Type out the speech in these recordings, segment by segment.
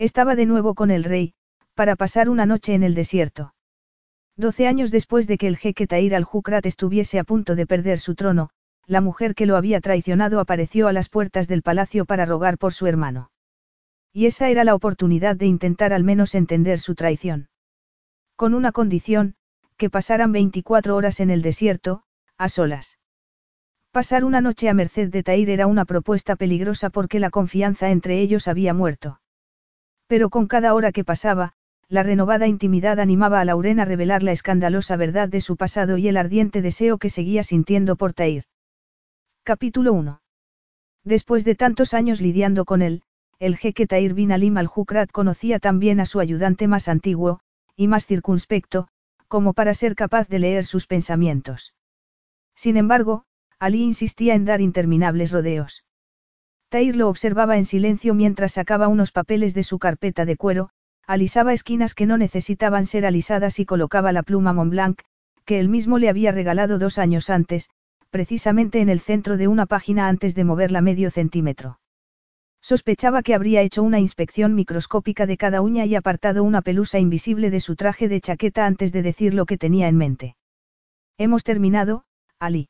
Estaba de nuevo con el rey, para pasar una noche en el desierto. Doce años después de que el jeque Tair al-Jukrat estuviese a punto de perder su trono, la mujer que lo había traicionado apareció a las puertas del palacio para rogar por su hermano. Y esa era la oportunidad de intentar al menos entender su traición. Con una condición, que pasaran 24 horas en el desierto, a solas. Pasar una noche a merced de Tair era una propuesta peligrosa porque la confianza entre ellos había muerto. Pero con cada hora que pasaba, la renovada intimidad animaba a Lauren a revelar la escandalosa verdad de su pasado y el ardiente deseo que seguía sintiendo por Tair. Capítulo 1. Después de tantos años lidiando con él, el jeque Tair bin Alim al-Jukrat conocía también a su ayudante más antiguo, y más circunspecto, como para ser capaz de leer sus pensamientos. Sin embargo, Ali insistía en dar interminables rodeos. Tair lo observaba en silencio mientras sacaba unos papeles de su carpeta de cuero, alisaba esquinas que no necesitaban ser alisadas y colocaba la pluma Montblanc, que él mismo le había regalado dos años antes, precisamente en el centro de una página antes de moverla medio centímetro. Sospechaba que habría hecho una inspección microscópica de cada uña y apartado una pelusa invisible de su traje de chaqueta antes de decir lo que tenía en mente. Hemos terminado, Ali.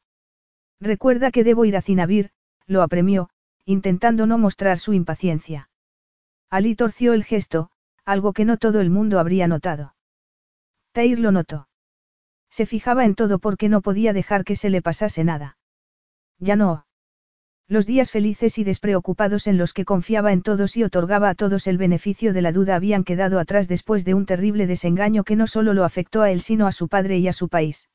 Recuerda que debo ir a Cinabir, lo apremió, intentando no mostrar su impaciencia. Ali torció el gesto, algo que no todo el mundo habría notado. Tair lo notó. Se fijaba en todo porque no podía dejar que se le pasase nada. Ya no. Los días felices y despreocupados en los que confiaba en todos y otorgaba a todos el beneficio de la duda habían quedado atrás después de un terrible desengaño que no solo lo afectó a él sino a su padre y a su país.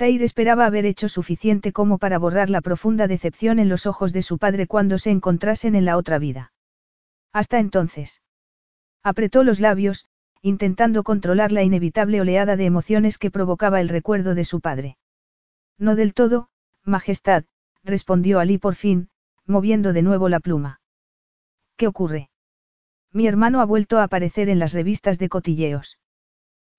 Tair esperaba haber hecho suficiente como para borrar la profunda decepción en los ojos de su padre cuando se encontrasen en la otra vida. Hasta entonces. Apretó los labios, intentando controlar la inevitable oleada de emociones que provocaba el recuerdo de su padre. No del todo, Majestad, respondió Ali por fin, moviendo de nuevo la pluma. ¿Qué ocurre? Mi hermano ha vuelto a aparecer en las revistas de cotilleos.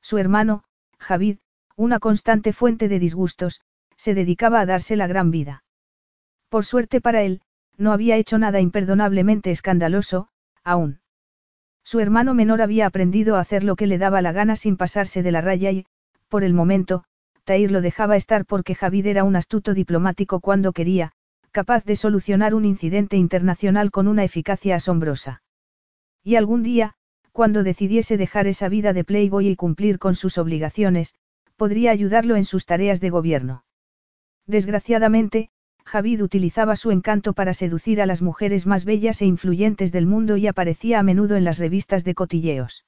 Su hermano, Javid, una constante fuente de disgustos, se dedicaba a darse la gran vida. Por suerte para él, no había hecho nada imperdonablemente escandaloso, aún. Su hermano menor había aprendido a hacer lo que le daba la gana sin pasarse de la raya y, por el momento, Tair lo dejaba estar porque Javid era un astuto diplomático cuando quería, capaz de solucionar un incidente internacional con una eficacia asombrosa. Y algún día, cuando decidiese dejar esa vida de playboy y cumplir con sus obligaciones, podría ayudarlo en sus tareas de gobierno. Desgraciadamente, Javid utilizaba su encanto para seducir a las mujeres más bellas e influyentes del mundo y aparecía a menudo en las revistas de cotilleos.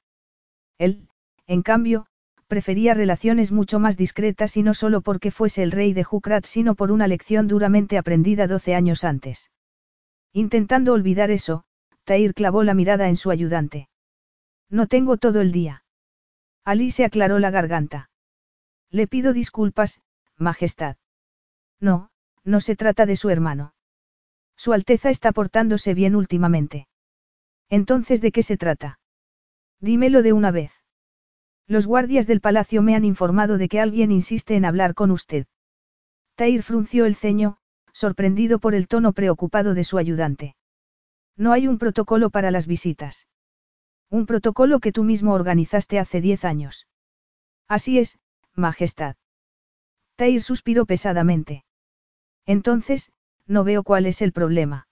Él, en cambio, prefería relaciones mucho más discretas y no solo porque fuese el rey de Jukrat sino por una lección duramente aprendida doce años antes. Intentando olvidar eso, Tair clavó la mirada en su ayudante. No tengo todo el día. Ali se aclaró la garganta. Le pido disculpas, Majestad. No, no se trata de su hermano. Su Alteza está portándose bien últimamente. Entonces, ¿de qué se trata? Dímelo de una vez. Los guardias del palacio me han informado de que alguien insiste en hablar con usted. Tair frunció el ceño, sorprendido por el tono preocupado de su ayudante. No hay un protocolo para las visitas. Un protocolo que tú mismo organizaste hace diez años. Así es, Majestad. Tair suspiró pesadamente. Entonces, no veo cuál es el problema.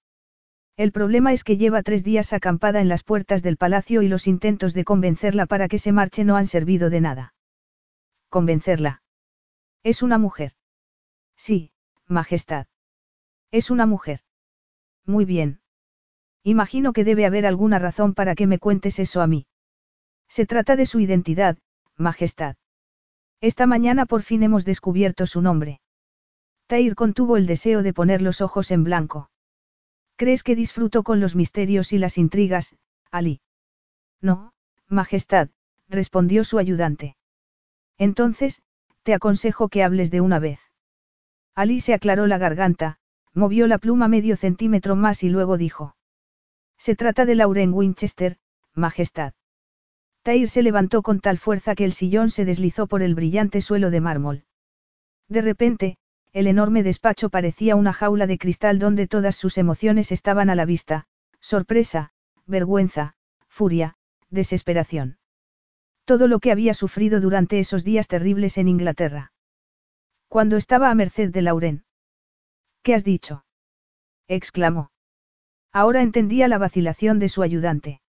El problema es que lleva tres días acampada en las puertas del palacio y los intentos de convencerla para que se marche no han servido de nada. ¿Convencerla? Es una mujer. Sí, Majestad. Es una mujer. Muy bien. Imagino que debe haber alguna razón para que me cuentes eso a mí. Se trata de su identidad, Majestad. Esta mañana por fin hemos descubierto su nombre. Tair contuvo el deseo de poner los ojos en blanco. ¿Crees que disfruto con los misterios y las intrigas, Ali? No, Majestad, respondió su ayudante. Entonces, te aconsejo que hables de una vez. Ali se aclaró la garganta, movió la pluma medio centímetro más y luego dijo. Se trata de Lauren Winchester, Majestad. Tair se levantó con tal fuerza que el sillón se deslizó por el brillante suelo de mármol. De repente, el enorme despacho parecía una jaula de cristal donde todas sus emociones estaban a la vista, sorpresa, vergüenza, furia, desesperación. Todo lo que había sufrido durante esos días terribles en Inglaterra. Cuando estaba a merced de Lauren. ¿Qué has dicho? exclamó. Ahora entendía la vacilación de su ayudante.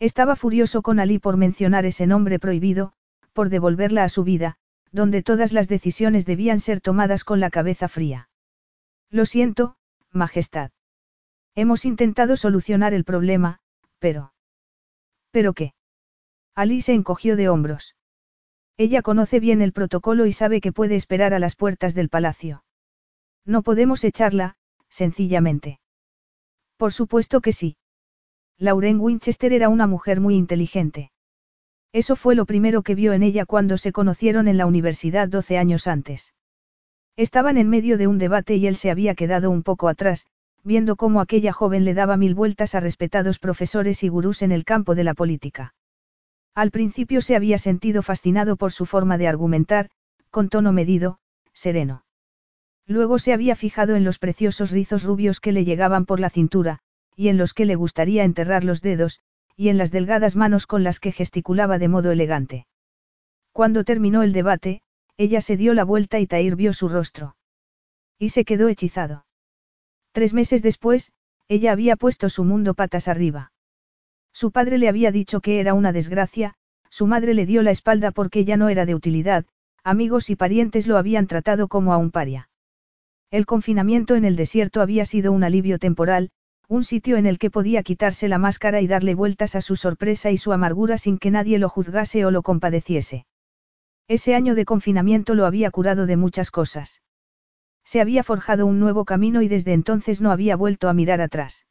Estaba furioso con Ali por mencionar ese nombre prohibido, por devolverla a su vida, donde todas las decisiones debían ser tomadas con la cabeza fría. Lo siento, Majestad. Hemos intentado solucionar el problema, pero... ¿Pero qué? Ali se encogió de hombros. Ella conoce bien el protocolo y sabe que puede esperar a las puertas del palacio. No podemos echarla, sencillamente. Por supuesto que sí. Lauren Winchester era una mujer muy inteligente. Eso fue lo primero que vio en ella cuando se conocieron en la universidad 12 años antes. Estaban en medio de un debate y él se había quedado un poco atrás, viendo cómo aquella joven le daba mil vueltas a respetados profesores y gurús en el campo de la política. Al principio se había sentido fascinado por su forma de argumentar, con tono medido, sereno. Luego se había fijado en los preciosos rizos rubios que le llegaban por la cintura, y en los que le gustaría enterrar los dedos, y en las delgadas manos con las que gesticulaba de modo elegante. Cuando terminó el debate, ella se dio la vuelta y Tair vio su rostro. Y se quedó hechizado. Tres meses después, ella había puesto su mundo patas arriba. Su padre le había dicho que era una desgracia, su madre le dio la espalda porque ya no era de utilidad, amigos y parientes lo habían tratado como a un paria. El confinamiento en el desierto había sido un alivio temporal, un sitio en el que podía quitarse la máscara y darle vueltas a su sorpresa y su amargura sin que nadie lo juzgase o lo compadeciese. Ese año de confinamiento lo había curado de muchas cosas. Se había forjado un nuevo camino y desde entonces no había vuelto a mirar atrás.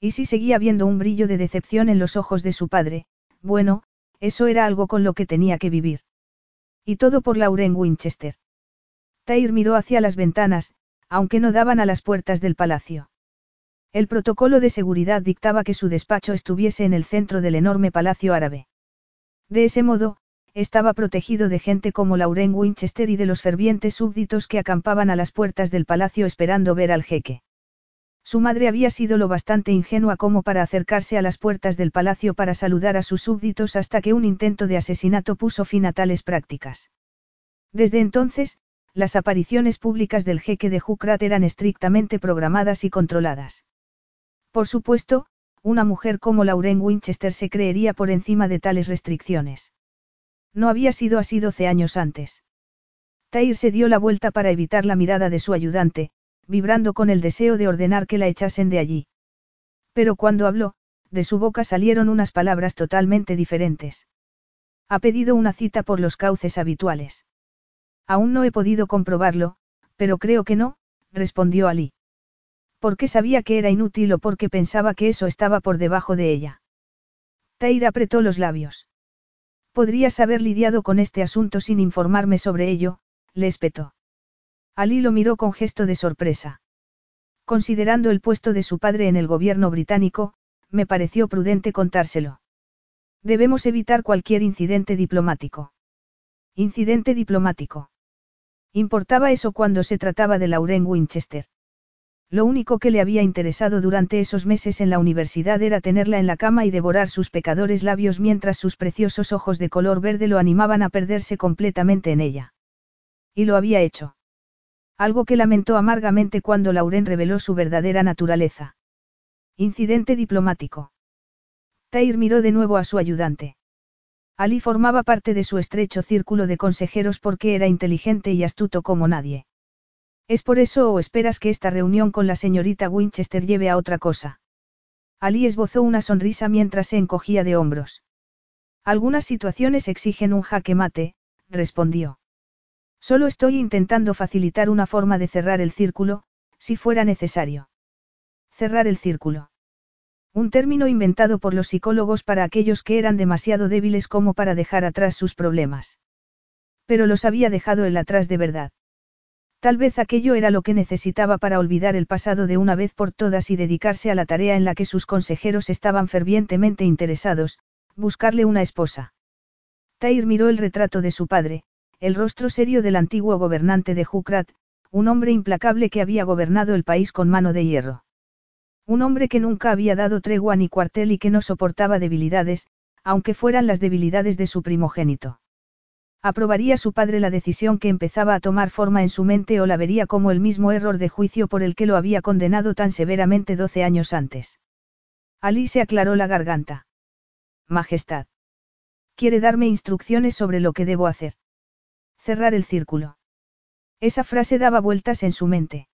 Y si seguía viendo un brillo de decepción en los ojos de su padre, bueno, eso era algo con lo que tenía que vivir. Y todo por Lauren Winchester. Tair miró hacia las ventanas, aunque no daban a las puertas del palacio. El protocolo de seguridad dictaba que su despacho estuviese en el centro del enorme palacio árabe. De ese modo, estaba protegido de gente como Lauren Winchester y de los fervientes súbditos que acampaban a las puertas del palacio esperando ver al jeque. Su madre había sido lo bastante ingenua como para acercarse a las puertas del palacio para saludar a sus súbditos hasta que un intento de asesinato puso fin a tales prácticas. Desde entonces, las apariciones públicas del jeque de Jukrat eran estrictamente programadas y controladas. Por supuesto, una mujer como Lauren Winchester se creería por encima de tales restricciones. No había sido así doce años antes. Tair se dio la vuelta para evitar la mirada de su ayudante, vibrando con el deseo de ordenar que la echasen de allí. Pero cuando habló, de su boca salieron unas palabras totalmente diferentes. Ha pedido una cita por los cauces habituales. Aún no he podido comprobarlo, pero creo que no, respondió Ali. Porque sabía que era inútil o porque pensaba que eso estaba por debajo de ella. Tair apretó los labios. Podrías haber lidiado con este asunto sin informarme sobre ello, le espetó. Ali lo miró con gesto de sorpresa. Considerando el puesto de su padre en el gobierno británico, me pareció prudente contárselo. Debemos evitar cualquier incidente diplomático. Incidente diplomático. Importaba eso cuando se trataba de Lauren Winchester. Lo único que le había interesado durante esos meses en la universidad era tenerla en la cama y devorar sus pecadores labios mientras sus preciosos ojos de color verde lo animaban a perderse completamente en ella. Y lo había hecho. Algo que lamentó amargamente cuando Lauren reveló su verdadera naturaleza. Incidente diplomático. Tair miró de nuevo a su ayudante. Ali formaba parte de su estrecho círculo de consejeros porque era inteligente y astuto como nadie. ¿Es por eso o esperas que esta reunión con la señorita Winchester lleve a otra cosa? Ali esbozó una sonrisa mientras se encogía de hombros. Algunas situaciones exigen un jaque mate, respondió. Solo estoy intentando facilitar una forma de cerrar el círculo, si fuera necesario. Cerrar el círculo. Un término inventado por los psicólogos para aquellos que eran demasiado débiles como para dejar atrás sus problemas. Pero los había dejado él atrás de verdad. Tal vez aquello era lo que necesitaba para olvidar el pasado de una vez por todas y dedicarse a la tarea en la que sus consejeros estaban fervientemente interesados, buscarle una esposa. Tair miró el retrato de su padre, el rostro serio del antiguo gobernante de Jukrat, un hombre implacable que había gobernado el país con mano de hierro. Un hombre que nunca había dado tregua ni cuartel y que no soportaba debilidades, aunque fueran las debilidades de su primogénito. ¿Aprobaría su padre la decisión que empezaba a tomar forma en su mente o la vería como el mismo error de juicio por el que lo había condenado tan severamente doce años antes? Ali se aclaró la garganta. Majestad. ¿Quiere darme instrucciones sobre lo que debo hacer? Cerrar el círculo. Esa frase daba vueltas en su mente.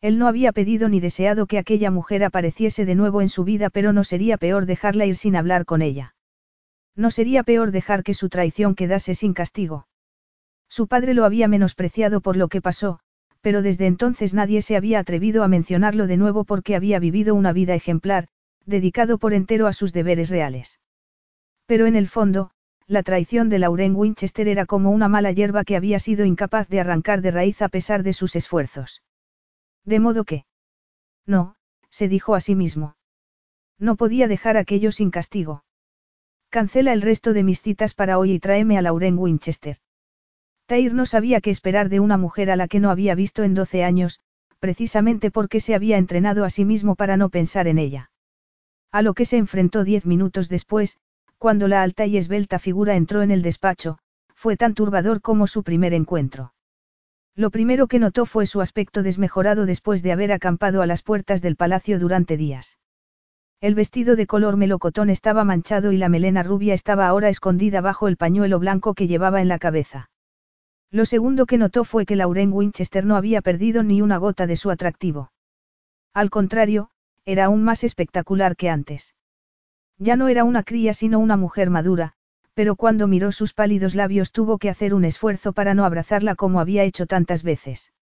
Él no había pedido ni deseado que aquella mujer apareciese de nuevo en su vida, pero no sería peor dejarla ir sin hablar con ella. No sería peor dejar que su traición quedase sin castigo. Su padre lo había menospreciado por lo que pasó, pero desde entonces nadie se había atrevido a mencionarlo de nuevo porque había vivido una vida ejemplar, dedicado por entero a sus deberes reales. Pero en el fondo, la traición de Lauren Winchester era como una mala hierba que había sido incapaz de arrancar de raíz a pesar de sus esfuerzos. De modo que... No, se dijo a sí mismo. No podía dejar aquello sin castigo. Cancela el resto de mis citas para hoy y tráeme a Lauren Winchester. Tair no sabía qué esperar de una mujer a la que no había visto en 12 años, precisamente porque se había entrenado a sí mismo para no pensar en ella. A lo que se enfrentó diez minutos después, cuando la alta y esbelta figura entró en el despacho, fue tan turbador como su primer encuentro. Lo primero que notó fue su aspecto desmejorado después de haber acampado a las puertas del palacio durante días. El vestido de color melocotón estaba manchado y la melena rubia estaba ahora escondida bajo el pañuelo blanco que llevaba en la cabeza. Lo segundo que notó fue que Lauren Winchester no había perdido ni una gota de su atractivo. Al contrario, era aún más espectacular que antes. Ya no era una cría sino una mujer madura, pero cuando miró sus pálidos labios tuvo que hacer un esfuerzo para no abrazarla como había hecho tantas veces.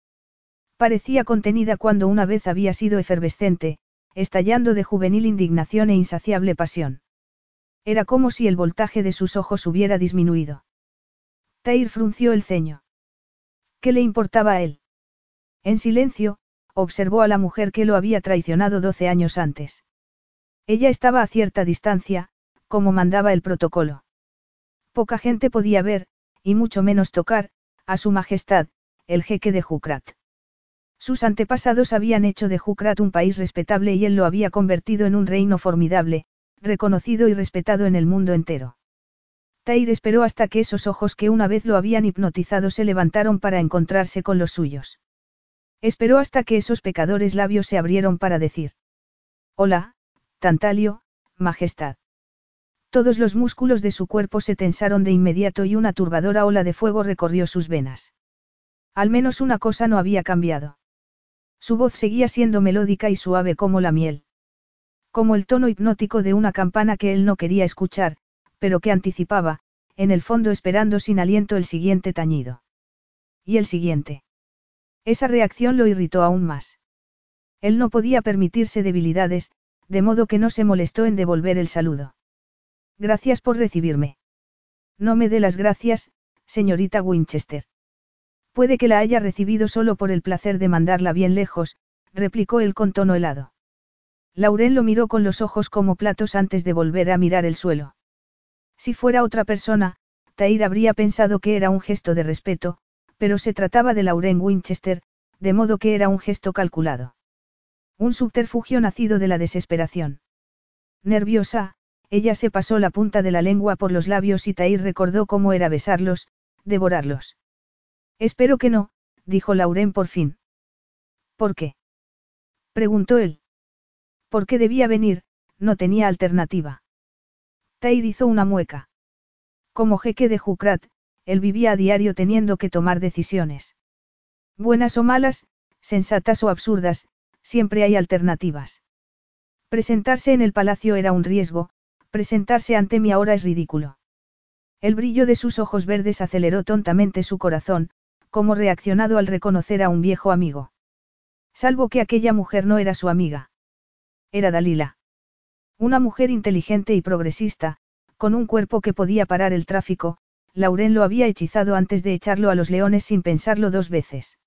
Parecía contenida cuando una vez había sido efervescente, estallando de juvenil indignación e insaciable pasión. Era como si el voltaje de sus ojos hubiera disminuido. Tair frunció el ceño. ¿Qué le importaba a él? En silencio, observó a la mujer que lo había traicionado doce años antes. Ella estaba a cierta distancia, como mandaba el protocolo. Poca gente podía ver, y mucho menos tocar, a su majestad, el jeque de Jukrat. Sus antepasados habían hecho de Jukrat un país respetable y él lo había convertido en un reino formidable, reconocido y respetado en el mundo entero. Tair esperó hasta que esos ojos que una vez lo habían hipnotizado se levantaron para encontrarse con los suyos. Esperó hasta que esos pecadores labios se abrieron para decir. Hola, Tantalio, Majestad. Todos los músculos de su cuerpo se tensaron de inmediato y una turbadora ola de fuego recorrió sus venas. Al menos una cosa no había cambiado. Su voz seguía siendo melódica y suave como la miel. Como el tono hipnótico de una campana que él no quería escuchar, pero que anticipaba, en el fondo esperando sin aliento el siguiente tañido. Y el siguiente. Esa reacción lo irritó aún más. Él no podía permitirse debilidades, de modo que no se molestó en devolver el saludo. Gracias por recibirme. No me dé las gracias, señorita Winchester. Puede que la haya recibido solo por el placer de mandarla bien lejos, replicó él con tono helado. Lauren lo miró con los ojos como platos antes de volver a mirar el suelo. Si fuera otra persona, Tair habría pensado que era un gesto de respeto, pero se trataba de Lauren Winchester, de modo que era un gesto calculado. Un subterfugio nacido de la desesperación. Nerviosa, ella se pasó la punta de la lengua por los labios y Tair recordó cómo era besarlos, devorarlos. Espero que no, dijo Lauren por fin. ¿Por qué? preguntó él. ¿Por qué debía venir? No tenía alternativa. Tair hizo una mueca. Como jeque de Jukrat, él vivía a diario teniendo que tomar decisiones. Buenas o malas, sensatas o absurdas, siempre hay alternativas. Presentarse en el palacio era un riesgo, presentarse ante mí ahora es ridículo. El brillo de sus ojos verdes aceleró tontamente su corazón, como reaccionado al reconocer a un viejo amigo. Salvo que aquella mujer no era su amiga. Era Dalila. Una mujer inteligente y progresista, con un cuerpo que podía parar el tráfico, Lauren lo había hechizado antes de echarlo a los leones sin pensarlo dos veces.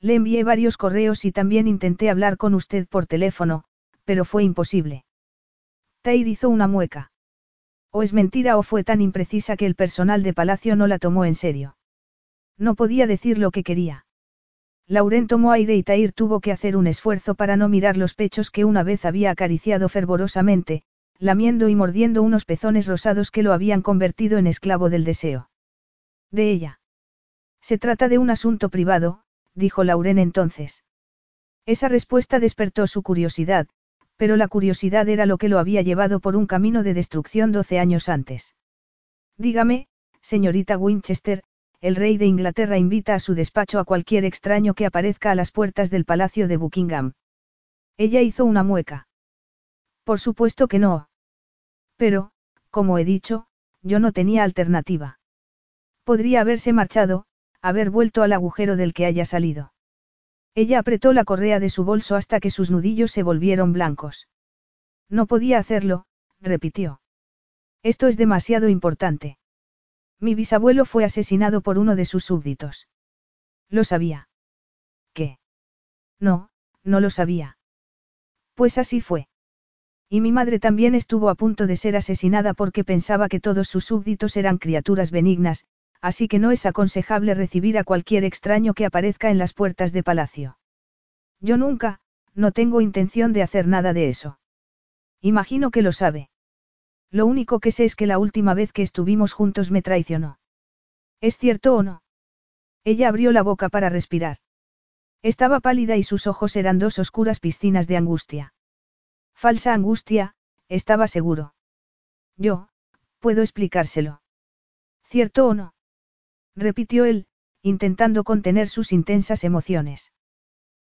Le envié varios correos y también intenté hablar con usted por teléfono, pero fue imposible. Tair hizo una mueca. O es mentira o fue tan imprecisa que el personal de palacio no la tomó en serio. No podía decir lo que quería. Lauren tomó aire y Tair tuvo que hacer un esfuerzo para no mirar los pechos que una vez había acariciado fervorosamente, lamiendo y mordiendo unos pezones rosados que lo habían convertido en esclavo del deseo. De ella. Se trata de un asunto privado, dijo Lauren entonces. Esa respuesta despertó su curiosidad, pero la curiosidad era lo que lo había llevado por un camino de destrucción doce años antes. Dígame, señorita Winchester, el rey de Inglaterra invita a su despacho a cualquier extraño que aparezca a las puertas del palacio de Buckingham. Ella hizo una mueca. Por supuesto que no. Pero, como he dicho, yo no tenía alternativa. Podría haberse marchado, haber vuelto al agujero del que haya salido. Ella apretó la correa de su bolso hasta que sus nudillos se volvieron blancos. No podía hacerlo, repitió. Esto es demasiado importante. Mi bisabuelo fue asesinado por uno de sus súbditos. Lo sabía. ¿Qué? No, no lo sabía. Pues así fue. Y mi madre también estuvo a punto de ser asesinada porque pensaba que todos sus súbditos eran criaturas benignas, así que no es aconsejable recibir a cualquier extraño que aparezca en las puertas de palacio. Yo nunca, no tengo intención de hacer nada de eso. Imagino que lo sabe. Lo único que sé es que la última vez que estuvimos juntos me traicionó. ¿Es cierto o no? Ella abrió la boca para respirar. Estaba pálida y sus ojos eran dos oscuras piscinas de angustia. Falsa angustia, estaba seguro. Yo, puedo explicárselo. ¿Cierto o no? Repitió él, intentando contener sus intensas emociones.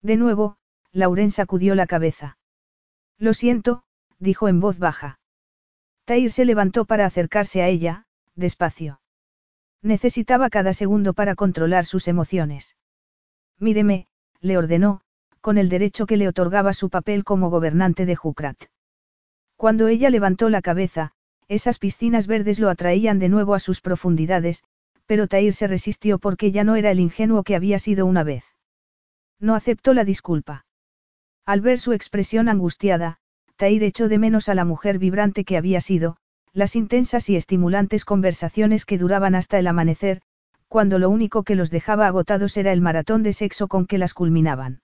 De nuevo, Lauren sacudió la cabeza. Lo siento, dijo en voz baja. Tair se levantó para acercarse a ella, despacio. Necesitaba cada segundo para controlar sus emociones. Míreme, le ordenó, con el derecho que le otorgaba su papel como gobernante de Jukrat. Cuando ella levantó la cabeza, esas piscinas verdes lo atraían de nuevo a sus profundidades, pero Tair se resistió porque ya no era el ingenuo que había sido una vez. No aceptó la disculpa. Al ver su expresión angustiada, Tair echó de menos a la mujer vibrante que había sido, las intensas y estimulantes conversaciones que duraban hasta el amanecer, cuando lo único que los dejaba agotados era el maratón de sexo con que las culminaban.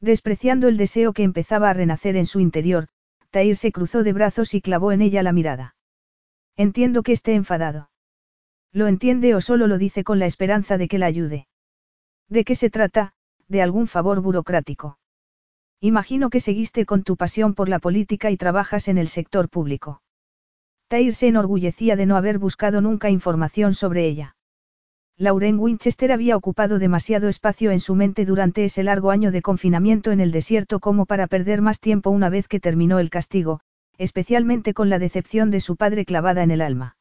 Despreciando el deseo que empezaba a renacer en su interior, Tair se cruzó de brazos y clavó en ella la mirada. Entiendo que esté enfadado. ¿Lo entiende o solo lo dice con la esperanza de que la ayude? ¿De qué se trata? De algún favor burocrático. Imagino que seguiste con tu pasión por la política y trabajas en el sector público. Tair se enorgullecía de no haber buscado nunca información sobre ella. Lauren Winchester había ocupado demasiado espacio en su mente durante ese largo año de confinamiento en el desierto como para perder más tiempo una vez que terminó el castigo, especialmente con la decepción de su padre clavada en el alma.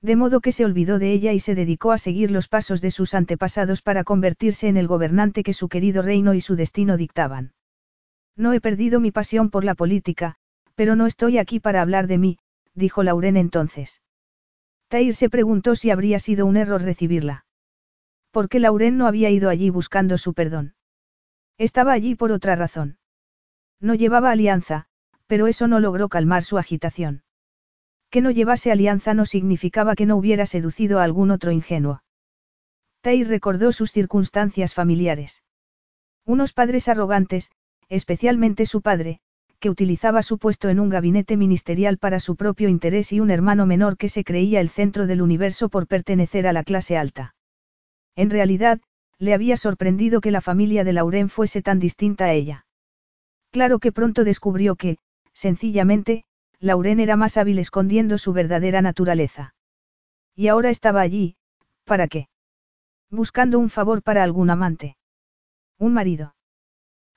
De modo que se olvidó de ella y se dedicó a seguir los pasos de sus antepasados para convertirse en el gobernante que su querido reino y su destino dictaban. No he perdido mi pasión por la política, pero no estoy aquí para hablar de mí, dijo Lauren entonces. Tair se preguntó si habría sido un error recibirla. Porque Lauren no había ido allí buscando su perdón. Estaba allí por otra razón. No llevaba alianza, pero eso no logró calmar su agitación. Que no llevase alianza no significaba que no hubiera seducido a algún otro ingenuo. Tair recordó sus circunstancias familiares. Unos padres arrogantes, especialmente su padre, que utilizaba su puesto en un gabinete ministerial para su propio interés y un hermano menor que se creía el centro del universo por pertenecer a la clase alta. En realidad, le había sorprendido que la familia de Lauren fuese tan distinta a ella. Claro que pronto descubrió que, sencillamente, Lauren era más hábil escondiendo su verdadera naturaleza. Y ahora estaba allí, ¿para qué? Buscando un favor para algún amante. Un marido.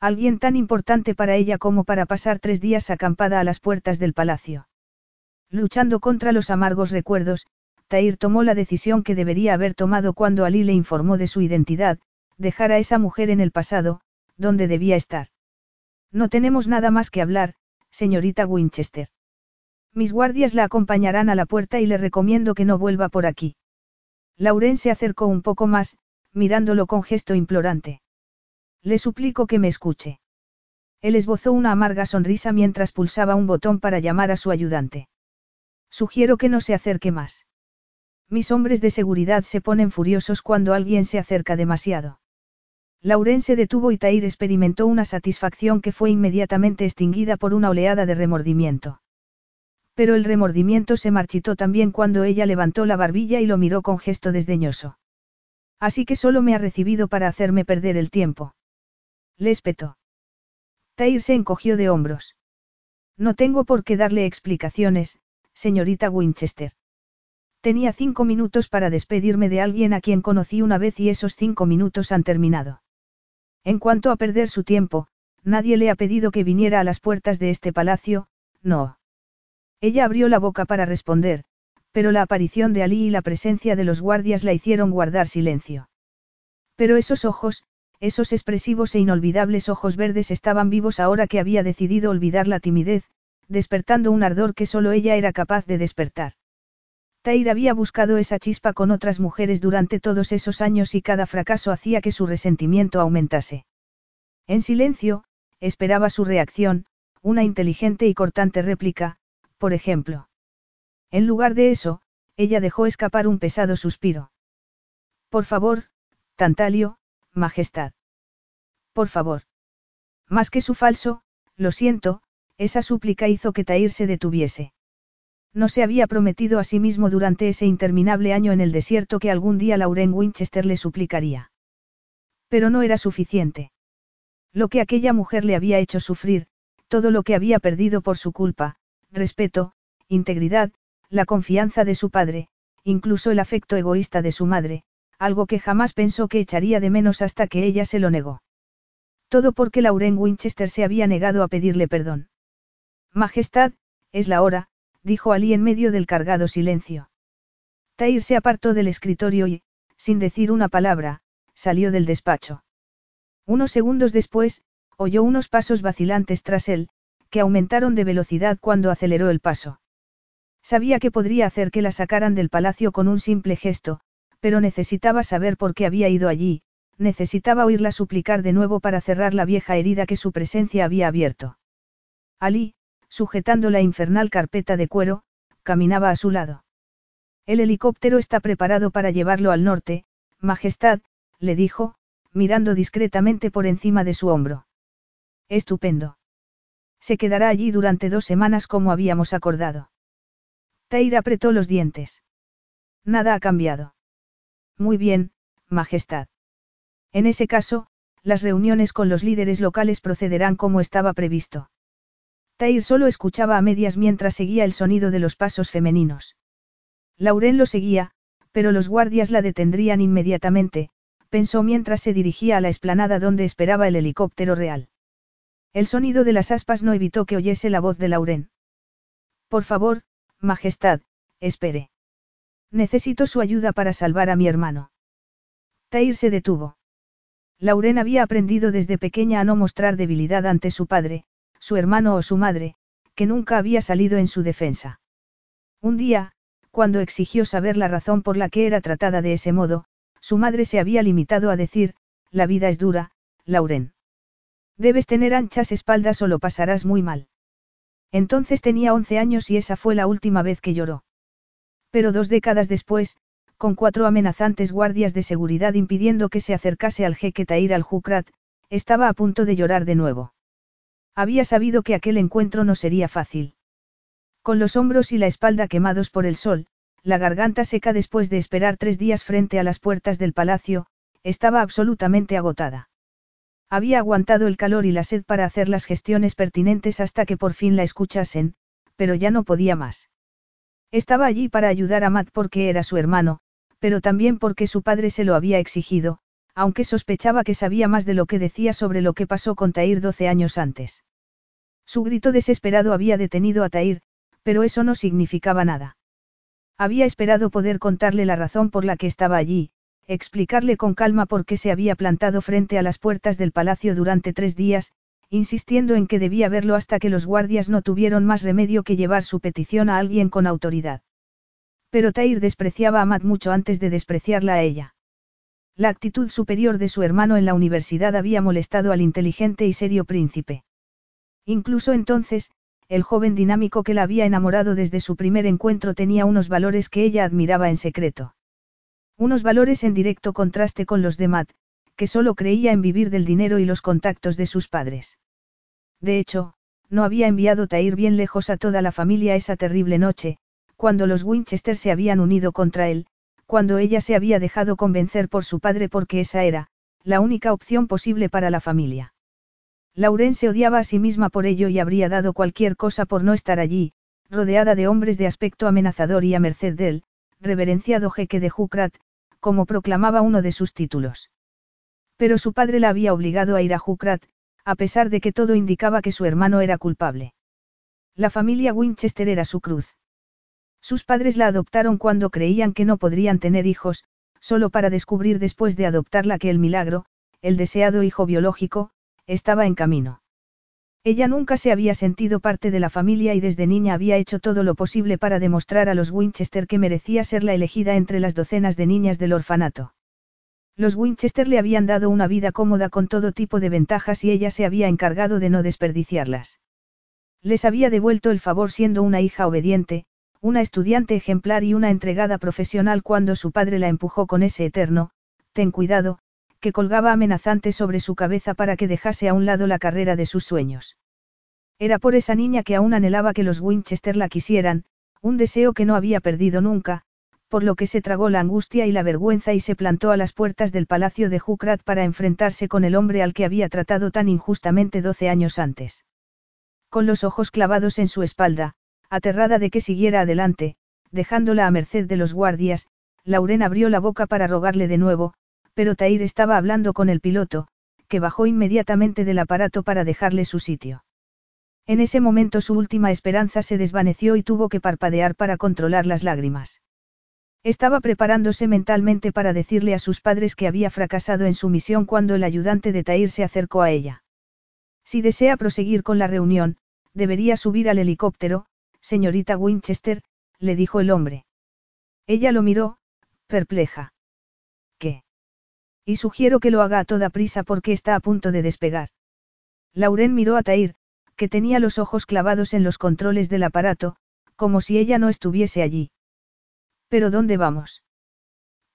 Alguien tan importante para ella como para pasar tres días acampada a las puertas del palacio. Luchando contra los amargos recuerdos, Tair tomó la decisión que debería haber tomado cuando Ali le informó de su identidad, dejar a esa mujer en el pasado, donde debía estar. No tenemos nada más que hablar, señorita Winchester. Mis guardias la acompañarán a la puerta y le recomiendo que no vuelva por aquí. Lauren se acercó un poco más, mirándolo con gesto implorante. Le suplico que me escuche. Él esbozó una amarga sonrisa mientras pulsaba un botón para llamar a su ayudante. Sugiero que no se acerque más. Mis hombres de seguridad se ponen furiosos cuando alguien se acerca demasiado. Lauren se detuvo y Tair experimentó una satisfacción que fue inmediatamente extinguida por una oleada de remordimiento. Pero el remordimiento se marchitó también cuando ella levantó la barbilla y lo miró con gesto desdeñoso. Así que solo me ha recibido para hacerme perder el tiempo. Le espetó. Tair se encogió de hombros. No tengo por qué darle explicaciones, señorita Winchester. Tenía cinco minutos para despedirme de alguien a quien conocí una vez y esos cinco minutos han terminado. En cuanto a perder su tiempo, nadie le ha pedido que viniera a las puertas de este palacio, no. Ella abrió la boca para responder, pero la aparición de Ali y la presencia de los guardias la hicieron guardar silencio. Pero esos ojos, esos expresivos e inolvidables ojos verdes estaban vivos ahora que había decidido olvidar la timidez, despertando un ardor que solo ella era capaz de despertar. Tair había buscado esa chispa con otras mujeres durante todos esos años y cada fracaso hacía que su resentimiento aumentase. En silencio, esperaba su reacción, una inteligente y cortante réplica, por ejemplo. En lugar de eso, ella dejó escapar un pesado suspiro. Por favor, Tantalio, Majestad. Por favor. Más que su falso, lo siento, esa súplica hizo que Tair se detuviese. No se había prometido a sí mismo durante ese interminable año en el desierto que algún día Lauren Winchester le suplicaría. Pero no era suficiente. Lo que aquella mujer le había hecho sufrir, todo lo que había perdido por su culpa, respeto, integridad, la confianza de su padre, incluso el afecto egoísta de su madre, algo que jamás pensó que echaría de menos hasta que ella se lo negó. Todo porque Lauren Winchester se había negado a pedirle perdón. Majestad, es la hora, dijo Ali en medio del cargado silencio. Tair se apartó del escritorio y, sin decir una palabra, salió del despacho. Unos segundos después, oyó unos pasos vacilantes tras él, que aumentaron de velocidad cuando aceleró el paso. Sabía que podría hacer que la sacaran del palacio con un simple gesto, pero necesitaba saber por qué había ido allí, necesitaba oírla suplicar de nuevo para cerrar la vieja herida que su presencia había abierto. Ali, sujetando la infernal carpeta de cuero, caminaba a su lado. El helicóptero está preparado para llevarlo al norte, Majestad, le dijo, mirando discretamente por encima de su hombro. Estupendo. Se quedará allí durante dos semanas como habíamos acordado. Tair apretó los dientes. Nada ha cambiado. Muy bien, Majestad. En ese caso, las reuniones con los líderes locales procederán como estaba previsto. Tair solo escuchaba a medias mientras seguía el sonido de los pasos femeninos. Lauren lo seguía, pero los guardias la detendrían inmediatamente, pensó mientras se dirigía a la explanada donde esperaba el helicóptero real. El sonido de las aspas no evitó que oyese la voz de Lauren. Por favor, Majestad, espere. Necesito su ayuda para salvar a mi hermano. Tair se detuvo. Lauren había aprendido desde pequeña a no mostrar debilidad ante su padre, su hermano o su madre, que nunca había salido en su defensa. Un día, cuando exigió saber la razón por la que era tratada de ese modo, su madre se había limitado a decir, la vida es dura, Lauren. Debes tener anchas espaldas o lo pasarás muy mal. Entonces tenía once años y esa fue la última vez que lloró. Pero dos décadas después, con cuatro amenazantes guardias de seguridad impidiendo que se acercase al jeque Tair al-Jukrat, estaba a punto de llorar de nuevo. Había sabido que aquel encuentro no sería fácil. Con los hombros y la espalda quemados por el sol, la garganta seca después de esperar tres días frente a las puertas del palacio, estaba absolutamente agotada. Había aguantado el calor y la sed para hacer las gestiones pertinentes hasta que por fin la escuchasen, pero ya no podía más. Estaba allí para ayudar a Matt porque era su hermano, pero también porque su padre se lo había exigido, aunque sospechaba que sabía más de lo que decía sobre lo que pasó con Tair doce años antes. Su grito desesperado había detenido a Tair, pero eso no significaba nada. Había esperado poder contarle la razón por la que estaba allí, explicarle con calma por qué se había plantado frente a las puertas del palacio durante tres días, insistiendo en que debía verlo hasta que los guardias no tuvieron más remedio que llevar su petición a alguien con autoridad. Pero Tair despreciaba a Matt mucho antes de despreciarla a ella. La actitud superior de su hermano en la universidad había molestado al inteligente y serio príncipe. Incluso entonces, el joven dinámico que la había enamorado desde su primer encuentro tenía unos valores que ella admiraba en secreto. Unos valores en directo contraste con los de Matt, que solo creía en vivir del dinero y los contactos de sus padres. De hecho, no había enviado Tair bien lejos a toda la familia esa terrible noche, cuando los Winchester se habían unido contra él, cuando ella se había dejado convencer por su padre porque esa era, la única opción posible para la familia. Lauren se odiaba a sí misma por ello y habría dado cualquier cosa por no estar allí, rodeada de hombres de aspecto amenazador y a merced del, reverenciado jeque de Jukrat, como proclamaba uno de sus títulos. Pero su padre la había obligado a ir a Jukrat, a pesar de que todo indicaba que su hermano era culpable. La familia Winchester era su cruz. Sus padres la adoptaron cuando creían que no podrían tener hijos, solo para descubrir después de adoptarla que el milagro, el deseado hijo biológico, estaba en camino. Ella nunca se había sentido parte de la familia y desde niña había hecho todo lo posible para demostrar a los Winchester que merecía ser la elegida entre las docenas de niñas del orfanato. Los Winchester le habían dado una vida cómoda con todo tipo de ventajas y ella se había encargado de no desperdiciarlas. Les había devuelto el favor siendo una hija obediente, una estudiante ejemplar y una entregada profesional cuando su padre la empujó con ese eterno, ten cuidado, que colgaba amenazante sobre su cabeza para que dejase a un lado la carrera de sus sueños. Era por esa niña que aún anhelaba que los Winchester la quisieran, un deseo que no había perdido nunca, por lo que se tragó la angustia y la vergüenza y se plantó a las puertas del palacio de Jukrat para enfrentarse con el hombre al que había tratado tan injustamente doce años antes. Con los ojos clavados en su espalda, aterrada de que siguiera adelante, dejándola a merced de los guardias, Lauren abrió la boca para rogarle de nuevo, pero Tair estaba hablando con el piloto, que bajó inmediatamente del aparato para dejarle su sitio. En ese momento su última esperanza se desvaneció y tuvo que parpadear para controlar las lágrimas. Estaba preparándose mentalmente para decirle a sus padres que había fracasado en su misión cuando el ayudante de Tair se acercó a ella. Si desea proseguir con la reunión, debería subir al helicóptero, señorita Winchester, le dijo el hombre. Ella lo miró, perpleja. ¿Qué? Y sugiero que lo haga a toda prisa porque está a punto de despegar. Lauren miró a Tair, que tenía los ojos clavados en los controles del aparato, como si ella no estuviese allí. ¿Pero dónde vamos?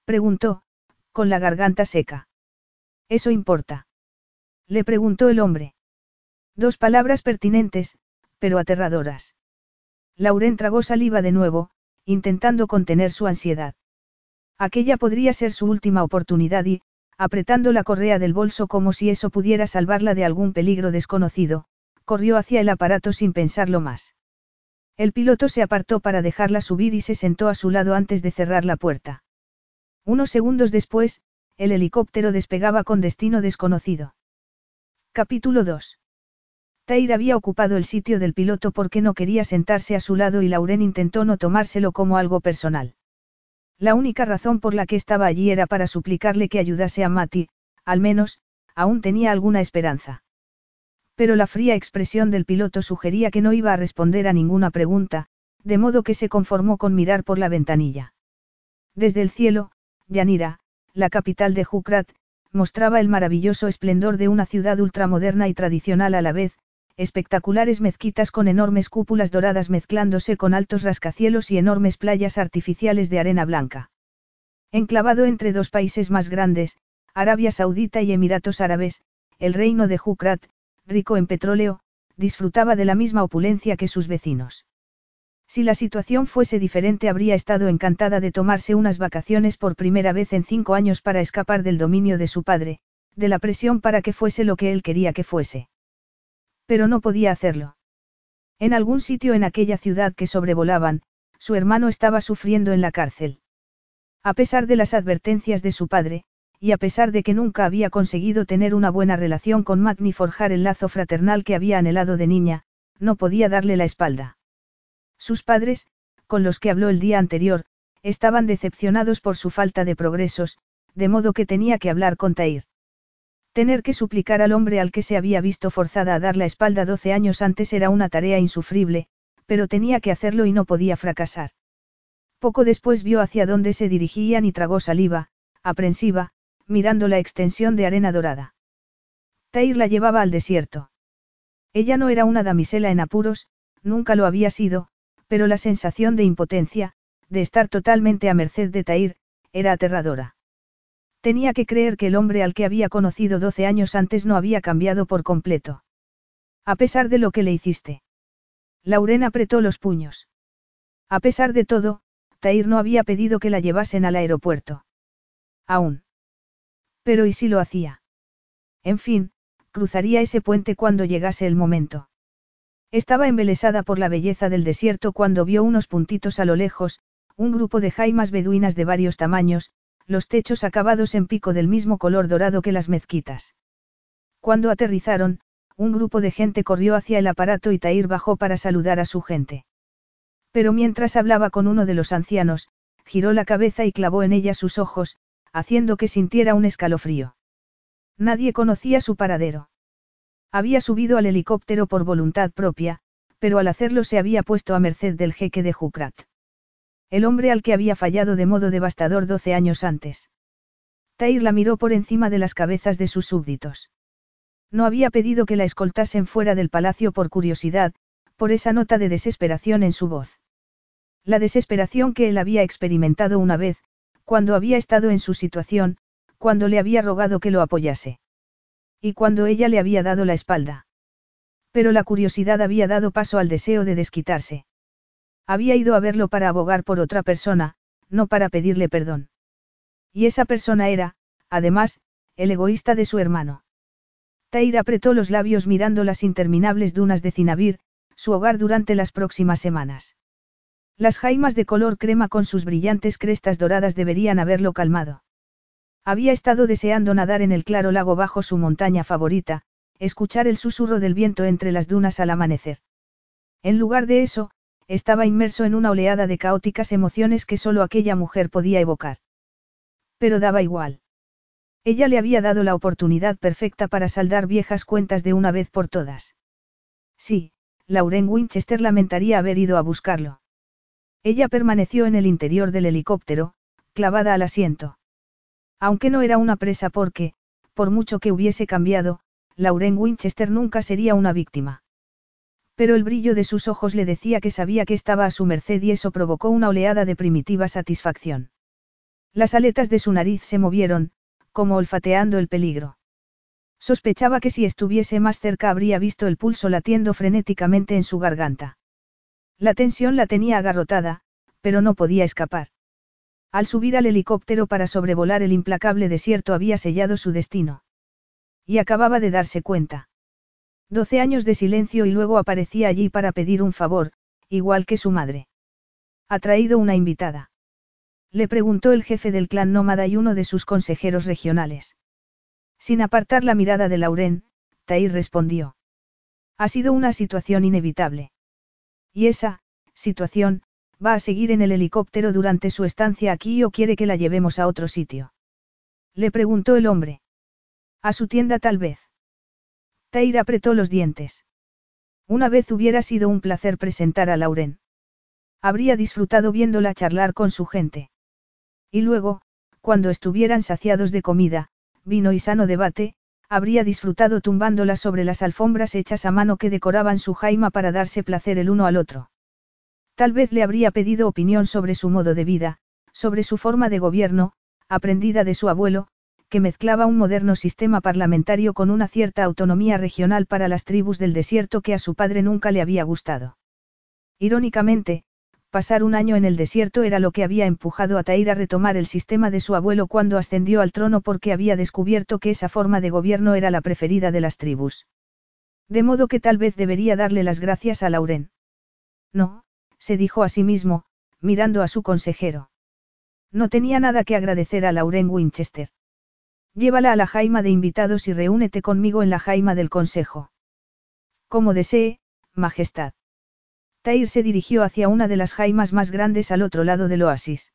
Preguntó, con la garganta seca. ¿Eso importa? Le preguntó el hombre. Dos palabras pertinentes, pero aterradoras. Lauren tragó saliva de nuevo, intentando contener su ansiedad. Aquella podría ser su última oportunidad y, apretando la correa del bolso como si eso pudiera salvarla de algún peligro desconocido, corrió hacia el aparato sin pensarlo más. El piloto se apartó para dejarla subir y se sentó a su lado antes de cerrar la puerta. Unos segundos después, el helicóptero despegaba con destino desconocido. Capítulo 2. Tair había ocupado el sitio del piloto porque no quería sentarse a su lado y Lauren intentó no tomárselo como algo personal. La única razón por la que estaba allí era para suplicarle que ayudase a Mati, al menos, aún tenía alguna esperanza. Pero la fría expresión del piloto sugería que no iba a responder a ninguna pregunta, de modo que se conformó con mirar por la ventanilla. Desde el cielo, Yanira, la capital de Jukrat, mostraba el maravilloso esplendor de una ciudad ultramoderna y tradicional a la vez, espectaculares mezquitas con enormes cúpulas doradas mezclándose con altos rascacielos y enormes playas artificiales de arena blanca. Enclavado entre dos países más grandes, Arabia Saudita y Emiratos Árabes, el reino de Jukrat, rico en petróleo, disfrutaba de la misma opulencia que sus vecinos. Si la situación fuese diferente habría estado encantada de tomarse unas vacaciones por primera vez en cinco años para escapar del dominio de su padre, de la presión para que fuese lo que él quería que fuese. Pero no podía hacerlo. En algún sitio en aquella ciudad que sobrevolaban, su hermano estaba sufriendo en la cárcel. A pesar de las advertencias de su padre, y a pesar de que nunca había conseguido tener una buena relación con Matt ni forjar el lazo fraternal que había anhelado de niña, no podía darle la espalda. Sus padres, con los que habló el día anterior, estaban decepcionados por su falta de progresos, de modo que tenía que hablar con Tair. Tener que suplicar al hombre al que se había visto forzada a dar la espalda doce años antes era una tarea insufrible, pero tenía que hacerlo y no podía fracasar. Poco después vio hacia dónde se dirigían y tragó saliva, aprensiva, mirando la extensión de arena dorada. Tair la llevaba al desierto. Ella no era una damisela en apuros, nunca lo había sido, pero la sensación de impotencia, de estar totalmente a merced de Tair, era aterradora. Tenía que creer que el hombre al que había conocido doce años antes no había cambiado por completo. A pesar de lo que le hiciste. Lauren apretó los puños. A pesar de todo, Tair no había pedido que la llevasen al aeropuerto. Aún. Pero ¿y si lo hacía? En fin, cruzaría ese puente cuando llegase el momento. Estaba embelesada por la belleza del desierto cuando vio unos puntitos a lo lejos, un grupo de jaimas beduinas de varios tamaños, los techos acabados en pico del mismo color dorado que las mezquitas. Cuando aterrizaron, un grupo de gente corrió hacia el aparato y Tair bajó para saludar a su gente. Pero mientras hablaba con uno de los ancianos, giró la cabeza y clavó en ella sus ojos, haciendo que sintiera un escalofrío. Nadie conocía su paradero. Había subido al helicóptero por voluntad propia, pero al hacerlo se había puesto a merced del jeque de Jukrat. El hombre al que había fallado de modo devastador doce años antes. Tair la miró por encima de las cabezas de sus súbditos. No había pedido que la escoltasen fuera del palacio por curiosidad, por esa nota de desesperación en su voz. La desesperación que él había experimentado una vez, cuando había estado en su situación, cuando le había rogado que lo apoyase. Y cuando ella le había dado la espalda. Pero la curiosidad había dado paso al deseo de desquitarse. Había ido a verlo para abogar por otra persona, no para pedirle perdón. Y esa persona era, además, el egoísta de su hermano. Tair apretó los labios mirando las interminables dunas de Cinabir, su hogar durante las próximas semanas. Las jaimas de color crema con sus brillantes crestas doradas deberían haberlo calmado. Había estado deseando nadar en el claro lago bajo su montaña favorita, escuchar el susurro del viento entre las dunas al amanecer. En lugar de eso, estaba inmerso en una oleada de caóticas emociones que solo aquella mujer podía evocar. Pero daba igual. Ella le había dado la oportunidad perfecta para saldar viejas cuentas de una vez por todas. Sí, Lauren Winchester lamentaría haber ido a buscarlo. Ella permaneció en el interior del helicóptero, clavada al asiento. Aunque no era una presa porque, por mucho que hubiese cambiado, Lauren Winchester nunca sería una víctima pero el brillo de sus ojos le decía que sabía que estaba a su merced y eso provocó una oleada de primitiva satisfacción. Las aletas de su nariz se movieron, como olfateando el peligro. Sospechaba que si estuviese más cerca habría visto el pulso latiendo frenéticamente en su garganta. La tensión la tenía agarrotada, pero no podía escapar. Al subir al helicóptero para sobrevolar el implacable desierto había sellado su destino. Y acababa de darse cuenta. Doce años de silencio y luego aparecía allí para pedir un favor, igual que su madre. ¿Ha traído una invitada? Le preguntó el jefe del clan nómada y uno de sus consejeros regionales. Sin apartar la mirada de Lauren, Tair respondió. Ha sido una situación inevitable. Y esa, situación, va a seguir en el helicóptero durante su estancia aquí o quiere que la llevemos a otro sitio. Le preguntó el hombre. A su tienda tal vez. Tair apretó los dientes. Una vez hubiera sido un placer presentar a Lauren. Habría disfrutado viéndola charlar con su gente. Y luego, cuando estuvieran saciados de comida, vino y sano debate, habría disfrutado tumbándola sobre las alfombras hechas a mano que decoraban su jaima para darse placer el uno al otro. Tal vez le habría pedido opinión sobre su modo de vida, sobre su forma de gobierno, aprendida de su abuelo, que mezclaba un moderno sistema parlamentario con una cierta autonomía regional para las tribus del desierto que a su padre nunca le había gustado. Irónicamente, pasar un año en el desierto era lo que había empujado a Tair a retomar el sistema de su abuelo cuando ascendió al trono porque había descubierto que esa forma de gobierno era la preferida de las tribus. De modo que tal vez debería darle las gracias a Lauren. No, se dijo a sí mismo, mirando a su consejero. No tenía nada que agradecer a Lauren Winchester. Llévala a la jaima de invitados y reúnete conmigo en la jaima del consejo. Como desee, Majestad. Tair se dirigió hacia una de las jaimas más grandes al otro lado del oasis.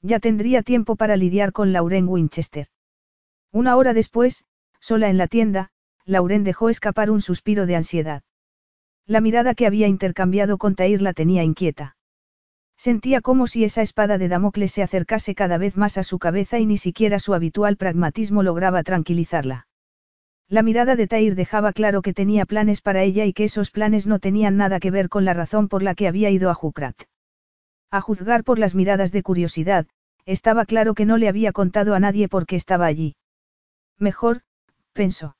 Ya tendría tiempo para lidiar con Lauren Winchester. Una hora después, Sola en la tienda, Lauren dejó escapar un suspiro de ansiedad. La mirada que había intercambiado con Tair la tenía inquieta. Sentía como si esa espada de Damocles se acercase cada vez más a su cabeza y ni siquiera su habitual pragmatismo lograba tranquilizarla. La mirada de Tair dejaba claro que tenía planes para ella y que esos planes no tenían nada que ver con la razón por la que había ido a Jukrat. A juzgar por las miradas de curiosidad, estaba claro que no le había contado a nadie por qué estaba allí. Mejor, pensó.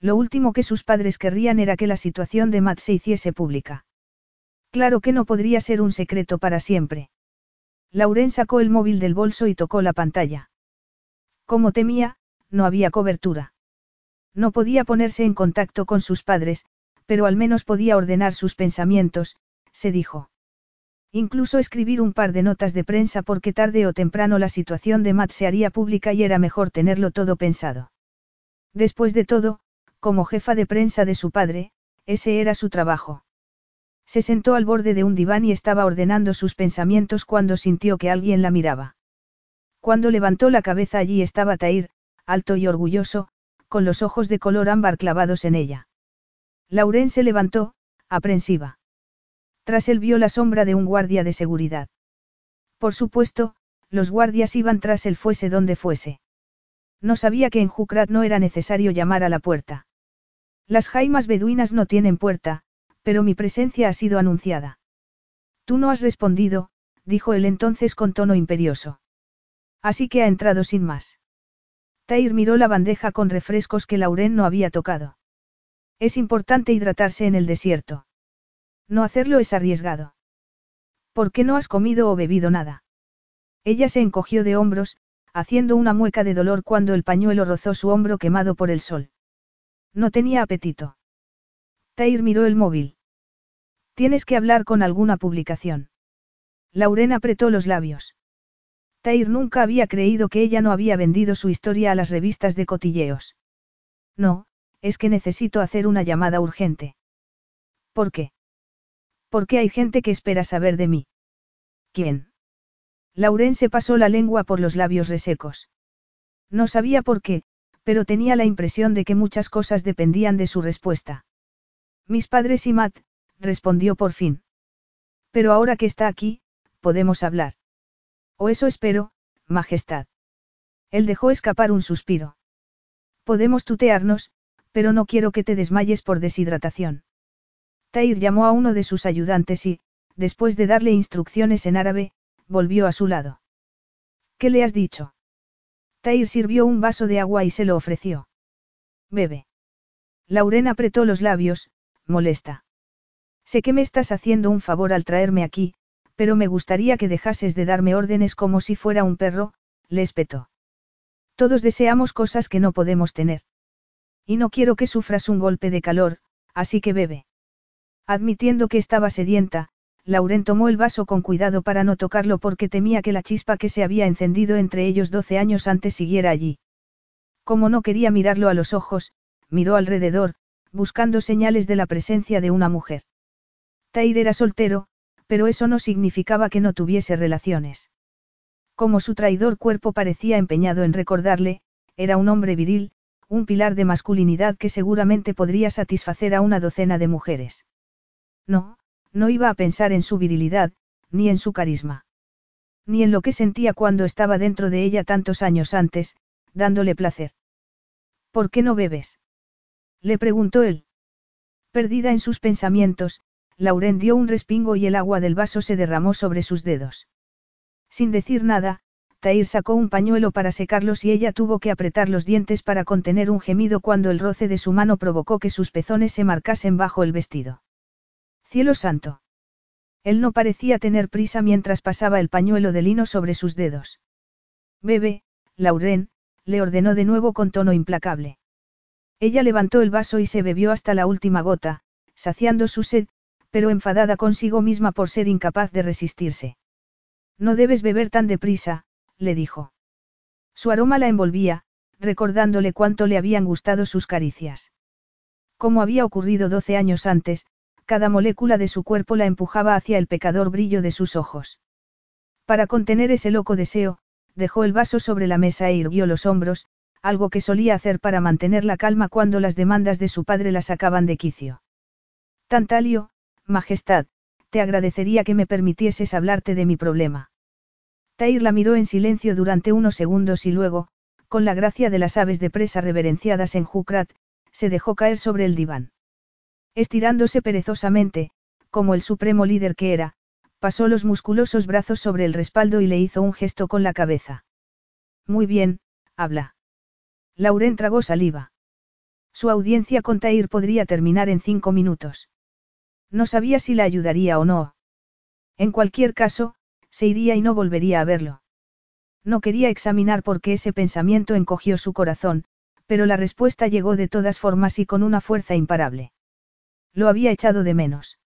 Lo último que sus padres querrían era que la situación de Matt se hiciese pública. Claro que no podría ser un secreto para siempre. Lauren sacó el móvil del bolso y tocó la pantalla. Como temía, no había cobertura. No podía ponerse en contacto con sus padres, pero al menos podía ordenar sus pensamientos, se dijo. Incluso escribir un par de notas de prensa porque tarde o temprano la situación de Matt se haría pública y era mejor tenerlo todo pensado. Después de todo, como jefa de prensa de su padre, ese era su trabajo. Se sentó al borde de un diván y estaba ordenando sus pensamientos cuando sintió que alguien la miraba. Cuando levantó la cabeza allí estaba Tair, alto y orgulloso, con los ojos de color ámbar clavados en ella. Lauren se levantó, aprensiva. Tras él vio la sombra de un guardia de seguridad. Por supuesto, los guardias iban tras él fuese donde fuese. No sabía que en Jukrat no era necesario llamar a la puerta. Las jaimas beduinas no tienen puerta, pero mi presencia ha sido anunciada. Tú no has respondido, dijo él entonces con tono imperioso. Así que ha entrado sin más. Tair miró la bandeja con refrescos que Lauren no había tocado. Es importante hidratarse en el desierto. No hacerlo es arriesgado. ¿Por qué no has comido o bebido nada? Ella se encogió de hombros, haciendo una mueca de dolor cuando el pañuelo rozó su hombro quemado por el sol. No tenía apetito. Tair miró el móvil. Tienes que hablar con alguna publicación. Lauren apretó los labios. Tair nunca había creído que ella no había vendido su historia a las revistas de cotilleos. No, es que necesito hacer una llamada urgente. ¿Por qué? Porque hay gente que espera saber de mí. ¿Quién? Lauren se pasó la lengua por los labios resecos. No sabía por qué, pero tenía la impresión de que muchas cosas dependían de su respuesta. Mis padres y Matt, respondió por fin. Pero ahora que está aquí, podemos hablar. O eso espero, Majestad. Él dejó escapar un suspiro. Podemos tutearnos, pero no quiero que te desmayes por deshidratación. Tair llamó a uno de sus ayudantes y, después de darle instrucciones en árabe, volvió a su lado. ¿Qué le has dicho? Tair sirvió un vaso de agua y se lo ofreció. Bebe. Lauren apretó los labios, molesta. Sé que me estás haciendo un favor al traerme aquí, pero me gustaría que dejases de darme órdenes como si fuera un perro, le espetó. Todos deseamos cosas que no podemos tener. Y no quiero que sufras un golpe de calor, así que bebe. Admitiendo que estaba sedienta, Lauren tomó el vaso con cuidado para no tocarlo porque temía que la chispa que se había encendido entre ellos doce años antes siguiera allí. Como no quería mirarlo a los ojos, miró alrededor, buscando señales de la presencia de una mujer. Tair era soltero, pero eso no significaba que no tuviese relaciones. Como su traidor cuerpo parecía empeñado en recordarle, era un hombre viril, un pilar de masculinidad que seguramente podría satisfacer a una docena de mujeres. No, no iba a pensar en su virilidad, ni en su carisma. Ni en lo que sentía cuando estaba dentro de ella tantos años antes, dándole placer. ¿Por qué no bebes? Le preguntó él. Perdida en sus pensamientos, Lauren dio un respingo y el agua del vaso se derramó sobre sus dedos. Sin decir nada, Tair sacó un pañuelo para secarlos y ella tuvo que apretar los dientes para contener un gemido cuando el roce de su mano provocó que sus pezones se marcasen bajo el vestido. Cielo santo. Él no parecía tener prisa mientras pasaba el pañuelo de lino sobre sus dedos. Bebe, Lauren, le ordenó de nuevo con tono implacable. Ella levantó el vaso y se bebió hasta la última gota, saciando su sed, pero enfadada consigo misma por ser incapaz de resistirse. No debes beber tan deprisa, le dijo. Su aroma la envolvía, recordándole cuánto le habían gustado sus caricias. Como había ocurrido doce años antes, cada molécula de su cuerpo la empujaba hacia el pecador brillo de sus ojos. Para contener ese loco deseo, dejó el vaso sobre la mesa e irguió los hombros, algo que solía hacer para mantener la calma cuando las demandas de su padre la sacaban de quicio. Tantalio, Majestad, te agradecería que me permitieses hablarte de mi problema. Tair la miró en silencio durante unos segundos y luego, con la gracia de las aves de presa reverenciadas en Jukrat, se dejó caer sobre el diván. Estirándose perezosamente, como el supremo líder que era, pasó los musculosos brazos sobre el respaldo y le hizo un gesto con la cabeza. Muy bien, habla. Lauren tragó saliva. Su audiencia con Tair podría terminar en cinco minutos. No sabía si la ayudaría o no. En cualquier caso, se iría y no volvería a verlo. No quería examinar por qué ese pensamiento encogió su corazón, pero la respuesta llegó de todas formas y con una fuerza imparable. Lo había echado de menos.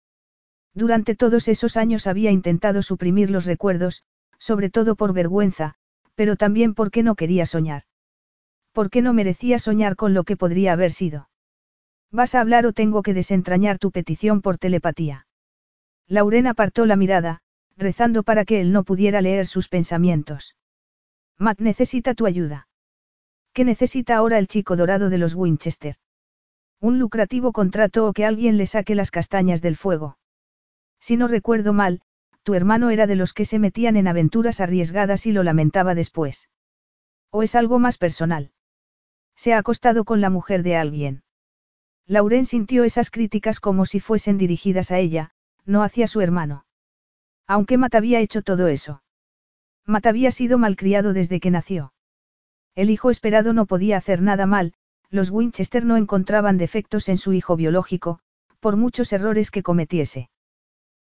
Durante todos esos años había intentado suprimir los recuerdos, sobre todo por vergüenza, pero también porque no quería soñar. Porque no merecía soñar con lo que podría haber sido. ¿Vas a hablar o tengo que desentrañar tu petición por telepatía? Lauren apartó la mirada, rezando para que él no pudiera leer sus pensamientos. Matt necesita tu ayuda. ¿Qué necesita ahora el chico dorado de los Winchester? Un lucrativo contrato o que alguien le saque las castañas del fuego. Si no recuerdo mal, tu hermano era de los que se metían en aventuras arriesgadas y lo lamentaba después. ¿O es algo más personal? Se ha acostado con la mujer de alguien. Lauren sintió esas críticas como si fuesen dirigidas a ella, no hacia su hermano. Aunque Matt había hecho todo eso. Matt había sido malcriado desde que nació. El hijo esperado no podía hacer nada mal, los Winchester no encontraban defectos en su hijo biológico, por muchos errores que cometiese.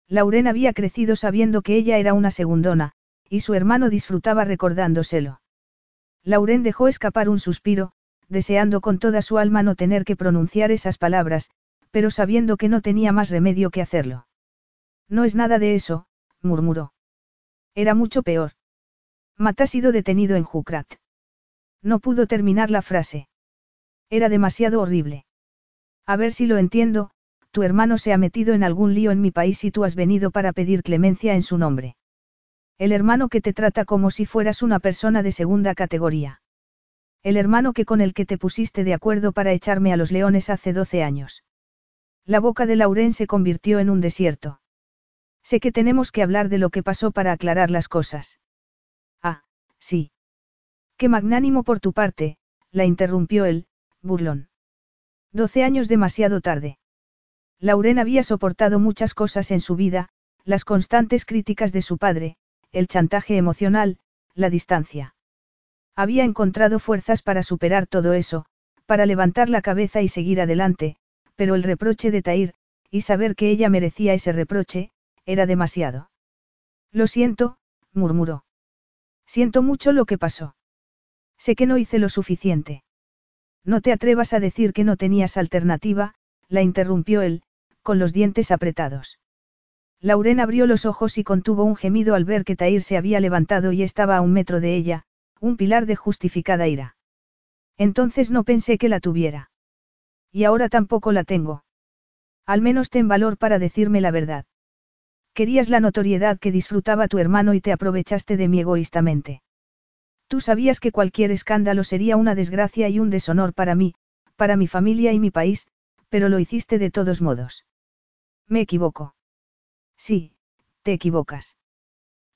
Lauren había crecido sabiendo que ella era una segundona, y su hermano disfrutaba recordándoselo. Lauren dejó escapar un suspiro, deseando con toda su alma no tener que pronunciar esas palabras, pero sabiendo que no tenía más remedio que hacerlo. No es nada de eso, murmuró. Era mucho peor. Matt ha sido detenido en Jukrat. No pudo terminar la frase. Era demasiado horrible. A ver si lo entiendo, tu hermano se ha metido en algún lío en mi país y tú has venido para pedir clemencia en su nombre. El hermano que te trata como si fueras una persona de segunda categoría. El hermano que con el que te pusiste de acuerdo para echarme a los leones hace doce años. La boca de Lauren se convirtió en un desierto. Sé que tenemos que hablar de lo que pasó para aclarar las cosas. Ah, sí. Qué magnánimo por tu parte, la interrumpió él, burlón. Doce años demasiado tarde. Lauren había soportado muchas cosas en su vida, las constantes críticas de su padre, el chantaje emocional, la distancia. Había encontrado fuerzas para superar todo eso, para levantar la cabeza y seguir adelante, pero el reproche de Tair, y saber que ella merecía ese reproche, era demasiado. Lo siento, murmuró. Siento mucho lo que pasó. Sé que no hice lo suficiente. No te atrevas a decir que no tenías alternativa, la interrumpió él, con los dientes apretados. Lauren abrió los ojos y contuvo un gemido al ver que Tair se había levantado y estaba a un metro de ella, un pilar de justificada ira. Entonces no pensé que la tuviera. Y ahora tampoco la tengo. Al menos ten valor para decirme la verdad. Querías la notoriedad que disfrutaba tu hermano y te aprovechaste de mí egoístamente. Tú sabías que cualquier escándalo sería una desgracia y un deshonor para mí, para mi familia y mi país, pero lo hiciste de todos modos. Me equivoco. Sí, te equivocas.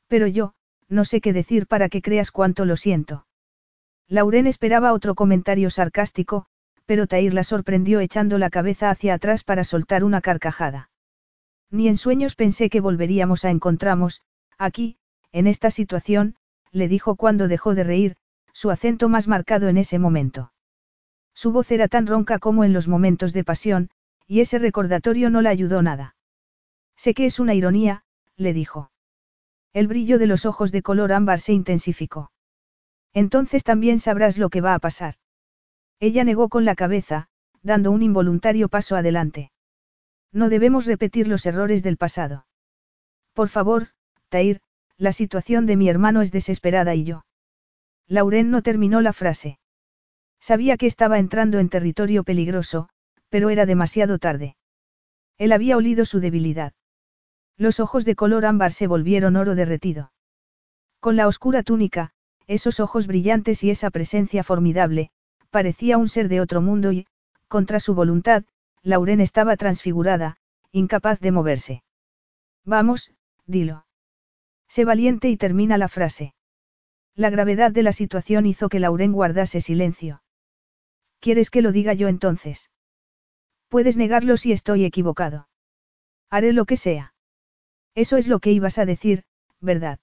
Pero yo, no sé qué decir para que creas cuánto lo siento. Lauren esperaba otro comentario sarcástico, pero Tair la sorprendió echando la cabeza hacia atrás para soltar una carcajada. Ni en sueños pensé que volveríamos a encontrarnos, aquí, en esta situación, le dijo cuando dejó de reír, su acento más marcado en ese momento. Su voz era tan ronca como en los momentos de pasión, y ese recordatorio no la ayudó nada. Sé que es una ironía, le dijo. El brillo de los ojos de color ámbar se intensificó. Entonces también sabrás lo que va a pasar. Ella negó con la cabeza, dando un involuntario paso adelante. No debemos repetir los errores del pasado. Por favor, Tair, la situación de mi hermano es desesperada y yo. Lauren no terminó la frase. Sabía que estaba entrando en territorio peligroso, pero era demasiado tarde. Él había olido su debilidad. Los ojos de color ámbar se volvieron oro derretido. Con la oscura túnica, esos ojos brillantes y esa presencia formidable, parecía un ser de otro mundo y, contra su voluntad, Lauren estaba transfigurada, incapaz de moverse. Vamos, dilo. Sé valiente y termina la frase. La gravedad de la situación hizo que Lauren guardase silencio. ¿Quieres que lo diga yo entonces? Puedes negarlo si estoy equivocado. Haré lo que sea. Eso es lo que ibas a decir, ¿verdad?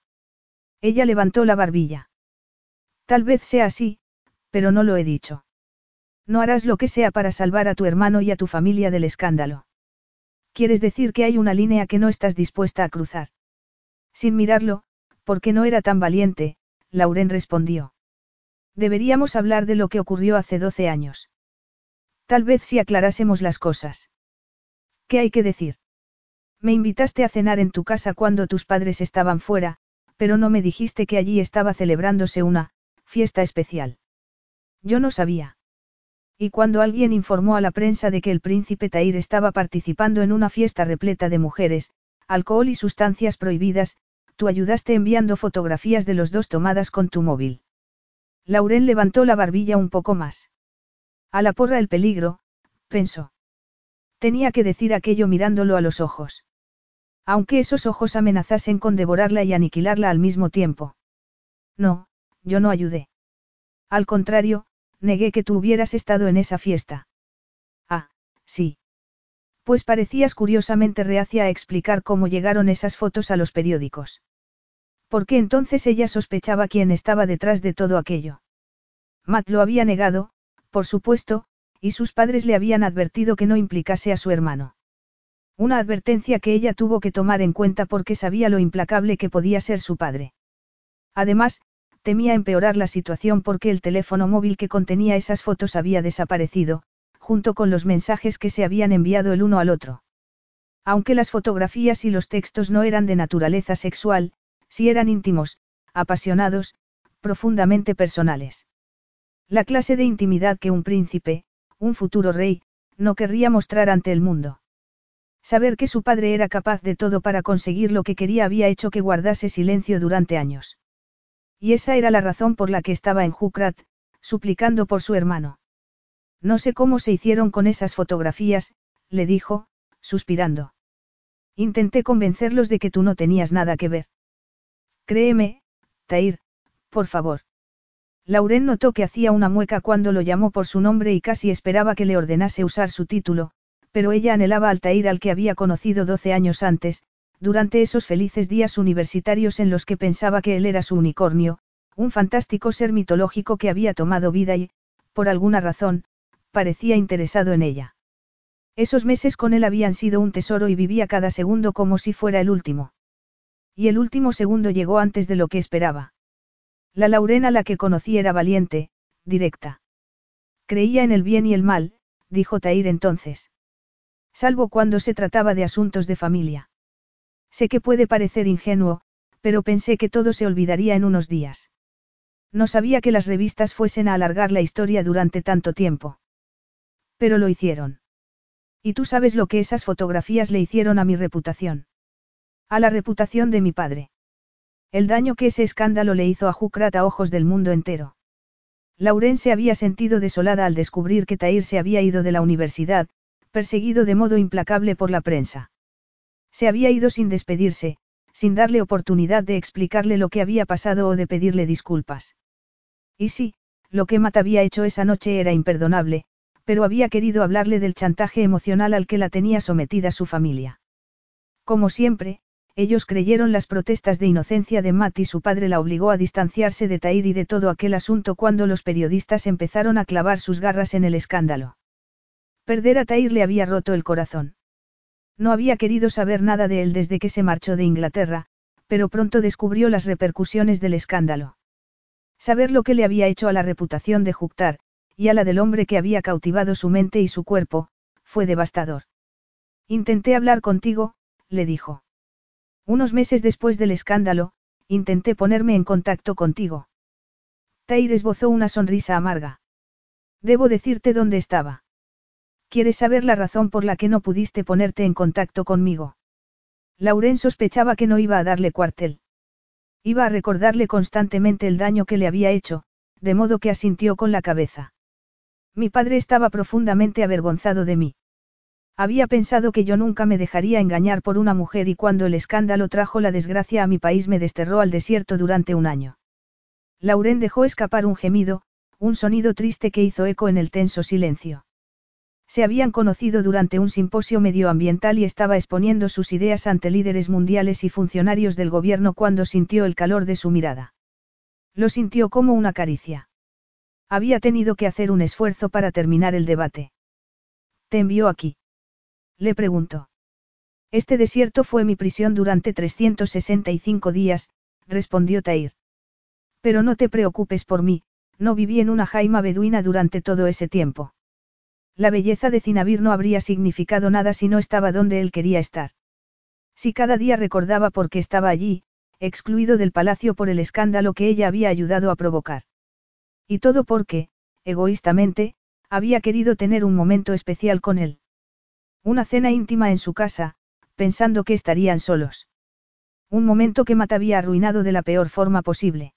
Ella levantó la barbilla. Tal vez sea así, pero no lo he dicho. No harás lo que sea para salvar a tu hermano y a tu familia del escándalo. ¿Quieres decir que hay una línea que no estás dispuesta a cruzar? Sin mirarlo, porque no era tan valiente, Lauren respondió. Deberíamos hablar de lo que ocurrió hace 12 años. Tal vez si aclarásemos las cosas. ¿Qué hay que decir? Me invitaste a cenar en tu casa cuando tus padres estaban fuera, pero no me dijiste que allí estaba celebrándose una fiesta especial. Yo no sabía. Y cuando alguien informó a la prensa de que el príncipe Tair estaba participando en una fiesta repleta de mujeres, alcohol y sustancias prohibidas, tú ayudaste enviando fotografías de los dos tomadas con tu móvil. Lauren levantó la barbilla un poco más. A la porra el peligro, pensó. Tenía que decir aquello mirándolo a los ojos. Aunque esos ojos amenazasen con devorarla y aniquilarla al mismo tiempo. No, yo no ayudé. Al contrario, negué que tú hubieras estado en esa fiesta. Ah, sí. Pues parecías curiosamente reacia a explicar cómo llegaron esas fotos a los periódicos. ¿Por qué entonces ella sospechaba quién estaba detrás de todo aquello? Matt lo había negado, por supuesto, y sus padres le habían advertido que no implicase a su hermano. Una advertencia que ella tuvo que tomar en cuenta porque sabía lo implacable que podía ser su padre. Además, temía empeorar la situación porque el teléfono móvil que contenía esas fotos había desaparecido, junto con los mensajes que se habían enviado el uno al otro. Aunque las fotografías y los textos no eran de naturaleza sexual, si eran íntimos, apasionados, profundamente personales. La clase de intimidad que un príncipe, un futuro rey, no querría mostrar ante el mundo. Saber que su padre era capaz de todo para conseguir lo que quería había hecho que guardase silencio durante años. Y esa era la razón por la que estaba en Jukrat, suplicando por su hermano. No sé cómo se hicieron con esas fotografías, le dijo, suspirando. Intenté convencerlos de que tú no tenías nada que ver. Créeme, Tair, por favor. Lauren notó que hacía una mueca cuando lo llamó por su nombre y casi esperaba que le ordenase usar su título, pero ella anhelaba al Tair al que había conocido doce años antes, durante esos felices días universitarios en los que pensaba que él era su unicornio, un fantástico ser mitológico que había tomado vida y, por alguna razón, parecía interesado en ella. Esos meses con él habían sido un tesoro y vivía cada segundo como si fuera el último. Y el último segundo llegó antes de lo que esperaba. La Laurena la que conocí era valiente, directa. Creía en el bien y el mal, dijo Tair entonces. Salvo cuando se trataba de asuntos de familia. Sé que puede parecer ingenuo, pero pensé que todo se olvidaría en unos días. No sabía que las revistas fuesen a alargar la historia durante tanto tiempo. Pero lo hicieron. Y tú sabes lo que esas fotografías le hicieron a mi reputación. A la reputación de mi padre. El daño que ese escándalo le hizo a Jukrat a ojos del mundo entero. Lauren se había sentido desolada al descubrir que Tair se había ido de la universidad, perseguido de modo implacable por la prensa. Se había ido sin despedirse, sin darle oportunidad de explicarle lo que había pasado o de pedirle disculpas. Y sí, lo que Matt había hecho esa noche era imperdonable, pero había querido hablarle del chantaje emocional al que la tenía sometida su familia. Como siempre, ellos creyeron las protestas de inocencia de Matt y su padre la obligó a distanciarse de Tair y de todo aquel asunto cuando los periodistas empezaron a clavar sus garras en el escándalo. Perder a Tair le había roto el corazón. No había querido saber nada de él desde que se marchó de Inglaterra, pero pronto descubrió las repercusiones del escándalo. Saber lo que le había hecho a la reputación de Juktar, y a la del hombre que había cautivado su mente y su cuerpo, fue devastador. Intenté hablar contigo, le dijo. Unos meses después del escándalo, intenté ponerme en contacto contigo. Tair esbozó una sonrisa amarga. Debo decirte dónde estaba. ¿Quieres saber la razón por la que no pudiste ponerte en contacto conmigo? Lauren sospechaba que no iba a darle cuartel. Iba a recordarle constantemente el daño que le había hecho, de modo que asintió con la cabeza. Mi padre estaba profundamente avergonzado de mí. Había pensado que yo nunca me dejaría engañar por una mujer y cuando el escándalo trajo la desgracia a mi país me desterró al desierto durante un año. Lauren dejó escapar un gemido, un sonido triste que hizo eco en el tenso silencio. Se habían conocido durante un simposio medioambiental y estaba exponiendo sus ideas ante líderes mundiales y funcionarios del gobierno cuando sintió el calor de su mirada. Lo sintió como una caricia. Había tenido que hacer un esfuerzo para terminar el debate. ¿Te envió aquí? Le preguntó. Este desierto fue mi prisión durante 365 días, respondió Tair. Pero no te preocupes por mí, no viví en una jaima beduina durante todo ese tiempo. La belleza de Cinabir no habría significado nada si no estaba donde él quería estar. Si cada día recordaba por qué estaba allí, excluido del palacio por el escándalo que ella había ayudado a provocar. Y todo porque, egoístamente, había querido tener un momento especial con él. Una cena íntima en su casa, pensando que estarían solos. Un momento que Matt había arruinado de la peor forma posible.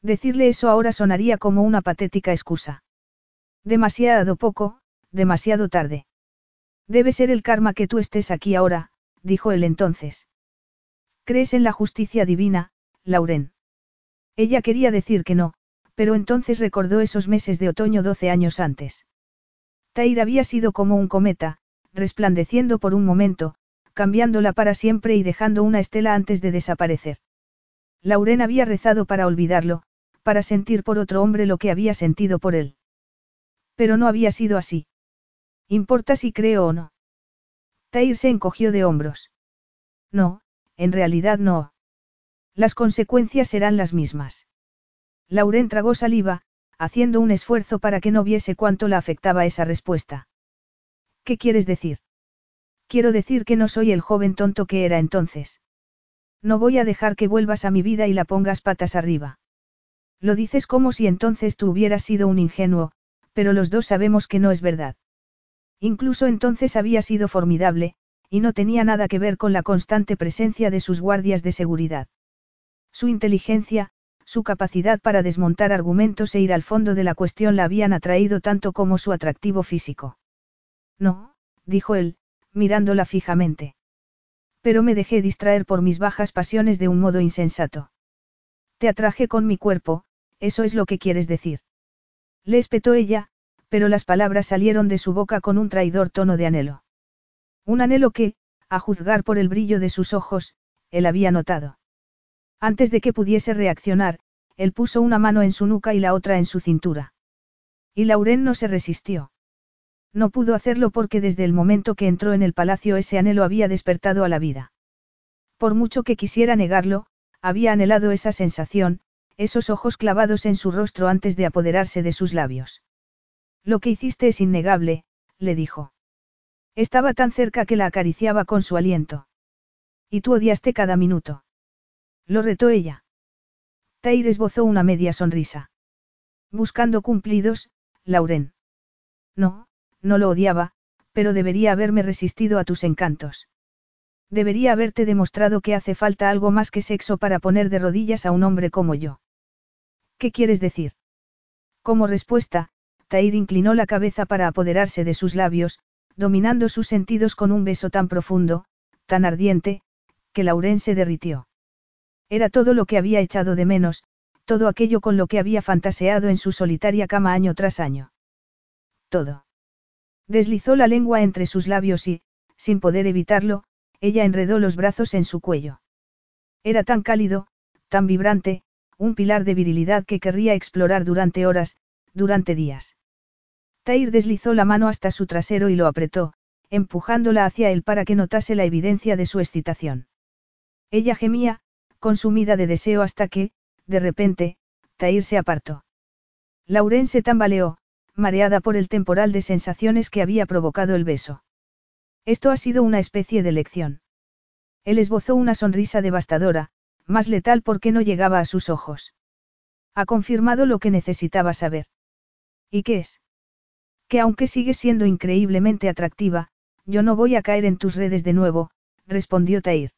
Decirle eso ahora sonaría como una patética excusa. Demasiado poco, demasiado tarde. Debe ser el karma que tú estés aquí ahora, dijo él entonces. ¿Crees en la justicia divina, Lauren? Ella quería decir que no, pero entonces recordó esos meses de otoño doce años antes. Tair había sido como un cometa, resplandeciendo por un momento, cambiándola para siempre y dejando una estela antes de desaparecer. Lauren había rezado para olvidarlo, para sentir por otro hombre lo que había sentido por él. Pero no había sido así. ¿Importa si creo o no? Tair se encogió de hombros. No, en realidad no. Las consecuencias serán las mismas. Lauren tragó saliva, haciendo un esfuerzo para que no viese cuánto la afectaba esa respuesta. ¿Qué quieres decir? Quiero decir que no soy el joven tonto que era entonces. No voy a dejar que vuelvas a mi vida y la pongas patas arriba. Lo dices como si entonces tú hubieras sido un ingenuo, pero los dos sabemos que no es verdad. Incluso entonces había sido formidable, y no tenía nada que ver con la constante presencia de sus guardias de seguridad. Su inteligencia, su capacidad para desmontar argumentos e ir al fondo de la cuestión la habían atraído tanto como su atractivo físico. No, dijo él, mirándola fijamente. Pero me dejé distraer por mis bajas pasiones de un modo insensato. Te atraje con mi cuerpo, eso es lo que quieres decir. Le espetó ella, pero las palabras salieron de su boca con un traidor tono de anhelo. Un anhelo que, a juzgar por el brillo de sus ojos, él había notado. Antes de que pudiese reaccionar, él puso una mano en su nuca y la otra en su cintura. Y Lauren no se resistió. No pudo hacerlo porque desde el momento que entró en el palacio ese anhelo había despertado a la vida. Por mucho que quisiera negarlo, había anhelado esa sensación, esos ojos clavados en su rostro antes de apoderarse de sus labios. Lo que hiciste es innegable, le dijo. Estaba tan cerca que la acariciaba con su aliento. Y tú odiaste cada minuto. Lo retó ella. Tair esbozó una media sonrisa. Buscando cumplidos, Lauren. No, no lo odiaba, pero debería haberme resistido a tus encantos. Debería haberte demostrado que hace falta algo más que sexo para poner de rodillas a un hombre como yo. ¿Qué quieres decir? Como respuesta, Tair inclinó la cabeza para apoderarse de sus labios, dominando sus sentidos con un beso tan profundo, tan ardiente, que Lauren se derritió. Era todo lo que había echado de menos, todo aquello con lo que había fantaseado en su solitaria cama año tras año. Todo. Deslizó la lengua entre sus labios y, sin poder evitarlo, ella enredó los brazos en su cuello. Era tan cálido, tan vibrante, un pilar de virilidad que querría explorar durante horas, durante días. Tair deslizó la mano hasta su trasero y lo apretó, empujándola hacia él para que notase la evidencia de su excitación. Ella gemía, consumida de deseo hasta que, de repente, Tair se apartó. Lauren se tambaleó, mareada por el temporal de sensaciones que había provocado el beso. Esto ha sido una especie de lección. Él esbozó una sonrisa devastadora, más letal porque no llegaba a sus ojos. Ha confirmado lo que necesitaba saber. ¿Y qué es? Que aunque sigues siendo increíblemente atractiva, yo no voy a caer en tus redes de nuevo, respondió Tair.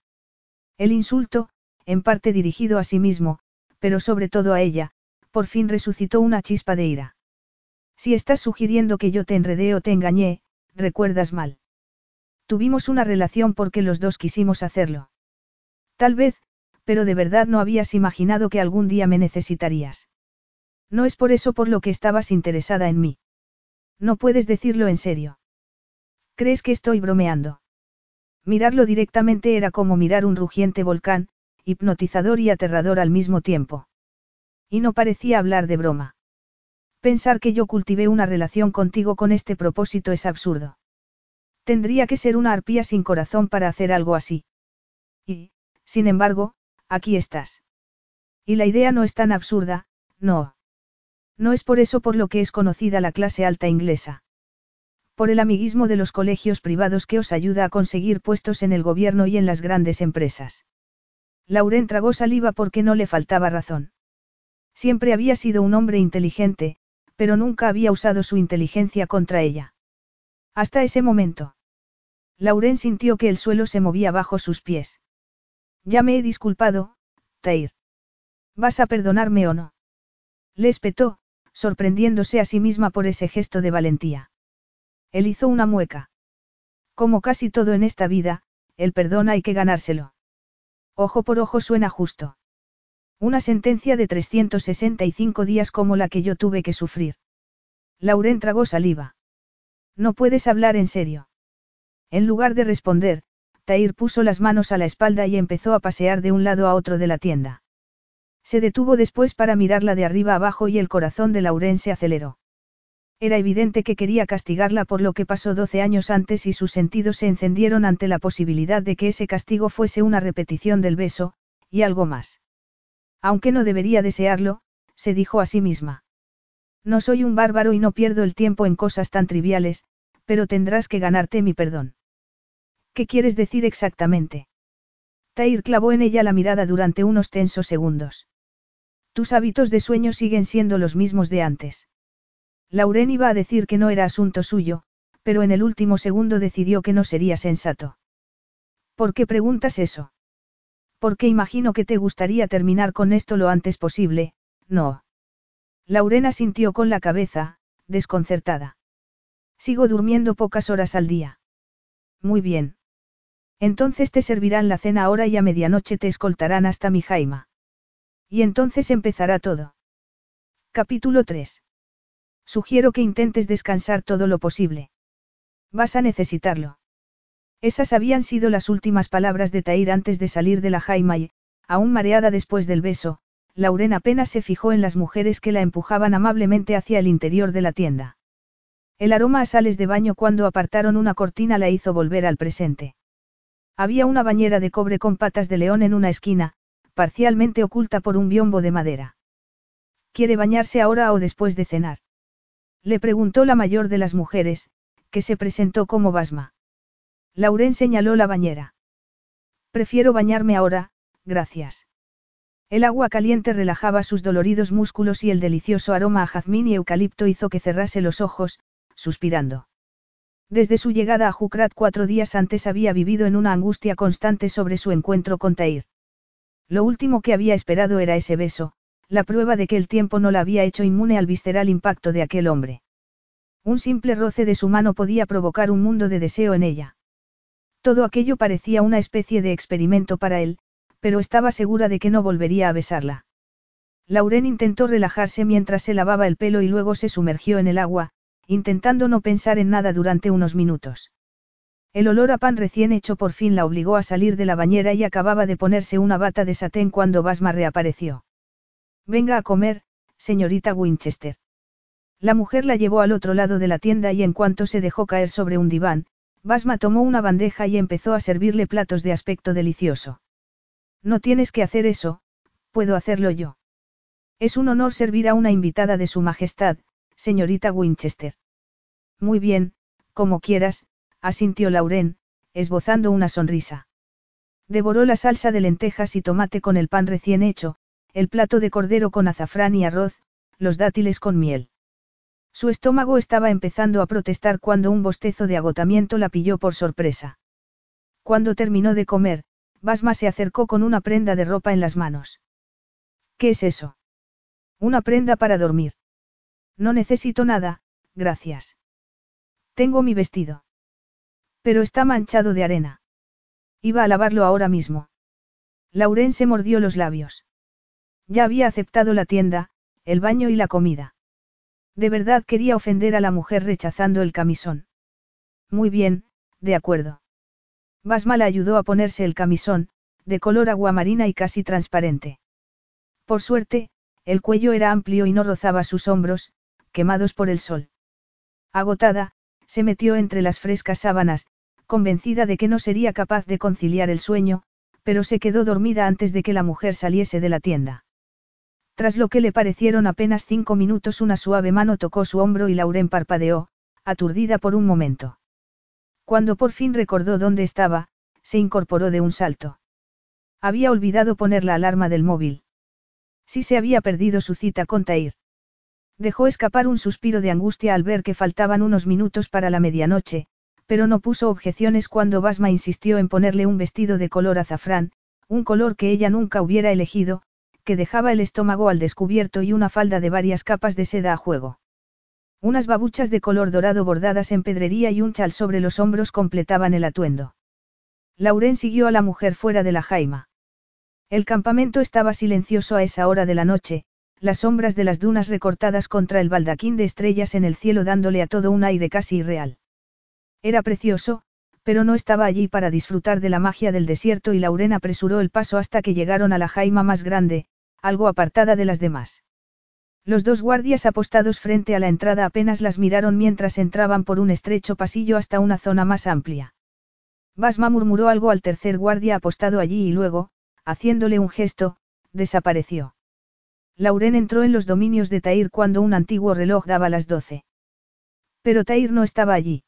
El insulto, en parte dirigido a sí mismo, pero sobre todo a ella, por fin resucitó una chispa de ira. Si estás sugiriendo que yo te enredé o te engañé, recuerdas mal. Tuvimos una relación porque los dos quisimos hacerlo. Tal vez, pero de verdad no habías imaginado que algún día me necesitarías. No es por eso por lo que estabas interesada en mí. No puedes decirlo en serio. ¿Crees que estoy bromeando? Mirarlo directamente era como mirar un rugiente volcán, hipnotizador y aterrador al mismo tiempo. Y no parecía hablar de broma. Pensar que yo cultivé una relación contigo con este propósito es absurdo. Tendría que ser una arpía sin corazón para hacer algo así. Y, sin embargo, aquí estás. Y la idea no es tan absurda, no. No es por eso por lo que es conocida la clase alta inglesa. Por el amiguismo de los colegios privados que os ayuda a conseguir puestos en el gobierno y en las grandes empresas. Lauren tragó saliva porque no le faltaba razón. Siempre había sido un hombre inteligente, pero nunca había usado su inteligencia contra ella. Hasta ese momento. Lauren sintió que el suelo se movía bajo sus pies. Ya me he disculpado, Tair. ¿Vas a perdonarme o no? Le espetó, sorprendiéndose a sí misma por ese gesto de valentía. Él hizo una mueca. Como casi todo en esta vida, el perdón hay que ganárselo. Ojo por ojo suena justo. Una sentencia de 365 días como la que yo tuve que sufrir. Lauren tragó saliva. No puedes hablar en serio. En lugar de responder, Tair puso las manos a la espalda y empezó a pasear de un lado a otro de la tienda. Se detuvo después para mirarla de arriba abajo y el corazón de Lauren se aceleró. Era evidente que quería castigarla por lo que pasó doce años antes y sus sentidos se encendieron ante la posibilidad de que ese castigo fuese una repetición del beso, y algo más. Aunque no debería desearlo, se dijo a sí misma. No soy un bárbaro y no pierdo el tiempo en cosas tan triviales, pero tendrás que ganarte mi perdón. ¿Qué quieres decir exactamente? Tair clavó en ella la mirada durante unos tensos segundos. Tus hábitos de sueño siguen siendo los mismos de antes. Lauren iba a decir que no era asunto suyo, pero en el último segundo decidió que no sería sensato. ¿Por qué preguntas eso? Porque imagino que te gustaría terminar con esto lo antes posible, no. Lauren asintió con la cabeza, desconcertada. Sigo durmiendo pocas horas al día. Muy bien. Entonces te servirán la cena ahora y a medianoche te escoltarán hasta mi jaima. Y entonces empezará todo. Capítulo 3. Sugiero que intentes descansar todo lo posible. Vas a necesitarlo. Esas habían sido las últimas palabras de Tair antes de salir de la jaima y, aún mareada después del beso, Lauren apenas se fijó en las mujeres que la empujaban amablemente hacia el interior de la tienda. El aroma a sales de baño cuando apartaron una cortina la hizo volver al presente. Había una bañera de cobre con patas de león en una esquina, parcialmente oculta por un biombo de madera. ¿Quiere bañarse ahora o después de cenar? Le preguntó la mayor de las mujeres, que se presentó como Basma. Lauren señaló la bañera. Prefiero bañarme ahora, gracias. El agua caliente relajaba sus doloridos músculos y el delicioso aroma a jazmín y eucalipto hizo que cerrase los ojos, suspirando. Desde su llegada a Jukrat cuatro días antes había vivido en una angustia constante sobre su encuentro con Tair. Lo último que había esperado era ese beso, la prueba de que el tiempo no la había hecho inmune al visceral impacto de aquel hombre. Un simple roce de su mano podía provocar un mundo de deseo en ella. Todo aquello parecía una especie de experimento para él, pero estaba segura de que no volvería a besarla. Lauren intentó relajarse mientras se lavaba el pelo y luego se sumergió en el agua, intentando no pensar en nada durante unos minutos. El olor a pan recién hecho por fin la obligó a salir de la bañera y acababa de ponerse una bata de satén cuando Basma reapareció. Venga a comer, señorita Winchester. La mujer la llevó al otro lado de la tienda y en cuanto se dejó caer sobre un diván, Basma tomó una bandeja y empezó a servirle platos de aspecto delicioso. No tienes que hacer eso, puedo hacerlo yo. Es un honor servir a una invitada de su majestad, señorita Winchester. Muy bien, como quieras, asintió Lauren, esbozando una sonrisa. Devoró la salsa de lentejas y tomate con el pan recién hecho, el plato de cordero con azafrán y arroz, los dátiles con miel. Su estómago estaba empezando a protestar cuando un bostezo de agotamiento la pilló por sorpresa. Cuando terminó de comer, Basma se acercó con una prenda de ropa en las manos. ¿Qué es eso? Una prenda para dormir. No necesito nada, gracias. Tengo mi vestido. Pero está manchado de arena. Iba a lavarlo ahora mismo. Lauren se mordió los labios. Ya había aceptado la tienda, el baño y la comida. De verdad quería ofender a la mujer rechazando el camisón. Muy bien, de acuerdo. Basma la ayudó a ponerse el camisón, de color aguamarina y casi transparente. Por suerte, el cuello era amplio y no rozaba sus hombros, quemados por el sol. Agotada, se metió entre las frescas sábanas, convencida de que no sería capaz de conciliar el sueño, pero se quedó dormida antes de que la mujer saliese de la tienda. Tras lo que le parecieron apenas cinco minutos una suave mano tocó su hombro y Lauren parpadeó, aturdida por un momento. Cuando por fin recordó dónde estaba, se incorporó de un salto. Había olvidado poner la alarma del móvil. Sí se había perdido su cita con Tair. Dejó escapar un suspiro de angustia al ver que faltaban unos minutos para la medianoche, pero no puso objeciones cuando Basma insistió en ponerle un vestido de color azafrán, un color que ella nunca hubiera elegido, que dejaba el estómago al descubierto y una falda de varias capas de seda a juego. Unas babuchas de color dorado bordadas en pedrería y un chal sobre los hombros completaban el atuendo. Lauren siguió a la mujer fuera de la jaima. El campamento estaba silencioso a esa hora de la noche, las sombras de las dunas recortadas contra el baldaquín de estrellas en el cielo dándole a todo un aire casi irreal. Era precioso, pero no estaba allí para disfrutar de la magia del desierto y Lauren apresuró el paso hasta que llegaron a la jaima más grande, algo apartada de las demás. Los dos guardias apostados frente a la entrada apenas las miraron mientras entraban por un estrecho pasillo hasta una zona más amplia. Basma murmuró algo al tercer guardia apostado allí y luego, haciéndole un gesto, desapareció. Lauren entró en los dominios de Tair cuando un antiguo reloj daba las doce. Pero Tair no estaba allí.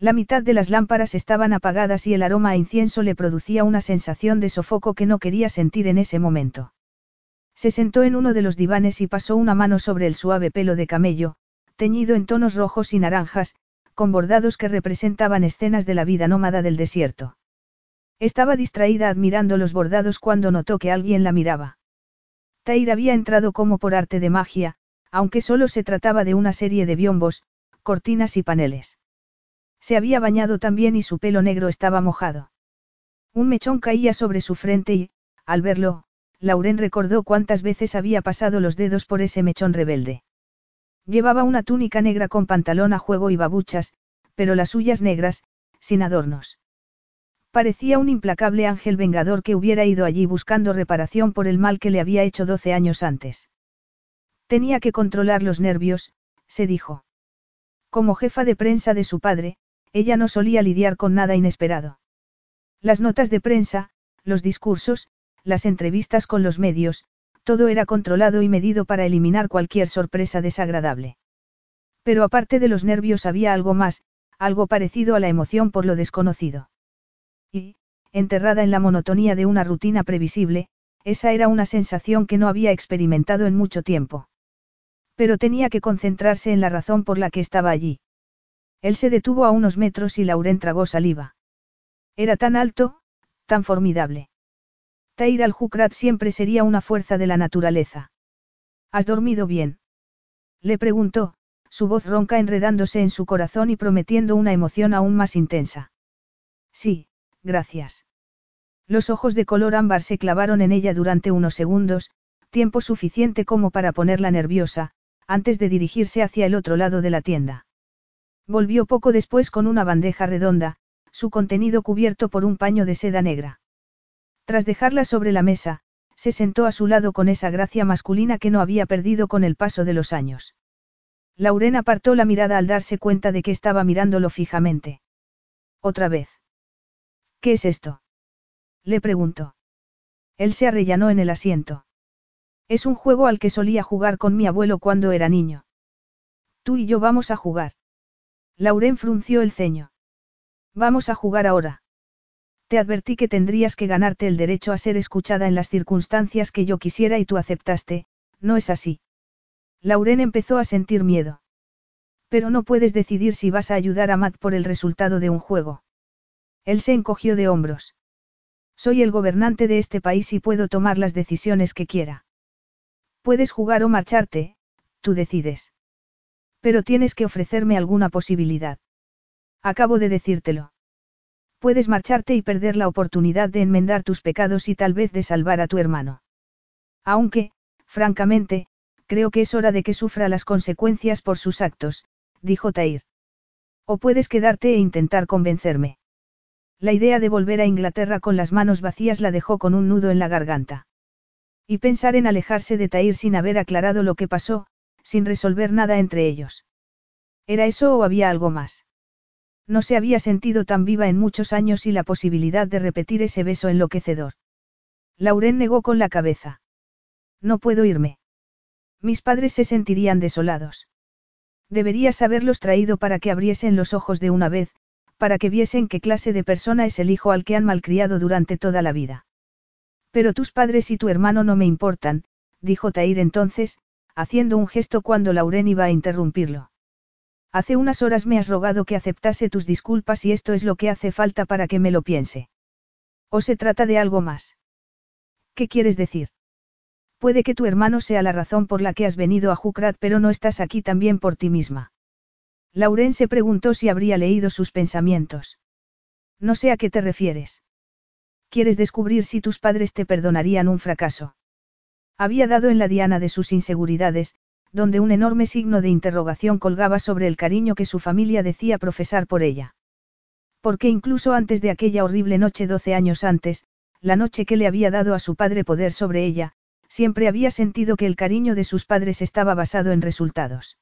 La mitad de las lámparas estaban apagadas y el aroma a incienso le producía una sensación de sofoco que no quería sentir en ese momento. Se sentó en uno de los divanes y pasó una mano sobre el suave pelo de camello, teñido en tonos rojos y naranjas, con bordados que representaban escenas de la vida nómada del desierto. Estaba distraída admirando los bordados cuando notó que alguien la miraba. Tair había entrado como por arte de magia, aunque solo se trataba de una serie de biombos, cortinas y paneles. Se había bañado también y su pelo negro estaba mojado. Un mechón caía sobre su frente y, al verlo, Lauren recordó cuántas veces había pasado los dedos por ese mechón rebelde. Llevaba una túnica negra con pantalón a juego y babuchas, pero las suyas negras, sin adornos. Parecía un implacable ángel vengador que hubiera ido allí buscando reparación por el mal que le había hecho doce años antes. Tenía que controlar los nervios, se dijo. Como jefa de prensa de su padre, ella no solía lidiar con nada inesperado. Las notas de prensa, los discursos, las entrevistas con los medios, todo era controlado y medido para eliminar cualquier sorpresa desagradable. Pero aparte de los nervios había algo más, algo parecido a la emoción por lo desconocido. Y, enterrada en la monotonía de una rutina previsible, esa era una sensación que no había experimentado en mucho tiempo. Pero tenía que concentrarse en la razón por la que estaba allí. Él se detuvo a unos metros y Lauren tragó saliva. Era tan alto, tan formidable. Tair al-Jukrat siempre sería una fuerza de la naturaleza. ¿Has dormido bien? Le preguntó, su voz ronca enredándose en su corazón y prometiendo una emoción aún más intensa. Sí, gracias. Los ojos de color ámbar se clavaron en ella durante unos segundos, tiempo suficiente como para ponerla nerviosa, antes de dirigirse hacia el otro lado de la tienda. Volvió poco después con una bandeja redonda, su contenido cubierto por un paño de seda negra. Tras dejarla sobre la mesa, se sentó a su lado con esa gracia masculina que no había perdido con el paso de los años. Lauren apartó la mirada al darse cuenta de que estaba mirándolo fijamente. Otra vez. ¿Qué es esto? Le preguntó. Él se arrellanó en el asiento. Es un juego al que solía jugar con mi abuelo cuando era niño. Tú y yo vamos a jugar. Lauren frunció el ceño. Vamos a jugar ahora. Te advertí que tendrías que ganarte el derecho a ser escuchada en las circunstancias que yo quisiera y tú aceptaste, ¿no es así? Lauren empezó a sentir miedo. Pero no puedes decidir si vas a ayudar a Matt por el resultado de un juego. Él se encogió de hombros. Soy el gobernante de este país y puedo tomar las decisiones que quiera. Puedes jugar o marcharte, tú decides. Pero tienes que ofrecerme alguna posibilidad. Acabo de decírtelo. Puedes marcharte y perder la oportunidad de enmendar tus pecados y tal vez de salvar a tu hermano. Aunque, francamente, creo que es hora de que sufra las consecuencias por sus actos, dijo Tair. O puedes quedarte e intentar convencerme. La idea de volver a Inglaterra con las manos vacías la dejó con un nudo en la garganta. Y pensar en alejarse de Tair sin haber aclarado lo que pasó, sin resolver nada entre ellos. ¿Era eso o había algo más? No se había sentido tan viva en muchos años y la posibilidad de repetir ese beso enloquecedor. Lauren negó con la cabeza. No puedo irme. Mis padres se sentirían desolados. Deberías haberlos traído para que abriesen los ojos de una vez, para que viesen qué clase de persona es el hijo al que han malcriado durante toda la vida. Pero tus padres y tu hermano no me importan, dijo Tair entonces, haciendo un gesto cuando Lauren iba a interrumpirlo. Hace unas horas me has rogado que aceptase tus disculpas y esto es lo que hace falta para que me lo piense. ¿O se trata de algo más? ¿Qué quieres decir? Puede que tu hermano sea la razón por la que has venido a Jukrat, pero no estás aquí también por ti misma. Lauren se preguntó si habría leído sus pensamientos. No sé a qué te refieres. Quieres descubrir si tus padres te perdonarían un fracaso. Había dado en la diana de sus inseguridades, donde un enorme signo de interrogación colgaba sobre el cariño que su familia decía profesar por ella. Porque incluso antes de aquella horrible noche doce años antes, la noche que le había dado a su padre poder sobre ella, siempre había sentido que el cariño de sus padres estaba basado en resultados.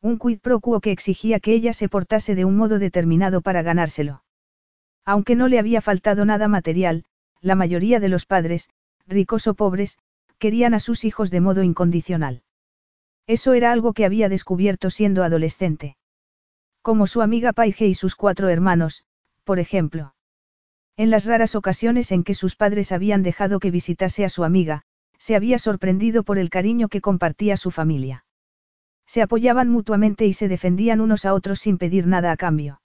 Un quid pro quo que exigía que ella se portase de un modo determinado para ganárselo. Aunque no le había faltado nada material, la mayoría de los padres, ricos o pobres, querían a sus hijos de modo incondicional. Eso era algo que había descubierto siendo adolescente. Como su amiga Paige y sus cuatro hermanos, por ejemplo. En las raras ocasiones en que sus padres habían dejado que visitase a su amiga, se había sorprendido por el cariño que compartía su familia. Se apoyaban mutuamente y se defendían unos a otros sin pedir nada a cambio.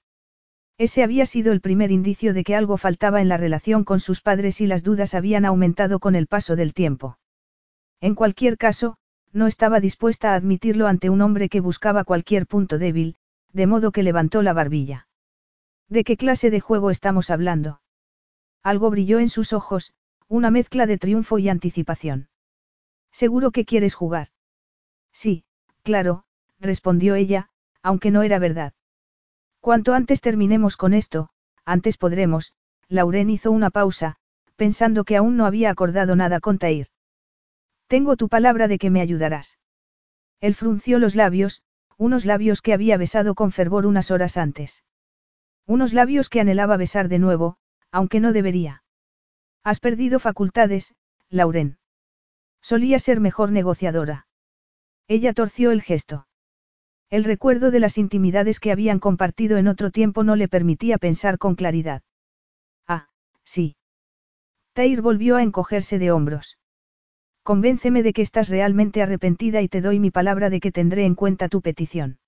Ese había sido el primer indicio de que algo faltaba en la relación con sus padres y las dudas habían aumentado con el paso del tiempo. En cualquier caso, no estaba dispuesta a admitirlo ante un hombre que buscaba cualquier punto débil, de modo que levantó la barbilla. ¿De qué clase de juego estamos hablando? Algo brilló en sus ojos, una mezcla de triunfo y anticipación. ¿Seguro que quieres jugar? Sí, Claro, respondió ella, aunque no era verdad. Cuanto antes terminemos con esto, antes podremos, Lauren hizo una pausa, pensando que aún no había acordado nada con Tair. Tengo tu palabra de que me ayudarás. Él frunció los labios, unos labios que había besado con fervor unas horas antes. Unos labios que anhelaba besar de nuevo, aunque no debería. Has perdido facultades, Lauren. Solía ser mejor negociadora. Ella torció el gesto. El recuerdo de las intimidades que habían compartido en otro tiempo no le permitía pensar con claridad. Ah, sí. Tair volvió a encogerse de hombros. Convénceme de que estás realmente arrepentida y te doy mi palabra de que tendré en cuenta tu petición.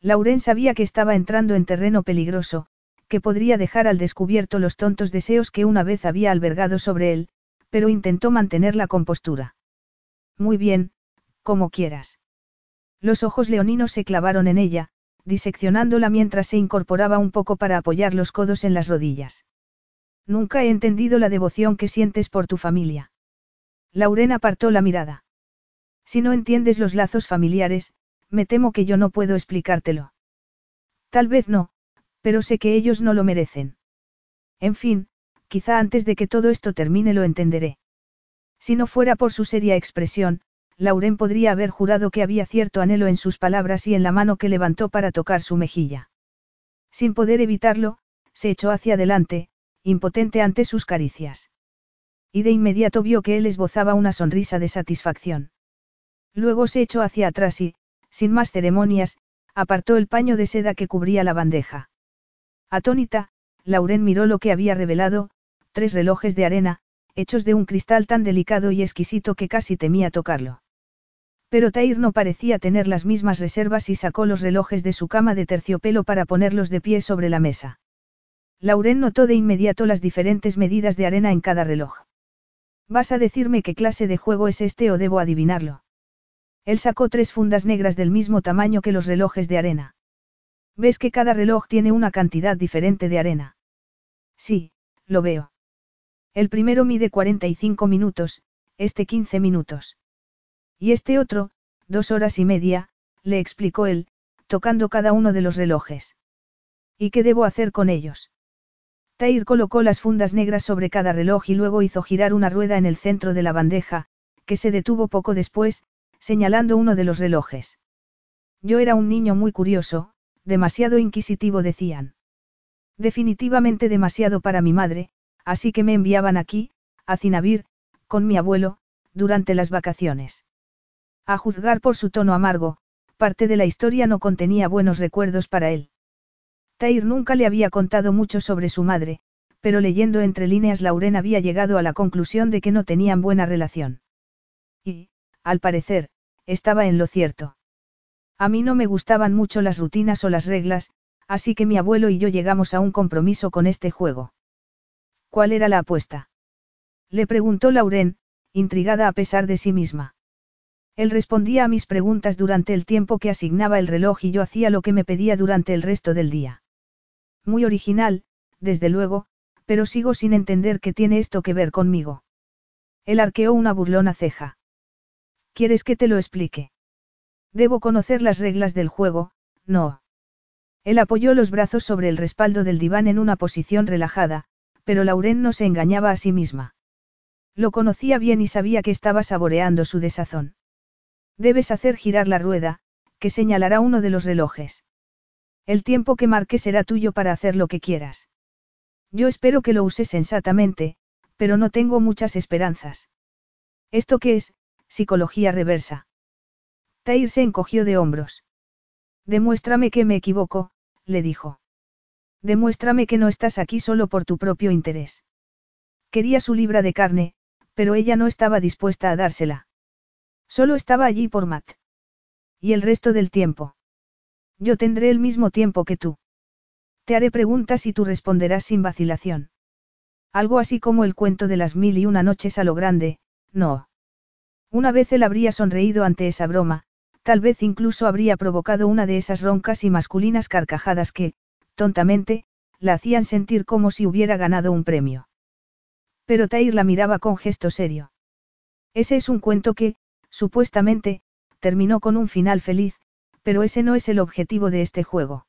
Lauren sabía que estaba entrando en terreno peligroso, que podría dejar al descubierto los tontos deseos que una vez había albergado sobre él, pero intentó mantener la compostura. Muy bien, como quieras. Los ojos leoninos se clavaron en ella, diseccionándola mientras se incorporaba un poco para apoyar los codos en las rodillas. Nunca he entendido la devoción que sientes por tu familia. Lauren apartó la mirada. Si no entiendes los lazos familiares, me temo que yo no puedo explicártelo. Tal vez no, pero sé que ellos no lo merecen. En fin, quizá antes de que todo esto termine lo entenderé. Si no fuera por su seria expresión, Lauren podría haber jurado que había cierto anhelo en sus palabras y en la mano que levantó para tocar su mejilla. Sin poder evitarlo, se echó hacia adelante, impotente ante sus caricias. Y de inmediato vio que él esbozaba una sonrisa de satisfacción. Luego se echó hacia atrás y, sin más ceremonias, apartó el paño de seda que cubría la bandeja. Atónita, Lauren miró lo que había revelado, tres relojes de arena, hechos de un cristal tan delicado y exquisito que casi temía tocarlo. Pero Tair no parecía tener las mismas reservas y sacó los relojes de su cama de terciopelo para ponerlos de pie sobre la mesa. Lauren notó de inmediato las diferentes medidas de arena en cada reloj. ¿Vas a decirme qué clase de juego es este o debo adivinarlo? Él sacó tres fundas negras del mismo tamaño que los relojes de arena. ¿Ves que cada reloj tiene una cantidad diferente de arena? Sí, lo veo. El primero mide 45 minutos, este 15 minutos. Y este otro, dos horas y media, le explicó él, tocando cada uno de los relojes. ¿Y qué debo hacer con ellos? Tair colocó las fundas negras sobre cada reloj y luego hizo girar una rueda en el centro de la bandeja, que se detuvo poco después, señalando uno de los relojes. Yo era un niño muy curioso, demasiado inquisitivo decían. Definitivamente demasiado para mi madre, así que me enviaban aquí, a Cinabir, con mi abuelo, durante las vacaciones. A juzgar por su tono amargo, parte de la historia no contenía buenos recuerdos para él. Tair nunca le había contado mucho sobre su madre, pero leyendo entre líneas Lauren había llegado a la conclusión de que no tenían buena relación. Y, al parecer, estaba en lo cierto. A mí no me gustaban mucho las rutinas o las reglas, así que mi abuelo y yo llegamos a un compromiso con este juego. ¿Cuál era la apuesta? Le preguntó Lauren, intrigada a pesar de sí misma. Él respondía a mis preguntas durante el tiempo que asignaba el reloj y yo hacía lo que me pedía durante el resto del día. Muy original, desde luego, pero sigo sin entender qué tiene esto que ver conmigo. Él arqueó una burlona ceja. ¿Quieres que te lo explique? Debo conocer las reglas del juego, no. Él apoyó los brazos sobre el respaldo del diván en una posición relajada, pero Lauren no se engañaba a sí misma. Lo conocía bien y sabía que estaba saboreando su desazón. Debes hacer girar la rueda, que señalará uno de los relojes. El tiempo que marque será tuyo para hacer lo que quieras. Yo espero que lo uses sensatamente, pero no tengo muchas esperanzas. ¿Esto qué es? Psicología reversa. Tair se encogió de hombros. Demuéstrame que me equivoco, le dijo. Demuéstrame que no estás aquí solo por tu propio interés. Quería su libra de carne, pero ella no estaba dispuesta a dársela. Solo estaba allí por Matt. ¿Y el resto del tiempo? Yo tendré el mismo tiempo que tú. Te haré preguntas y tú responderás sin vacilación. Algo así como el cuento de las mil y una noches a lo grande, no. Una vez él habría sonreído ante esa broma, tal vez incluso habría provocado una de esas roncas y masculinas carcajadas que, tontamente, la hacían sentir como si hubiera ganado un premio. Pero Tair la miraba con gesto serio. Ese es un cuento que, supuestamente, terminó con un final feliz, pero ese no es el objetivo de este juego.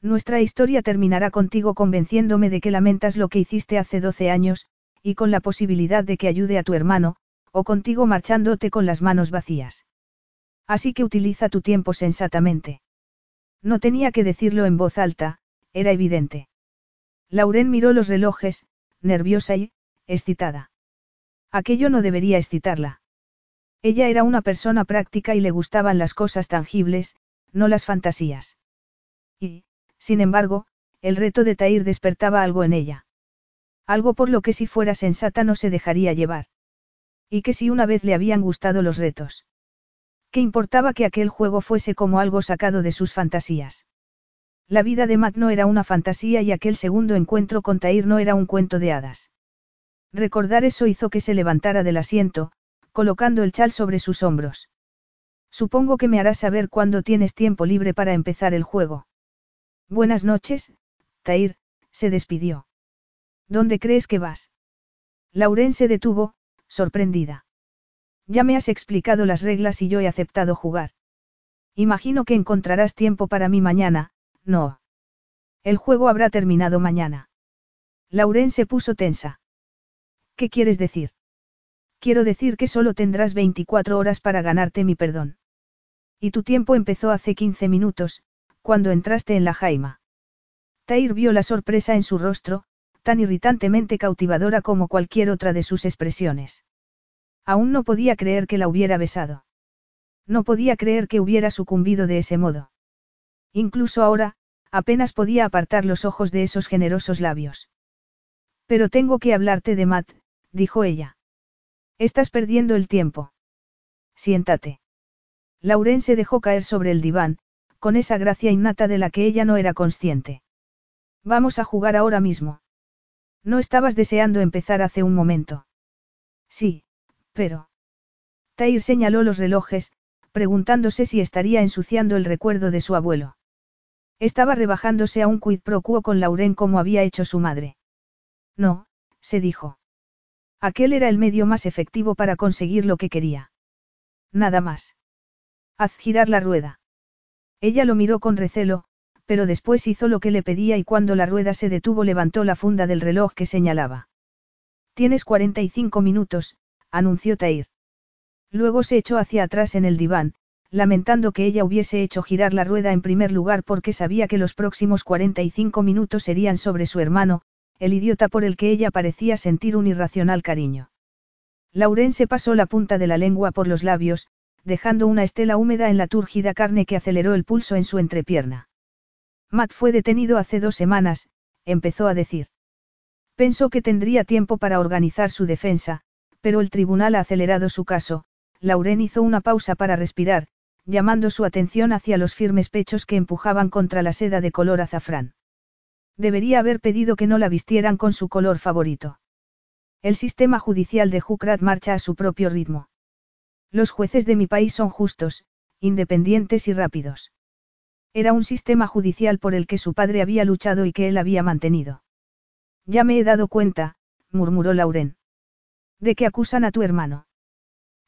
Nuestra historia terminará contigo convenciéndome de que lamentas lo que hiciste hace 12 años, y con la posibilidad de que ayude a tu hermano, o contigo marchándote con las manos vacías. Así que utiliza tu tiempo sensatamente. No tenía que decirlo en voz alta, era evidente. Lauren miró los relojes, nerviosa y, excitada. Aquello no debería excitarla. Ella era una persona práctica y le gustaban las cosas tangibles, no las fantasías. Y, sin embargo, el reto de Tair despertaba algo en ella. Algo por lo que si fuera sensata no se dejaría llevar. Y que si una vez le habían gustado los retos. ¿Qué importaba que aquel juego fuese como algo sacado de sus fantasías? La vida de Matt no era una fantasía y aquel segundo encuentro con Tair no era un cuento de hadas. Recordar eso hizo que se levantara del asiento, colocando el chal sobre sus hombros. Supongo que me harás saber cuándo tienes tiempo libre para empezar el juego. Buenas noches, Tair, se despidió. ¿Dónde crees que vas? Lauren se detuvo, sorprendida. Ya me has explicado las reglas y yo he aceptado jugar. Imagino que encontrarás tiempo para mí mañana, no. El juego habrá terminado mañana. Lauren se puso tensa. ¿Qué quieres decir? Quiero decir que solo tendrás 24 horas para ganarte mi perdón. Y tu tiempo empezó hace 15 minutos, cuando entraste en la jaima. Tair vio la sorpresa en su rostro, tan irritantemente cautivadora como cualquier otra de sus expresiones. Aún no podía creer que la hubiera besado. No podía creer que hubiera sucumbido de ese modo. Incluso ahora, apenas podía apartar los ojos de esos generosos labios. Pero tengo que hablarte de Matt, dijo ella. Estás perdiendo el tiempo. Siéntate. Lauren se dejó caer sobre el diván, con esa gracia innata de la que ella no era consciente. Vamos a jugar ahora mismo. No estabas deseando empezar hace un momento. Sí, pero. Tair señaló los relojes, preguntándose si estaría ensuciando el recuerdo de su abuelo. Estaba rebajándose a un quid pro quo con Lauren como había hecho su madre. No, se dijo. Aquel era el medio más efectivo para conseguir lo que quería. Nada más. Haz girar la rueda. Ella lo miró con recelo, pero después hizo lo que le pedía y cuando la rueda se detuvo levantó la funda del reloj que señalaba. Tienes 45 minutos, anunció Tair. Luego se echó hacia atrás en el diván, lamentando que ella hubiese hecho girar la rueda en primer lugar porque sabía que los próximos 45 minutos serían sobre su hermano, el idiota por el que ella parecía sentir un irracional cariño. Lauren se pasó la punta de la lengua por los labios, dejando una estela húmeda en la túrgida carne que aceleró el pulso en su entrepierna. Matt fue detenido hace dos semanas, empezó a decir. Pensó que tendría tiempo para organizar su defensa, pero el tribunal ha acelerado su caso. Lauren hizo una pausa para respirar, llamando su atención hacia los firmes pechos que empujaban contra la seda de color azafrán. Debería haber pedido que no la vistieran con su color favorito. El sistema judicial de Jukrat marcha a su propio ritmo. Los jueces de mi país son justos, independientes y rápidos. Era un sistema judicial por el que su padre había luchado y que él había mantenido. Ya me he dado cuenta, murmuró Lauren. ¿De qué acusan a tu hermano?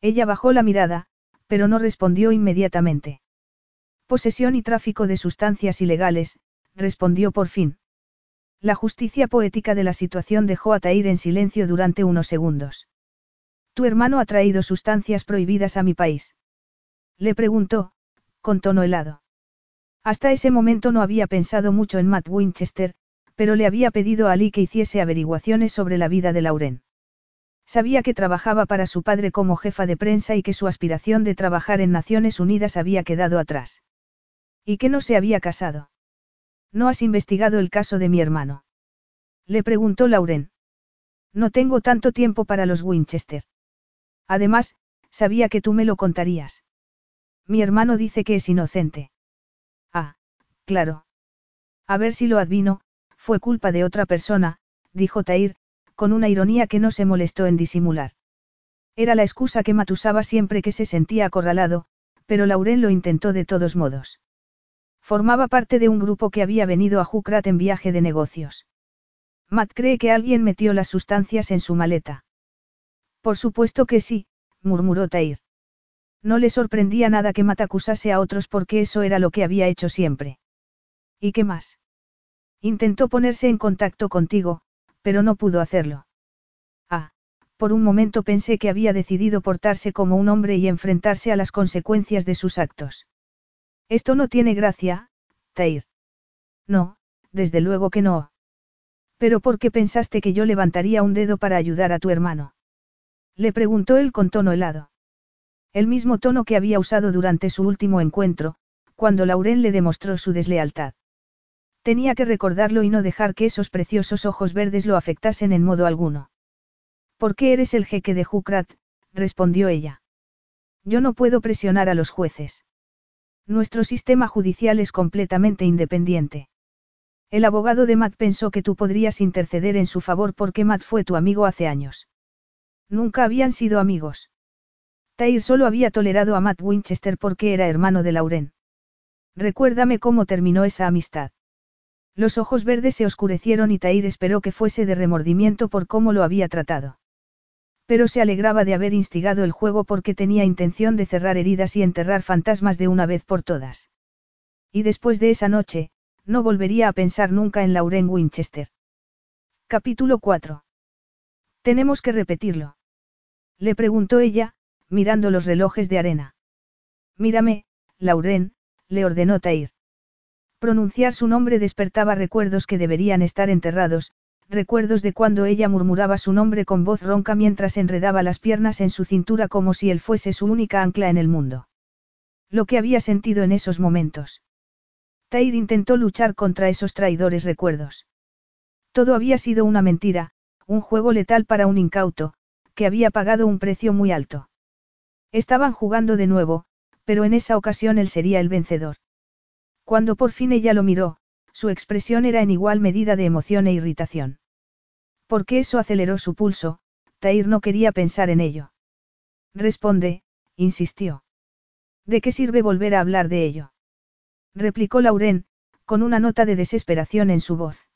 Ella bajó la mirada, pero no respondió inmediatamente. Posesión y tráfico de sustancias ilegales, respondió por fin. La justicia poética de la situación dejó a Tair en silencio durante unos segundos. Tu hermano ha traído sustancias prohibidas a mi país. Le preguntó, con tono helado. Hasta ese momento no había pensado mucho en Matt Winchester, pero le había pedido a Ali que hiciese averiguaciones sobre la vida de Lauren. Sabía que trabajaba para su padre como jefa de prensa y que su aspiración de trabajar en Naciones Unidas había quedado atrás. Y que no se había casado. ¿No has investigado el caso de mi hermano? Le preguntó Lauren. No tengo tanto tiempo para los Winchester. Además, sabía que tú me lo contarías. Mi hermano dice que es inocente. Ah, claro. A ver si lo advino, fue culpa de otra persona, dijo Tair, con una ironía que no se molestó en disimular. Era la excusa que Matt usaba siempre que se sentía acorralado, pero Lauren lo intentó de todos modos. Formaba parte de un grupo que había venido a Jukrat en viaje de negocios. Matt cree que alguien metió las sustancias en su maleta. Por supuesto que sí, murmuró Tair. No le sorprendía nada que Matt acusase a otros porque eso era lo que había hecho siempre. ¿Y qué más? Intentó ponerse en contacto contigo, pero no pudo hacerlo. Ah, por un momento pensé que había decidido portarse como un hombre y enfrentarse a las consecuencias de sus actos. Esto no tiene gracia, Tair. No, desde luego que no. Pero ¿por qué pensaste que yo levantaría un dedo para ayudar a tu hermano? Le preguntó él con tono helado. El mismo tono que había usado durante su último encuentro, cuando Lauren le demostró su deslealtad. Tenía que recordarlo y no dejar que esos preciosos ojos verdes lo afectasen en modo alguno. ¿Por qué eres el jeque de Jukrat? respondió ella. Yo no puedo presionar a los jueces. Nuestro sistema judicial es completamente independiente. El abogado de Matt pensó que tú podrías interceder en su favor porque Matt fue tu amigo hace años. Nunca habían sido amigos. Tair solo había tolerado a Matt Winchester porque era hermano de Lauren. Recuérdame cómo terminó esa amistad. Los ojos verdes se oscurecieron y Tair esperó que fuese de remordimiento por cómo lo había tratado. Pero se alegraba de haber instigado el juego porque tenía intención de cerrar heridas y enterrar fantasmas de una vez por todas. Y después de esa noche, no volvería a pensar nunca en Lauren Winchester. Capítulo 4. Tenemos que repetirlo. Le preguntó ella, mirando los relojes de arena. Mírame, Lauren, le ordenó Tair. Pronunciar su nombre despertaba recuerdos que deberían estar enterrados, recuerdos de cuando ella murmuraba su nombre con voz ronca mientras enredaba las piernas en su cintura como si él fuese su única ancla en el mundo. Lo que había sentido en esos momentos. Tair intentó luchar contra esos traidores recuerdos. Todo había sido una mentira, un juego letal para un incauto, que había pagado un precio muy alto. Estaban jugando de nuevo, pero en esa ocasión él sería el vencedor. Cuando por fin ella lo miró, su expresión era en igual medida de emoción e irritación. Porque eso aceleró su pulso, Tair no quería pensar en ello. Responde, insistió. ¿De qué sirve volver a hablar de ello? replicó Lauren, con una nota de desesperación en su voz.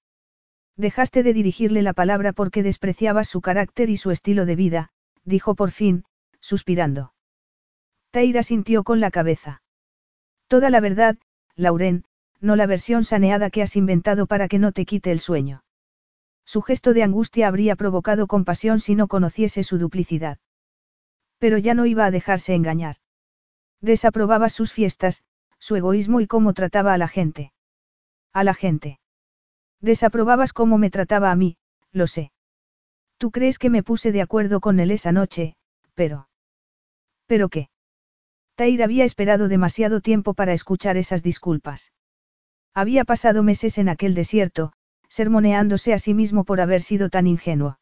Dejaste de dirigirle la palabra porque despreciabas su carácter y su estilo de vida, dijo por fin, suspirando. Taira sintió con la cabeza. Toda la verdad, Lauren, no la versión saneada que has inventado para que no te quite el sueño. Su gesto de angustia habría provocado compasión si no conociese su duplicidad. Pero ya no iba a dejarse engañar. Desaprobaba sus fiestas, su egoísmo y cómo trataba a la gente. A la gente. Desaprobabas cómo me trataba a mí, lo sé. Tú crees que me puse de acuerdo con él esa noche, pero... ¿Pero qué? Tair había esperado demasiado tiempo para escuchar esas disculpas. Había pasado meses en aquel desierto, sermoneándose a sí mismo por haber sido tan ingenuo.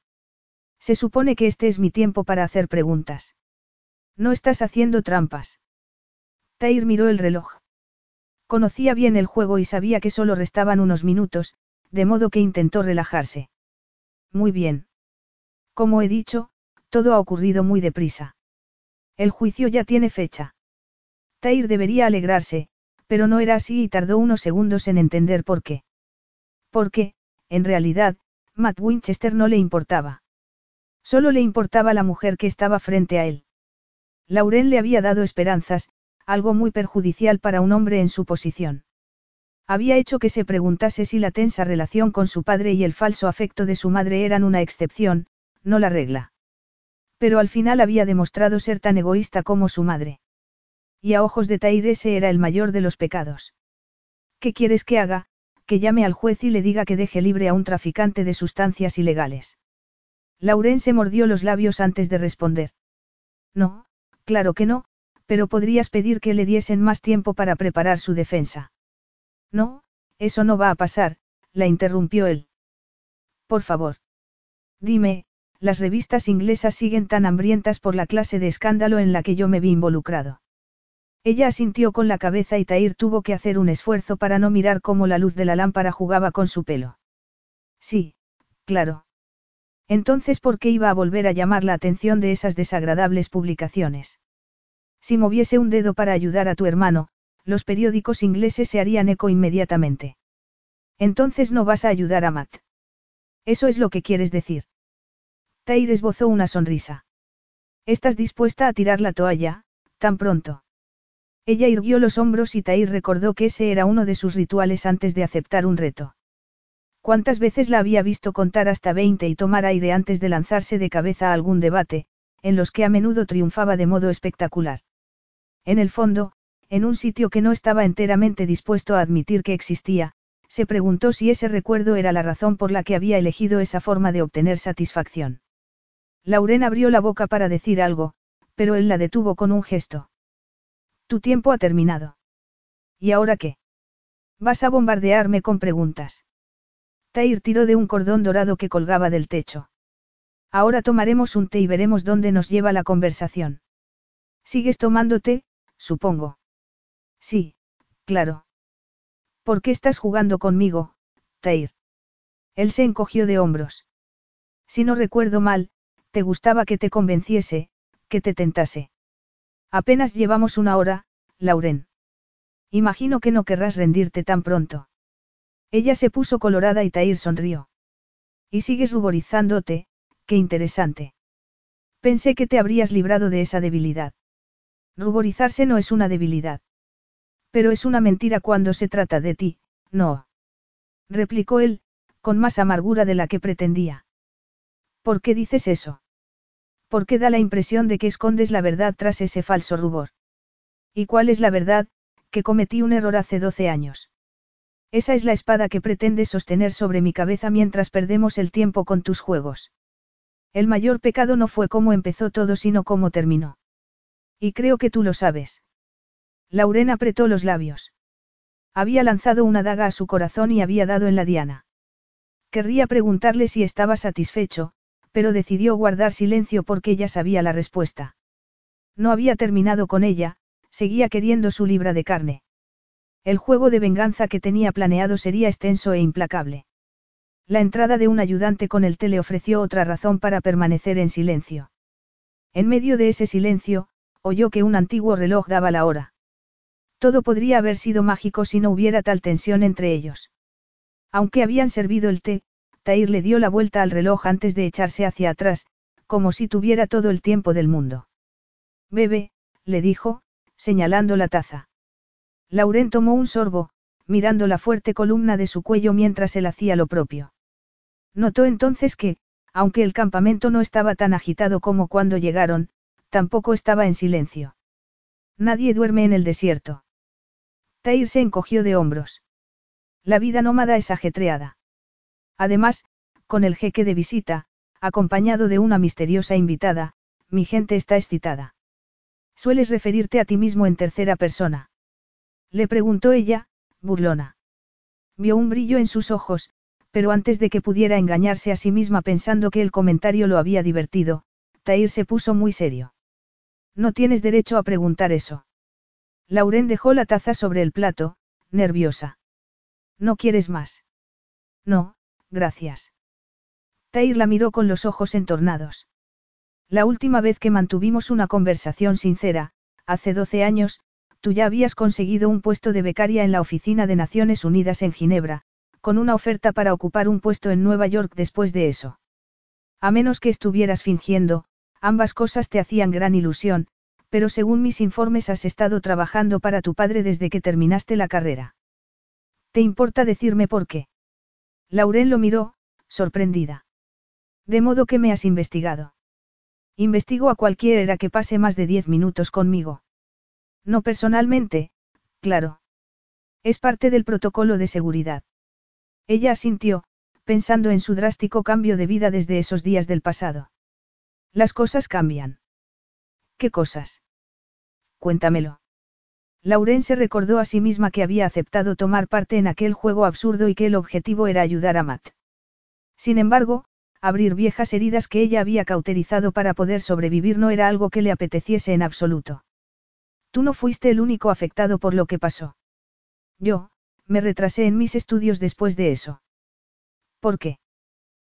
Se supone que este es mi tiempo para hacer preguntas. No estás haciendo trampas. Tair miró el reloj. Conocía bien el juego y sabía que solo restaban unos minutos, de modo que intentó relajarse. Muy bien. Como he dicho, todo ha ocurrido muy deprisa. El juicio ya tiene fecha. Tair debería alegrarse, pero no era así y tardó unos segundos en entender por qué. Porque, en realidad, Matt Winchester no le importaba. Solo le importaba la mujer que estaba frente a él. Lauren le había dado esperanzas, algo muy perjudicial para un hombre en su posición. Había hecho que se preguntase si la tensa relación con su padre y el falso afecto de su madre eran una excepción, no la regla. Pero al final había demostrado ser tan egoísta como su madre. Y a ojos de Tair ese era el mayor de los pecados. ¿Qué quieres que haga? Que llame al juez y le diga que deje libre a un traficante de sustancias ilegales. Lauren se mordió los labios antes de responder. No, claro que no, pero podrías pedir que le diesen más tiempo para preparar su defensa. No, eso no va a pasar, la interrumpió él. Por favor. Dime, las revistas inglesas siguen tan hambrientas por la clase de escándalo en la que yo me vi involucrado. Ella asintió con la cabeza y Tair tuvo que hacer un esfuerzo para no mirar cómo la luz de la lámpara jugaba con su pelo. Sí, claro. Entonces, ¿por qué iba a volver a llamar la atención de esas desagradables publicaciones? Si moviese un dedo para ayudar a tu hermano, los periódicos ingleses se harían eco inmediatamente. Entonces no vas a ayudar a Matt. Eso es lo que quieres decir. Tair esbozó una sonrisa. ¿Estás dispuesta a tirar la toalla, tan pronto? Ella irguió los hombros y Tair recordó que ese era uno de sus rituales antes de aceptar un reto. ¿Cuántas veces la había visto contar hasta 20 y tomar aire antes de lanzarse de cabeza a algún debate, en los que a menudo triunfaba de modo espectacular? En el fondo, en un sitio que no estaba enteramente dispuesto a admitir que existía, se preguntó si ese recuerdo era la razón por la que había elegido esa forma de obtener satisfacción. Lauren abrió la boca para decir algo, pero él la detuvo con un gesto. Tu tiempo ha terminado. ¿Y ahora qué? Vas a bombardearme con preguntas. Tair tiró de un cordón dorado que colgaba del techo. Ahora tomaremos un té y veremos dónde nos lleva la conversación. ¿Sigues tomando té, supongo? Sí, claro. ¿Por qué estás jugando conmigo, Tair? Él se encogió de hombros. Si no recuerdo mal, te gustaba que te convenciese, que te tentase. Apenas llevamos una hora, Lauren. Imagino que no querrás rendirte tan pronto. Ella se puso colorada y Tair sonrió. Y sigues ruborizándote, qué interesante. Pensé que te habrías librado de esa debilidad. Ruborizarse no es una debilidad. Pero es una mentira cuando se trata de ti, no. Replicó él, con más amargura de la que pretendía. ¿Por qué dices eso? Porque da la impresión de que escondes la verdad tras ese falso rubor. ¿Y cuál es la verdad? Que cometí un error hace 12 años. Esa es la espada que pretendes sostener sobre mi cabeza mientras perdemos el tiempo con tus juegos. El mayor pecado no fue cómo empezó todo, sino cómo terminó. Y creo que tú lo sabes. Lauren apretó los labios. Había lanzado una daga a su corazón y había dado en la diana. Querría preguntarle si estaba satisfecho, pero decidió guardar silencio porque ya sabía la respuesta. No había terminado con ella, seguía queriendo su libra de carne. El juego de venganza que tenía planeado sería extenso e implacable. La entrada de un ayudante con el té le ofreció otra razón para permanecer en silencio. En medio de ese silencio, oyó que un antiguo reloj daba la hora. Todo podría haber sido mágico si no hubiera tal tensión entre ellos. Aunque habían servido el té, Tair le dio la vuelta al reloj antes de echarse hacia atrás, como si tuviera todo el tiempo del mundo. Bebe, le dijo, señalando la taza. Lauren tomó un sorbo, mirando la fuerte columna de su cuello mientras él hacía lo propio. Notó entonces que, aunque el campamento no estaba tan agitado como cuando llegaron, tampoco estaba en silencio. Nadie duerme en el desierto. Tair se encogió de hombros. La vida nómada es ajetreada. Además, con el jeque de visita, acompañado de una misteriosa invitada, mi gente está excitada. ¿Sueles referirte a ti mismo en tercera persona? Le preguntó ella, burlona. Vio un brillo en sus ojos, pero antes de que pudiera engañarse a sí misma pensando que el comentario lo había divertido, Tair se puso muy serio. No tienes derecho a preguntar eso. Lauren dejó la taza sobre el plato, nerviosa. ¿No quieres más? No, gracias. Tair la miró con los ojos entornados. La última vez que mantuvimos una conversación sincera, hace 12 años, tú ya habías conseguido un puesto de becaria en la Oficina de Naciones Unidas en Ginebra, con una oferta para ocupar un puesto en Nueva York después de eso. A menos que estuvieras fingiendo, ambas cosas te hacían gran ilusión, pero según mis informes has estado trabajando para tu padre desde que terminaste la carrera. ¿Te importa decirme por qué? Lauren lo miró, sorprendida. De modo que me has investigado. Investigo a cualquiera que pase más de diez minutos conmigo. No personalmente, claro. Es parte del protocolo de seguridad. Ella asintió, pensando en su drástico cambio de vida desde esos días del pasado. Las cosas cambian. ¿Qué cosas? Cuéntamelo. Lauren se recordó a sí misma que había aceptado tomar parte en aquel juego absurdo y que el objetivo era ayudar a Matt. Sin embargo, abrir viejas heridas que ella había cauterizado para poder sobrevivir no era algo que le apeteciese en absoluto. Tú no fuiste el único afectado por lo que pasó. Yo, me retrasé en mis estudios después de eso. ¿Por qué?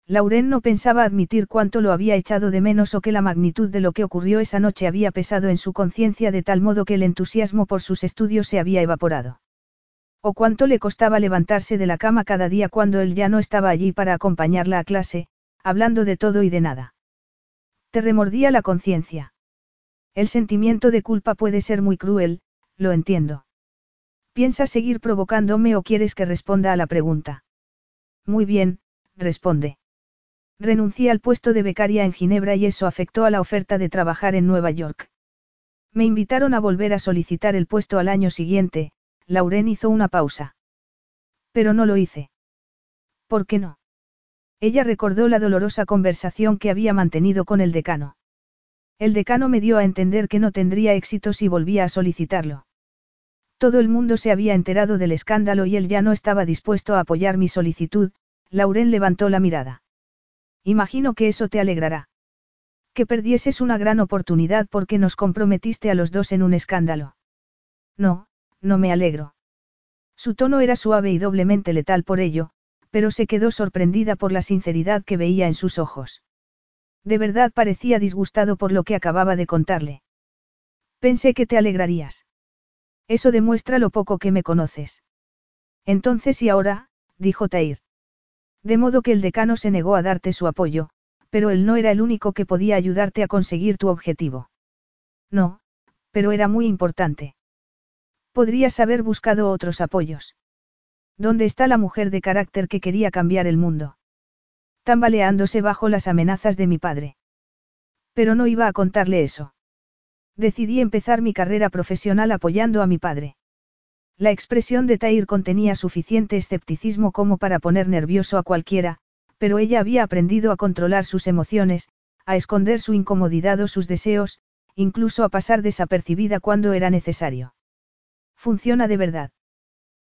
Lauren no pensaba admitir cuánto lo había echado de menos o que la magnitud de lo que ocurrió esa noche había pesado en su conciencia de tal modo que el entusiasmo por sus estudios se había evaporado. O cuánto le costaba levantarse de la cama cada día cuando él ya no estaba allí para acompañarla a clase, hablando de todo y de nada. Te remordía la conciencia. El sentimiento de culpa puede ser muy cruel, lo entiendo. ¿Piensas seguir provocándome o quieres que responda a la pregunta? Muy bien, responde. Renuncié al puesto de becaria en Ginebra y eso afectó a la oferta de trabajar en Nueva York. Me invitaron a volver a solicitar el puesto al año siguiente, Lauren hizo una pausa. Pero no lo hice. ¿Por qué no? Ella recordó la dolorosa conversación que había mantenido con el decano. El decano me dio a entender que no tendría éxito si volvía a solicitarlo. Todo el mundo se había enterado del escándalo y él ya no estaba dispuesto a apoyar mi solicitud, Lauren levantó la mirada. Imagino que eso te alegrará. Que perdieses una gran oportunidad porque nos comprometiste a los dos en un escándalo. No, no me alegro. Su tono era suave y doblemente letal por ello, pero se quedó sorprendida por la sinceridad que veía en sus ojos. De verdad parecía disgustado por lo que acababa de contarle. Pensé que te alegrarías. Eso demuestra lo poco que me conoces. Entonces y ahora, dijo Tair. De modo que el decano se negó a darte su apoyo, pero él no era el único que podía ayudarte a conseguir tu objetivo. No, pero era muy importante. Podrías haber buscado otros apoyos. ¿Dónde está la mujer de carácter que quería cambiar el mundo? Tambaleándose bajo las amenazas de mi padre. Pero no iba a contarle eso. Decidí empezar mi carrera profesional apoyando a mi padre. La expresión de Tair contenía suficiente escepticismo como para poner nervioso a cualquiera, pero ella había aprendido a controlar sus emociones, a esconder su incomodidad o sus deseos, incluso a pasar desapercibida cuando era necesario. Funciona de verdad.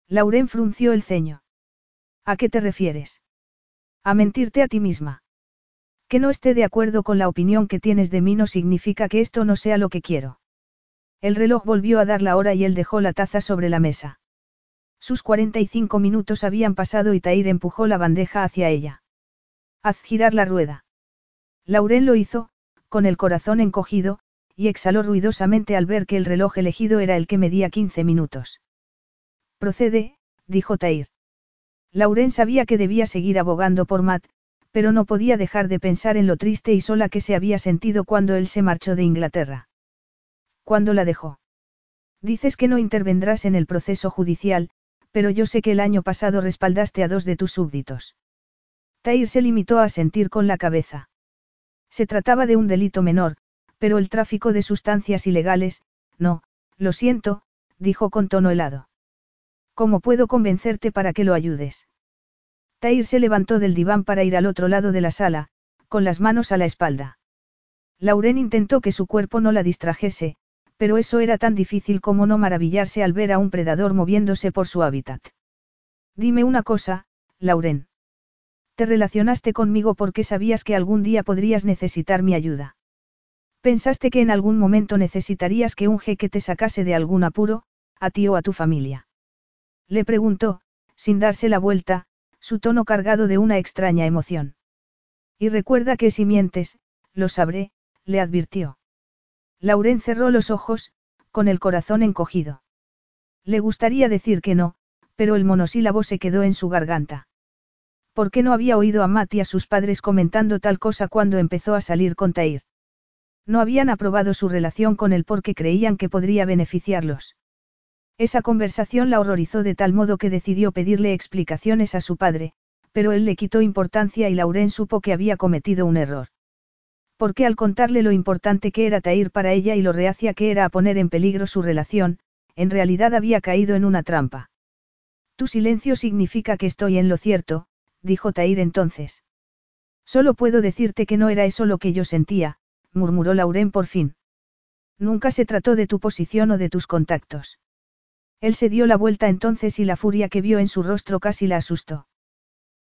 Lauren frunció el ceño. ¿A qué te refieres? A mentirte a ti misma. Que no esté de acuerdo con la opinión que tienes de mí no significa que esto no sea lo que quiero. El reloj volvió a dar la hora y él dejó la taza sobre la mesa. Sus 45 minutos habían pasado y Tair empujó la bandeja hacia ella. Haz girar la rueda. Lauren lo hizo, con el corazón encogido, y exhaló ruidosamente al ver que el reloj elegido era el que medía 15 minutos. Procede, dijo Tair. Lauren sabía que debía seguir abogando por Matt, pero no podía dejar de pensar en lo triste y sola que se había sentido cuando él se marchó de Inglaterra. ¿Cuándo la dejó? Dices que no intervendrás en el proceso judicial, pero yo sé que el año pasado respaldaste a dos de tus súbditos. Tair se limitó a sentir con la cabeza. Se trataba de un delito menor, pero el tráfico de sustancias ilegales, no, lo siento, dijo con tono helado. ¿Cómo puedo convencerte para que lo ayudes? Tair se levantó del diván para ir al otro lado de la sala, con las manos a la espalda. Lauren intentó que su cuerpo no la distrajese, pero eso era tan difícil como no maravillarse al ver a un predador moviéndose por su hábitat. Dime una cosa, Lauren. Te relacionaste conmigo porque sabías que algún día podrías necesitar mi ayuda. Pensaste que en algún momento necesitarías que un jeque te sacase de algún apuro, a ti o a tu familia. Le preguntó, sin darse la vuelta, su tono cargado de una extraña emoción. Y recuerda que si mientes, lo sabré, le advirtió. Lauren cerró los ojos, con el corazón encogido. Le gustaría decir que no, pero el monosílabo se quedó en su garganta. ¿Por qué no había oído a Matt y a sus padres comentando tal cosa cuando empezó a salir con Tair? No habían aprobado su relación con él porque creían que podría beneficiarlos. Esa conversación la horrorizó de tal modo que decidió pedirle explicaciones a su padre, pero él le quitó importancia y Lauren supo que había cometido un error. Porque al contarle lo importante que era Tair para ella y lo reacia que era a poner en peligro su relación, en realidad había caído en una trampa. Tu silencio significa que estoy en lo cierto, dijo Tair entonces. Solo puedo decirte que no era eso lo que yo sentía, murmuró Lauren por fin. Nunca se trató de tu posición o de tus contactos. Él se dio la vuelta entonces y la furia que vio en su rostro casi la asustó.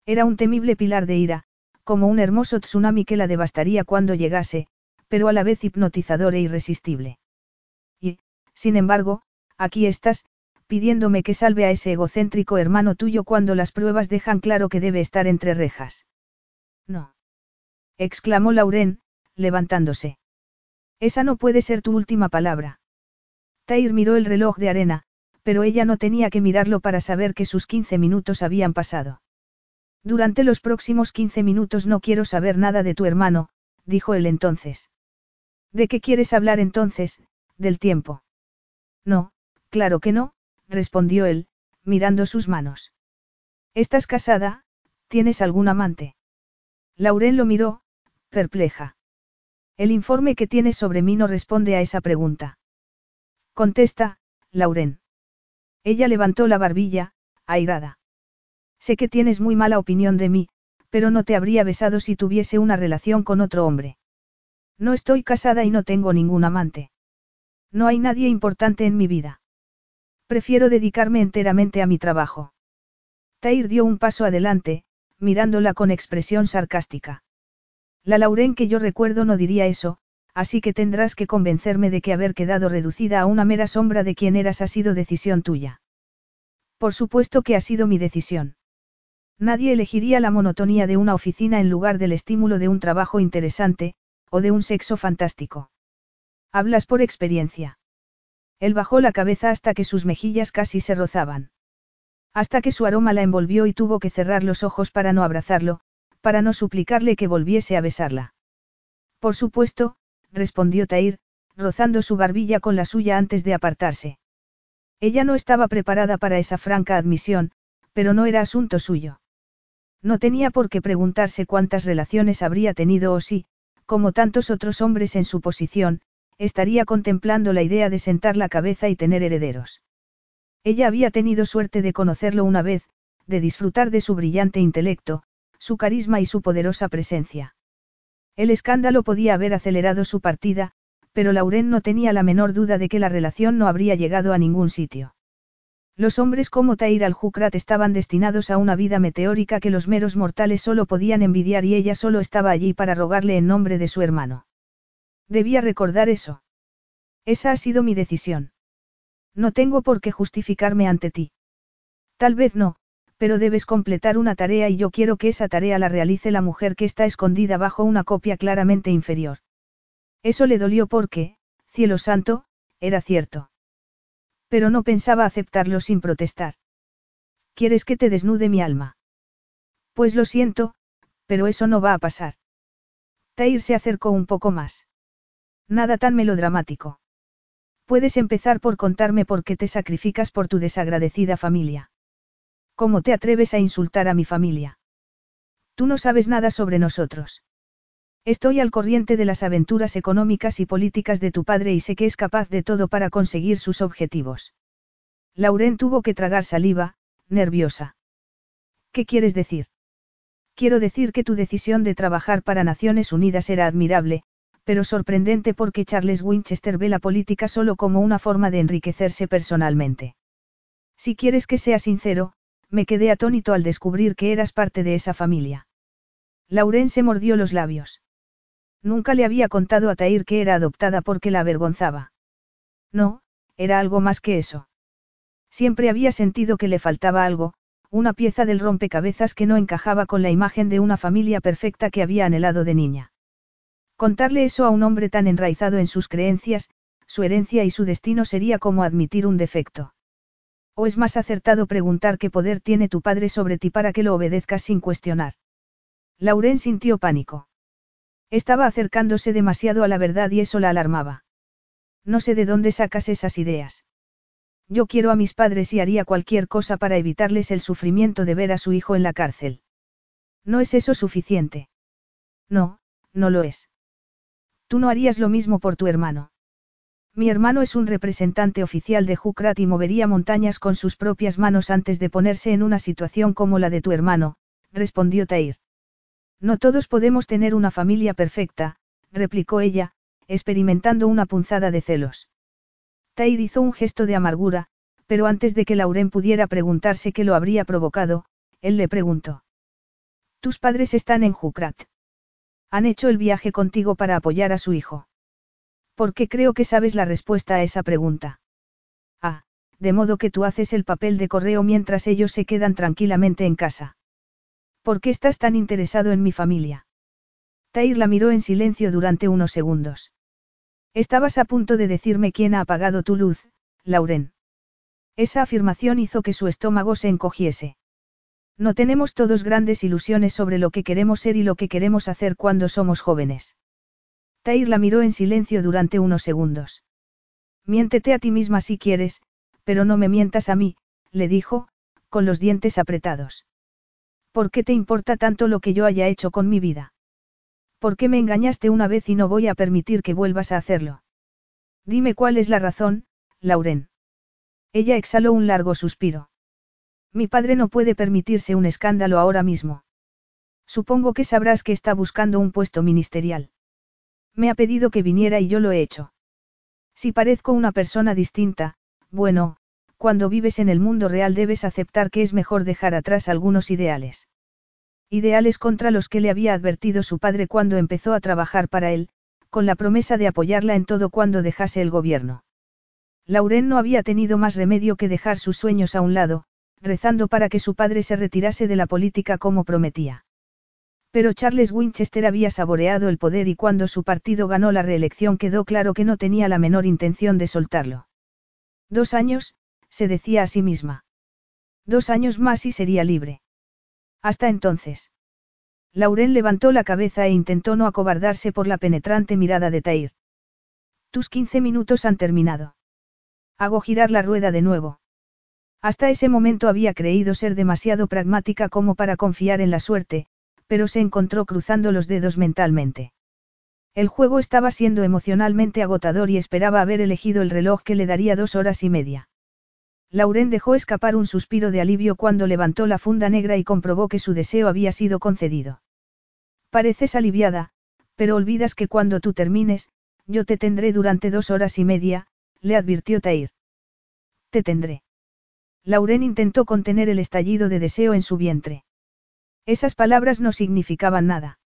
Era un temible pilar de ira, como un hermoso tsunami que la devastaría cuando llegase, pero a la vez hipnotizador e irresistible. Y, sin embargo, aquí estás, pidiéndome que salve a ese egocéntrico hermano tuyo cuando las pruebas dejan claro que debe estar entre rejas. No. exclamó Lauren, levantándose. Esa no puede ser tu última palabra. Tair miró el reloj de arena, pero ella no tenía que mirarlo para saber que sus 15 minutos habían pasado. Durante los próximos 15 minutos no quiero saber nada de tu hermano, dijo él entonces. ¿De qué quieres hablar entonces? Del tiempo. No, claro que no, respondió él, mirando sus manos. ¿Estás casada? ¿Tienes algún amante? Lauren lo miró, perpleja. El informe que tienes sobre mí no responde a esa pregunta. Contesta, Lauren. Ella levantó la barbilla, airada. Sé que tienes muy mala opinión de mí, pero no te habría besado si tuviese una relación con otro hombre. No estoy casada y no tengo ningún amante. No hay nadie importante en mi vida. Prefiero dedicarme enteramente a mi trabajo. Tair dio un paso adelante, mirándola con expresión sarcástica. La Lauren que yo recuerdo no diría eso, así que tendrás que convencerme de que haber quedado reducida a una mera sombra de quien eras ha sido decisión tuya. Por supuesto que ha sido mi decisión. Nadie elegiría la monotonía de una oficina en lugar del estímulo de un trabajo interesante, o de un sexo fantástico. Hablas por experiencia. Él bajó la cabeza hasta que sus mejillas casi se rozaban. Hasta que su aroma la envolvió y tuvo que cerrar los ojos para no abrazarlo, para no suplicarle que volviese a besarla. Por supuesto, respondió Tair, rozando su barbilla con la suya antes de apartarse. Ella no estaba preparada para esa franca admisión, pero no era asunto suyo. No tenía por qué preguntarse cuántas relaciones habría tenido o si, como tantos otros hombres en su posición, estaría contemplando la idea de sentar la cabeza y tener herederos. Ella había tenido suerte de conocerlo una vez, de disfrutar de su brillante intelecto, su carisma y su poderosa presencia. El escándalo podía haber acelerado su partida, pero Lauren no tenía la menor duda de que la relación no habría llegado a ningún sitio. Los hombres como Tair al-Jukrat estaban destinados a una vida meteórica que los meros mortales solo podían envidiar y ella solo estaba allí para rogarle en nombre de su hermano. Debía recordar eso. Esa ha sido mi decisión. No tengo por qué justificarme ante ti. Tal vez no, pero debes completar una tarea y yo quiero que esa tarea la realice la mujer que está escondida bajo una copia claramente inferior. Eso le dolió porque, Cielo santo, era cierto. Pero no pensaba aceptarlo sin protestar. ¿Quieres que te desnude mi alma? Pues lo siento, pero eso no va a pasar. Tair se acercó un poco más. Nada tan melodramático. Puedes empezar por contarme por qué te sacrificas por tu desagradecida familia. ¿Cómo te atreves a insultar a mi familia? Tú no sabes nada sobre nosotros. Estoy al corriente de las aventuras económicas y políticas de tu padre y sé que es capaz de todo para conseguir sus objetivos. Lauren tuvo que tragar saliva, nerviosa. ¿Qué quieres decir? Quiero decir que tu decisión de trabajar para Naciones Unidas era admirable, pero sorprendente porque Charles Winchester ve la política solo como una forma de enriquecerse personalmente. Si quieres que sea sincero, me quedé atónito al descubrir que eras parte de esa familia. Lauren se mordió los labios. Nunca le había contado a Tair que era adoptada porque la avergonzaba. No, era algo más que eso. Siempre había sentido que le faltaba algo, una pieza del rompecabezas que no encajaba con la imagen de una familia perfecta que había anhelado de niña. Contarle eso a un hombre tan enraizado en sus creencias, su herencia y su destino sería como admitir un defecto. ¿O es más acertado preguntar qué poder tiene tu padre sobre ti para que lo obedezcas sin cuestionar? Lauren sintió pánico. Estaba acercándose demasiado a la verdad y eso la alarmaba. No sé de dónde sacas esas ideas. Yo quiero a mis padres y haría cualquier cosa para evitarles el sufrimiento de ver a su hijo en la cárcel. ¿No es eso suficiente? No, no lo es. Tú no harías lo mismo por tu hermano. Mi hermano es un representante oficial de Jukrat y movería montañas con sus propias manos antes de ponerse en una situación como la de tu hermano, respondió Tair. No todos podemos tener una familia perfecta, replicó ella, experimentando una punzada de celos. Tair hizo un gesto de amargura, pero antes de que Lauren pudiera preguntarse qué lo habría provocado, él le preguntó. Tus padres están en Jukrat. Han hecho el viaje contigo para apoyar a su hijo. Porque creo que sabes la respuesta a esa pregunta. Ah, de modo que tú haces el papel de correo mientras ellos se quedan tranquilamente en casa. ¿Por qué estás tan interesado en mi familia? Tair la miró en silencio durante unos segundos. Estabas a punto de decirme quién ha apagado tu luz, Lauren. Esa afirmación hizo que su estómago se encogiese. No tenemos todos grandes ilusiones sobre lo que queremos ser y lo que queremos hacer cuando somos jóvenes. Tair la miró en silencio durante unos segundos. Miéntete a ti misma si quieres, pero no me mientas a mí, le dijo, con los dientes apretados. ¿Por qué te importa tanto lo que yo haya hecho con mi vida? ¿Por qué me engañaste una vez y no voy a permitir que vuelvas a hacerlo? Dime cuál es la razón, Lauren. Ella exhaló un largo suspiro. Mi padre no puede permitirse un escándalo ahora mismo. Supongo que sabrás que está buscando un puesto ministerial. Me ha pedido que viniera y yo lo he hecho. Si parezco una persona distinta, bueno, cuando vives en el mundo real debes aceptar que es mejor dejar atrás algunos ideales. Ideales contra los que le había advertido su padre cuando empezó a trabajar para él, con la promesa de apoyarla en todo cuando dejase el gobierno. Lauren no había tenido más remedio que dejar sus sueños a un lado, rezando para que su padre se retirase de la política como prometía. Pero Charles Winchester había saboreado el poder y cuando su partido ganó la reelección quedó claro que no tenía la menor intención de soltarlo. Dos años, se decía a sí misma. Dos años más y sería libre. Hasta entonces. Lauren levantó la cabeza e intentó no acobardarse por la penetrante mirada de Tair. Tus quince minutos han terminado. Hago girar la rueda de nuevo. Hasta ese momento había creído ser demasiado pragmática como para confiar en la suerte, pero se encontró cruzando los dedos mentalmente. El juego estaba siendo emocionalmente agotador y esperaba haber elegido el reloj que le daría dos horas y media. Lauren dejó escapar un suspiro de alivio cuando levantó la funda negra y comprobó que su deseo había sido concedido. Pareces aliviada, pero olvidas que cuando tú termines, yo te tendré durante dos horas y media, le advirtió Tair. Te tendré. Lauren intentó contener el estallido de deseo en su vientre. Esas palabras no significaban nada.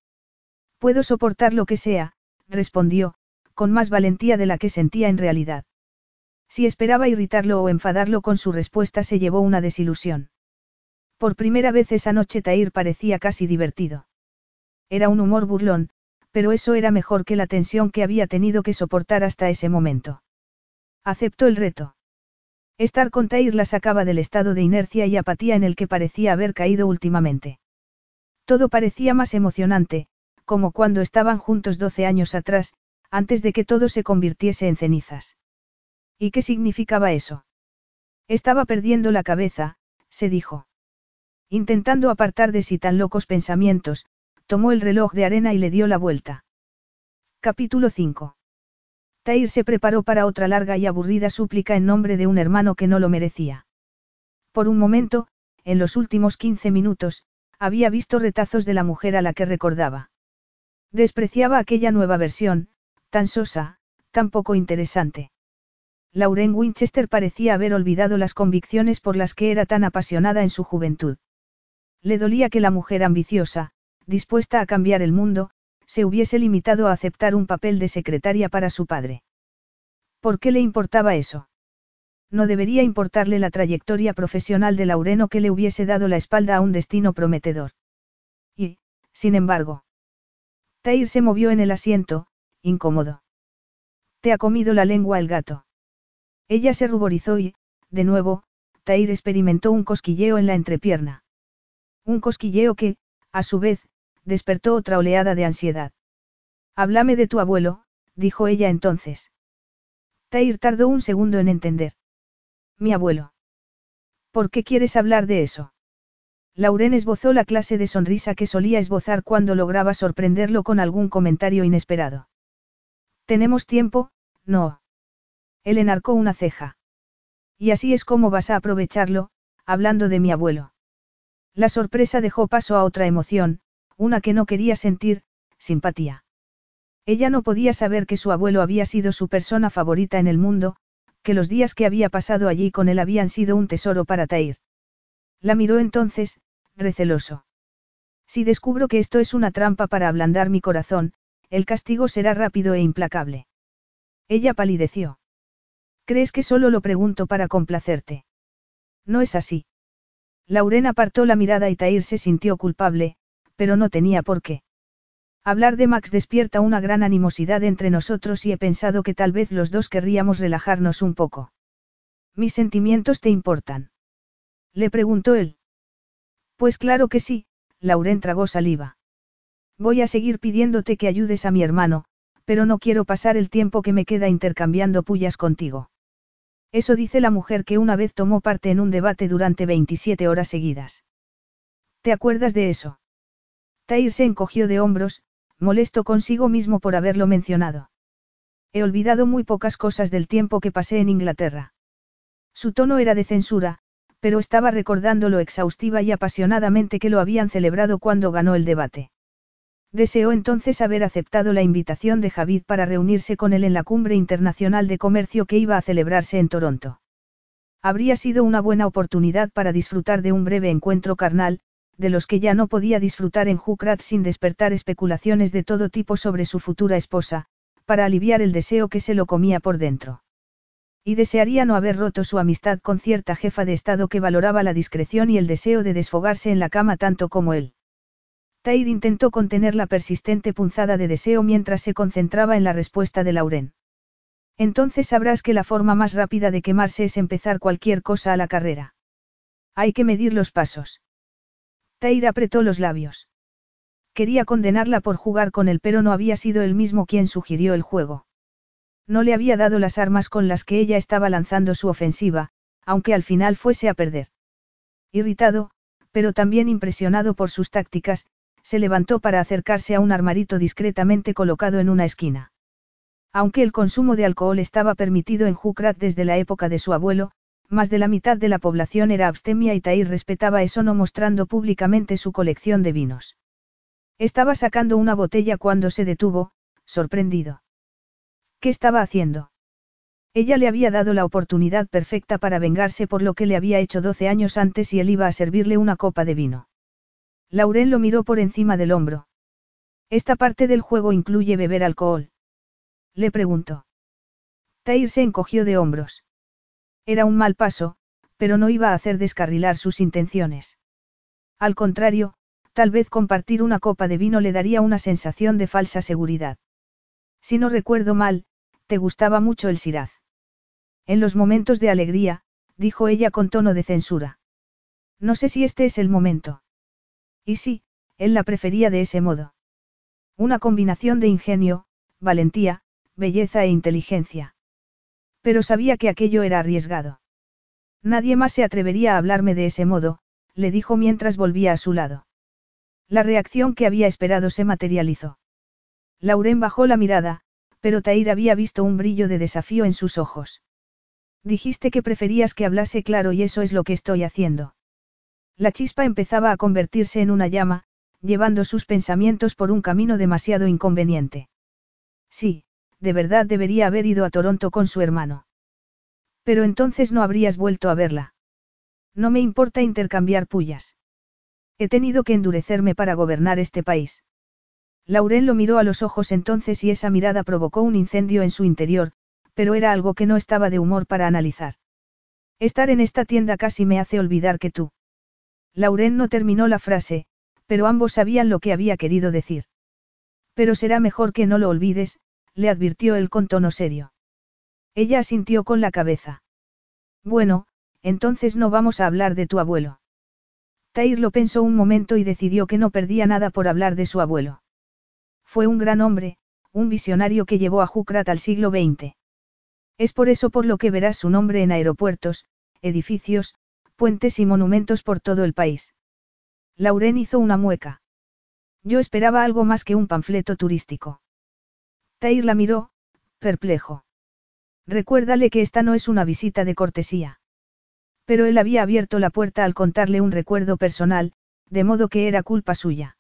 Puedo soportar lo que sea, respondió, con más valentía de la que sentía en realidad. Si esperaba irritarlo o enfadarlo con su respuesta se llevó una desilusión. Por primera vez esa noche Tair parecía casi divertido. Era un humor burlón, pero eso era mejor que la tensión que había tenido que soportar hasta ese momento. Aceptó el reto. Estar con Tair la sacaba del estado de inercia y apatía en el que parecía haber caído últimamente. Todo parecía más emocionante, como cuando estaban juntos 12 años atrás, antes de que todo se convirtiese en cenizas. ¿Y qué significaba eso? Estaba perdiendo la cabeza, se dijo. Intentando apartar de sí tan locos pensamientos, tomó el reloj de arena y le dio la vuelta. Capítulo 5. Tair se preparó para otra larga y aburrida súplica en nombre de un hermano que no lo merecía. Por un momento, en los últimos 15 minutos, había visto retazos de la mujer a la que recordaba. Despreciaba aquella nueva versión, tan sosa, tan poco interesante. Lauren Winchester parecía haber olvidado las convicciones por las que era tan apasionada en su juventud. Le dolía que la mujer ambiciosa, dispuesta a cambiar el mundo, se hubiese limitado a aceptar un papel de secretaria para su padre. ¿Por qué le importaba eso? No debería importarle la trayectoria profesional de Laureno que le hubiese dado la espalda a un destino prometedor. Y, sin embargo, Tair se movió en el asiento, incómodo. Te ha comido la lengua el gato. Ella se ruborizó y, de nuevo, Tair experimentó un cosquilleo en la entrepierna. Un cosquilleo que, a su vez, despertó otra oleada de ansiedad. Háblame de tu abuelo, dijo ella entonces. Tair tardó un segundo en entender. Mi abuelo. ¿Por qué quieres hablar de eso? Lauren esbozó la clase de sonrisa que solía esbozar cuando lograba sorprenderlo con algún comentario inesperado. Tenemos tiempo, no. Él enarcó una ceja. Y así es como vas a aprovecharlo, hablando de mi abuelo. La sorpresa dejó paso a otra emoción, una que no quería sentir, simpatía. Ella no podía saber que su abuelo había sido su persona favorita en el mundo, que los días que había pasado allí con él habían sido un tesoro para Tair. La miró entonces, receloso. Si descubro que esto es una trampa para ablandar mi corazón, el castigo será rápido e implacable. Ella palideció. ¿Crees que solo lo pregunto para complacerte? No es así. Lauren apartó la mirada y Tair se sintió culpable, pero no tenía por qué. Hablar de Max despierta una gran animosidad entre nosotros y he pensado que tal vez los dos querríamos relajarnos un poco. ¿Mis sentimientos te importan? Le preguntó él. Pues claro que sí, Lauren tragó saliva. Voy a seguir pidiéndote que ayudes a mi hermano, pero no quiero pasar el tiempo que me queda intercambiando pullas contigo. Eso dice la mujer que una vez tomó parte en un debate durante 27 horas seguidas. ¿Te acuerdas de eso? Tair se encogió de hombros, molesto consigo mismo por haberlo mencionado. He olvidado muy pocas cosas del tiempo que pasé en Inglaterra. Su tono era de censura, pero estaba recordando lo exhaustiva y apasionadamente que lo habían celebrado cuando ganó el debate. Deseó entonces haber aceptado la invitación de Javid para reunirse con él en la cumbre internacional de comercio que iba a celebrarse en Toronto. Habría sido una buena oportunidad para disfrutar de un breve encuentro carnal, de los que ya no podía disfrutar en Jukrat sin despertar especulaciones de todo tipo sobre su futura esposa, para aliviar el deseo que se lo comía por dentro. Y desearía no haber roto su amistad con cierta jefa de Estado que valoraba la discreción y el deseo de desfogarse en la cama tanto como él. Tair intentó contener la persistente punzada de deseo mientras se concentraba en la respuesta de Lauren. Entonces sabrás que la forma más rápida de quemarse es empezar cualquier cosa a la carrera. Hay que medir los pasos. Tair apretó los labios. Quería condenarla por jugar con él, pero no había sido él mismo quien sugirió el juego. No le había dado las armas con las que ella estaba lanzando su ofensiva, aunque al final fuese a perder. Irritado, pero también impresionado por sus tácticas, se levantó para acercarse a un armarito discretamente colocado en una esquina. Aunque el consumo de alcohol estaba permitido en Jukrat desde la época de su abuelo, más de la mitad de la población era abstemia y Tair respetaba eso no mostrando públicamente su colección de vinos. Estaba sacando una botella cuando se detuvo, sorprendido. ¿Qué estaba haciendo? Ella le había dado la oportunidad perfecta para vengarse por lo que le había hecho doce años antes y él iba a servirle una copa de vino. Lauren lo miró por encima del hombro. ¿Esta parte del juego incluye beber alcohol? Le preguntó. Tair se encogió de hombros. Era un mal paso, pero no iba a hacer descarrilar sus intenciones. Al contrario, Tal vez compartir una copa de vino le daría una sensación de falsa seguridad. Si no recuerdo mal, te gustaba mucho el Siraz. En los momentos de alegría, dijo ella con tono de censura. No sé si este es el momento. Y sí, él la prefería de ese modo. Una combinación de ingenio, valentía, belleza e inteligencia. Pero sabía que aquello era arriesgado. Nadie más se atrevería a hablarme de ese modo, le dijo mientras volvía a su lado. La reacción que había esperado se materializó. Lauren bajó la mirada, pero Tair había visto un brillo de desafío en sus ojos. Dijiste que preferías que hablase claro y eso es lo que estoy haciendo. La chispa empezaba a convertirse en una llama, llevando sus pensamientos por un camino demasiado inconveniente. Sí, de verdad debería haber ido a Toronto con su hermano. Pero entonces no habrías vuelto a verla. No me importa intercambiar pullas. He tenido que endurecerme para gobernar este país. Lauren lo miró a los ojos entonces y esa mirada provocó un incendio en su interior, pero era algo que no estaba de humor para analizar. Estar en esta tienda casi me hace olvidar que tú. Lauren no terminó la frase, pero ambos sabían lo que había querido decir. Pero será mejor que no lo olvides, le advirtió él con tono serio. Ella asintió con la cabeza. Bueno, entonces no vamos a hablar de tu abuelo. Tair lo pensó un momento y decidió que no perdía nada por hablar de su abuelo. Fue un gran hombre, un visionario que llevó a Jukrat al siglo XX. Es por eso por lo que verás su nombre en aeropuertos, edificios, puentes y monumentos por todo el país. Lauren hizo una mueca. Yo esperaba algo más que un panfleto turístico. Tair la miró, perplejo. Recuérdale que esta no es una visita de cortesía. Pero él había abierto la puerta al contarle un recuerdo personal, de modo que era culpa suya.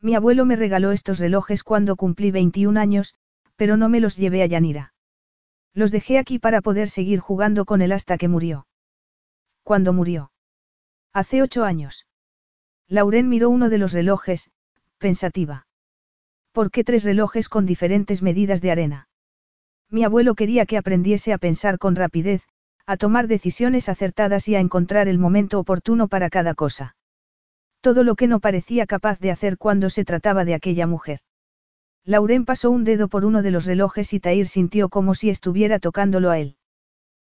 Mi abuelo me regaló estos relojes cuando cumplí 21 años, pero no me los llevé a Yanira. Los dejé aquí para poder seguir jugando con él hasta que murió. ¿Cuándo murió? Hace ocho años. Lauren miró uno de los relojes, pensativa. ¿Por qué tres relojes con diferentes medidas de arena? Mi abuelo quería que aprendiese a pensar con rapidez, a tomar decisiones acertadas y a encontrar el momento oportuno para cada cosa. Todo lo que no parecía capaz de hacer cuando se trataba de aquella mujer. Lauren pasó un dedo por uno de los relojes y Tair sintió como si estuviera tocándolo a él.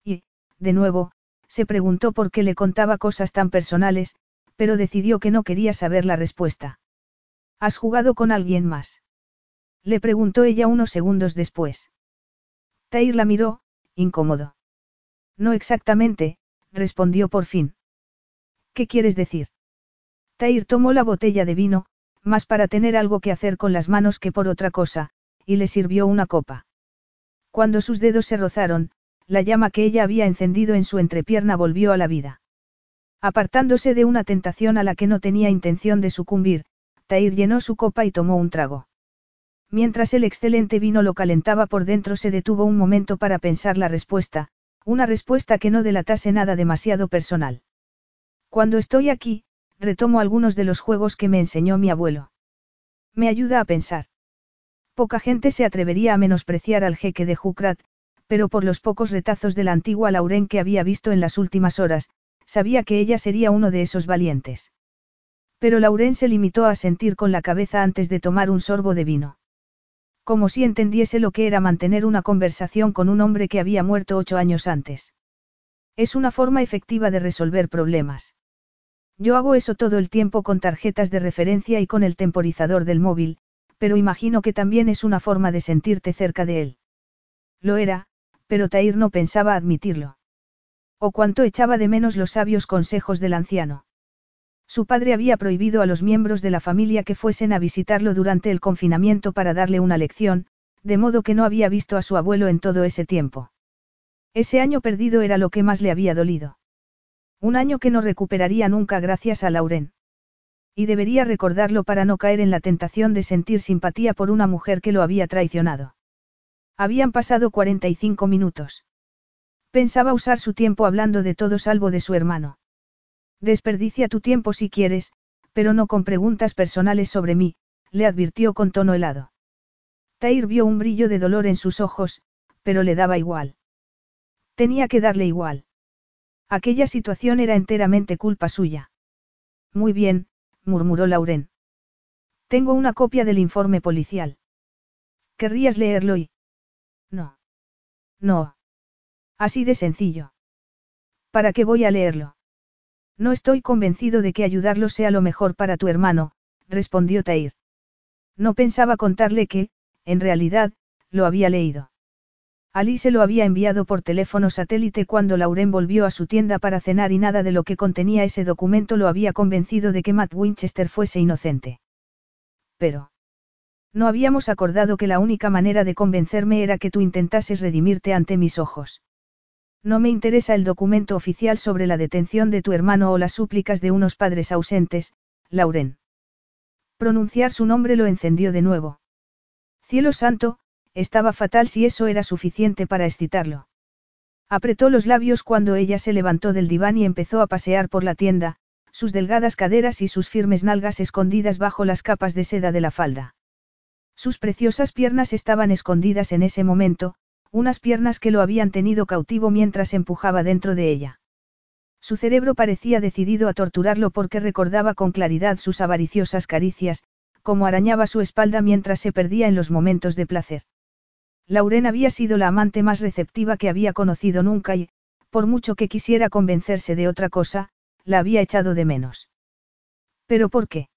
Y, de nuevo, se preguntó por qué le contaba cosas tan personales, pero decidió que no quería saber la respuesta. ¿Has jugado con alguien más? Le preguntó ella unos segundos después. Tair la miró, incómodo. No exactamente, respondió por fin. ¿Qué quieres decir? Tair tomó la botella de vino, más para tener algo que hacer con las manos que por otra cosa, y le sirvió una copa. Cuando sus dedos se rozaron, la llama que ella había encendido en su entrepierna volvió a la vida. Apartándose de una tentación a la que no tenía intención de sucumbir, Tair llenó su copa y tomó un trago. Mientras el excelente vino lo calentaba por dentro se detuvo un momento para pensar la respuesta, una respuesta que no delatase nada demasiado personal. Cuando estoy aquí, retomo algunos de los juegos que me enseñó mi abuelo. Me ayuda a pensar. Poca gente se atrevería a menospreciar al jeque de Jukrat, pero por los pocos retazos de la antigua Lauren que había visto en las últimas horas, sabía que ella sería uno de esos valientes. Pero Lauren se limitó a sentir con la cabeza antes de tomar un sorbo de vino. Como si entendiese lo que era mantener una conversación con un hombre que había muerto ocho años antes. Es una forma efectiva de resolver problemas. Yo hago eso todo el tiempo con tarjetas de referencia y con el temporizador del móvil, pero imagino que también es una forma de sentirte cerca de él. Lo era, pero Tair no pensaba admitirlo. O cuánto echaba de menos los sabios consejos del anciano. Su padre había prohibido a los miembros de la familia que fuesen a visitarlo durante el confinamiento para darle una lección, de modo que no había visto a su abuelo en todo ese tiempo. Ese año perdido era lo que más le había dolido. Un año que no recuperaría nunca gracias a Lauren. Y debería recordarlo para no caer en la tentación de sentir simpatía por una mujer que lo había traicionado. Habían pasado 45 minutos. Pensaba usar su tiempo hablando de todo salvo de su hermano. Desperdicia tu tiempo si quieres, pero no con preguntas personales sobre mí, le advirtió con tono helado. Tair vio un brillo de dolor en sus ojos, pero le daba igual. Tenía que darle igual. Aquella situación era enteramente culpa suya. Muy bien, murmuró Lauren. Tengo una copia del informe policial. ¿Querrías leerlo y? No. Así de sencillo. ¿Para qué voy a leerlo? No estoy convencido de que ayudarlo sea lo mejor para tu hermano, respondió Tair. No pensaba contarle que, en realidad, lo había leído. Ali se lo había enviado por teléfono satélite cuando Lauren volvió a su tienda para cenar y nada de lo que contenía ese documento lo había convencido de que Matt Winchester fuese inocente. Pero. No habíamos acordado que la única manera de convencerme era que tú intentases redimirte ante mis ojos. No me interesa el documento oficial sobre la detención de tu hermano o las súplicas de unos padres ausentes, Lauren. Pronunciar su nombre lo encendió de nuevo. Cielo santo, estaba fatal si eso era suficiente para excitarlo. Apretó los labios cuando ella se levantó del diván y empezó a pasear por la tienda, sus delgadas caderas y sus firmes nalgas escondidas bajo las capas de seda de la falda. Sus preciosas piernas estaban escondidas en ese momento, unas piernas que lo habían tenido cautivo mientras empujaba dentro de ella. Su cerebro parecía decidido a torturarlo porque recordaba con claridad sus avariciosas caricias, como arañaba su espalda mientras se perdía en los momentos de placer. Lauren había sido la amante más receptiva que había conocido nunca y, por mucho que quisiera convencerse de otra cosa, la había echado de menos. ¿Pero por qué?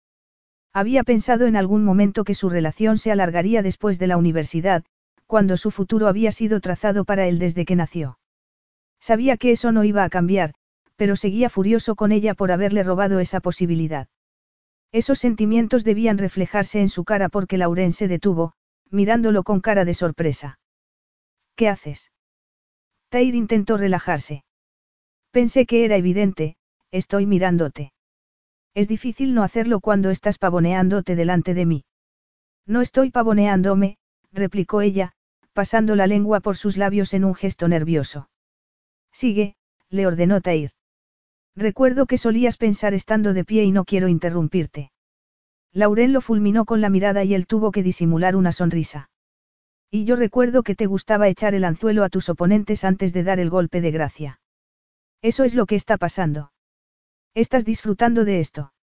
Había pensado en algún momento que su relación se alargaría después de la universidad, cuando su futuro había sido trazado para él desde que nació. Sabía que eso no iba a cambiar, pero seguía furioso con ella por haberle robado esa posibilidad. Esos sentimientos debían reflejarse en su cara porque Lauren se detuvo, mirándolo con cara de sorpresa. ¿Qué haces? Tair intentó relajarse. Pensé que era evidente, estoy mirándote. Es difícil no hacerlo cuando estás pavoneándote delante de mí. No estoy pavoneándome, replicó ella, pasando la lengua por sus labios en un gesto nervioso. Sigue, le ordenó Tair. Recuerdo que solías pensar estando de pie y no quiero interrumpirte. Lauren lo fulminó con la mirada y él tuvo que disimular una sonrisa. Y yo recuerdo que te gustaba echar el anzuelo a tus oponentes antes de dar el golpe de gracia. Eso es lo que está pasando. ¿Estás disfrutando de esto?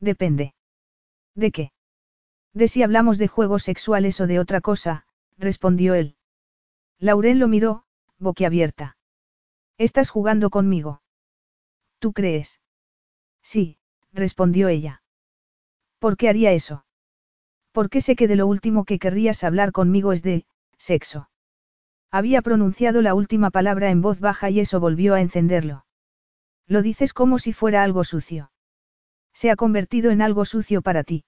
Depende. ¿De qué? De si hablamos de juegos sexuales o de otra cosa, respondió él. Lauren lo miró, boquiabierta. ¿Estás jugando conmigo? ¿Tú crees? Sí, respondió ella. ¿Por qué haría eso? Porque sé que de lo último que querrías hablar conmigo es de, sexo. Había pronunciado la última palabra en voz baja y eso volvió a encenderlo. Lo dices como si fuera algo sucio. Se ha convertido en algo sucio para ti.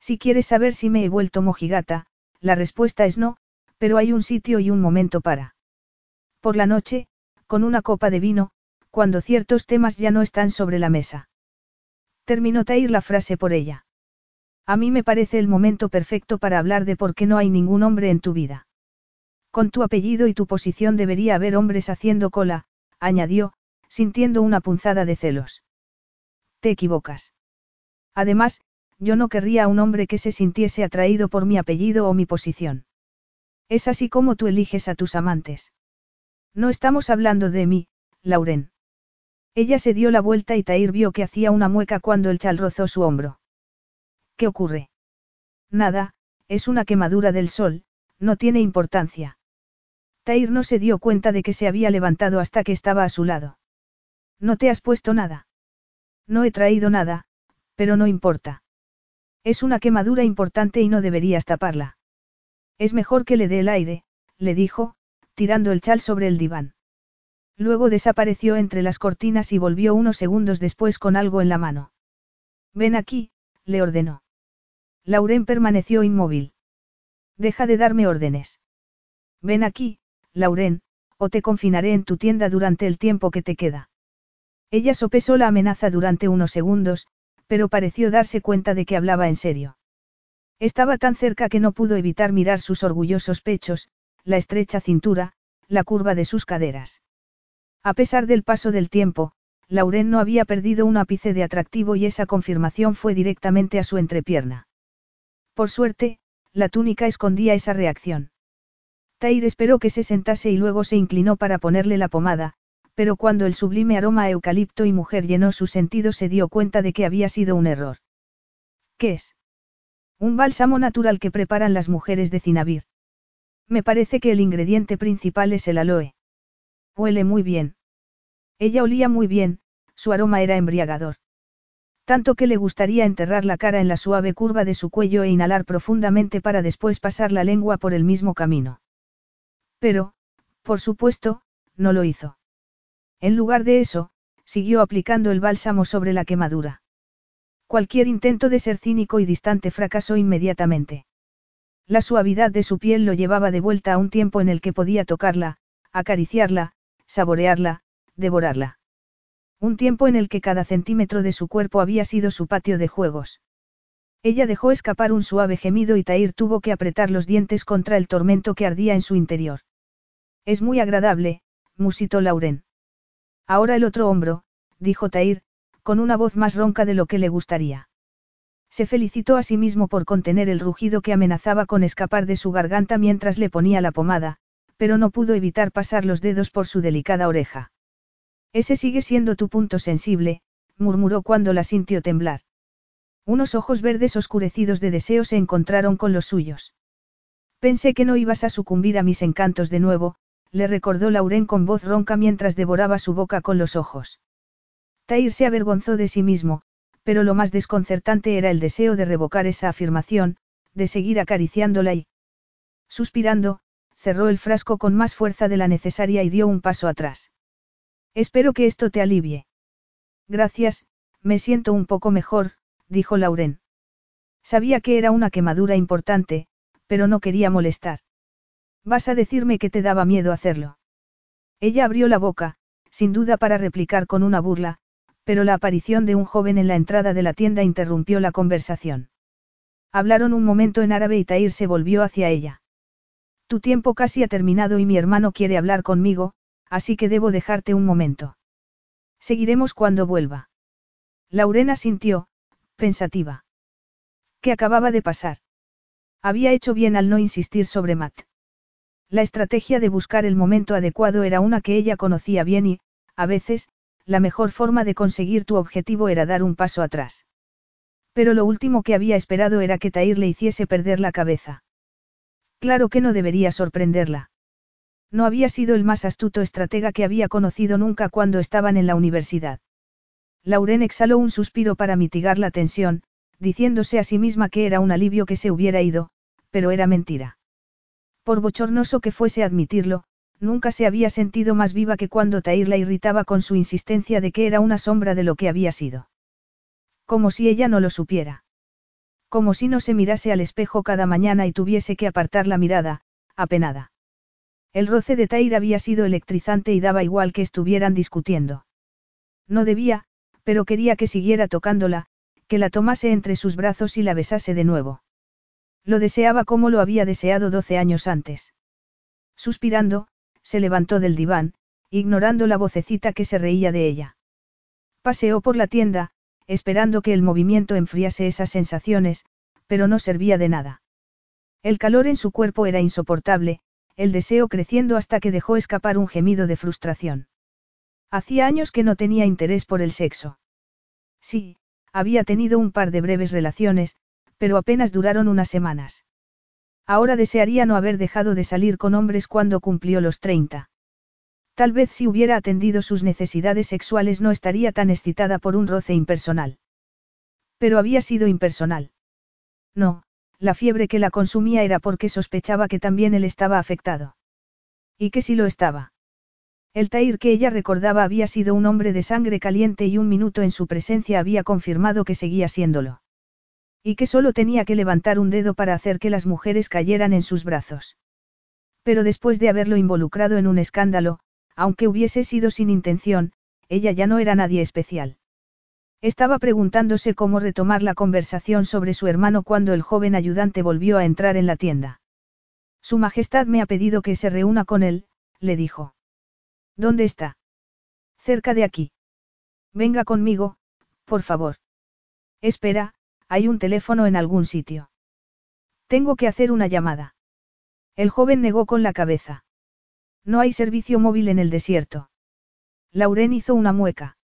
Si quieres saber si me he vuelto mojigata, la respuesta es no, pero hay un sitio y un momento para. Por la noche, con una copa de vino, cuando ciertos temas ya no están sobre la mesa. Terminó Tair la frase por ella. A mí me parece el momento perfecto para hablar de por qué no hay ningún hombre en tu vida. Con tu apellido y tu posición debería haber hombres haciendo cola, añadió, sintiendo una punzada de celos. Te equivocas. Además, yo no querría a un hombre que se sintiese atraído por mi apellido o mi posición. Es así como tú eliges a tus amantes. No estamos hablando de mí, Lauren. Ella se dio la vuelta y Tair vio que hacía una mueca cuando el chal rozó su hombro. ¿Qué ocurre? Nada, es una quemadura del sol, no tiene importancia. Tair no se dio cuenta de que se había levantado hasta que estaba a su lado. No te has puesto nada. No he traído nada, pero no importa. Es una quemadura importante y no deberías taparla. Es mejor que le dé el aire, le dijo, tirando el chal sobre el diván. Luego desapareció entre las cortinas y volvió unos segundos después con algo en la mano. Ven aquí, le ordenó. Lauren permaneció inmóvil. Deja de darme órdenes. Ven aquí, Lauren, o te confinaré en tu tienda durante el tiempo que te queda. Ella sopesó la amenaza durante unos segundos, pero pareció darse cuenta de que hablaba en serio. Estaba tan cerca que no pudo evitar mirar sus orgullosos pechos, la estrecha cintura, la curva de sus caderas. A pesar del paso del tiempo, Lauren no había perdido un ápice de atractivo y esa confirmación fue directamente a su entrepierna. Por suerte, la túnica escondía esa reacción. Tair esperó que se sentase y luego se inclinó para ponerle la pomada, pero cuando el sublime aroma a eucalipto y mujer llenó sus sentidos se dio cuenta de que había sido un error. ¿Qué es? Un bálsamo natural que preparan las mujeres de Cinabir. Me parece que el ingrediente principal es el aloe. Huele muy bien. Ella olía muy bien, su aroma era embriagador. Tanto que le gustaría enterrar la cara en la suave curva de su cuello e inhalar profundamente para después pasar la lengua por el mismo camino. Pero, por supuesto, no lo hizo. En lugar de eso, siguió aplicando el bálsamo sobre la quemadura. Cualquier intento de ser cínico y distante fracasó inmediatamente. La suavidad de su piel lo llevaba de vuelta a un tiempo en el que podía tocarla, acariciarla, saborearla, devorarla. Un tiempo en el que cada centímetro de su cuerpo había sido su patio de juegos. Ella dejó escapar un suave gemido y Tair tuvo que apretar los dientes contra el tormento que ardía en su interior. Es muy agradable, musitó Lauren. Ahora el otro hombro, dijo Tair, con una voz más ronca de lo que le gustaría. Se felicitó a sí mismo por contener el rugido que amenazaba con escapar de su garganta mientras le ponía la pomada, pero no pudo evitar pasar los dedos por su delicada oreja. Ese sigue siendo tu punto sensible, murmuró cuando la sintió temblar. Unos ojos verdes oscurecidos de deseo se encontraron con los suyos. Pensé que no ibas a sucumbir a mis encantos de nuevo, le recordó Lauren con voz ronca mientras devoraba su boca con los ojos. Tair se avergonzó de sí mismo, pero lo más desconcertante era el deseo de revocar esa afirmación, de seguir acariciándola y... Suspirando, cerró el frasco con más fuerza de la necesaria y dio un paso atrás. Espero que esto te alivie. Gracias, me siento un poco mejor, dijo Lauren. Sabía que era una quemadura importante, pero no quería molestar. Vas a decirme que te daba miedo hacerlo. Ella abrió la boca, sin duda para replicar con una burla, pero la aparición de un joven en la entrada de la tienda interrumpió la conversación. Hablaron un momento en árabe y Tair se volvió hacia ella. Tu tiempo casi ha terminado y mi hermano quiere hablar conmigo, así que debo dejarte un momento. Seguiremos cuando vuelva. Laurena sintió, pensativa. ¿Qué acababa de pasar? Había hecho bien al no insistir sobre Matt. La estrategia de buscar el momento adecuado era una que ella conocía bien y, a veces, la mejor forma de conseguir tu objetivo era dar un paso atrás. Pero lo último que había esperado era que Tair le hiciese perder la cabeza. Claro que no debería sorprenderla. No había sido el más astuto estratega que había conocido nunca cuando estaban en la universidad. Lauren exhaló un suspiro para mitigar la tensión, diciéndose a sí misma que era un alivio que se hubiera ido, pero era mentira. Por bochornoso que fuese admitirlo, nunca se había sentido más viva que cuando Tair la irritaba con su insistencia de que era una sombra de lo que había sido. Como si ella no lo supiera. Como si no se mirase al espejo cada mañana y tuviese que apartar la mirada, apenada. El roce de Tair había sido electrizante y daba igual que estuvieran discutiendo. No debía, pero quería que siguiera tocándola, que la tomase entre sus brazos y la besase de nuevo. Lo deseaba como lo había deseado doce años antes. Suspirando, se levantó del diván, ignorando la vocecita que se reía de ella. Paseó por la tienda, esperando que el movimiento enfriase esas sensaciones, pero no servía de nada. El calor en su cuerpo era insoportable, el deseo creciendo hasta que dejó escapar un gemido de frustración. Hacía años que no tenía interés por el sexo. Sí, había tenido un par de breves relaciones, pero apenas duraron unas semanas. Ahora desearía no haber dejado de salir con hombres cuando cumplió los 30. Tal vez si hubiera atendido sus necesidades sexuales no estaría tan excitada por un roce impersonal. Pero había sido impersonal. No, la fiebre que la consumía era porque sospechaba que también él estaba afectado. ¿Y que si lo estaba? El Tair que ella recordaba había sido un hombre de sangre caliente y un minuto en su presencia había confirmado que seguía siéndolo. Y que solo tenía que levantar un dedo para hacer que las mujeres cayeran en sus brazos. Pero después de haberlo involucrado en un escándalo, aunque hubiese sido sin intención, ella ya no era nadie especial. Estaba preguntándose cómo retomar la conversación sobre su hermano cuando el joven ayudante volvió a entrar en la tienda. Su Majestad me ha pedido que se reúna con él, le dijo. ¿Dónde está? Cerca de aquí. Venga conmigo, por favor. Espera, hay un teléfono en algún sitio. Tengo que hacer una llamada. El joven negó con la cabeza. No hay servicio móvil en el desierto. Lauren hizo una mueca.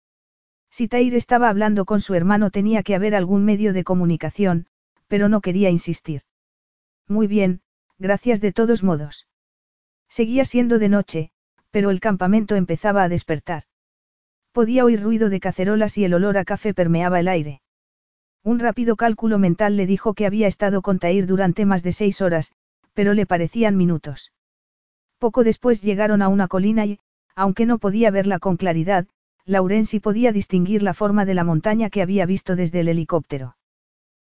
Si Tair estaba hablando con su hermano tenía que haber algún medio de comunicación, pero no quería insistir. Muy bien, gracias de todos modos. Seguía siendo de noche, pero el campamento empezaba a despertar. Podía oír ruido de cacerolas y el olor a café permeaba el aire. Un rápido cálculo mental le dijo que había estado con Tair durante más de seis horas, pero le parecían minutos. Poco después llegaron a una colina y, aunque no podía verla con claridad, Laurensi podía distinguir la forma de la montaña que había visto desde el helicóptero.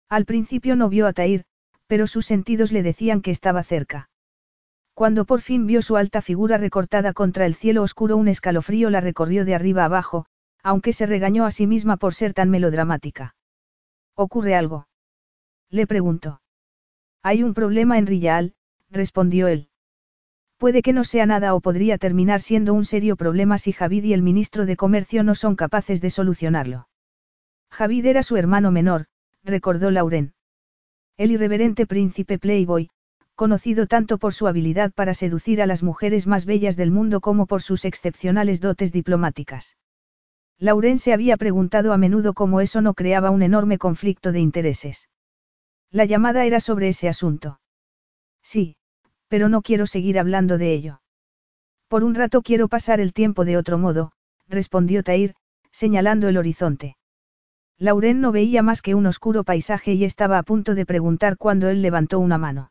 Al principio no vio a Tair, pero sus sentidos le decían que estaba cerca. Cuando por fin vio su alta figura recortada contra el cielo oscuro un escalofrío la recorrió de arriba abajo, aunque se regañó a sí misma por ser tan melodramática. ¿Ocurre algo? Le preguntó. Hay un problema en Rillal, respondió él. Puede que no sea nada o podría terminar siendo un serio problema si Javid y el ministro de Comercio no son capaces de solucionarlo. Javid era su hermano menor, recordó Lauren. El irreverente príncipe Playboy, conocido tanto por su habilidad para seducir a las mujeres más bellas del mundo como por sus excepcionales dotes diplomáticas. Lauren se había preguntado a menudo cómo eso no creaba un enorme conflicto de intereses. La llamada era sobre ese asunto. Sí, pero no quiero seguir hablando de ello. Por un rato quiero pasar el tiempo de otro modo, respondió Tair, señalando el horizonte. Lauren no veía más que un oscuro paisaje y estaba a punto de preguntar cuando él levantó una mano.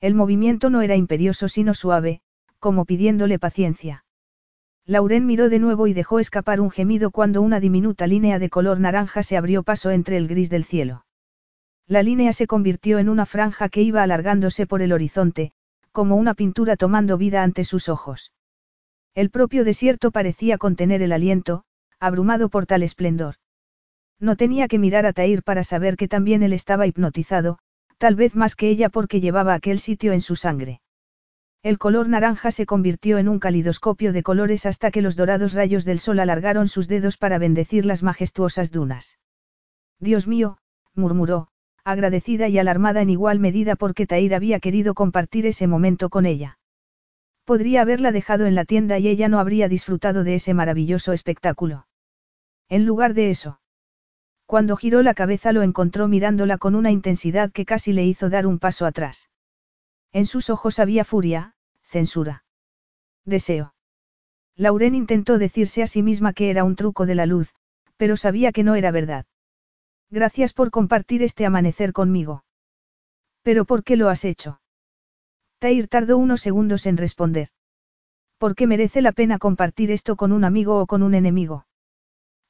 El movimiento no era imperioso sino suave, como pidiéndole paciencia. Lauren miró de nuevo y dejó escapar un gemido cuando una diminuta línea de color naranja se abrió paso entre el gris del cielo. La línea se convirtió en una franja que iba alargándose por el horizonte, como una pintura tomando vida ante sus ojos. El propio desierto parecía contener el aliento, abrumado por tal esplendor. No tenía que mirar a Tair para saber que también él estaba hipnotizado, tal vez más que ella porque llevaba aquel sitio en su sangre. El color naranja se convirtió en un calidoscopio de colores hasta que los dorados rayos del sol alargaron sus dedos para bendecir las majestuosas dunas. Dios mío, murmuró, agradecida y alarmada en igual medida porque Tair había querido compartir ese momento con ella. Podría haberla dejado en la tienda y ella no habría disfrutado de ese maravilloso espectáculo. En lugar de eso. Cuando giró la cabeza lo encontró mirándola con una intensidad que casi le hizo dar un paso atrás. En sus ojos había furia, censura. Deseo. Lauren intentó decirse a sí misma que era un truco de la luz, pero sabía que no era verdad. Gracias por compartir este amanecer conmigo. ¿Pero por qué lo has hecho? Tair tardó unos segundos en responder. ¿Por qué merece la pena compartir esto con un amigo o con un enemigo?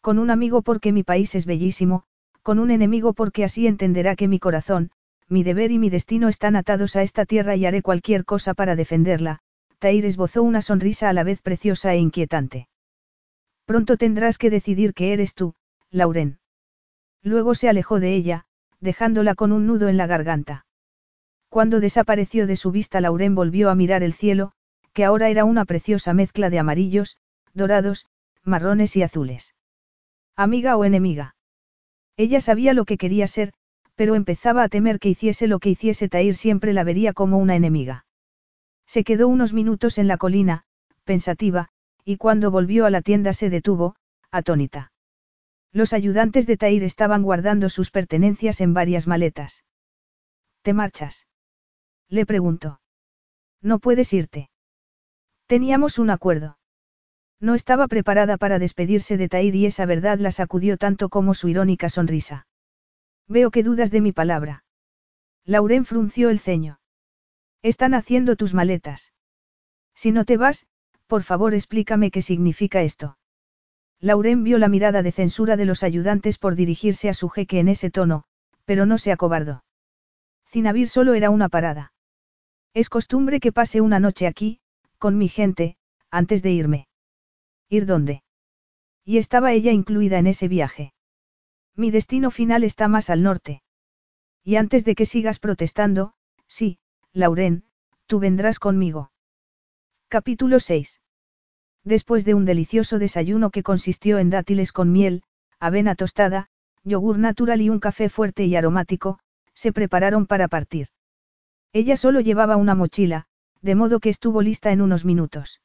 Con un amigo porque mi país es bellísimo, con un enemigo porque así entenderá que mi corazón, mi deber y mi destino están atados a esta tierra y haré cualquier cosa para defenderla. Tair esbozó una sonrisa a la vez preciosa e inquietante. Pronto tendrás que decidir que eres tú, Lauren. Luego se alejó de ella, dejándola con un nudo en la garganta. Cuando desapareció de su vista Lauren volvió a mirar el cielo, que ahora era una preciosa mezcla de amarillos, dorados, marrones y azules. Amiga o enemiga. Ella sabía lo que quería ser, pero empezaba a temer que hiciese lo que hiciese Tair siempre la vería como una enemiga. Se quedó unos minutos en la colina, pensativa, y cuando volvió a la tienda se detuvo, atónita. Los ayudantes de Tair estaban guardando sus pertenencias en varias maletas. ¿Te marchas? Le preguntó. No puedes irte. Teníamos un acuerdo. No estaba preparada para despedirse de Tair y esa verdad la sacudió tanto como su irónica sonrisa. Veo que dudas de mi palabra. Lauren frunció el ceño. Están haciendo tus maletas. Si no te vas, por favor explícame qué significa esto. Lauren vio la mirada de censura de los ayudantes por dirigirse a su jeque en ese tono, pero no se acobardó. Cinabir solo era una parada. Es costumbre que pase una noche aquí, con mi gente, antes de irme. ¿Ir dónde? Y estaba ella incluida en ese viaje. Mi destino final está más al norte. Y antes de que sigas protestando, sí, Lauren, tú vendrás conmigo. Capítulo 6. Después de un delicioso desayuno que consistió en dátiles con miel, avena tostada, yogur natural y un café fuerte y aromático, se prepararon para partir. Ella solo llevaba una mochila, de modo que estuvo lista en unos minutos.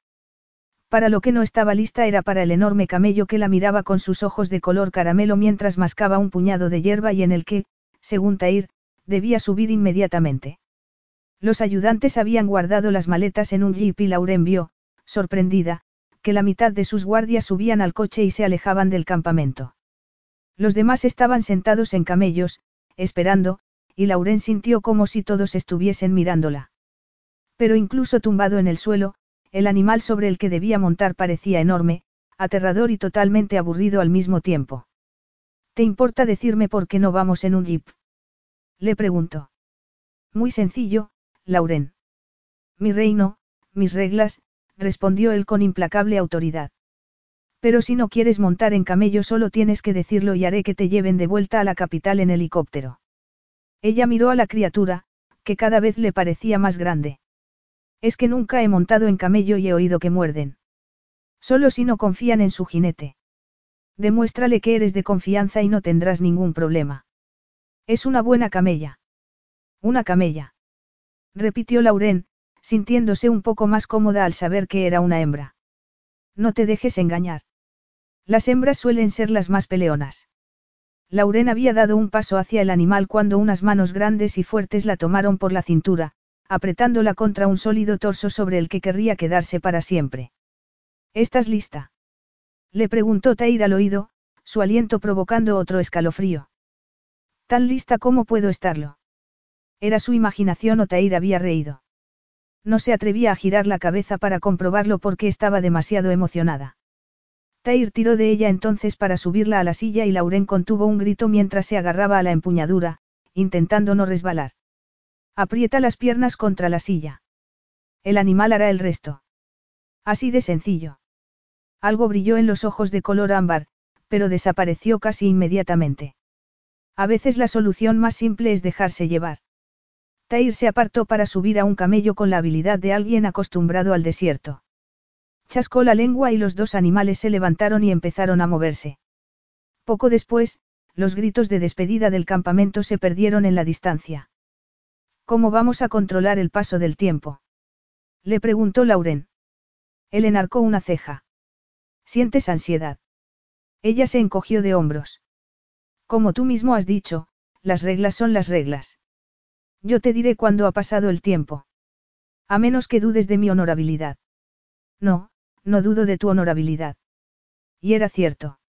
Para lo que no estaba lista era para el enorme camello que la miraba con sus ojos de color caramelo mientras mascaba un puñado de hierba y en el que, según Tair, debía subir inmediatamente. Los ayudantes habían guardado las maletas en un jeep y Lauren vio, sorprendida, que la mitad de sus guardias subían al coche y se alejaban del campamento. Los demás estaban sentados en camellos, esperando, y Lauren sintió como si todos estuviesen mirándola. Pero incluso tumbado en el suelo, el animal sobre el que debía montar parecía enorme, aterrador y totalmente aburrido al mismo tiempo. ¿Te importa decirme por qué no vamos en un jeep? Le preguntó. Muy sencillo, Lauren. Mi reino, mis reglas, respondió él con implacable autoridad. Pero si no quieres montar en camello solo tienes que decirlo y haré que te lleven de vuelta a la capital en helicóptero. Ella miró a la criatura, que cada vez le parecía más grande. Es que nunca he montado en camello y he oído que muerden. Solo si no confían en su jinete. Demuéstrale que eres de confianza y no tendrás ningún problema. Es una buena camella. Una camella. Repitió Lauren, sintiéndose un poco más cómoda al saber que era una hembra. No te dejes engañar. Las hembras suelen ser las más peleonas. Lauren había dado un paso hacia el animal cuando unas manos grandes y fuertes la tomaron por la cintura, apretándola contra un sólido torso sobre el que querría quedarse para siempre. ¿Estás lista? Le preguntó Tair al oído, su aliento provocando otro escalofrío. Tan lista como puedo estarlo. Era su imaginación o Tair había reído. No se atrevía a girar la cabeza para comprobarlo porque estaba demasiado emocionada. Tair tiró de ella entonces para subirla a la silla y Lauren contuvo un grito mientras se agarraba a la empuñadura, intentando no resbalar. Aprieta las piernas contra la silla. El animal hará el resto. Así de sencillo. Algo brilló en los ojos de color ámbar, pero desapareció casi inmediatamente. A veces la solución más simple es dejarse llevar. Tair se apartó para subir a un camello con la habilidad de alguien acostumbrado al desierto. Chascó la lengua y los dos animales se levantaron y empezaron a moverse. Poco después, los gritos de despedida del campamento se perdieron en la distancia. ¿Cómo vamos a controlar el paso del tiempo? Le preguntó Lauren. Él enarcó una ceja. ¿Sientes ansiedad? Ella se encogió de hombros. Como tú mismo has dicho, las reglas son las reglas. Yo te diré cuándo ha pasado el tiempo. A menos que dudes de mi honorabilidad. No, no dudo de tu honorabilidad. Y era cierto.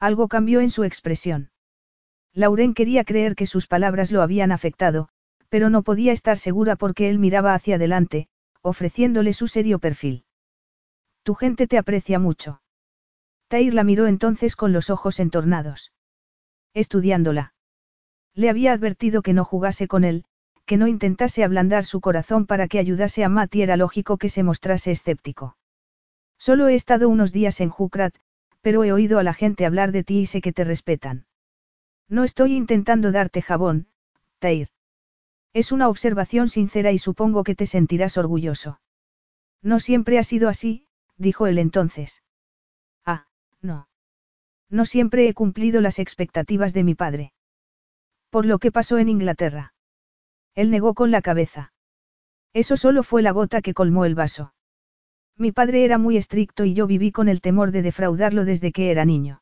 Algo cambió en su expresión. Lauren quería creer que sus palabras lo habían afectado, pero no podía estar segura porque él miraba hacia adelante, ofreciéndole su serio perfil. Tu gente te aprecia mucho. Tair la miró entonces con los ojos entornados. Estudiándola. Le había advertido que no jugase con él, que no intentase ablandar su corazón para que ayudase a Matt y era lógico que se mostrase escéptico. Solo he estado unos días en Jukrat, pero he oído a la gente hablar de ti y sé que te respetan. No estoy intentando darte jabón, Tair. Es una observación sincera y supongo que te sentirás orgulloso. No siempre ha sido así, dijo él entonces. Ah, no. No siempre he cumplido las expectativas de mi padre. Por lo que pasó en Inglaterra. Él negó con la cabeza. Eso solo fue la gota que colmó el vaso. Mi padre era muy estricto y yo viví con el temor de defraudarlo desde que era niño.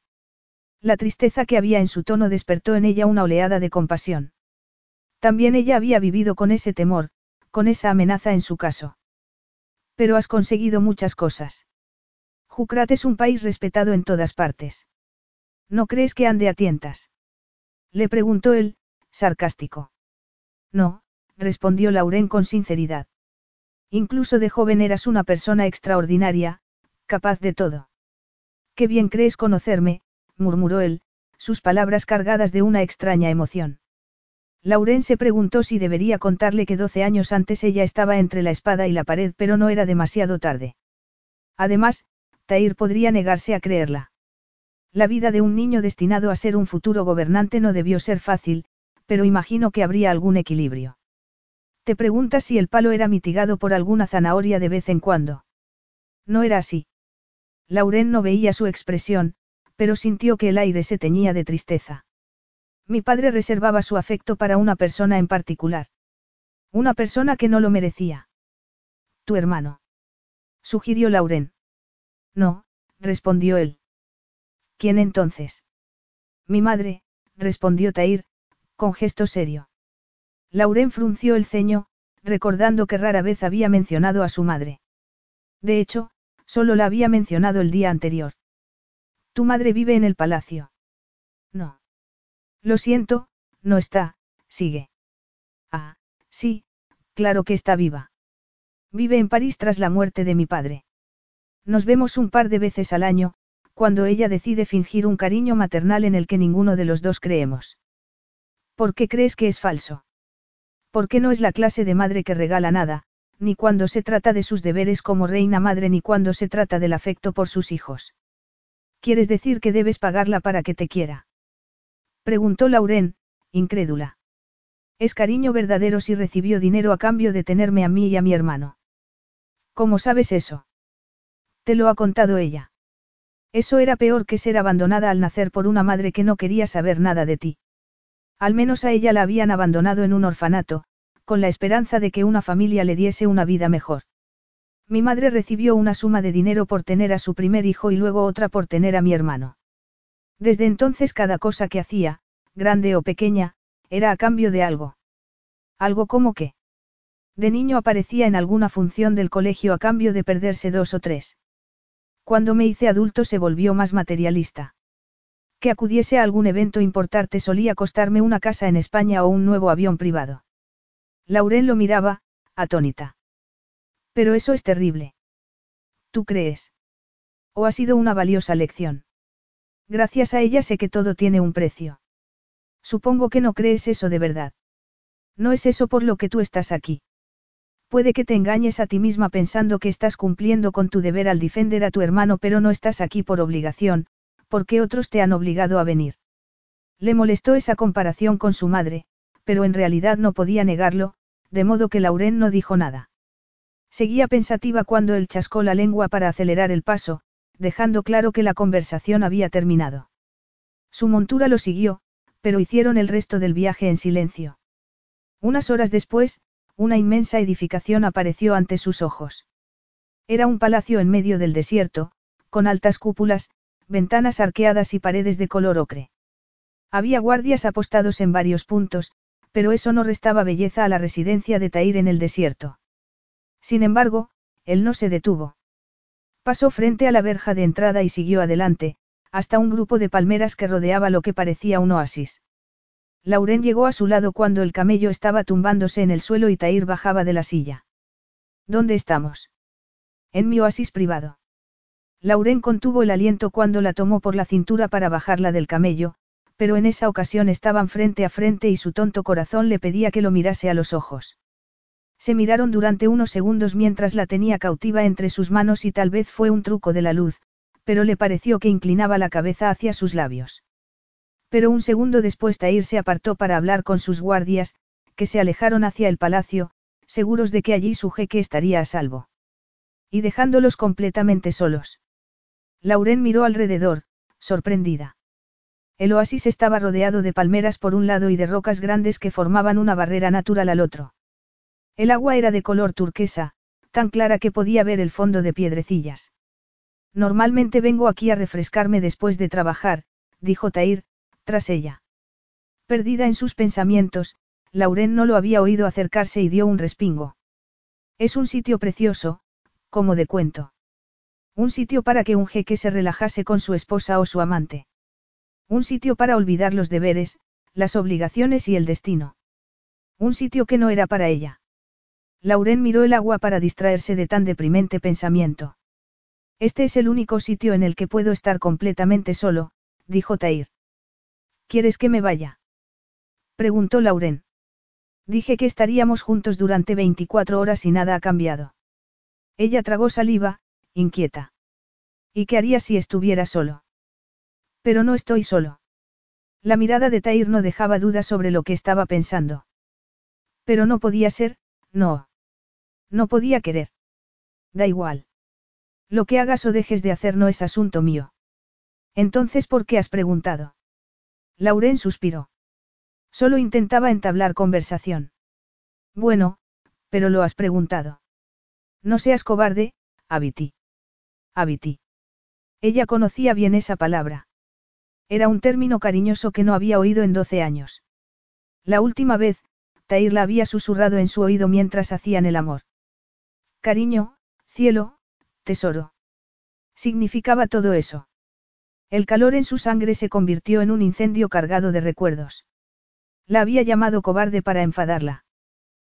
La tristeza que había en su tono despertó en ella una oleada de compasión. También ella había vivido con ese temor, con esa amenaza en su caso. Pero has conseguido muchas cosas. Jukrat es un país respetado en todas partes. ¿No crees que ande a tientas? Le preguntó él, sarcástico. No, respondió Lauren con sinceridad. Incluso de joven eras una persona extraordinaria, capaz de todo. Qué bien crees conocerme, murmuró él, sus palabras cargadas de una extraña emoción. Lauren se preguntó si debería contarle que doce años antes ella estaba entre la espada y la pared, pero no era demasiado tarde. Además, Tair podría negarse a creerla. La vida de un niño destinado a ser un futuro gobernante no debió ser fácil, pero imagino que habría algún equilibrio. Te preguntas si el palo era mitigado por alguna zanahoria de vez en cuando. No era así. Lauren no veía su expresión, pero sintió que el aire se teñía de tristeza. Mi padre reservaba su afecto para una persona en particular. Una persona que no lo merecía. Tu hermano. Sugirió Lauren. No, respondió él. ¿Quién entonces? Mi madre, respondió Tair, con gesto serio. Lauren frunció el ceño, recordando que rara vez había mencionado a su madre. De hecho, solo la había mencionado el día anterior. Tu madre vive en el palacio. Lo siento, no está, sigue. Ah, sí, claro que está viva. Vive en París tras la muerte de mi padre. Nos vemos un par de veces al año, cuando ella decide fingir un cariño maternal en el que ninguno de los dos creemos. ¿Por qué crees que es falso? Porque no es la clase de madre que regala nada, ni cuando se trata de sus deberes como reina madre ni cuando se trata del afecto por sus hijos. ¿Quieres decir que debes pagarla para que te quiera? Preguntó Lauren, incrédula. Es cariño verdadero si recibió dinero a cambio de tenerme a mí y a mi hermano. ¿Cómo sabes eso? Te lo ha contado ella. Eso era peor que ser abandonada al nacer por una madre que no quería saber nada de ti. Al menos a ella la habían abandonado en un orfanato, con la esperanza de que una familia le diese una vida mejor. Mi madre recibió una suma de dinero por tener a su primer hijo y luego otra por tener a mi hermano. Desde entonces cada cosa que hacía, grande o pequeña, era a cambio de algo. ¿Algo como qué? De niño aparecía en alguna función del colegio a cambio de perderse dos o tres. Cuando me hice adulto se volvió más materialista. Que acudiese a algún evento importante solía costarme una casa en España o un nuevo avión privado. Lauren lo miraba, atónita. Pero eso es terrible. ¿Tú crees? ¿O ha sido una valiosa lección? Gracias a ella sé que todo tiene un precio. Supongo que no crees eso de verdad. No es eso por lo que tú estás aquí. Puede que te engañes a ti misma pensando que estás cumpliendo con tu deber al defender a tu hermano, pero no estás aquí por obligación, porque otros te han obligado a venir. Le molestó esa comparación con su madre, pero en realidad no podía negarlo, de modo que Lauren no dijo nada. Seguía pensativa cuando él chascó la lengua para acelerar el paso, dejando claro que la conversación había terminado. Su montura lo siguió, pero hicieron el resto del viaje en silencio. Unas horas después, una inmensa edificación apareció ante sus ojos. Era un palacio en medio del desierto, con altas cúpulas, ventanas arqueadas y paredes de color ocre. Había guardias apostados en varios puntos, pero eso no restaba belleza a la residencia de Tair en el desierto. Sin embargo, él no se detuvo. Pasó frente a la verja de entrada y siguió adelante, hasta un grupo de palmeras que rodeaba lo que parecía un oasis. Lauren llegó a su lado cuando el camello estaba tumbándose en el suelo y Tair bajaba de la silla. ¿Dónde estamos? En mi oasis privado. Lauren contuvo el aliento cuando la tomó por la cintura para bajarla del camello, pero en esa ocasión estaban frente a frente y su tonto corazón le pedía que lo mirase a los ojos. Se miraron durante unos segundos mientras la tenía cautiva entre sus manos y tal vez fue un truco de la luz, pero le pareció que inclinaba la cabeza hacia sus labios. Pero un segundo después Tair se apartó para hablar con sus guardias, que se alejaron hacia el palacio, seguros de que allí su jeque estaría a salvo. Y dejándolos completamente solos. Lauren miró alrededor, sorprendida. El oasis estaba rodeado de palmeras por un lado y de rocas grandes que formaban una barrera natural al otro. El agua era de color turquesa, tan clara que podía ver el fondo de piedrecillas. Normalmente vengo aquí a refrescarme después de trabajar, dijo Tair, tras ella. Perdida en sus pensamientos, Lauren no lo había oído acercarse y dio un respingo. Es un sitio precioso, como de cuento. Un sitio para que un jeque se relajase con su esposa o su amante. Un sitio para olvidar los deberes, las obligaciones y el destino. Un sitio que no era para ella. Lauren miró el agua para distraerse de tan deprimente pensamiento. Este es el único sitio en el que puedo estar completamente solo, dijo Tair. ¿Quieres que me vaya? Preguntó Lauren. Dije que estaríamos juntos durante 24 horas y nada ha cambiado. Ella tragó saliva, inquieta. ¿Y qué haría si estuviera solo? Pero no estoy solo. La mirada de Tair no dejaba duda sobre lo que estaba pensando. Pero no podía ser, no. No podía querer. Da igual. Lo que hagas o dejes de hacer no es asunto mío. Entonces, ¿por qué has preguntado? Lauren suspiró. Solo intentaba entablar conversación. Bueno, pero lo has preguntado. No seas cobarde, Abiti. Abiti. Ella conocía bien esa palabra. Era un término cariñoso que no había oído en doce años. La última vez, Tair la había susurrado en su oído mientras hacían el amor. Cariño, cielo, tesoro. Significaba todo eso. El calor en su sangre se convirtió en un incendio cargado de recuerdos. La había llamado cobarde para enfadarla.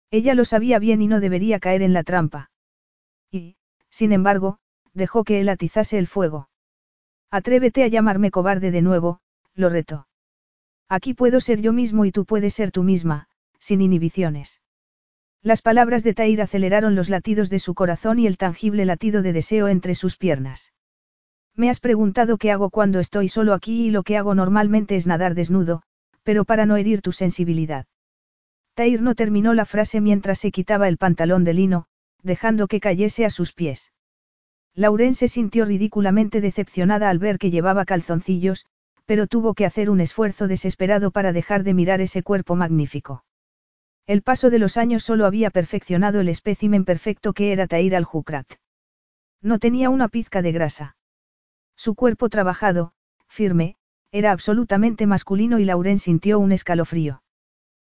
Ella lo sabía bien y no debería caer en la trampa. Y, sin embargo, dejó que él atizase el fuego. Atrévete a llamarme cobarde de nuevo, lo retó. Aquí puedo ser yo mismo y tú puedes ser tú misma, sin inhibiciones. Las palabras de Tair aceleraron los latidos de su corazón y el tangible latido de deseo entre sus piernas. Me has preguntado qué hago cuando estoy solo aquí y lo que hago normalmente es nadar desnudo, pero para no herir tu sensibilidad. Tair no terminó la frase mientras se quitaba el pantalón de lino, dejando que cayese a sus pies. Lauren se sintió ridículamente decepcionada al ver que llevaba calzoncillos, pero tuvo que hacer un esfuerzo desesperado para dejar de mirar ese cuerpo magnífico. El paso de los años solo había perfeccionado el espécimen perfecto que era Tair al-Jukrat. No tenía una pizca de grasa. Su cuerpo trabajado, firme, era absolutamente masculino y Lauren sintió un escalofrío.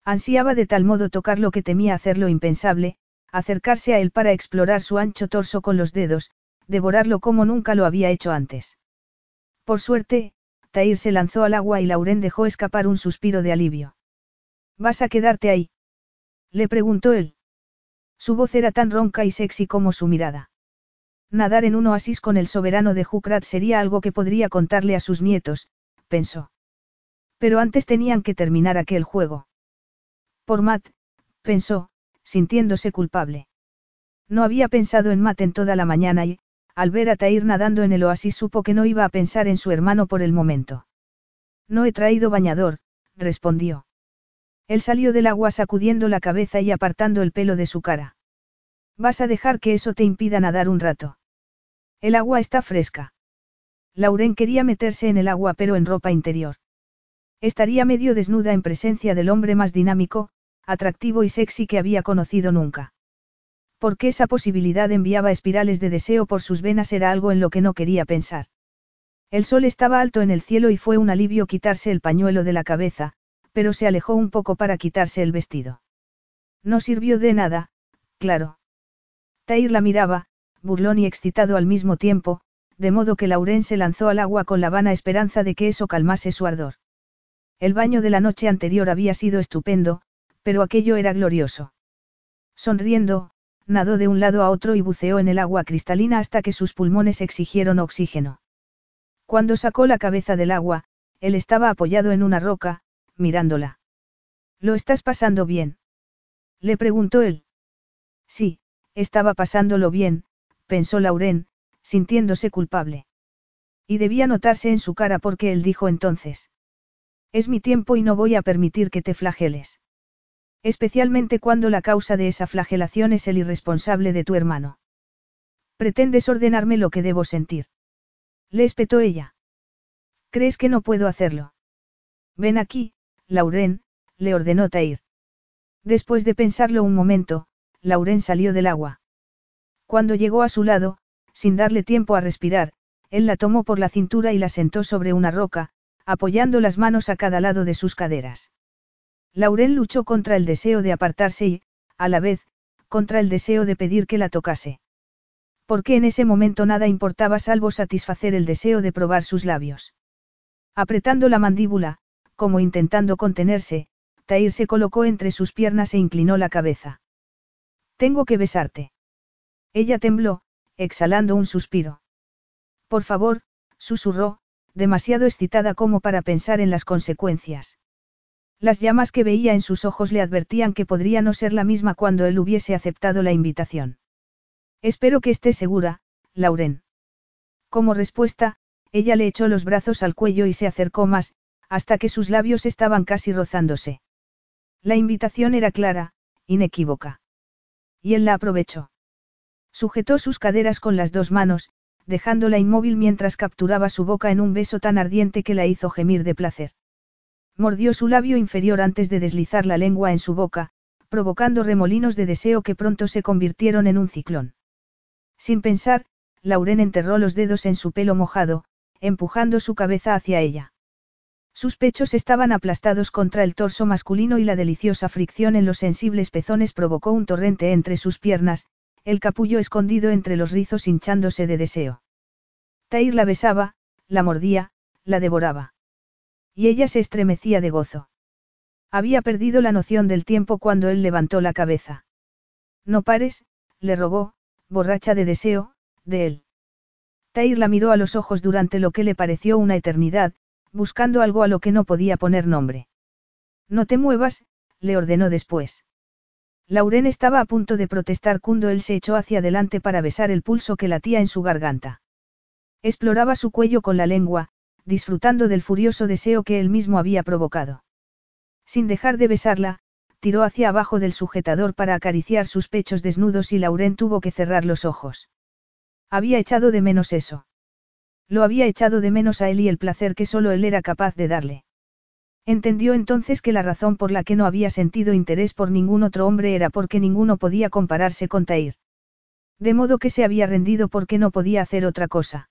Ansiaba de tal modo tocar lo que temía hacerlo impensable, acercarse a él para explorar su ancho torso con los dedos, devorarlo como nunca lo había hecho antes. Por suerte, Tair se lanzó al agua y Lauren dejó escapar un suspiro de alivio. ¿Vas a quedarte ahí? Le preguntó él. Su voz era tan ronca y sexy como su mirada. Nadar en un oasis con el soberano de Jukrat sería algo que podría contarle a sus nietos, pensó. Pero antes tenían que terminar aquel juego. Por Matt, pensó, sintiéndose culpable. No había pensado en Matt en toda la mañana y, al ver a Tair nadando en el oasis supo que no iba a pensar en su hermano por el momento. No he traído bañador, respondió. Él salió del agua sacudiendo la cabeza y apartando el pelo de su cara. Vas a dejar que eso te impida nadar un rato. El agua está fresca. Lauren quería meterse en el agua pero en ropa interior. Estaría medio desnuda en presencia del hombre más dinámico, atractivo y sexy que había conocido nunca. Porque esa posibilidad enviaba espirales de deseo por sus venas era algo en lo que no quería pensar. El sol estaba alto en el cielo y fue un alivio quitarse el pañuelo de la cabeza, pero se alejó un poco para quitarse el vestido. No sirvió de nada, claro. Tair la miraba, burlón y excitado al mismo tiempo, de modo que Lauren se lanzó al agua con la vana esperanza de que eso calmase su ardor. El baño de la noche anterior había sido estupendo, pero aquello era glorioso. Sonriendo, nadó de un lado a otro y buceó en el agua cristalina hasta que sus pulmones exigieron oxígeno. Cuando sacó la cabeza del agua, él estaba apoyado en una roca, mirándola. ¿Lo estás pasando bien? Le preguntó él. Sí, estaba pasándolo bien, pensó Lauren, sintiéndose culpable. Y debía notarse en su cara porque él dijo entonces. Es mi tiempo y no voy a permitir que te flageles. Especialmente cuando la causa de esa flagelación es el irresponsable de tu hermano. Pretendes ordenarme lo que debo sentir. Le espetó ella. ¿Crees que no puedo hacerlo? Ven aquí, Lauren, le ordenó Tair. Después de pensarlo un momento, Lauren salió del agua. Cuando llegó a su lado, sin darle tiempo a respirar, él la tomó por la cintura y la sentó sobre una roca, apoyando las manos a cada lado de sus caderas. Lauren luchó contra el deseo de apartarse y, a la vez, contra el deseo de pedir que la tocase. Porque en ese momento nada importaba salvo satisfacer el deseo de probar sus labios. Apretando la mandíbula, como intentando contenerse, Tair se colocó entre sus piernas e inclinó la cabeza. Tengo que besarte. Ella tembló, exhalando un suspiro. Por favor, susurró, demasiado excitada como para pensar en las consecuencias. Las llamas que veía en sus ojos le advertían que podría no ser la misma cuando él hubiese aceptado la invitación. Espero que esté segura, Lauren. Como respuesta, ella le echó los brazos al cuello y se acercó más, hasta que sus labios estaban casi rozándose. La invitación era clara, inequívoca. Y él la aprovechó. Sujetó sus caderas con las dos manos, dejándola inmóvil mientras capturaba su boca en un beso tan ardiente que la hizo gemir de placer. Mordió su labio inferior antes de deslizar la lengua en su boca, provocando remolinos de deseo que pronto se convirtieron en un ciclón. Sin pensar, Lauren enterró los dedos en su pelo mojado, empujando su cabeza hacia ella. Sus pechos estaban aplastados contra el torso masculino y la deliciosa fricción en los sensibles pezones provocó un torrente entre sus piernas, el capullo escondido entre los rizos hinchándose de deseo. Tair la besaba, la mordía, la devoraba. Y ella se estremecía de gozo. Había perdido la noción del tiempo cuando él levantó la cabeza. No pares, le rogó, borracha de deseo, de él. Tair la miró a los ojos durante lo que le pareció una eternidad, buscando algo a lo que no podía poner nombre. No te muevas, le ordenó después. Lauren estaba a punto de protestar cuando él se echó hacia adelante para besar el pulso que latía en su garganta. Exploraba su cuello con la lengua, disfrutando del furioso deseo que él mismo había provocado. Sin dejar de besarla, tiró hacia abajo del sujetador para acariciar sus pechos desnudos y Lauren tuvo que cerrar los ojos. Había echado de menos eso. Lo había echado de menos a él y el placer que solo él era capaz de darle. Entendió entonces que la razón por la que no había sentido interés por ningún otro hombre era porque ninguno podía compararse con Tair. De modo que se había rendido porque no podía hacer otra cosa.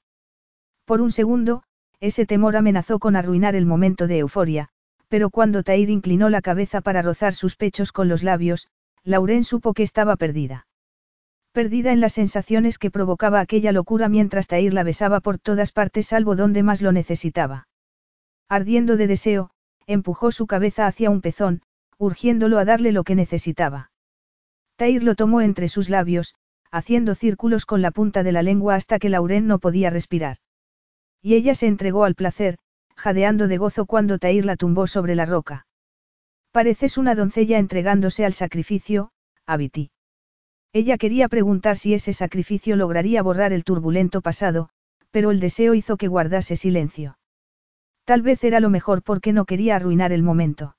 Por un segundo, ese temor amenazó con arruinar el momento de euforia, pero cuando Tair inclinó la cabeza para rozar sus pechos con los labios, Lauren supo que estaba perdida. Perdida en las sensaciones que provocaba aquella locura mientras Tair la besaba por todas partes salvo donde más lo necesitaba. Ardiendo de deseo, empujó su cabeza hacia un pezón, urgiéndolo a darle lo que necesitaba. Tair lo tomó entre sus labios, haciendo círculos con la punta de la lengua hasta que Lauren no podía respirar. Y ella se entregó al placer, jadeando de gozo cuando Tair la tumbó sobre la roca. Pareces una doncella entregándose al sacrificio, Abiti. Ella quería preguntar si ese sacrificio lograría borrar el turbulento pasado, pero el deseo hizo que guardase silencio. Tal vez era lo mejor porque no quería arruinar el momento.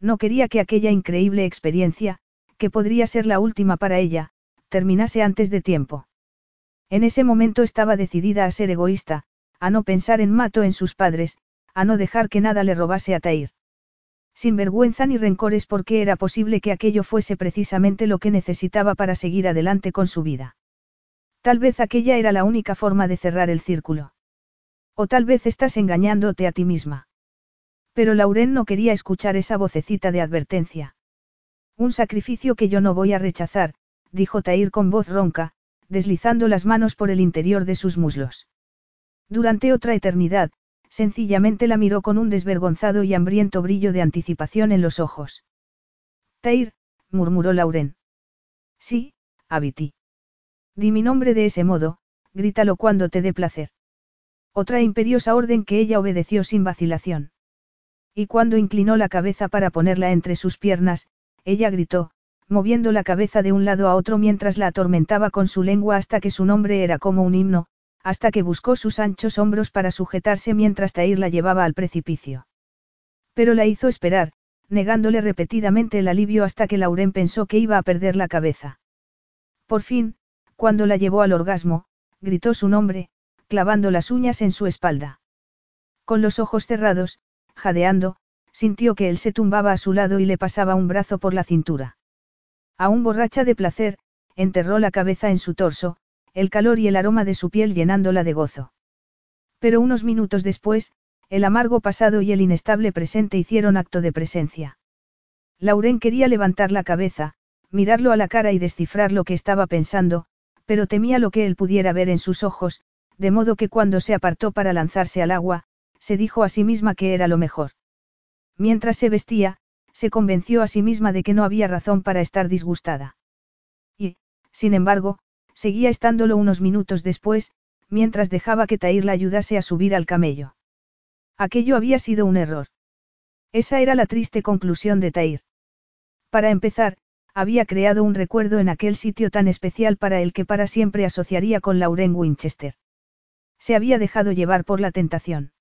No quería que aquella increíble experiencia, que podría ser la última para ella, terminase antes de tiempo. En ese momento estaba decidida a ser egoísta, a no pensar en Mato en sus padres, a no dejar que nada le robase a Tair. Sin vergüenza ni rencores porque era posible que aquello fuese precisamente lo que necesitaba para seguir adelante con su vida. Tal vez aquella era la única forma de cerrar el círculo. O tal vez estás engañándote a ti misma. Pero Lauren no quería escuchar esa vocecita de advertencia. Un sacrificio que yo no voy a rechazar, dijo Tair con voz ronca, deslizando las manos por el interior de sus muslos. Durante otra eternidad, sencillamente la miró con un desvergonzado y hambriento brillo de anticipación en los ojos. Tair, murmuró Lauren. Sí, Abiti. Di mi nombre de ese modo, grítalo cuando te dé placer. Otra imperiosa orden que ella obedeció sin vacilación. Y cuando inclinó la cabeza para ponerla entre sus piernas, ella gritó, moviendo la cabeza de un lado a otro mientras la atormentaba con su lengua hasta que su nombre era como un himno, hasta que buscó sus anchos hombros para sujetarse mientras Tair la llevaba al precipicio. Pero la hizo esperar, negándole repetidamente el alivio hasta que Lauren pensó que iba a perder la cabeza. Por fin, cuando la llevó al orgasmo, gritó su nombre, clavando las uñas en su espalda. Con los ojos cerrados, jadeando, sintió que él se tumbaba a su lado y le pasaba un brazo por la cintura. Aún borracha de placer, enterró la cabeza en su torso, el calor y el aroma de su piel llenándola de gozo. Pero unos minutos después, el amargo pasado y el inestable presente hicieron acto de presencia. Lauren quería levantar la cabeza, mirarlo a la cara y descifrar lo que estaba pensando, pero temía lo que él pudiera ver en sus ojos, de modo que cuando se apartó para lanzarse al agua, se dijo a sí misma que era lo mejor. Mientras se vestía, se convenció a sí misma de que no había razón para estar disgustada. Y, sin embargo, seguía estándolo unos minutos después, mientras dejaba que Tair la ayudase a subir al camello. Aquello había sido un error. Esa era la triste conclusión de Tair. Para empezar, había creado un recuerdo en aquel sitio tan especial para él que para siempre asociaría con Lauren Winchester. Se había dejado llevar por la tentación.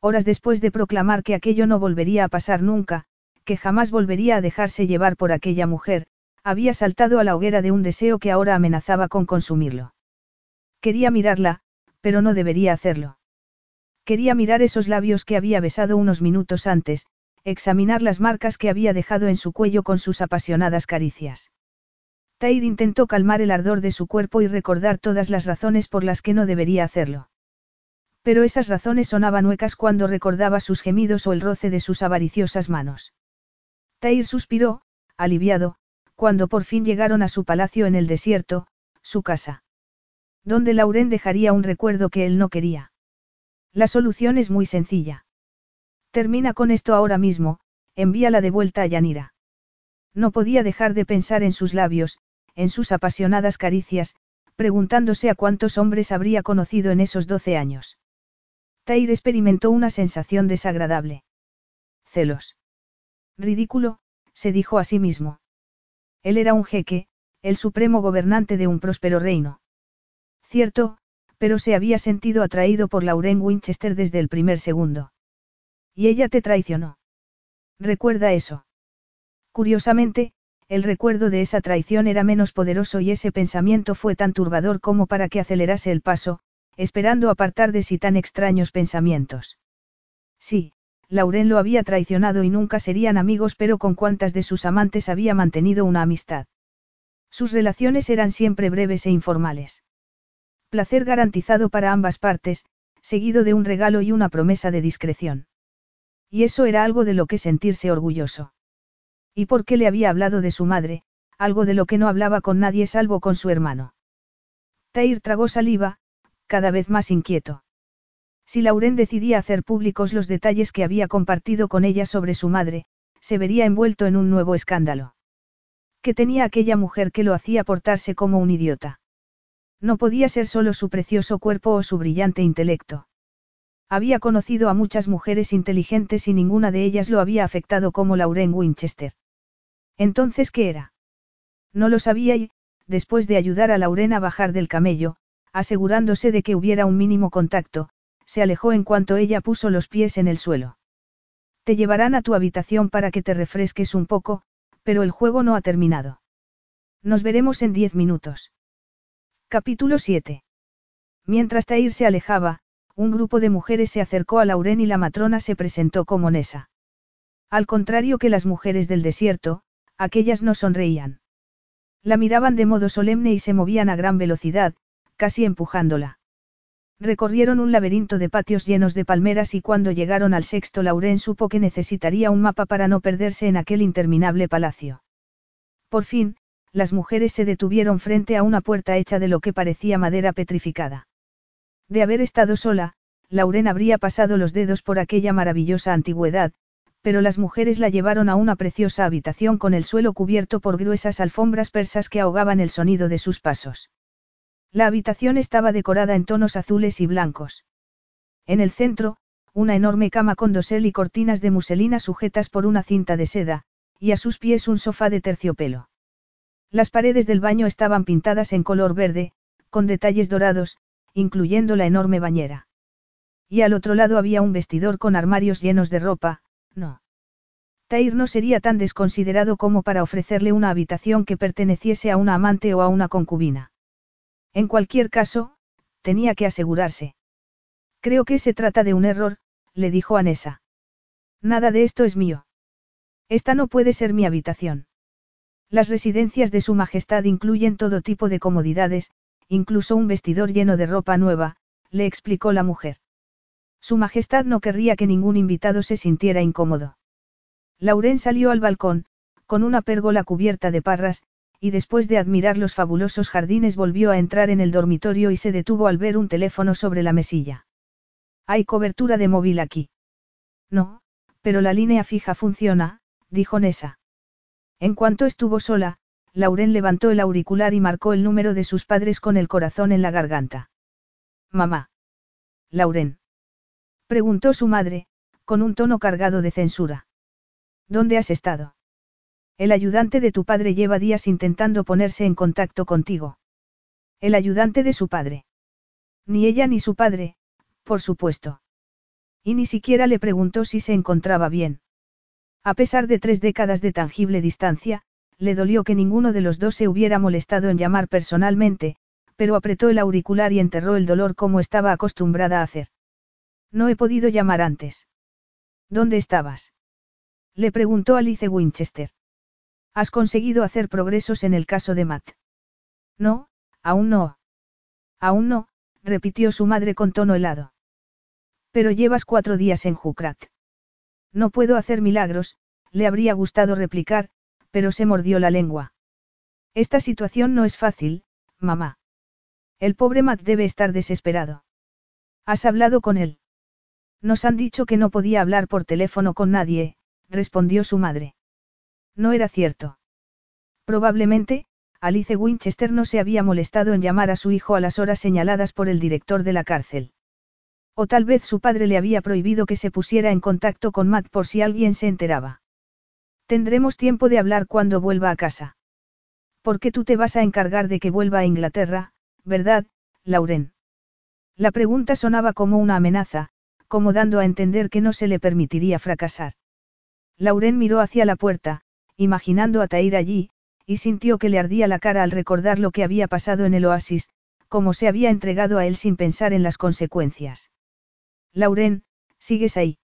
Horas después de proclamar que aquello no volvería a pasar nunca, que jamás volvería a dejarse llevar por aquella mujer, había saltado a la hoguera de un deseo que ahora amenazaba con consumirlo. Quería mirarla, pero no debería hacerlo. Quería mirar esos labios que había besado unos minutos antes, examinar las marcas que había dejado en su cuello con sus apasionadas caricias. Tair intentó calmar el ardor de su cuerpo y recordar todas las razones por las que no debería hacerlo. Pero esas razones sonaban huecas cuando recordaba sus gemidos o el roce de sus avariciosas manos. Tair suspiró, aliviado, cuando por fin llegaron a su palacio en el desierto, su casa. Donde Lauren dejaría un recuerdo que él no quería. La solución es muy sencilla. Termina con esto ahora mismo, envíala de vuelta a Yanira. No podía dejar de pensar en sus labios, en sus apasionadas caricias, preguntándose a cuántos hombres habría conocido en esos doce años. Tair experimentó una sensación desagradable. Celos. Ridículo, se dijo a sí mismo. Él era un jeque, el supremo gobernante de un próspero reino. Cierto, pero se había sentido atraído por Lauren Winchester desde el primer segundo. Y ella te traicionó. Recuerda eso. Curiosamente, el recuerdo de esa traición era menos poderoso y ese pensamiento fue tan turbador como para que acelerase el paso, esperando apartar de sí tan extraños pensamientos. Sí, Lauren lo había traicionado y nunca serían amigos, pero con cuantas de sus amantes había mantenido una amistad. Sus relaciones eran siempre breves e informales. Placer garantizado para ambas partes, seguido de un regalo y una promesa de discreción. Y eso era algo de lo que sentirse orgulloso. ¿Y por qué le había hablado de su madre, algo de lo que no hablaba con nadie salvo con su hermano? Tair tragó saliva, cada vez más inquieto. Si Lauren decidía hacer públicos los detalles que había compartido con ella sobre su madre, se vería envuelto en un nuevo escándalo. ¿Qué tenía aquella mujer que lo hacía portarse como un idiota? No podía ser solo su precioso cuerpo o su brillante intelecto. Había conocido a muchas mujeres inteligentes y ninguna de ellas lo había afectado como Lauren Winchester. Entonces, ¿qué era? No lo sabía y, después de ayudar a Lauren a bajar del camello, asegurándose de que hubiera un mínimo contacto, se alejó en cuanto ella puso los pies en el suelo. Te llevarán a tu habitación para que te refresques un poco, pero el juego no ha terminado. Nos veremos en diez minutos. Capítulo 7. Mientras Tair se alejaba, un grupo de mujeres se acercó a Lauren y la matrona se presentó como Nesa. Al contrario que las mujeres del desierto, aquellas no sonreían. La miraban de modo solemne y se movían a gran velocidad, casi empujándola. Recorrieron un laberinto de patios llenos de palmeras y cuando llegaron al sexto Lauren supo que necesitaría un mapa para no perderse en aquel interminable palacio. Por fin, las mujeres se detuvieron frente a una puerta hecha de lo que parecía madera petrificada. De haber estado sola, Lauren habría pasado los dedos por aquella maravillosa antigüedad, pero las mujeres la llevaron a una preciosa habitación con el suelo cubierto por gruesas alfombras persas que ahogaban el sonido de sus pasos. La habitación estaba decorada en tonos azules y blancos. En el centro, una enorme cama con dosel y cortinas de muselina sujetas por una cinta de seda, y a sus pies un sofá de terciopelo. Las paredes del baño estaban pintadas en color verde, con detalles dorados, incluyendo la enorme bañera. Y al otro lado había un vestidor con armarios llenos de ropa, no. Tair no sería tan desconsiderado como para ofrecerle una habitación que perteneciese a una amante o a una concubina. En cualquier caso, tenía que asegurarse. Creo que se trata de un error, le dijo Anesa. Nada de esto es mío. Esta no puede ser mi habitación. Las residencias de Su Majestad incluyen todo tipo de comodidades, incluso un vestidor lleno de ropa nueva, le explicó la mujer. Su Majestad no querría que ningún invitado se sintiera incómodo. Lauren salió al balcón, con una pérgola cubierta de parras, y después de admirar los fabulosos jardines volvió a entrar en el dormitorio y se detuvo al ver un teléfono sobre la mesilla. ¿Hay cobertura de móvil aquí? No, pero la línea fija funciona, dijo Nessa. En cuanto estuvo sola, Lauren levantó el auricular y marcó el número de sus padres con el corazón en la garganta. Mamá. Lauren. Preguntó su madre, con un tono cargado de censura. ¿Dónde has estado? El ayudante de tu padre lleva días intentando ponerse en contacto contigo. El ayudante de su padre. Ni ella ni su padre, por supuesto. Y ni siquiera le preguntó si se encontraba bien. A pesar de tres décadas de tangible distancia, le dolió que ninguno de los dos se hubiera molestado en llamar personalmente, pero apretó el auricular y enterró el dolor como estaba acostumbrada a hacer. No he podido llamar antes. ¿Dónde estabas? Le preguntó Alice Winchester. ¿Has conseguido hacer progresos en el caso de Matt? No, aún no. Aún no, repitió su madre con tono helado. Pero llevas cuatro días en Jukrat. No puedo hacer milagros, le habría gustado replicar, pero se mordió la lengua. Esta situación no es fácil, mamá. El pobre Matt debe estar desesperado. ¿Has hablado con él? Nos han dicho que no podía hablar por teléfono con nadie, respondió su madre. No era cierto. Probablemente, Alice Winchester no se había molestado en llamar a su hijo a las horas señaladas por el director de la cárcel. O tal vez su padre le había prohibido que se pusiera en contacto con Matt por si alguien se enteraba. Tendremos tiempo de hablar cuando vuelva a casa. Porque tú te vas a encargar de que vuelva a Inglaterra, ¿verdad, Lauren? La pregunta sonaba como una amenaza, como dando a entender que no se le permitiría fracasar. Lauren miró hacia la puerta, imaginando a Tair allí, y sintió que le ardía la cara al recordar lo que había pasado en el oasis, como se había entregado a él sin pensar en las consecuencias. Lauren, ¿sigues ahí?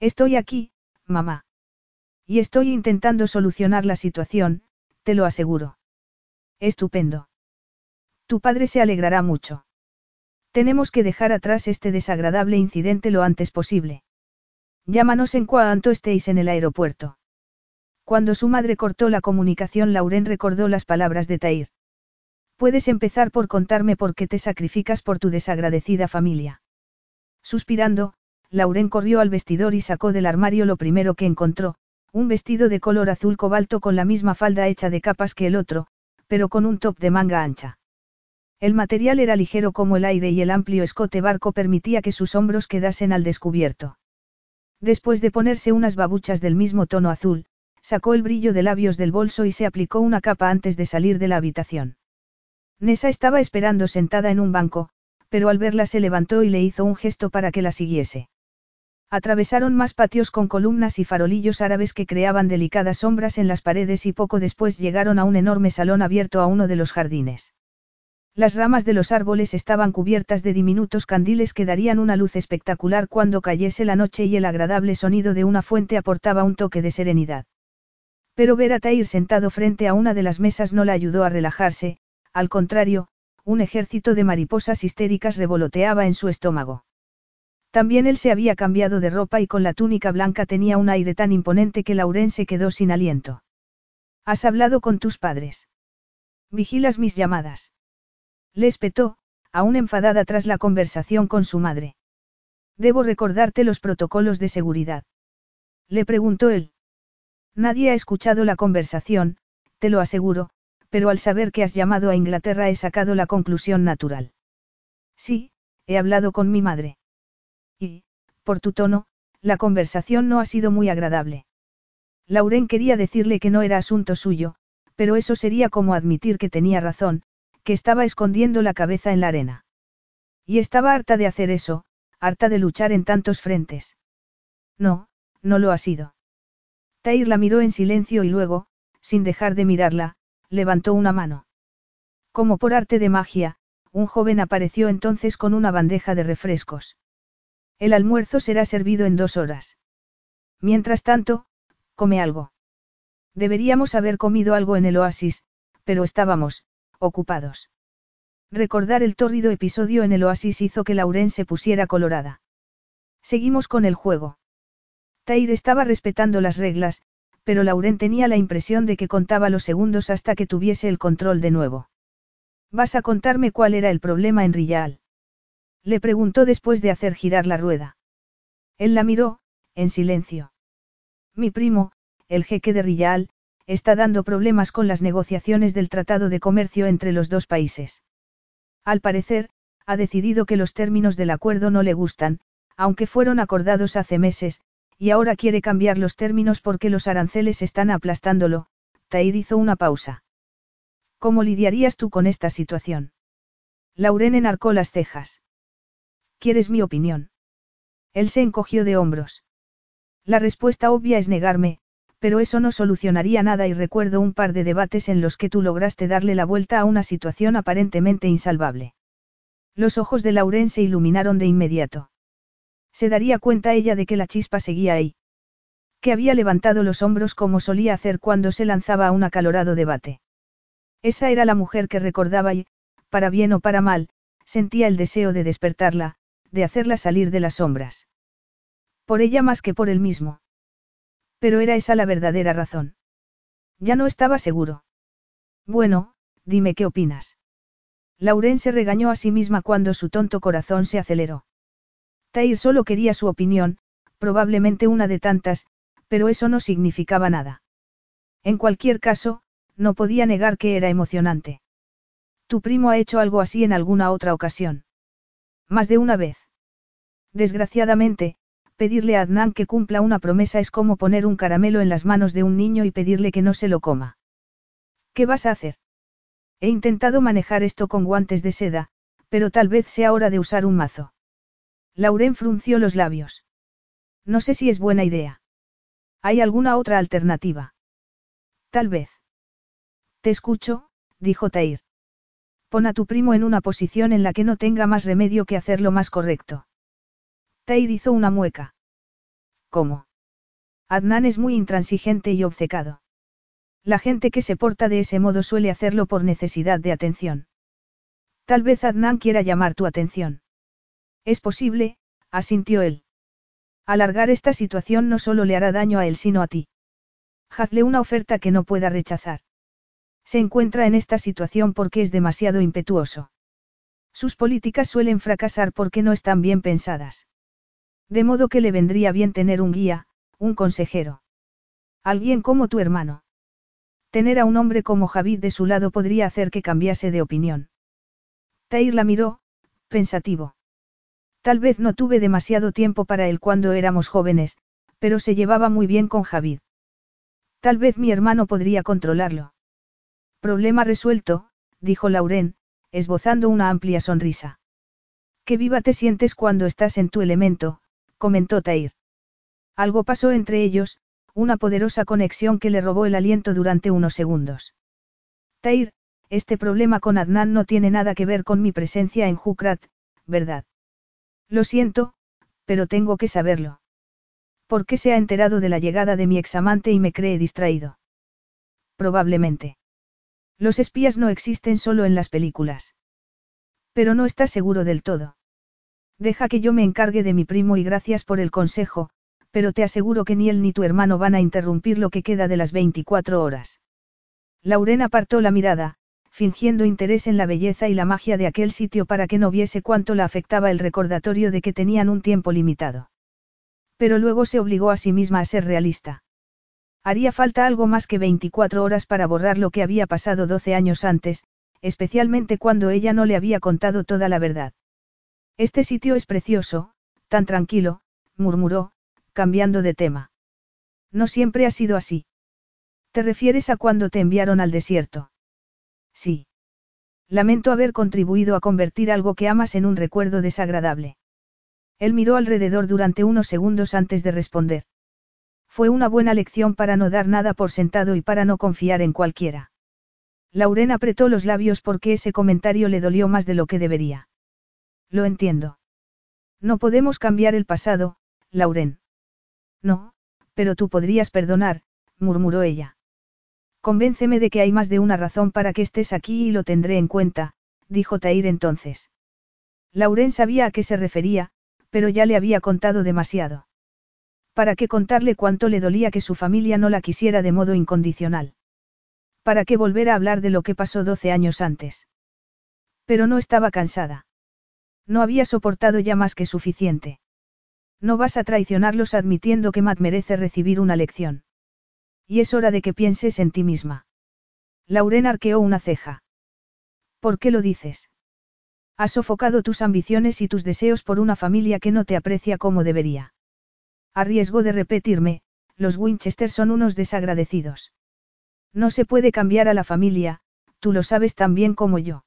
Estoy aquí, mamá. Y estoy intentando solucionar la situación, te lo aseguro. Estupendo. Tu padre se alegrará mucho. Tenemos que dejar atrás este desagradable incidente lo antes posible. Llámanos en cuanto estéis en el aeropuerto. Cuando su madre cortó la comunicación, Lauren recordó las palabras de Tair. Puedes empezar por contarme por qué te sacrificas por tu desagradecida familia. Suspirando, Lauren corrió al vestidor y sacó del armario lo primero que encontró, un vestido de color azul cobalto con la misma falda hecha de capas que el otro, pero con un top de manga ancha. El material era ligero como el aire y el amplio escote barco permitía que sus hombros quedasen al descubierto. Después de ponerse unas babuchas del mismo tono azul, sacó el brillo de labios del bolso y se aplicó una capa antes de salir de la habitación. Nessa estaba esperando sentada en un banco, pero al verla se levantó y le hizo un gesto para que la siguiese. Atravesaron más patios con columnas y farolillos árabes que creaban delicadas sombras en las paredes y poco después llegaron a un enorme salón abierto a uno de los jardines. Las ramas de los árboles estaban cubiertas de diminutos candiles que darían una luz espectacular cuando cayese la noche y el agradable sonido de una fuente aportaba un toque de serenidad. Pero ver a Tair sentado frente a una de las mesas no la ayudó a relajarse, al contrario, un ejército de mariposas histéricas revoloteaba en su estómago. También él se había cambiado de ropa y con la túnica blanca tenía un aire tan imponente que Lauren se quedó sin aliento. ¿Has hablado con tus padres? Vigilas mis llamadas. Le espetó, aún enfadada tras la conversación con su madre. Debo recordarte los protocolos de seguridad. Le preguntó él. Nadie ha escuchado la conversación, te lo aseguro, pero al saber que has llamado a Inglaterra he sacado la conclusión natural. Sí, he hablado con mi madre. Y, por tu tono, la conversación no ha sido muy agradable. Lauren quería decirle que no era asunto suyo, pero eso sería como admitir que tenía razón, que estaba escondiendo la cabeza en la arena. Y estaba harta de hacer eso, harta de luchar en tantos frentes. No, no lo ha sido. Tair la miró en silencio y luego, sin dejar de mirarla, levantó una mano. Como por arte de magia, un joven apareció entonces con una bandeja de refrescos. El almuerzo será servido en dos horas. Mientras tanto, come algo. Deberíamos haber comido algo en el oasis, pero estábamos, ocupados. Recordar el tórrido episodio en el oasis hizo que Lauren se pusiera colorada. Seguimos con el juego. Tair estaba respetando las reglas, pero Lauren tenía la impresión de que contaba los segundos hasta que tuviese el control de nuevo. ¿Vas a contarme cuál era el problema en Riyal? Le preguntó después de hacer girar la rueda. Él la miró, en silencio. Mi primo, el jeque de Riyal, está dando problemas con las negociaciones del Tratado de Comercio entre los dos países. Al parecer, ha decidido que los términos del acuerdo no le gustan, aunque fueron acordados hace meses, y ahora quiere cambiar los términos porque los aranceles están aplastándolo, Tair hizo una pausa. ¿Cómo lidiarías tú con esta situación? Lauren enarcó las cejas. ¿Quieres mi opinión? Él se encogió de hombros. La respuesta obvia es negarme, pero eso no solucionaría nada y recuerdo un par de debates en los que tú lograste darle la vuelta a una situación aparentemente insalvable. Los ojos de Lauren se iluminaron de inmediato. Se daría cuenta ella de que la chispa seguía ahí. que había levantado los hombros como solía hacer cuando se lanzaba a un acalorado debate. Esa era la mujer que recordaba y, para bien o para mal, sentía el deseo de despertarla, de hacerla salir de las sombras. Por ella más que por él mismo. Pero era esa la verdadera razón. Ya no estaba seguro. Bueno, dime qué opinas. Lauren se regañó a sí misma cuando su tonto corazón se aceleró. Tair solo quería su opinión, probablemente una de tantas, pero eso no significaba nada. En cualquier caso, no podía negar que era emocionante. Tu primo ha hecho algo así en alguna otra ocasión. Más de una vez. Desgraciadamente, pedirle a Adnan que cumpla una promesa es como poner un caramelo en las manos de un niño y pedirle que no se lo coma. ¿Qué vas a hacer? He intentado manejar esto con guantes de seda, pero tal vez sea hora de usar un mazo. Lauren frunció los labios. No sé si es buena idea. ¿Hay alguna otra alternativa? Tal vez. Te escucho, dijo Tair. Pon a tu primo en una posición en la que no tenga más remedio que hacer lo más correcto. Tair hizo una mueca. ¿Cómo? Adnan es muy intransigente y obcecado. La gente que se porta de ese modo suele hacerlo por necesidad de atención. Tal vez Adnan quiera llamar tu atención. Es posible, asintió él. Alargar esta situación no solo le hará daño a él sino a ti. Hazle una oferta que no pueda rechazar. Se encuentra en esta situación porque es demasiado impetuoso. Sus políticas suelen fracasar porque no están bien pensadas. De modo que le vendría bien tener un guía, un consejero. Alguien como tu hermano. Tener a un hombre como Javid de su lado podría hacer que cambiase de opinión. Tair la miró, pensativo. Tal vez no tuve demasiado tiempo para él cuando éramos jóvenes, pero se llevaba muy bien con Javid. Tal vez mi hermano podría controlarlo. Problema resuelto, dijo Lauren, esbozando una amplia sonrisa. Qué viva te sientes cuando estás en tu elemento, comentó Tair. Algo pasó entre ellos, una poderosa conexión que le robó el aliento durante unos segundos. Tair, este problema con Adnan no tiene nada que ver con mi presencia en Jukrat, ¿verdad? Lo siento, pero tengo que saberlo. ¿Por qué se ha enterado de la llegada de mi examante y me cree distraído? Probablemente. Los espías no existen solo en las películas. Pero no estás seguro del todo. Deja que yo me encargue de mi primo y gracias por el consejo, pero te aseguro que ni él ni tu hermano van a interrumpir lo que queda de las 24 horas. Lauren apartó la mirada, fingiendo interés en la belleza y la magia de aquel sitio para que no viese cuánto la afectaba el recordatorio de que tenían un tiempo limitado. Pero luego se obligó a sí misma a ser realista. Haría falta algo más que 24 horas para borrar lo que había pasado 12 años antes, especialmente cuando ella no le había contado toda la verdad. Este sitio es precioso, tan tranquilo, murmuró, cambiando de tema. No siempre ha sido así. ¿Te refieres a cuando te enviaron al desierto? Sí. Lamento haber contribuido a convertir algo que amas en un recuerdo desagradable. Él miró alrededor durante unos segundos antes de responder. Fue una buena lección para no dar nada por sentado y para no confiar en cualquiera. Lauren apretó los labios porque ese comentario le dolió más de lo que debería. Lo entiendo. No podemos cambiar el pasado, Lauren. No, pero tú podrías perdonar, murmuró ella. Convénceme de que hay más de una razón para que estés aquí y lo tendré en cuenta, dijo Tair entonces. Lauren sabía a qué se refería, pero ya le había contado demasiado. ¿Para qué contarle cuánto le dolía que su familia no la quisiera de modo incondicional? ¿Para qué volver a hablar de lo que pasó doce años antes? Pero no estaba cansada. No había soportado ya más que suficiente. No vas a traicionarlos admitiendo que Matt merece recibir una lección. Y es hora de que pienses en ti misma. Lauren arqueó una ceja. ¿Por qué lo dices? Has sofocado tus ambiciones y tus deseos por una familia que no te aprecia como debería. A riesgo de repetirme, los Winchester son unos desagradecidos. No se puede cambiar a la familia, tú lo sabes tan bien como yo.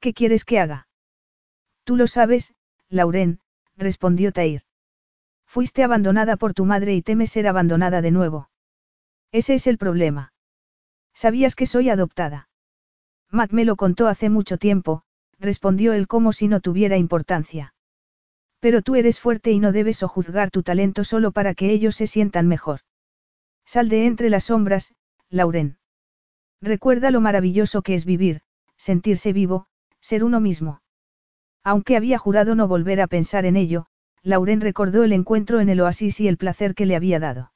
¿Qué quieres que haga? Tú lo sabes, Lauren, respondió Tair. Fuiste abandonada por tu madre y temes ser abandonada de nuevo. Ese es el problema. ¿Sabías que soy adoptada? Matt me lo contó hace mucho tiempo, respondió él como si no tuviera importancia. Pero tú eres fuerte y no debes juzgar tu talento solo para que ellos se sientan mejor. Sal de entre las sombras, Lauren. Recuerda lo maravilloso que es vivir, sentirse vivo, ser uno mismo. Aunque había jurado no volver a pensar en ello, Lauren recordó el encuentro en el oasis y el placer que le había dado.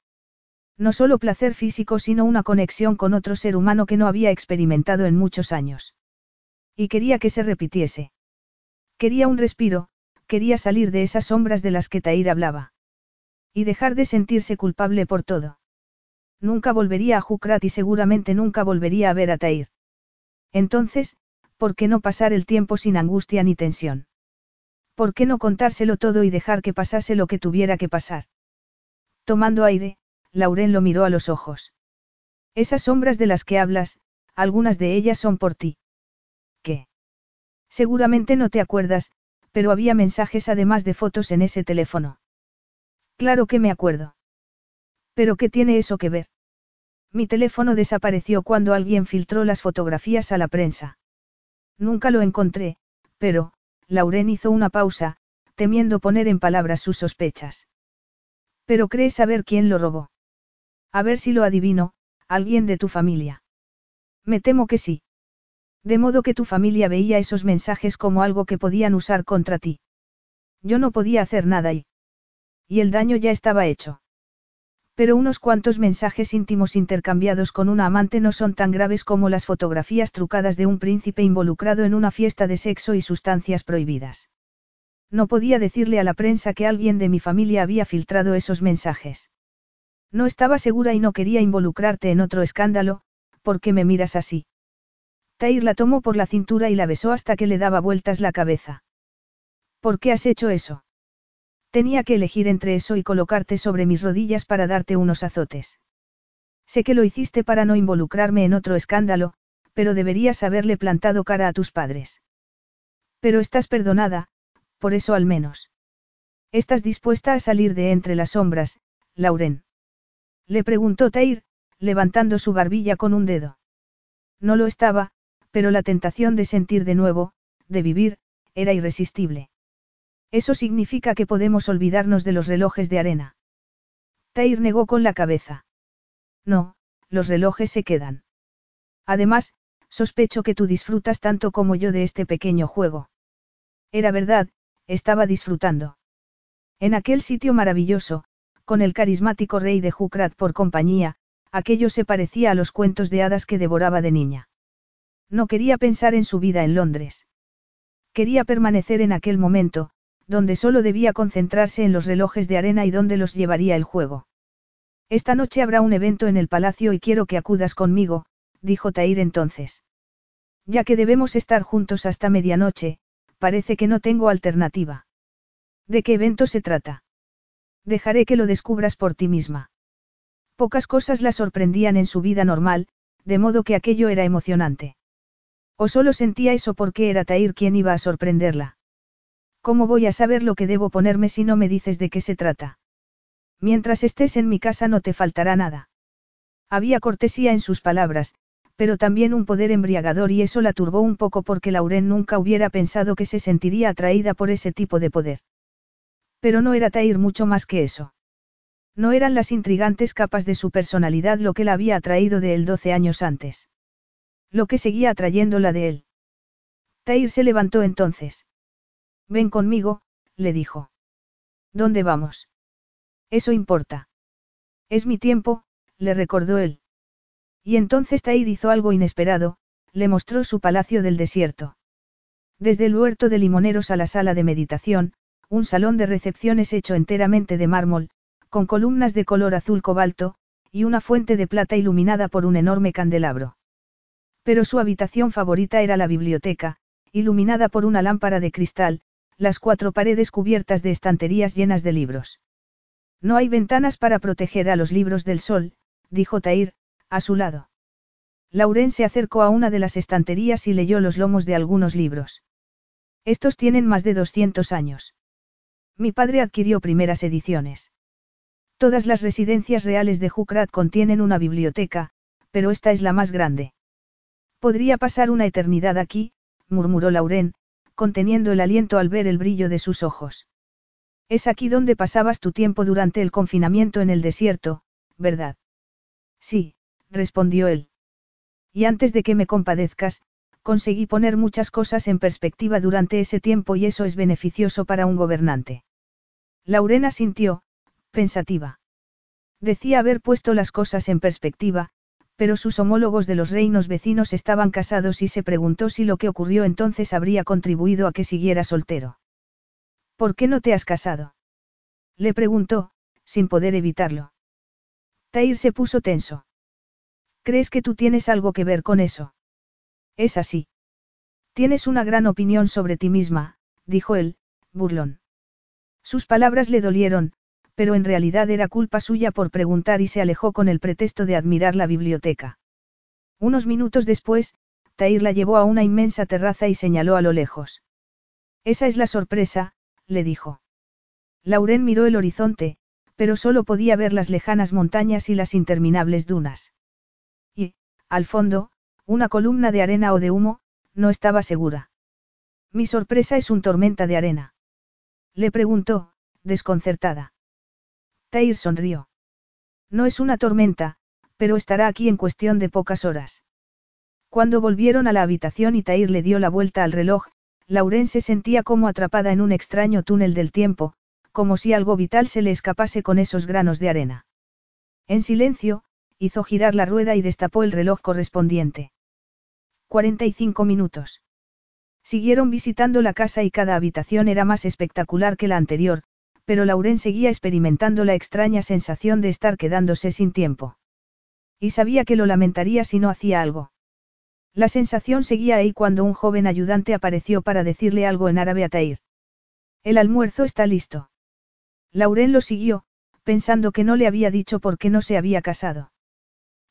No solo placer físico, sino una conexión con otro ser humano que no había experimentado en muchos años. Y quería que se repitiese. Quería un respiro, quería salir de esas sombras de las que Tair hablaba. Y dejar de sentirse culpable por todo. Nunca volvería a Jukrat y seguramente nunca volvería a ver a Tair. Entonces, ¿por qué no pasar el tiempo sin angustia ni tensión? ¿Por qué no contárselo todo y dejar que pasase lo que tuviera que pasar? Tomando aire, Lauren lo miró a los ojos. Esas sombras de las que hablas, algunas de ellas son por ti. ¿Qué? Seguramente no te acuerdas, pero había mensajes además de fotos en ese teléfono. Claro que me acuerdo. ¿Pero qué tiene eso que ver? Mi teléfono desapareció cuando alguien filtró las fotografías a la prensa. Nunca lo encontré, pero, Lauren hizo una pausa, temiendo poner en palabras sus sospechas. Pero crees saber quién lo robó. A ver si lo adivino, alguien de tu familia. Me temo que sí. De modo que tu familia veía esos mensajes como algo que podían usar contra ti. Yo no podía hacer nada y... Y el daño ya estaba hecho. Pero unos cuantos mensajes íntimos intercambiados con una amante no son tan graves como las fotografías trucadas de un príncipe involucrado en una fiesta de sexo y sustancias prohibidas. No podía decirle a la prensa que alguien de mi familia había filtrado esos mensajes. No estaba segura y no quería involucrarte en otro escándalo, ¿por qué me miras así? Tair la tomó por la cintura y la besó hasta que le daba vueltas la cabeza. ¿Por qué has hecho eso? Tenía que elegir entre eso y colocarte sobre mis rodillas para darte unos azotes. Sé que lo hiciste para no involucrarme en otro escándalo, pero deberías haberle plantado cara a tus padres. Pero estás perdonada, por eso al menos. ¿Estás dispuesta a salir de entre las sombras, Lauren? Le preguntó Tair, levantando su barbilla con un dedo. No lo estaba, pero la tentación de sentir de nuevo, de vivir, era irresistible. Eso significa que podemos olvidarnos de los relojes de arena. Tair negó con la cabeza. No, los relojes se quedan. Además, sospecho que tú disfrutas tanto como yo de este pequeño juego. Era verdad, estaba disfrutando. En aquel sitio maravilloso, con el carismático rey de Jukrat por compañía, aquello se parecía a los cuentos de hadas que devoraba de niña. No quería pensar en su vida en Londres. Quería permanecer en aquel momento, donde solo debía concentrarse en los relojes de arena y donde los llevaría el juego. Esta noche habrá un evento en el palacio y quiero que acudas conmigo, dijo Tair entonces. Ya que debemos estar juntos hasta medianoche, parece que no tengo alternativa. ¿De qué evento se trata? Dejaré que lo descubras por ti misma. Pocas cosas la sorprendían en su vida normal, de modo que aquello era emocionante. O solo sentía eso porque era Tair quien iba a sorprenderla. ¿Cómo voy a saber lo que debo ponerme si no me dices de qué se trata? Mientras estés en mi casa no te faltará nada. Había cortesía en sus palabras, pero también un poder embriagador y eso la turbó un poco porque Lauren nunca hubiera pensado que se sentiría atraída por ese tipo de poder. Pero no era Tair mucho más que eso. No eran las intrigantes capas de su personalidad lo que la había atraído de él doce años antes. Lo que seguía atrayéndola de él. Tair se levantó entonces. Ven conmigo, le dijo. ¿Dónde vamos? Eso importa. Es mi tiempo, le recordó él. Y entonces Tair hizo algo inesperado, le mostró su palacio del desierto. Desde el huerto de limoneros a la sala de meditación, un salón de recepciones hecho enteramente de mármol, con columnas de color azul cobalto, y una fuente de plata iluminada por un enorme candelabro. Pero su habitación favorita era la biblioteca, iluminada por una lámpara de cristal, las cuatro paredes cubiertas de estanterías llenas de libros. No hay ventanas para proteger a los libros del sol, dijo Tair, a su lado. Lauren se acercó a una de las estanterías y leyó los lomos de algunos libros. Estos tienen más de 200 años. Mi padre adquirió primeras ediciones. Todas las residencias reales de Jukrat contienen una biblioteca, pero esta es la más grande. Podría pasar una eternidad aquí, murmuró Lauren, conteniendo el aliento al ver el brillo de sus ojos. Es aquí donde pasabas tu tiempo durante el confinamiento en el desierto, ¿verdad? Sí, respondió él. Y antes de que me compadezcas, conseguí poner muchas cosas en perspectiva durante ese tiempo y eso es beneficioso para un gobernante. Laurena sintió, pensativa. Decía haber puesto las cosas en perspectiva, pero sus homólogos de los reinos vecinos estaban casados y se preguntó si lo que ocurrió entonces habría contribuido a que siguiera soltero. ¿Por qué no te has casado? Le preguntó, sin poder evitarlo. Tair se puso tenso. ¿Crees que tú tienes algo que ver con eso? Es así. Tienes una gran opinión sobre ti misma, dijo él, burlón. Sus palabras le dolieron, pero en realidad era culpa suya por preguntar y se alejó con el pretexto de admirar la biblioteca. Unos minutos después, Tair la llevó a una inmensa terraza y señaló a lo lejos. Esa es la sorpresa, le dijo. Lauren miró el horizonte, pero solo podía ver las lejanas montañas y las interminables dunas. Y, al fondo, una columna de arena o de humo, no estaba segura. Mi sorpresa es un tormenta de arena. Le preguntó, desconcertada. Tair sonrió. No es una tormenta, pero estará aquí en cuestión de pocas horas. Cuando volvieron a la habitación y Tair le dio la vuelta al reloj, Lauren se sentía como atrapada en un extraño túnel del tiempo, como si algo vital se le escapase con esos granos de arena. En silencio, hizo girar la rueda y destapó el reloj correspondiente. 45 minutos. Siguieron visitando la casa y cada habitación era más espectacular que la anterior, pero Lauren seguía experimentando la extraña sensación de estar quedándose sin tiempo. Y sabía que lo lamentaría si no hacía algo. La sensación seguía ahí cuando un joven ayudante apareció para decirle algo en árabe a Tair. El almuerzo está listo. Lauren lo siguió, pensando que no le había dicho por qué no se había casado.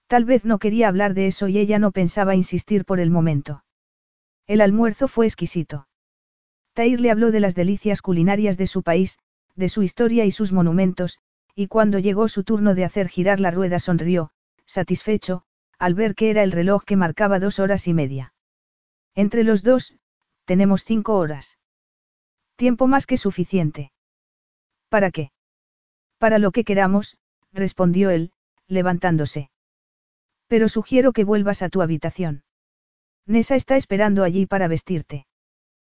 Tal vez no quería hablar de eso y ella no pensaba insistir por el momento. El almuerzo fue exquisito. Tair le habló de las delicias culinarias de su país, de su historia y sus monumentos, y cuando llegó su turno de hacer girar la rueda sonrió, satisfecho, al ver que era el reloj que marcaba dos horas y media. Entre los dos, tenemos cinco horas. Tiempo más que suficiente. ¿Para qué? Para lo que queramos, respondió él, levantándose. Pero sugiero que vuelvas a tu habitación. Nessa está esperando allí para vestirte.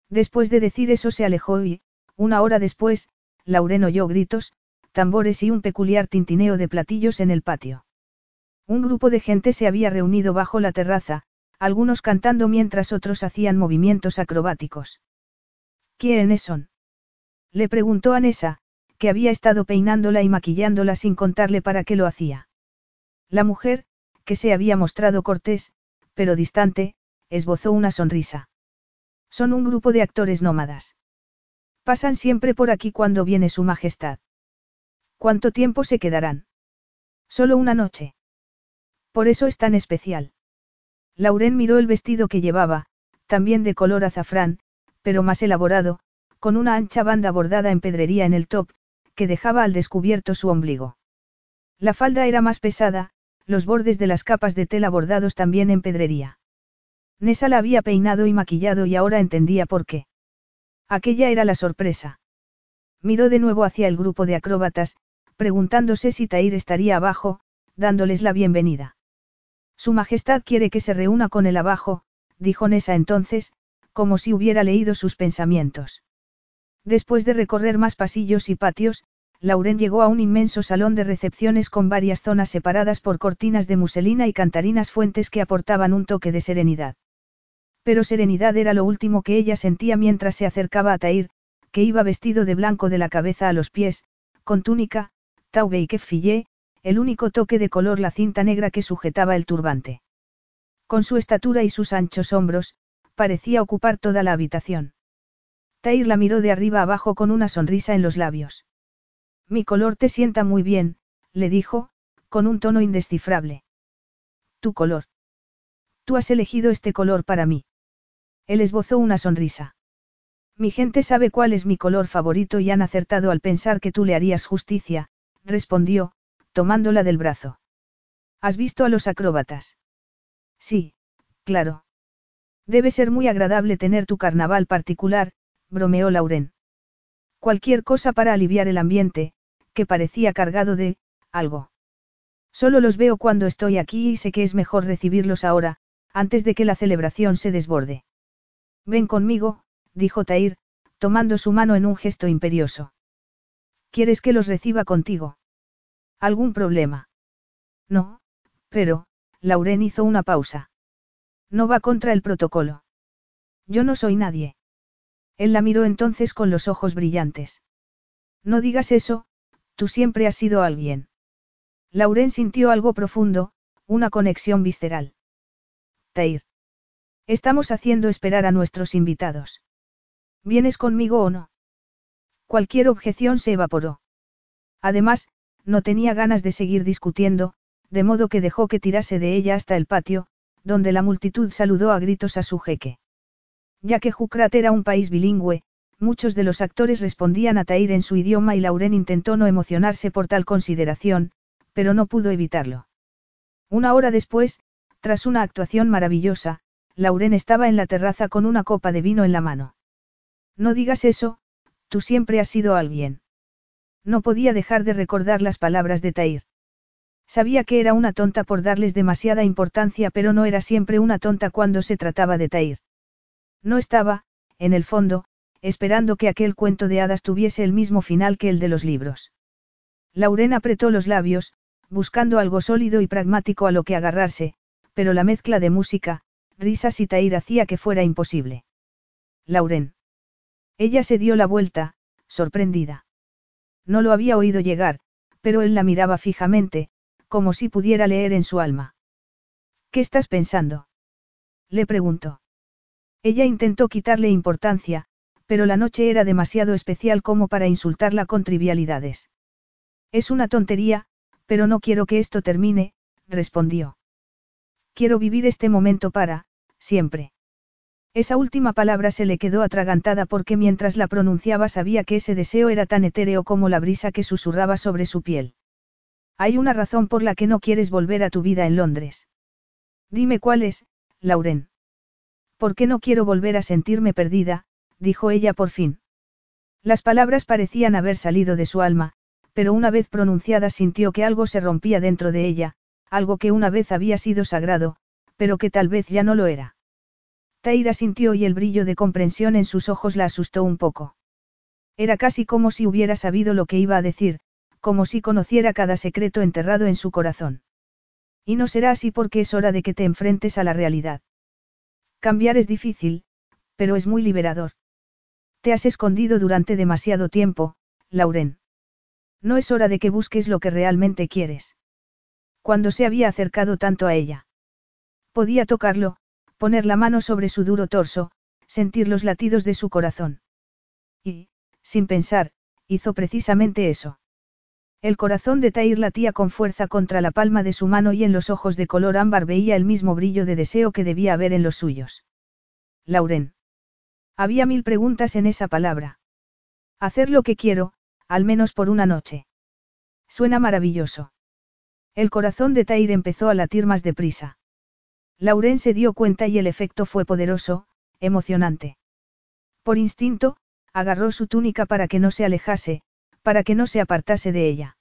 Después de decir eso se alejó y, una hora después, Lauren oyó gritos, tambores y un peculiar tintineo de platillos en el patio. Un grupo de gente se había reunido bajo la terraza, algunos cantando mientras otros hacían movimientos acrobáticos. ¿Quiénes son? Le preguntó a Nessa, que había estado peinándola y maquillándola sin contarle para qué lo hacía. La mujer, que se había mostrado cortés, pero distante, esbozó una sonrisa. Son un grupo de actores nómadas. Pasan siempre por aquí cuando viene Su Majestad. ¿Cuánto tiempo se quedarán? Solo una noche. Por eso es tan especial. Lauren miró el vestido que llevaba, también de color azafrán, pero más elaborado, con una ancha banda bordada en pedrería en el top, que dejaba al descubierto su ombligo. La falda era más pesada, los bordes de las capas de tela bordados también en pedrería. Nessa la había peinado y maquillado y ahora entendía por qué. Aquella era la sorpresa. Miró de nuevo hacia el grupo de acróbatas, preguntándose si Tair estaría abajo, dándoles la bienvenida. Su Majestad quiere que se reúna con él abajo, dijo Nessa entonces, como si hubiera leído sus pensamientos. Después de recorrer más pasillos y patios, Lauren llegó a un inmenso salón de recepciones con varias zonas separadas por cortinas de muselina y cantarinas fuentes que aportaban un toque de serenidad. Pero serenidad era lo último que ella sentía mientras se acercaba a Tair, que iba vestido de blanco de la cabeza a los pies, con túnica, taube y kefillé, el único toque de color la cinta negra que sujetaba el turbante. Con su estatura y sus anchos hombros, parecía ocupar toda la habitación. Tair la miró de arriba abajo con una sonrisa en los labios. Mi color te sienta muy bien, le dijo, con un tono indescifrable. Tu color. Tú has elegido este color para mí. Él esbozó una sonrisa. Mi gente sabe cuál es mi color favorito y han acertado al pensar que tú le harías justicia, respondió, tomándola del brazo. ¿Has visto a los acróbatas? Sí, claro. Debe ser muy agradable tener tu carnaval particular, bromeó Lauren. Cualquier cosa para aliviar el ambiente, que parecía cargado de, algo. Solo los veo cuando estoy aquí y sé que es mejor recibirlos ahora, antes de que la celebración se desborde. Ven conmigo, dijo Tair, tomando su mano en un gesto imperioso. ¿Quieres que los reciba contigo? ¿Algún problema? No, pero, Lauren hizo una pausa. No va contra el protocolo. Yo no soy nadie. Él la miró entonces con los ojos brillantes. No digas eso, tú siempre has sido alguien. Lauren sintió algo profundo, una conexión visceral. Tair. Estamos haciendo esperar a nuestros invitados. ¿Vienes conmigo o no? Cualquier objeción se evaporó. Además, no tenía ganas de seguir discutiendo, de modo que dejó que tirase de ella hasta el patio, donde la multitud saludó a gritos a su jeque. Ya que Jukrat era un país bilingüe, muchos de los actores respondían a Tair en su idioma y Lauren intentó no emocionarse por tal consideración, pero no pudo evitarlo. Una hora después, tras una actuación maravillosa, Lauren estaba en la terraza con una copa de vino en la mano. No digas eso, tú siempre has sido alguien. No podía dejar de recordar las palabras de Tair. Sabía que era una tonta por darles demasiada importancia, pero no era siempre una tonta cuando se trataba de Tair. No estaba, en el fondo, esperando que aquel cuento de hadas tuviese el mismo final que el de los libros. Lauren apretó los labios, buscando algo sólido y pragmático a lo que agarrarse, pero la mezcla de música, risas y Tair hacía que fuera imposible. Lauren. Ella se dio la vuelta, sorprendida. No lo había oído llegar, pero él la miraba fijamente, como si pudiera leer en su alma. ¿Qué estás pensando? Le preguntó. Ella intentó quitarle importancia, pero la noche era demasiado especial como para insultarla con trivialidades. Es una tontería, pero no quiero que esto termine, respondió. Quiero vivir este momento para, siempre. Esa última palabra se le quedó atragantada porque mientras la pronunciaba sabía que ese deseo era tan etéreo como la brisa que susurraba sobre su piel. Hay una razón por la que no quieres volver a tu vida en Londres. Dime cuál es, Lauren. ¿Por qué no quiero volver a sentirme perdida? dijo ella por fin. Las palabras parecían haber salido de su alma, pero una vez pronunciadas sintió que algo se rompía dentro de ella, algo que una vez había sido sagrado, pero que tal vez ya no lo era. Taira sintió y el brillo de comprensión en sus ojos la asustó un poco. Era casi como si hubiera sabido lo que iba a decir, como si conociera cada secreto enterrado en su corazón. Y no será así porque es hora de que te enfrentes a la realidad. Cambiar es difícil, pero es muy liberador. Te has escondido durante demasiado tiempo, Lauren. No es hora de que busques lo que realmente quieres. Cuando se había acercado tanto a ella. Podía tocarlo, poner la mano sobre su duro torso, sentir los latidos de su corazón. Y, sin pensar, hizo precisamente eso. El corazón de Tair latía con fuerza contra la palma de su mano y en los ojos de color ámbar veía el mismo brillo de deseo que debía haber en los suyos. Lauren. Había mil preguntas en esa palabra. Hacer lo que quiero, al menos por una noche. Suena maravilloso. El corazón de Tair empezó a latir más deprisa. Lauren se dio cuenta y el efecto fue poderoso, emocionante. Por instinto, agarró su túnica para que no se alejase, para que no se apartase de ella.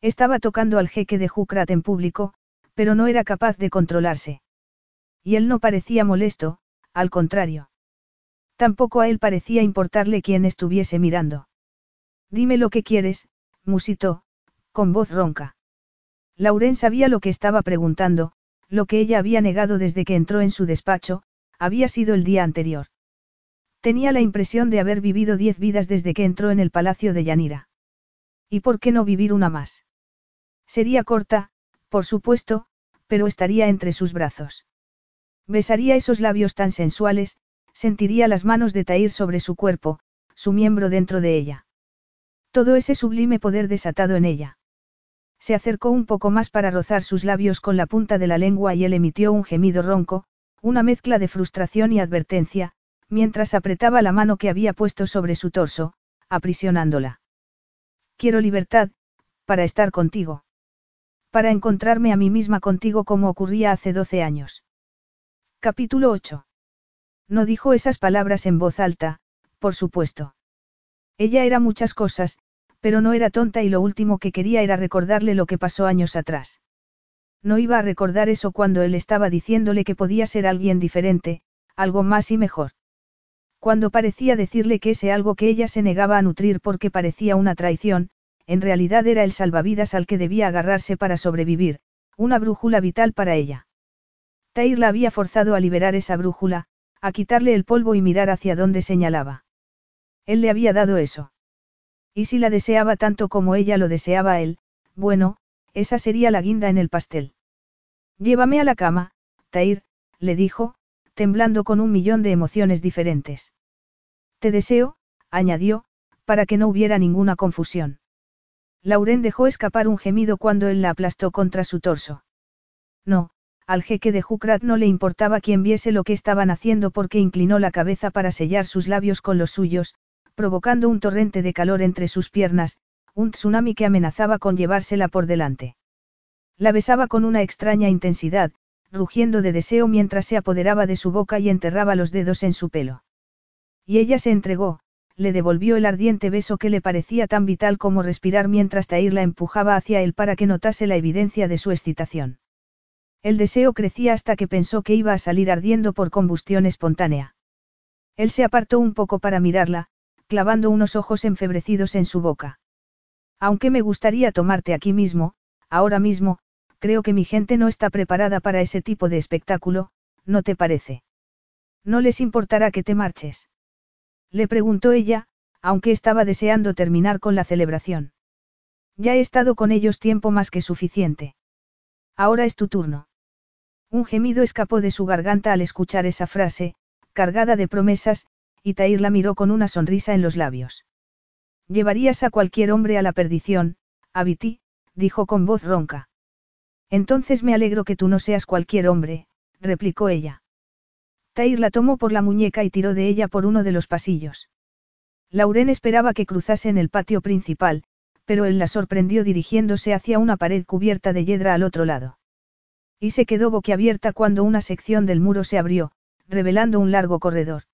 Estaba tocando al jeque de Jukrat en público, pero no era capaz de controlarse. Y él no parecía molesto, al contrario. Tampoco a él parecía importarle quién estuviese mirando. Dime lo que quieres, musitó, con voz ronca. Lauren sabía lo que estaba preguntando, lo que ella había negado desde que entró en su despacho, había sido el día anterior. Tenía la impresión de haber vivido diez vidas desde que entró en el palacio de Yanira. ¿Y por qué no vivir una más? Sería corta, por supuesto, pero estaría entre sus brazos. Besaría esos labios tan sensuales, sentiría las manos de Tair sobre su cuerpo, su miembro dentro de ella. Todo ese sublime poder desatado en ella. Se acercó un poco más para rozar sus labios con la punta de la lengua y él emitió un gemido ronco, una mezcla de frustración y advertencia, mientras apretaba la mano que había puesto sobre su torso, aprisionándola. Quiero libertad, para estar contigo. Para encontrarme a mí misma contigo como ocurría hace doce años. Capítulo 8. No dijo esas palabras en voz alta, por supuesto. Ella era muchas cosas, pero no era tonta y lo último que quería era recordarle lo que pasó años atrás. No iba a recordar eso cuando él estaba diciéndole que podía ser alguien diferente, algo más y mejor. Cuando parecía decirle que ese algo que ella se negaba a nutrir porque parecía una traición, en realidad era el salvavidas al que debía agarrarse para sobrevivir, una brújula vital para ella. Tair la había forzado a liberar esa brújula, a quitarle el polvo y mirar hacia donde señalaba. Él le había dado eso. Y si la deseaba tanto como ella lo deseaba él, bueno, esa sería la guinda en el pastel. Llévame a la cama, Tair, le dijo, temblando con un millón de emociones diferentes. Te deseo, añadió, para que no hubiera ninguna confusión. Lauren dejó escapar un gemido cuando él la aplastó contra su torso. No, al jeque de Jukrat no le importaba quien viese lo que estaban haciendo porque inclinó la cabeza para sellar sus labios con los suyos, provocando un torrente de calor entre sus piernas, un tsunami que amenazaba con llevársela por delante. La besaba con una extraña intensidad, rugiendo de deseo mientras se apoderaba de su boca y enterraba los dedos en su pelo. Y ella se entregó, le devolvió el ardiente beso que le parecía tan vital como respirar mientras Tair la empujaba hacia él para que notase la evidencia de su excitación. El deseo crecía hasta que pensó que iba a salir ardiendo por combustión espontánea. Él se apartó un poco para mirarla, clavando unos ojos enfebrecidos en su boca. Aunque me gustaría tomarte aquí mismo, ahora mismo, creo que mi gente no está preparada para ese tipo de espectáculo, ¿no te parece? No les importará que te marches. Le preguntó ella, aunque estaba deseando terminar con la celebración. Ya he estado con ellos tiempo más que suficiente. Ahora es tu turno. Un gemido escapó de su garganta al escuchar esa frase, cargada de promesas, y Tair la miró con una sonrisa en los labios. Llevarías a cualquier hombre a la perdición, Abiti, dijo con voz ronca. Entonces me alegro que tú no seas cualquier hombre, replicó ella. Tair la tomó por la muñeca y tiró de ella por uno de los pasillos. Lauren esperaba que cruzasen el patio principal, pero él la sorprendió dirigiéndose hacia una pared cubierta de hiedra al otro lado. Y se quedó boquiabierta cuando una sección del muro se abrió, revelando un largo corredor.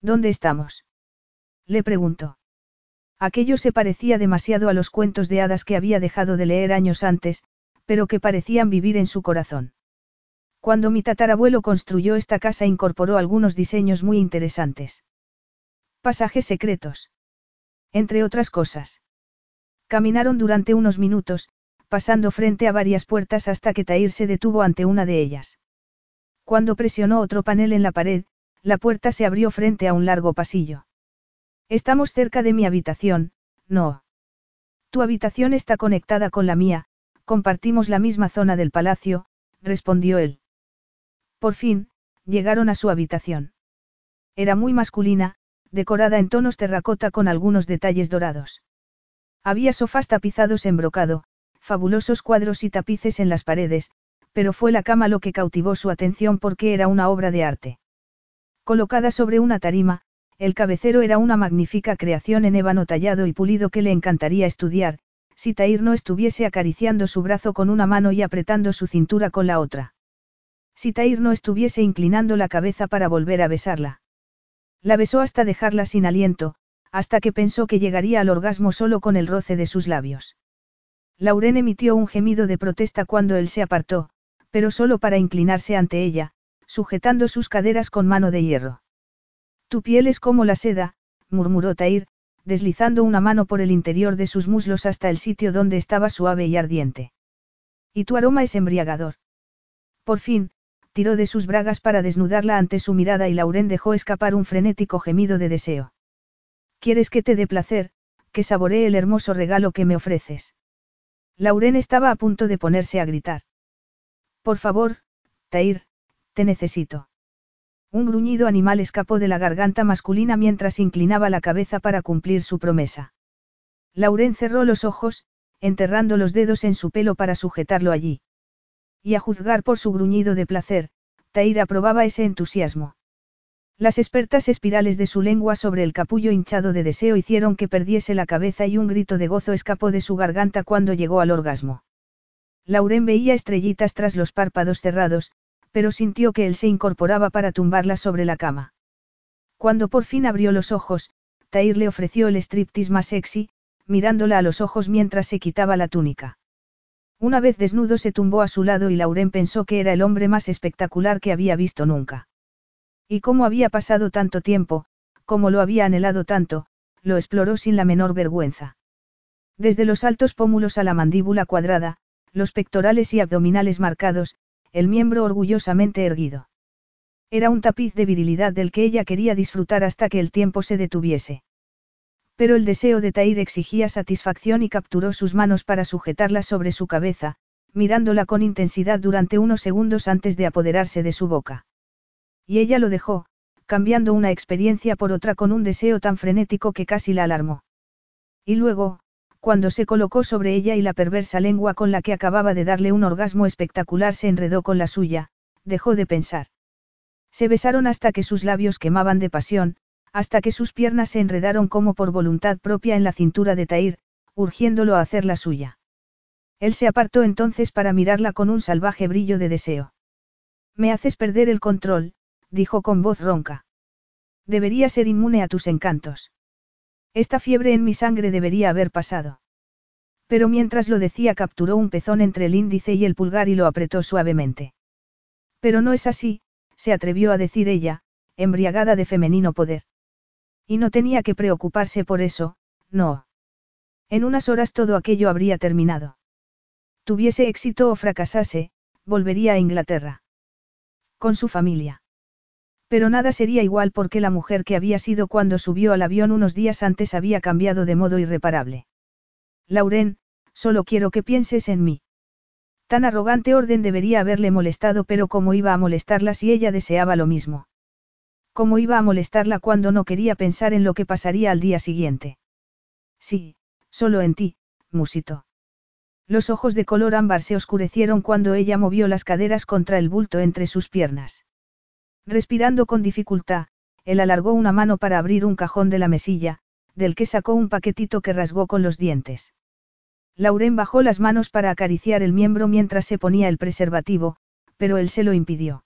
¿Dónde estamos? Le preguntó. Aquello se parecía demasiado a los cuentos de hadas que había dejado de leer años antes, pero que parecían vivir en su corazón. Cuando mi tatarabuelo construyó esta casa incorporó algunos diseños muy interesantes. Pasajes secretos. Entre otras cosas. Caminaron durante unos minutos, pasando frente a varias puertas hasta que Tair se detuvo ante una de ellas. Cuando presionó otro panel en la pared, la puerta se abrió frente a un largo pasillo. Estamos cerca de mi habitación, no. Tu habitación está conectada con la mía, compartimos la misma zona del palacio, respondió él. Por fin, llegaron a su habitación. Era muy masculina, decorada en tonos terracota con algunos detalles dorados. Había sofás tapizados en brocado, fabulosos cuadros y tapices en las paredes, pero fue la cama lo que cautivó su atención porque era una obra de arte. Colocada sobre una tarima, el cabecero era una magnífica creación en ébano tallado y pulido que le encantaría estudiar, si Tair no estuviese acariciando su brazo con una mano y apretando su cintura con la otra. Si Tair no estuviese inclinando la cabeza para volver a besarla. La besó hasta dejarla sin aliento, hasta que pensó que llegaría al orgasmo solo con el roce de sus labios. Lauren emitió un gemido de protesta cuando él se apartó, pero solo para inclinarse ante ella, sujetando sus caderas con mano de hierro. Tu piel es como la seda, murmuró Tair, deslizando una mano por el interior de sus muslos hasta el sitio donde estaba suave y ardiente. Y tu aroma es embriagador. Por fin, tiró de sus bragas para desnudarla ante su mirada y Lauren dejó escapar un frenético gemido de deseo. ¿Quieres que te dé placer, que saboree el hermoso regalo que me ofreces? Lauren estaba a punto de ponerse a gritar. Por favor, Tair, te necesito. Un gruñido animal escapó de la garganta masculina mientras inclinaba la cabeza para cumplir su promesa. Lauren cerró los ojos, enterrando los dedos en su pelo para sujetarlo allí. Y a juzgar por su gruñido de placer, Taira aprobaba ese entusiasmo. Las expertas espirales de su lengua sobre el capullo hinchado de deseo hicieron que perdiese la cabeza y un grito de gozo escapó de su garganta cuando llegó al orgasmo. Lauren veía estrellitas tras los párpados cerrados, pero sintió que él se incorporaba para tumbarla sobre la cama. Cuando por fin abrió los ojos, Tair le ofreció el striptease más sexy, mirándola a los ojos mientras se quitaba la túnica. Una vez desnudo se tumbó a su lado y Lauren pensó que era el hombre más espectacular que había visto nunca. Y cómo había pasado tanto tiempo, cómo lo había anhelado tanto, lo exploró sin la menor vergüenza. Desde los altos pómulos a la mandíbula cuadrada, los pectorales y abdominales marcados, el miembro orgullosamente erguido. Era un tapiz de virilidad del que ella quería disfrutar hasta que el tiempo se detuviese. Pero el deseo de Tair exigía satisfacción y capturó sus manos para sujetarla sobre su cabeza, mirándola con intensidad durante unos segundos antes de apoderarse de su boca. Y ella lo dejó, cambiando una experiencia por otra con un deseo tan frenético que casi la alarmó. Y luego, cuando se colocó sobre ella y la perversa lengua con la que acababa de darle un orgasmo espectacular se enredó con la suya, dejó de pensar. Se besaron hasta que sus labios quemaban de pasión, hasta que sus piernas se enredaron como por voluntad propia en la cintura de Tair, urgiéndolo a hacer la suya. Él se apartó entonces para mirarla con un salvaje brillo de deseo. Me haces perder el control, dijo con voz ronca. Debería ser inmune a tus encantos. Esta fiebre en mi sangre debería haber pasado. Pero mientras lo decía capturó un pezón entre el índice y el pulgar y lo apretó suavemente. Pero no es así, se atrevió a decir ella, embriagada de femenino poder. Y no tenía que preocuparse por eso, no. En unas horas todo aquello habría terminado. Tuviese éxito o fracasase, volvería a Inglaterra. Con su familia. Pero nada sería igual porque la mujer que había sido cuando subió al avión unos días antes había cambiado de modo irreparable. Lauren, solo quiero que pienses en mí. Tan arrogante orden debería haberle molestado, pero cómo iba a molestarla si ella deseaba lo mismo. ¿Cómo iba a molestarla cuando no quería pensar en lo que pasaría al día siguiente? Sí, solo en ti, musito. Los ojos de color ámbar se oscurecieron cuando ella movió las caderas contra el bulto entre sus piernas. Respirando con dificultad, él alargó una mano para abrir un cajón de la mesilla, del que sacó un paquetito que rasgó con los dientes. Lauren bajó las manos para acariciar el miembro mientras se ponía el preservativo, pero él se lo impidió.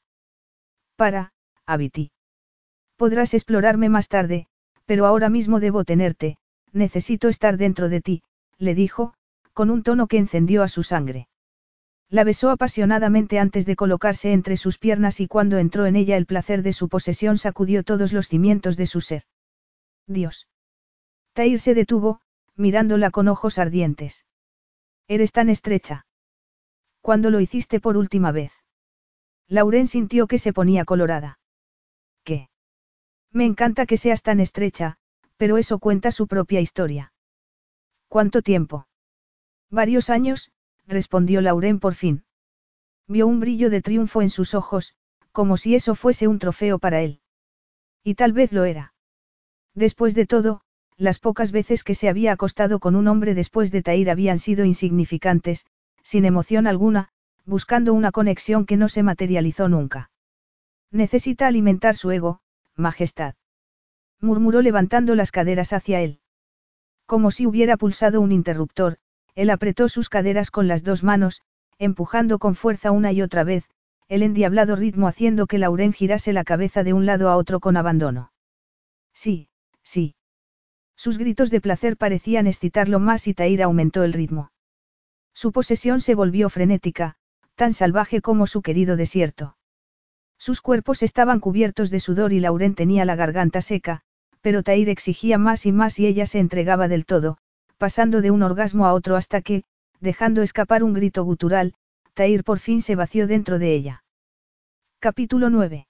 Para, Abiti. Podrás explorarme más tarde, pero ahora mismo debo tenerte, necesito estar dentro de ti, le dijo, con un tono que encendió a su sangre. La besó apasionadamente antes de colocarse entre sus piernas y cuando entró en ella el placer de su posesión sacudió todos los cimientos de su ser. Dios. Tair se detuvo, mirándola con ojos ardientes. Eres tan estrecha. ¿Cuándo lo hiciste por última vez? Lauren sintió que se ponía colorada. ¿Qué? Me encanta que seas tan estrecha, pero eso cuenta su propia historia. ¿Cuánto tiempo? Varios años, respondió Lauren por fin. Vio un brillo de triunfo en sus ojos, como si eso fuese un trofeo para él. Y tal vez lo era. Después de todo, las pocas veces que se había acostado con un hombre después de Tair habían sido insignificantes, sin emoción alguna, buscando una conexión que no se materializó nunca. Necesita alimentar su ego, Majestad. Murmuró levantando las caderas hacia él. Como si hubiera pulsado un interruptor, él apretó sus caderas con las dos manos, empujando con fuerza una y otra vez, el endiablado ritmo haciendo que Lauren girase la cabeza de un lado a otro con abandono. Sí, sí. Sus gritos de placer parecían excitarlo más y Tair aumentó el ritmo. Su posesión se volvió frenética, tan salvaje como su querido desierto. Sus cuerpos estaban cubiertos de sudor y Lauren tenía la garganta seca, pero Tair exigía más y más y ella se entregaba del todo, pasando de un orgasmo a otro hasta que, dejando escapar un grito gutural, Tair por fin se vació dentro de ella. Capítulo 9.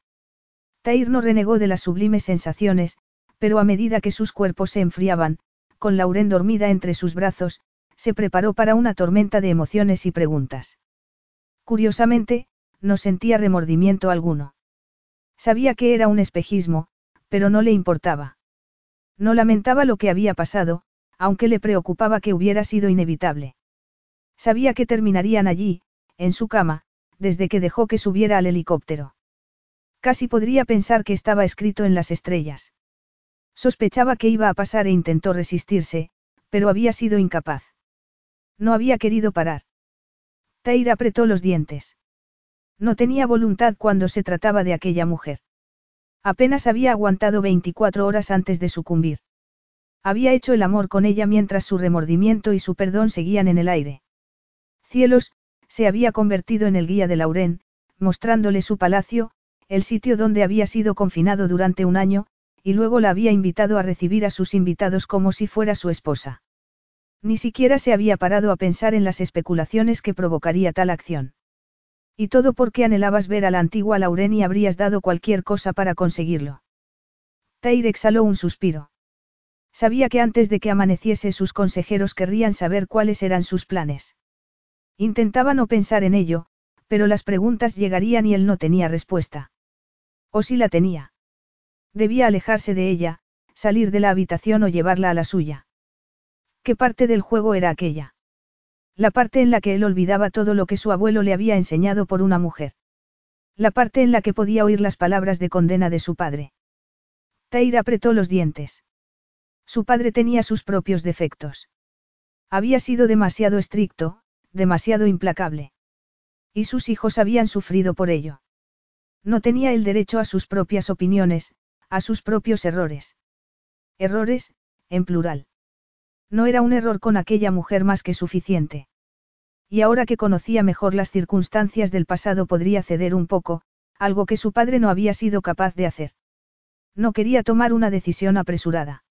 Tair no renegó de las sublimes sensaciones, pero a medida que sus cuerpos se enfriaban, con Lauren dormida entre sus brazos, se preparó para una tormenta de emociones y preguntas. Curiosamente, no sentía remordimiento alguno. Sabía que era un espejismo, pero no le importaba. No lamentaba lo que había pasado, aunque le preocupaba que hubiera sido inevitable. Sabía que terminarían allí, en su cama, desde que dejó que subiera al helicóptero. Casi podría pensar que estaba escrito en las estrellas. Sospechaba que iba a pasar e intentó resistirse, pero había sido incapaz. No había querido parar. Tair apretó los dientes. No tenía voluntad cuando se trataba de aquella mujer. Apenas había aguantado 24 horas antes de sucumbir. Había hecho el amor con ella mientras su remordimiento y su perdón seguían en el aire. Cielos, se había convertido en el guía de Lauren, mostrándole su palacio, el sitio donde había sido confinado durante un año, y luego la había invitado a recibir a sus invitados como si fuera su esposa. Ni siquiera se había parado a pensar en las especulaciones que provocaría tal acción. Y todo porque anhelabas ver a la antigua Lauren y habrías dado cualquier cosa para conseguirlo. Tair exhaló un suspiro. Sabía que antes de que amaneciese sus consejeros querrían saber cuáles eran sus planes. Intentaba no pensar en ello, pero las preguntas llegarían y él no tenía respuesta. O si la tenía. Debía alejarse de ella, salir de la habitación o llevarla a la suya. ¿Qué parte del juego era aquella? La parte en la que él olvidaba todo lo que su abuelo le había enseñado por una mujer. La parte en la que podía oír las palabras de condena de su padre. Tair apretó los dientes. Su padre tenía sus propios defectos. Había sido demasiado estricto, demasiado implacable. Y sus hijos habían sufrido por ello. No tenía el derecho a sus propias opiniones, a sus propios errores. Errores, en plural. No era un error con aquella mujer más que suficiente. Y ahora que conocía mejor las circunstancias del pasado podría ceder un poco, algo que su padre no había sido capaz de hacer. No quería tomar una decisión apresurada.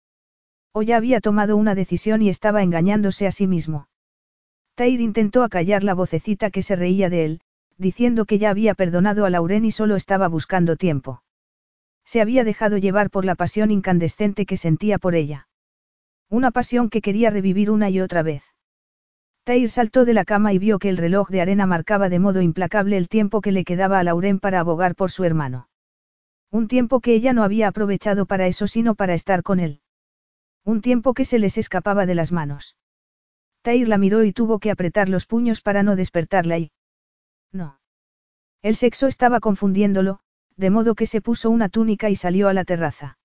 O ya había tomado una decisión y estaba engañándose a sí mismo. Tair intentó acallar la vocecita que se reía de él, diciendo que ya había perdonado a Lauren y solo estaba buscando tiempo. Se había dejado llevar por la pasión incandescente que sentía por ella. Una pasión que quería revivir una y otra vez. Tair saltó de la cama y vio que el reloj de arena marcaba de modo implacable el tiempo que le quedaba a Lauren para abogar por su hermano. Un tiempo que ella no había aprovechado para eso sino para estar con él. Un tiempo que se les escapaba de las manos. Tair la miró y tuvo que apretar los puños para no despertarla y... No. El sexo estaba confundiéndolo, de modo que se puso una túnica y salió a la terraza.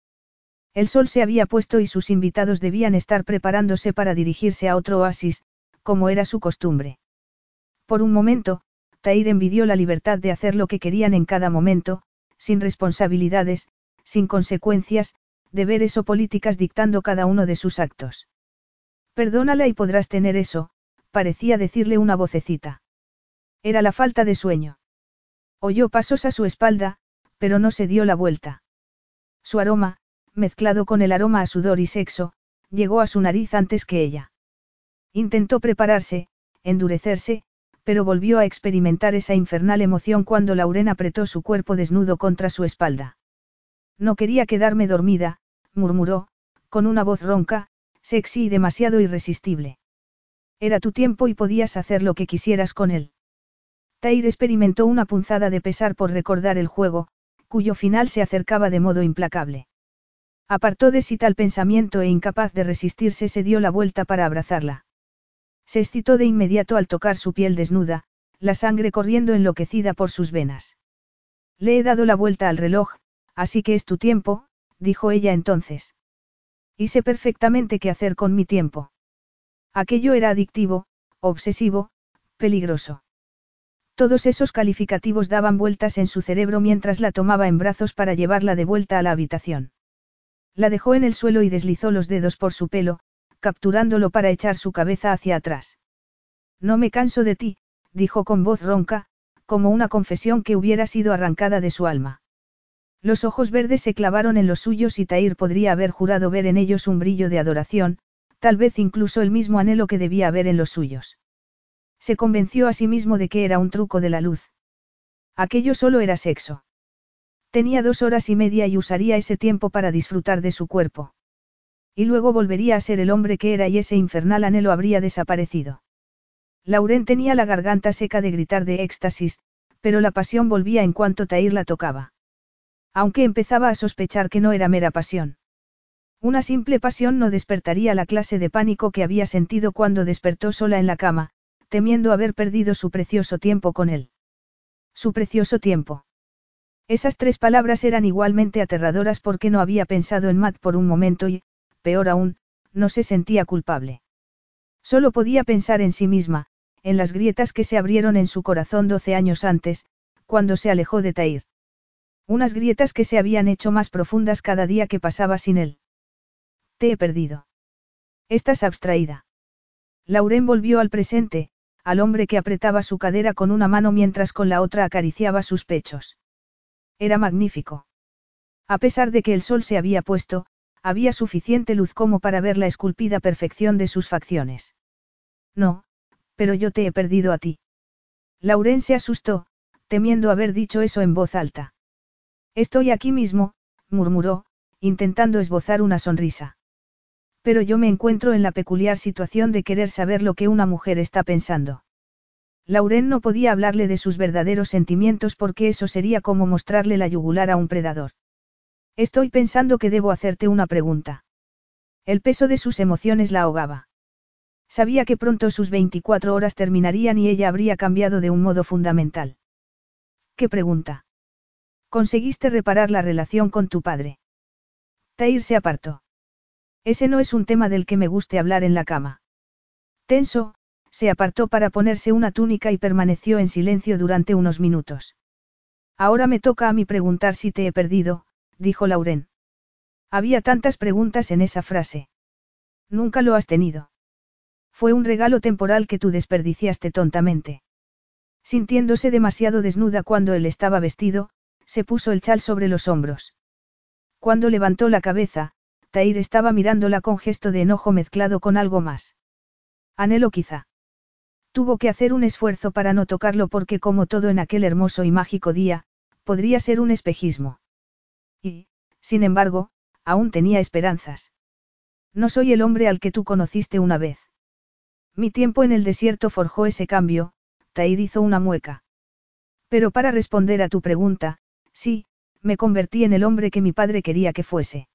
El sol se había puesto y sus invitados debían estar preparándose para dirigirse a otro oasis, como era su costumbre. Por un momento, Tair envidió la libertad de hacer lo que querían en cada momento, sin responsabilidades, sin consecuencias, deberes o políticas dictando cada uno de sus actos. Perdónala y podrás tener eso, parecía decirle una vocecita. Era la falta de sueño. Oyó pasos a su espalda, pero no se dio la vuelta. Su aroma, mezclado con el aroma a sudor y sexo, llegó a su nariz antes que ella. Intentó prepararse, endurecerse, pero volvió a experimentar esa infernal emoción cuando Lauren apretó su cuerpo desnudo contra su espalda. No quería quedarme dormida, murmuró, con una voz ronca, sexy y demasiado irresistible. Era tu tiempo y podías hacer lo que quisieras con él. Tair experimentó una punzada de pesar por recordar el juego, cuyo final se acercaba de modo implacable. Apartó de sí tal pensamiento e incapaz de resistirse se dio la vuelta para abrazarla. Se excitó de inmediato al tocar su piel desnuda, la sangre corriendo enloquecida por sus venas. Le he dado la vuelta al reloj, así que es tu tiempo, dijo ella entonces. Y sé perfectamente qué hacer con mi tiempo. Aquello era adictivo, obsesivo, peligroso. Todos esos calificativos daban vueltas en su cerebro mientras la tomaba en brazos para llevarla de vuelta a la habitación. La dejó en el suelo y deslizó los dedos por su pelo, capturándolo para echar su cabeza hacia atrás. No me canso de ti, dijo con voz ronca, como una confesión que hubiera sido arrancada de su alma. Los ojos verdes se clavaron en los suyos y Tair podría haber jurado ver en ellos un brillo de adoración, tal vez incluso el mismo anhelo que debía haber en los suyos. Se convenció a sí mismo de que era un truco de la luz. Aquello solo era sexo. Tenía dos horas y media y usaría ese tiempo para disfrutar de su cuerpo. Y luego volvería a ser el hombre que era y ese infernal anhelo habría desaparecido. Lauren tenía la garganta seca de gritar de éxtasis, pero la pasión volvía en cuanto Tair la tocaba. Aunque empezaba a sospechar que no era mera pasión. Una simple pasión no despertaría la clase de pánico que había sentido cuando despertó sola en la cama, temiendo haber perdido su precioso tiempo con él. Su precioso tiempo. Esas tres palabras eran igualmente aterradoras porque no había pensado en Matt por un momento y, peor aún, no se sentía culpable. Solo podía pensar en sí misma, en las grietas que se abrieron en su corazón doce años antes, cuando se alejó de Tair. Unas grietas que se habían hecho más profundas cada día que pasaba sin él. Te he perdido. Estás abstraída. Lauren volvió al presente, al hombre que apretaba su cadera con una mano mientras con la otra acariciaba sus pechos. Era magnífico. A pesar de que el sol se había puesto, había suficiente luz como para ver la esculpida perfección de sus facciones. No, pero yo te he perdido a ti. Lauren se asustó, temiendo haber dicho eso en voz alta. Estoy aquí mismo, murmuró, intentando esbozar una sonrisa. Pero yo me encuentro en la peculiar situación de querer saber lo que una mujer está pensando. Lauren no podía hablarle de sus verdaderos sentimientos porque eso sería como mostrarle la yugular a un predador. Estoy pensando que debo hacerte una pregunta. El peso de sus emociones la ahogaba. Sabía que pronto sus 24 horas terminarían y ella habría cambiado de un modo fundamental. ¿Qué pregunta? ¿Conseguiste reparar la relación con tu padre? Tair se apartó. Ese no es un tema del que me guste hablar en la cama. Tenso, se apartó para ponerse una túnica y permaneció en silencio durante unos minutos. Ahora me toca a mí preguntar si te he perdido, dijo Lauren. Había tantas preguntas en esa frase. Nunca lo has tenido. Fue un regalo temporal que tú desperdiciaste tontamente. Sintiéndose demasiado desnuda cuando él estaba vestido, se puso el chal sobre los hombros. Cuando levantó la cabeza, Tair estaba mirándola con gesto de enojo mezclado con algo más. Anhelo quizá. Tuvo que hacer un esfuerzo para no tocarlo porque como todo en aquel hermoso y mágico día, podría ser un espejismo. Y, sin embargo, aún tenía esperanzas. No soy el hombre al que tú conociste una vez. Mi tiempo en el desierto forjó ese cambio, Tair hizo una mueca. Pero para responder a tu pregunta, sí, me convertí en el hombre que mi padre quería que fuese.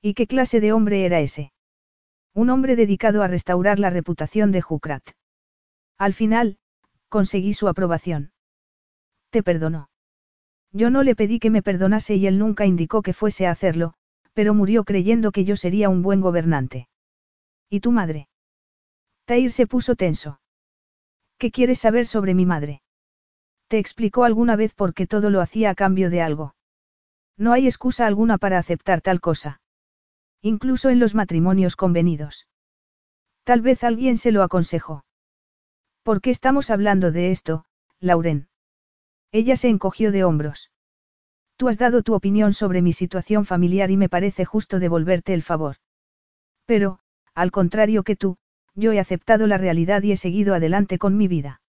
¿Y qué clase de hombre era ese? Un hombre dedicado a restaurar la reputación de Jukrat. Al final, conseguí su aprobación. Te perdonó. Yo no le pedí que me perdonase y él nunca indicó que fuese a hacerlo, pero murió creyendo que yo sería un buen gobernante. ¿Y tu madre? Tair se puso tenso. ¿Qué quieres saber sobre mi madre? ¿Te explicó alguna vez por qué todo lo hacía a cambio de algo? No hay excusa alguna para aceptar tal cosa. Incluso en los matrimonios convenidos. Tal vez alguien se lo aconsejó. ¿Por qué estamos hablando de esto, Lauren? Ella se encogió de hombros. Tú has dado tu opinión sobre mi situación familiar y me parece justo devolverte el favor. Pero, al contrario que tú, yo he aceptado la realidad y he seguido adelante con mi vida.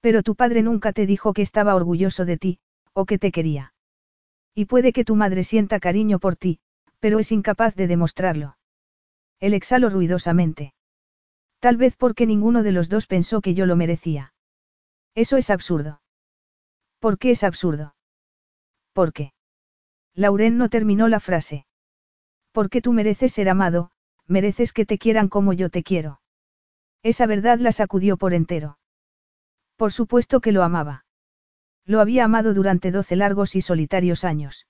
Pero tu padre nunca te dijo que estaba orgulloso de ti, o que te quería. Y puede que tu madre sienta cariño por ti, pero es incapaz de demostrarlo. Él exhaló ruidosamente. Tal vez porque ninguno de los dos pensó que yo lo merecía. Eso es absurdo. ¿Por qué es absurdo? ¿Por qué? Lauren no terminó la frase. Porque tú mereces ser amado, mereces que te quieran como yo te quiero. Esa verdad la sacudió por entero. Por supuesto que lo amaba. Lo había amado durante doce largos y solitarios años.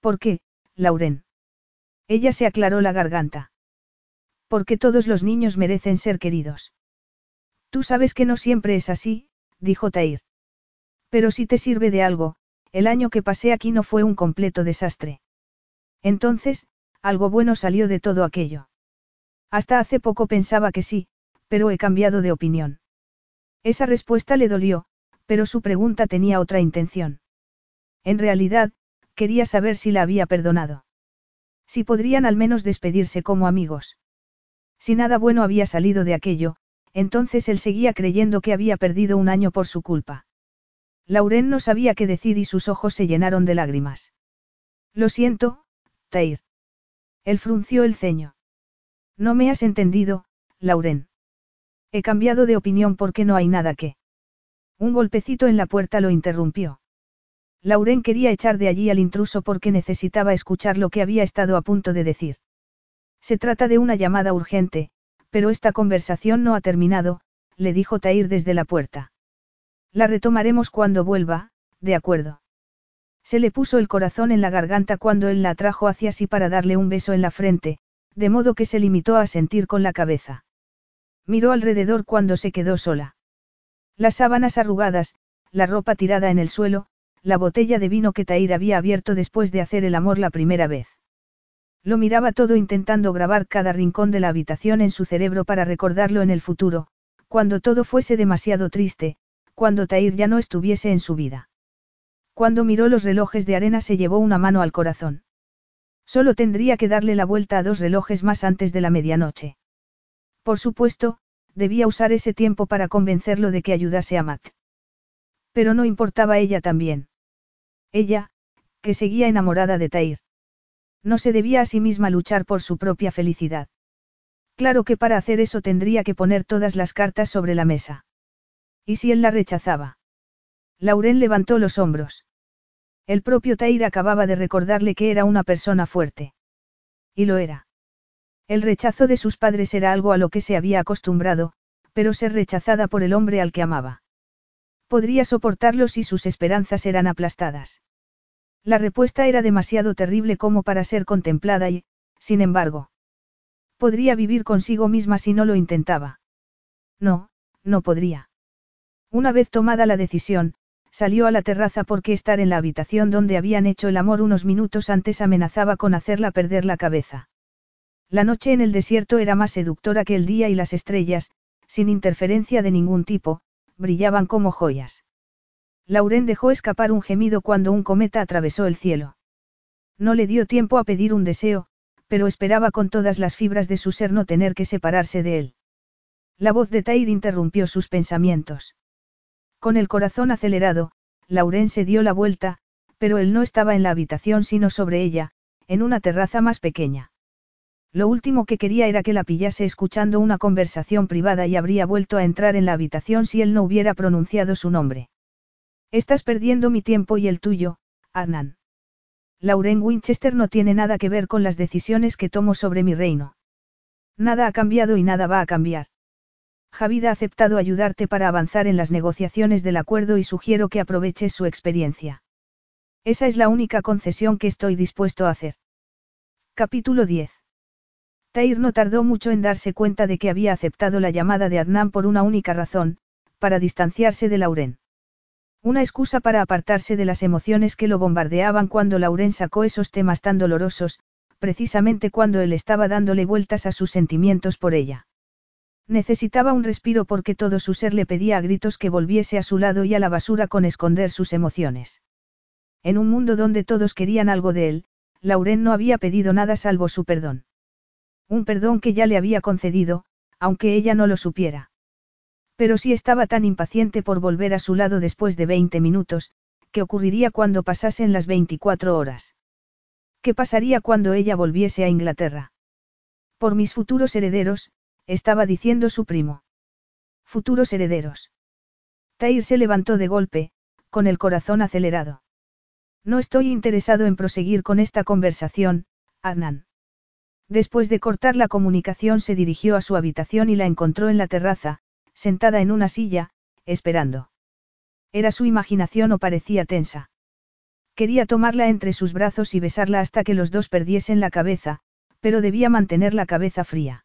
¿Por qué, Lauren? Ella se aclaró la garganta. Porque todos los niños merecen ser queridos. Tú sabes que no siempre es así, dijo Tair. Pero si te sirve de algo, el año que pasé aquí no fue un completo desastre. Entonces, algo bueno salió de todo aquello. Hasta hace poco pensaba que sí, pero he cambiado de opinión. Esa respuesta le dolió, pero su pregunta tenía otra intención. En realidad, quería saber si la había perdonado. Si podrían al menos despedirse como amigos. Si nada bueno había salido de aquello, entonces él seguía creyendo que había perdido un año por su culpa. Lauren no sabía qué decir y sus ojos se llenaron de lágrimas. Lo siento, Tair. Él frunció el ceño. No me has entendido, Lauren. He cambiado de opinión porque no hay nada que. Un golpecito en la puerta lo interrumpió. Lauren quería echar de allí al intruso porque necesitaba escuchar lo que había estado a punto de decir. Se trata de una llamada urgente, pero esta conversación no ha terminado, le dijo Tair desde la puerta. La retomaremos cuando vuelva, de acuerdo. Se le puso el corazón en la garganta cuando él la atrajo hacia sí para darle un beso en la frente, de modo que se limitó a sentir con la cabeza. Miró alrededor cuando se quedó sola. Las sábanas arrugadas, la ropa tirada en el suelo, la botella de vino que Tair había abierto después de hacer el amor la primera vez. Lo miraba todo intentando grabar cada rincón de la habitación en su cerebro para recordarlo en el futuro, cuando todo fuese demasiado triste, cuando Tair ya no estuviese en su vida. Cuando miró los relojes de arena se llevó una mano al corazón. Solo tendría que darle la vuelta a dos relojes más antes de la medianoche. Por supuesto, debía usar ese tiempo para convencerlo de que ayudase a Matt. Pero no importaba ella también. Ella, que seguía enamorada de Tair. No se debía a sí misma luchar por su propia felicidad. Claro que para hacer eso tendría que poner todas las cartas sobre la mesa. ¿Y si él la rechazaba? Lauren levantó los hombros. El propio Tair acababa de recordarle que era una persona fuerte. Y lo era. El rechazo de sus padres era algo a lo que se había acostumbrado, pero ser rechazada por el hombre al que amaba. Podría soportarlo si sus esperanzas eran aplastadas. La respuesta era demasiado terrible como para ser contemplada y, sin embargo, podría vivir consigo misma si no lo intentaba. No, no podría. Una vez tomada la decisión, salió a la terraza porque estar en la habitación donde habían hecho el amor unos minutos antes amenazaba con hacerla perder la cabeza. La noche en el desierto era más seductora que el día y las estrellas, sin interferencia de ningún tipo, brillaban como joyas. Lauren dejó escapar un gemido cuando un cometa atravesó el cielo. No le dio tiempo a pedir un deseo, pero esperaba con todas las fibras de su ser no tener que separarse de él. La voz de Tair interrumpió sus pensamientos. Con el corazón acelerado, Lauren se dio la vuelta, pero él no estaba en la habitación sino sobre ella, en una terraza más pequeña. Lo último que quería era que la pillase escuchando una conversación privada y habría vuelto a entrar en la habitación si él no hubiera pronunciado su nombre. Estás perdiendo mi tiempo y el tuyo, Adnan. Lauren Winchester no tiene nada que ver con las decisiones que tomo sobre mi reino. Nada ha cambiado y nada va a cambiar. Javid ha aceptado ayudarte para avanzar en las negociaciones del acuerdo y sugiero que aproveches su experiencia. Esa es la única concesión que estoy dispuesto a hacer. Capítulo 10. Tair no tardó mucho en darse cuenta de que había aceptado la llamada de Adnan por una única razón, para distanciarse de Lauren. Una excusa para apartarse de las emociones que lo bombardeaban cuando Lauren sacó esos temas tan dolorosos, precisamente cuando él estaba dándole vueltas a sus sentimientos por ella. Necesitaba un respiro porque todo su ser le pedía a gritos que volviese a su lado y a la basura con esconder sus emociones. En un mundo donde todos querían algo de él, Lauren no había pedido nada salvo su perdón. Un perdón que ya le había concedido, aunque ella no lo supiera. Pero si estaba tan impaciente por volver a su lado después de 20 minutos, ¿qué ocurriría cuando pasasen las 24 horas? ¿Qué pasaría cuando ella volviese a Inglaterra? Por mis futuros herederos, estaba diciendo su primo. Futuros herederos. Tair se levantó de golpe, con el corazón acelerado. No estoy interesado en proseguir con esta conversación, Adnan. Después de cortar la comunicación se dirigió a su habitación y la encontró en la terraza, sentada en una silla, esperando. Era su imaginación o parecía tensa. Quería tomarla entre sus brazos y besarla hasta que los dos perdiesen la cabeza, pero debía mantener la cabeza fría.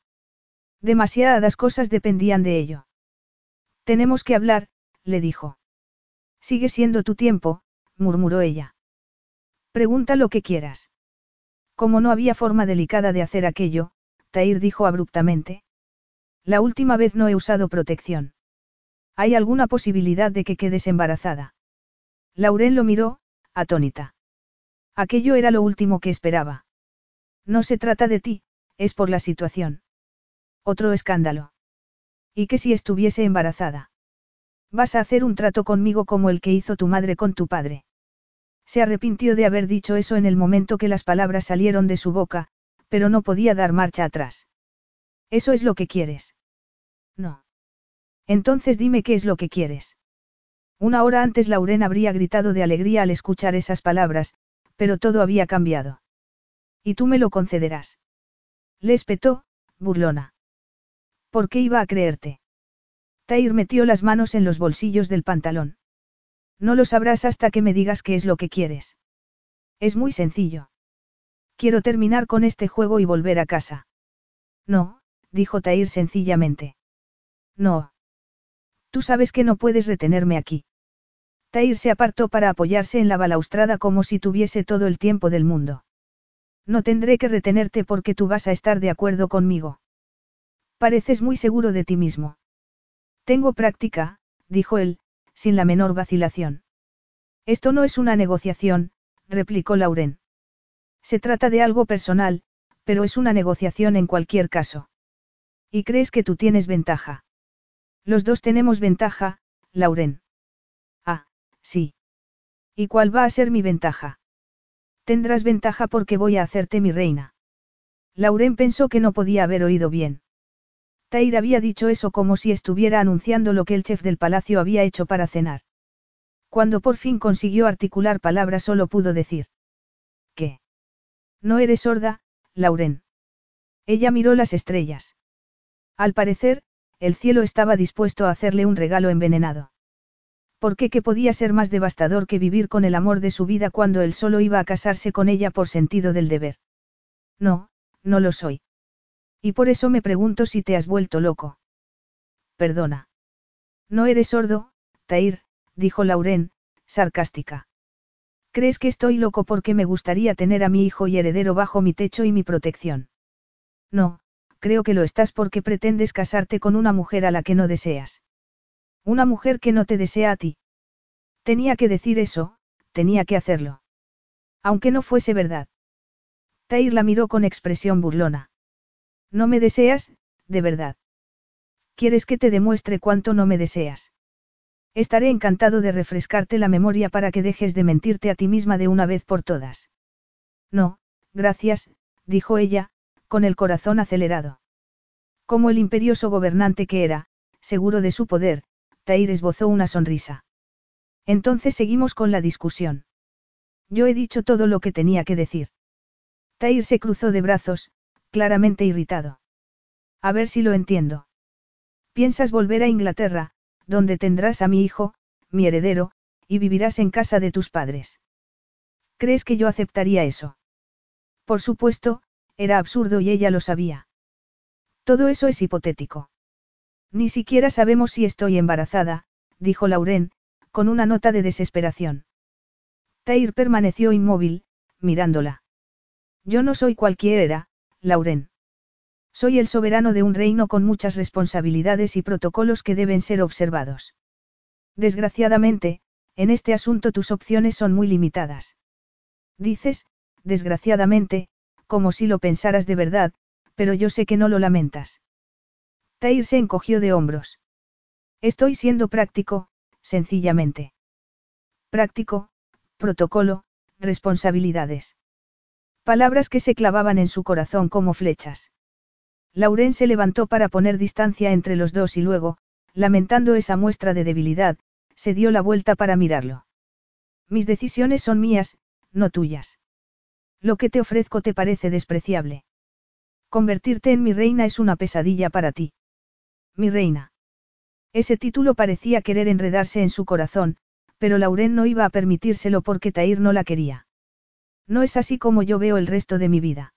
Demasiadas cosas dependían de ello. Tenemos que hablar, le dijo. Sigue siendo tu tiempo, murmuró ella. Pregunta lo que quieras. Como no había forma delicada de hacer aquello, Tair dijo abruptamente. La última vez no he usado protección. ¿Hay alguna posibilidad de que quedes embarazada? Lauren lo miró, atónita. Aquello era lo último que esperaba. No se trata de ti, es por la situación. Otro escándalo. ¿Y qué si estuviese embarazada? Vas a hacer un trato conmigo como el que hizo tu madre con tu padre. Se arrepintió de haber dicho eso en el momento que las palabras salieron de su boca, pero no podía dar marcha atrás. ¿Eso es lo que quieres? No. Entonces dime qué es lo que quieres. Una hora antes Lauren habría gritado de alegría al escuchar esas palabras, pero todo había cambiado. Y tú me lo concederás. Le espetó, burlona. ¿Por qué iba a creerte? Tair metió las manos en los bolsillos del pantalón. No lo sabrás hasta que me digas qué es lo que quieres. Es muy sencillo. Quiero terminar con este juego y volver a casa. No, dijo Tair sencillamente. No. Tú sabes que no puedes retenerme aquí. Tair se apartó para apoyarse en la balaustrada como si tuviese todo el tiempo del mundo. No tendré que retenerte porque tú vas a estar de acuerdo conmigo. Pareces muy seguro de ti mismo. Tengo práctica, dijo él, sin la menor vacilación. Esto no es una negociación, replicó Lauren. Se trata de algo personal, pero es una negociación en cualquier caso. ¿Y crees que tú tienes ventaja? Los dos tenemos ventaja, Lauren. Ah, sí. ¿Y cuál va a ser mi ventaja? Tendrás ventaja porque voy a hacerte mi reina. Lauren pensó que no podía haber oído bien. Tair había dicho eso como si estuviera anunciando lo que el chef del palacio había hecho para cenar. Cuando por fin consiguió articular palabras solo pudo decir. ¿Qué? No eres sorda, Lauren. Ella miró las estrellas. Al parecer, el cielo estaba dispuesto a hacerle un regalo envenenado. ¿Por qué que podía ser más devastador que vivir con el amor de su vida cuando él solo iba a casarse con ella por sentido del deber? No, no lo soy. Y por eso me pregunto si te has vuelto loco. Perdona. No eres sordo, Tair, dijo Lauren, sarcástica. ¿Crees que estoy loco porque me gustaría tener a mi hijo y heredero bajo mi techo y mi protección? No, creo que lo estás porque pretendes casarte con una mujer a la que no deseas. Una mujer que no te desea a ti. Tenía que decir eso, tenía que hacerlo. Aunque no fuese verdad. Tair la miró con expresión burlona. No me deseas, de verdad. ¿Quieres que te demuestre cuánto no me deseas? Estaré encantado de refrescarte la memoria para que dejes de mentirte a ti misma de una vez por todas. No, gracias, dijo ella, con el corazón acelerado. Como el imperioso gobernante que era, seguro de su poder, Tair esbozó una sonrisa. Entonces seguimos con la discusión. Yo he dicho todo lo que tenía que decir. Tair se cruzó de brazos, claramente irritado. A ver si lo entiendo. Piensas volver a Inglaterra, donde tendrás a mi hijo, mi heredero, y vivirás en casa de tus padres. ¿Crees que yo aceptaría eso? Por supuesto, era absurdo y ella lo sabía. Todo eso es hipotético. Ni siquiera sabemos si estoy embarazada, dijo Lauren, con una nota de desesperación. Tair permaneció inmóvil, mirándola. Yo no soy cualquiera, Lauren. Soy el soberano de un reino con muchas responsabilidades y protocolos que deben ser observados. Desgraciadamente, en este asunto tus opciones son muy limitadas. Dices, desgraciadamente, como si lo pensaras de verdad, pero yo sé que no lo lamentas. Tair se encogió de hombros. Estoy siendo práctico, sencillamente. Práctico, protocolo, responsabilidades. Palabras que se clavaban en su corazón como flechas. Lauren se levantó para poner distancia entre los dos y luego, lamentando esa muestra de debilidad, se dio la vuelta para mirarlo. Mis decisiones son mías, no tuyas. Lo que te ofrezco te parece despreciable. Convertirte en mi reina es una pesadilla para ti. Mi reina. Ese título parecía querer enredarse en su corazón, pero Lauren no iba a permitírselo porque Tair no la quería. No es así como yo veo el resto de mi vida.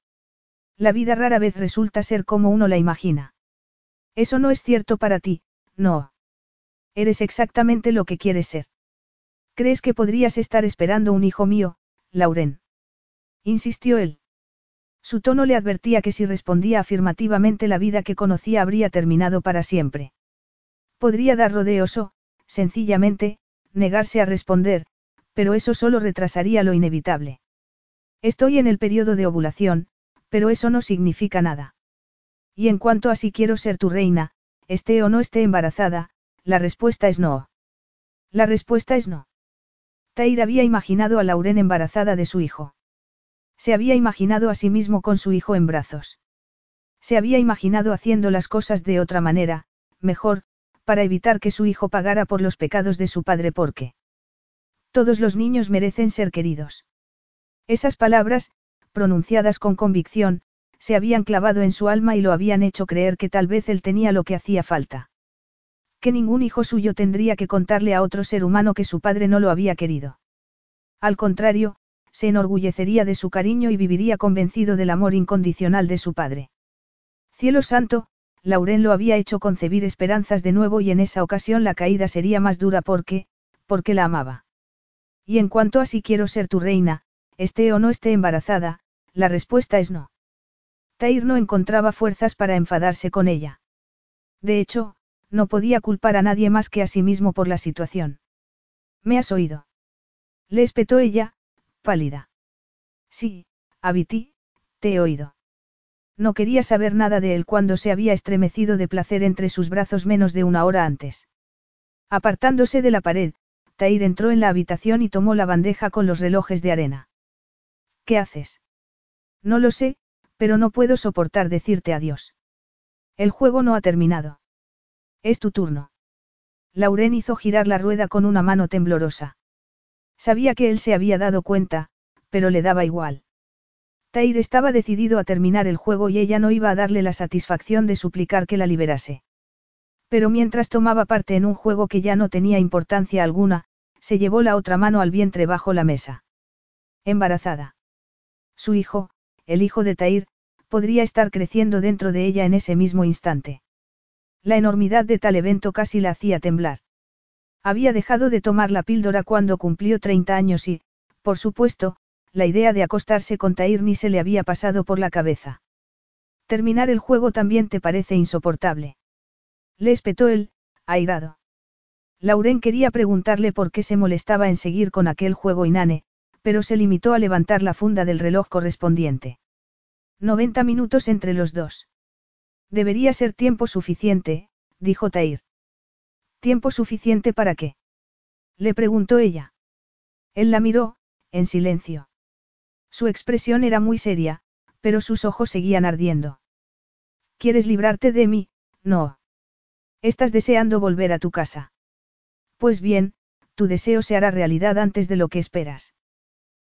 La vida rara vez resulta ser como uno la imagina. Eso no es cierto para ti, no. Eres exactamente lo que quieres ser. ¿Crees que podrías estar esperando un hijo mío, Lauren? Insistió él. Su tono le advertía que si respondía afirmativamente la vida que conocía habría terminado para siempre. Podría dar rodeos o, sencillamente, negarse a responder, pero eso solo retrasaría lo inevitable. Estoy en el periodo de ovulación, pero eso no significa nada. Y en cuanto a si quiero ser tu reina, esté o no esté embarazada, la respuesta es no. La respuesta es no. Tair había imaginado a Lauren embarazada de su hijo. Se había imaginado a sí mismo con su hijo en brazos. Se había imaginado haciendo las cosas de otra manera, mejor, para evitar que su hijo pagara por los pecados de su padre porque. Todos los niños merecen ser queridos. Esas palabras, pronunciadas con convicción, se habían clavado en su alma y lo habían hecho creer que tal vez él tenía lo que hacía falta. Que ningún hijo suyo tendría que contarle a otro ser humano que su padre no lo había querido. Al contrario, se enorgullecería de su cariño y viviría convencido del amor incondicional de su padre. Cielo santo, Lauren lo había hecho concebir esperanzas de nuevo y en esa ocasión la caída sería más dura porque, porque la amaba. Y en cuanto a si quiero ser tu reina, esté o no esté embarazada, la respuesta es no. Tair no encontraba fuerzas para enfadarse con ella. De hecho, no podía culpar a nadie más que a sí mismo por la situación. ¿Me has oído? Le espetó ella, pálida. Sí, Abiti, te he oído. No quería saber nada de él cuando se había estremecido de placer entre sus brazos menos de una hora antes. Apartándose de la pared, Tair entró en la habitación y tomó la bandeja con los relojes de arena. ¿Qué haces? No lo sé, pero no puedo soportar decirte adiós. El juego no ha terminado. Es tu turno. Lauren hizo girar la rueda con una mano temblorosa. Sabía que él se había dado cuenta, pero le daba igual. Tair estaba decidido a terminar el juego y ella no iba a darle la satisfacción de suplicar que la liberase. Pero mientras tomaba parte en un juego que ya no tenía importancia alguna, se llevó la otra mano al vientre bajo la mesa. Embarazada. Su hijo, el hijo de Tair, podría estar creciendo dentro de ella en ese mismo instante. La enormidad de tal evento casi la hacía temblar. Había dejado de tomar la píldora cuando cumplió 30 años y, por supuesto, la idea de acostarse con Tair ni se le había pasado por la cabeza. Terminar el juego también te parece insoportable. Le espetó él, airado. Lauren quería preguntarle por qué se molestaba en seguir con aquel juego inane, pero se limitó a levantar la funda del reloj correspondiente. 90 minutos entre los dos. Debería ser tiempo suficiente, dijo Tair. ¿Tiempo suficiente para qué? Le preguntó ella. Él la miró, en silencio. Su expresión era muy seria, pero sus ojos seguían ardiendo. ¿Quieres librarte de mí? No. Estás deseando volver a tu casa. Pues bien, tu deseo se hará realidad antes de lo que esperas.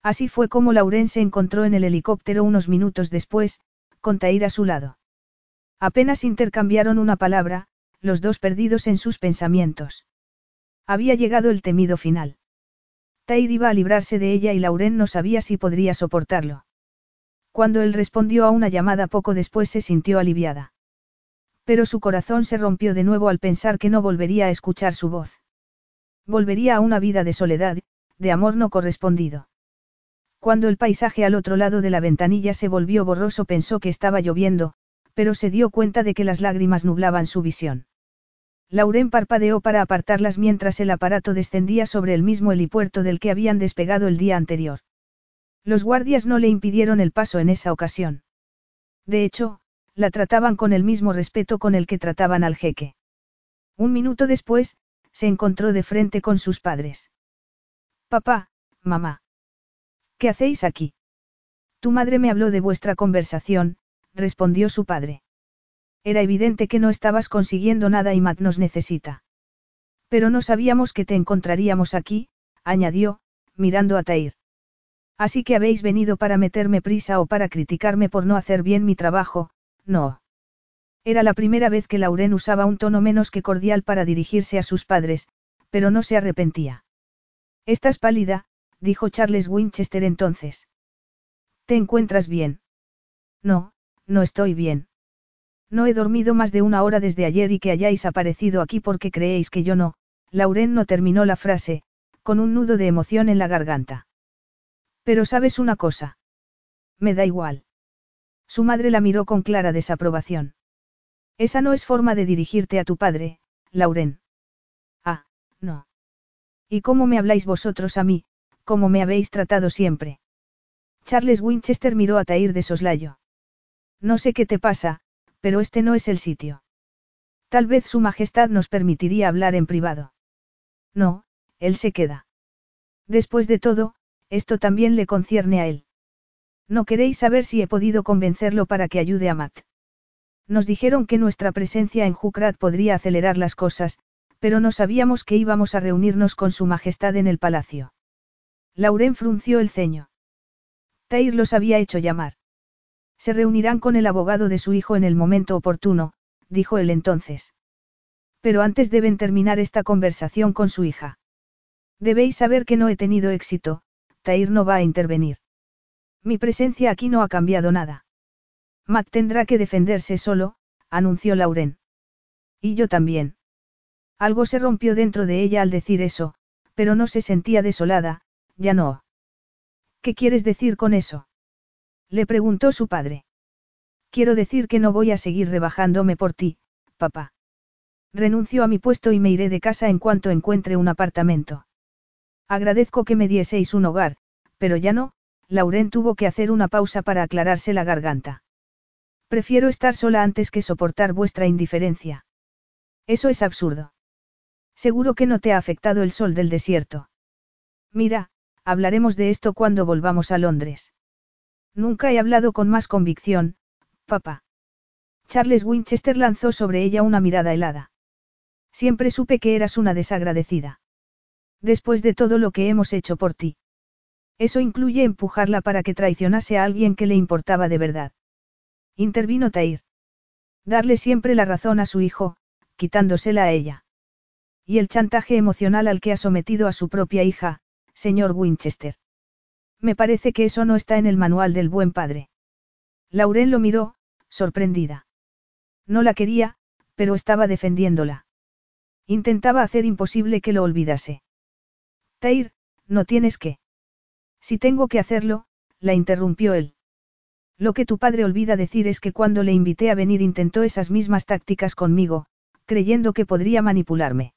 Así fue como Lauren se encontró en el helicóptero unos minutos después, con Tair a su lado. Apenas intercambiaron una palabra, los dos perdidos en sus pensamientos. Había llegado el temido final. Tair iba a librarse de ella y Lauren no sabía si podría soportarlo. Cuando él respondió a una llamada poco después se sintió aliviada. Pero su corazón se rompió de nuevo al pensar que no volvería a escuchar su voz. Volvería a una vida de soledad, de amor no correspondido. Cuando el paisaje al otro lado de la ventanilla se volvió borroso pensó que estaba lloviendo, pero se dio cuenta de que las lágrimas nublaban su visión. Lauren parpadeó para apartarlas mientras el aparato descendía sobre el mismo helipuerto del que habían despegado el día anterior. Los guardias no le impidieron el paso en esa ocasión. De hecho, la trataban con el mismo respeto con el que trataban al jeque. Un minuto después, se encontró de frente con sus padres. Papá, mamá. ¿Qué hacéis aquí? Tu madre me habló de vuestra conversación, respondió su padre. Era evidente que no estabas consiguiendo nada y Matt nos necesita. Pero no sabíamos que te encontraríamos aquí, añadió, mirando a Tair. Así que habéis venido para meterme prisa o para criticarme por no hacer bien mi trabajo, no. Era la primera vez que Lauren usaba un tono menos que cordial para dirigirse a sus padres, pero no se arrepentía. Estás pálida, dijo Charles Winchester entonces. ¿Te encuentras bien? No, no estoy bien. No he dormido más de una hora desde ayer y que hayáis aparecido aquí porque creéis que yo no, Lauren no terminó la frase, con un nudo de emoción en la garganta. Pero sabes una cosa. Me da igual. Su madre la miró con clara desaprobación. Esa no es forma de dirigirte a tu padre, Lauren. Ah, no. ¿Y cómo me habláis vosotros a mí, cómo me habéis tratado siempre? Charles Winchester miró a Tair de soslayo. No sé qué te pasa, pero este no es el sitio. Tal vez Su Majestad nos permitiría hablar en privado. No, él se queda. Después de todo, esto también le concierne a él. No queréis saber si he podido convencerlo para que ayude a Matt. Nos dijeron que nuestra presencia en Jukrat podría acelerar las cosas, pero no sabíamos que íbamos a reunirnos con Su Majestad en el palacio. Lauren frunció el ceño. Tair los había hecho llamar. Se reunirán con el abogado de su hijo en el momento oportuno, dijo él entonces. Pero antes deben terminar esta conversación con su hija. Debéis saber que no he tenido éxito, Tair no va a intervenir. Mi presencia aquí no ha cambiado nada. Matt tendrá que defenderse solo, anunció Lauren. Y yo también. Algo se rompió dentro de ella al decir eso, pero no se sentía desolada, ya no. ¿Qué quieres decir con eso? Le preguntó su padre. Quiero decir que no voy a seguir rebajándome por ti, papá. Renuncio a mi puesto y me iré de casa en cuanto encuentre un apartamento. Agradezco que me dieseis un hogar, pero ya no, Lauren tuvo que hacer una pausa para aclararse la garganta. Prefiero estar sola antes que soportar vuestra indiferencia. Eso es absurdo. Seguro que no te ha afectado el sol del desierto. Mira, hablaremos de esto cuando volvamos a Londres. Nunca he hablado con más convicción, papá. Charles Winchester lanzó sobre ella una mirada helada. Siempre supe que eras una desagradecida. Después de todo lo que hemos hecho por ti. Eso incluye empujarla para que traicionase a alguien que le importaba de verdad. Intervino Tair. Darle siempre la razón a su hijo, quitándosela a ella. Y el chantaje emocional al que ha sometido a su propia hija, señor Winchester. Me parece que eso no está en el manual del buen padre. Lauren lo miró, sorprendida. No la quería, pero estaba defendiéndola. Intentaba hacer imposible que lo olvidase. Tair, no tienes que. Si tengo que hacerlo, la interrumpió él. Lo que tu padre olvida decir es que cuando le invité a venir intentó esas mismas tácticas conmigo, creyendo que podría manipularme.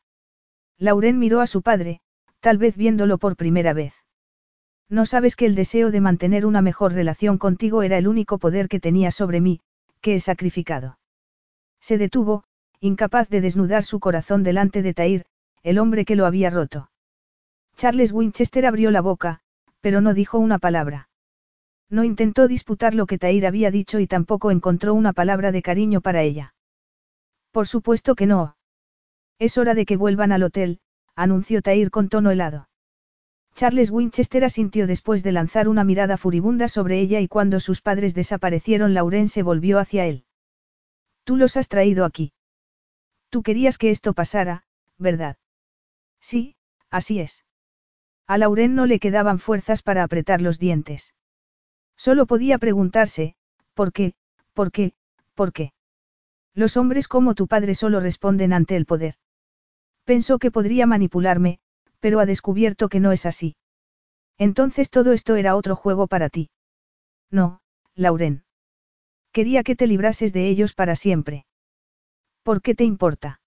Lauren miró a su padre, tal vez viéndolo por primera vez. No sabes que el deseo de mantener una mejor relación contigo era el único poder que tenía sobre mí, que he sacrificado. Se detuvo, incapaz de desnudar su corazón delante de Tair, el hombre que lo había roto. Charles Winchester abrió la boca, pero no dijo una palabra. No intentó disputar lo que Tair había dicho y tampoco encontró una palabra de cariño para ella. Por supuesto que no. Es hora de que vuelvan al hotel, anunció Tair con tono helado. Charles Winchester asintió después de lanzar una mirada furibunda sobre ella y cuando sus padres desaparecieron Lauren se volvió hacia él. Tú los has traído aquí. Tú querías que esto pasara, ¿verdad? Sí, así es. A Lauren no le quedaban fuerzas para apretar los dientes. Solo podía preguntarse, ¿por qué, por qué, por qué? Los hombres como tu padre solo responden ante el poder. Pensó que podría manipularme, pero ha descubierto que no es así. Entonces todo esto era otro juego para ti. No, Lauren. Quería que te librases de ellos para siempre. ¿Por qué te importa?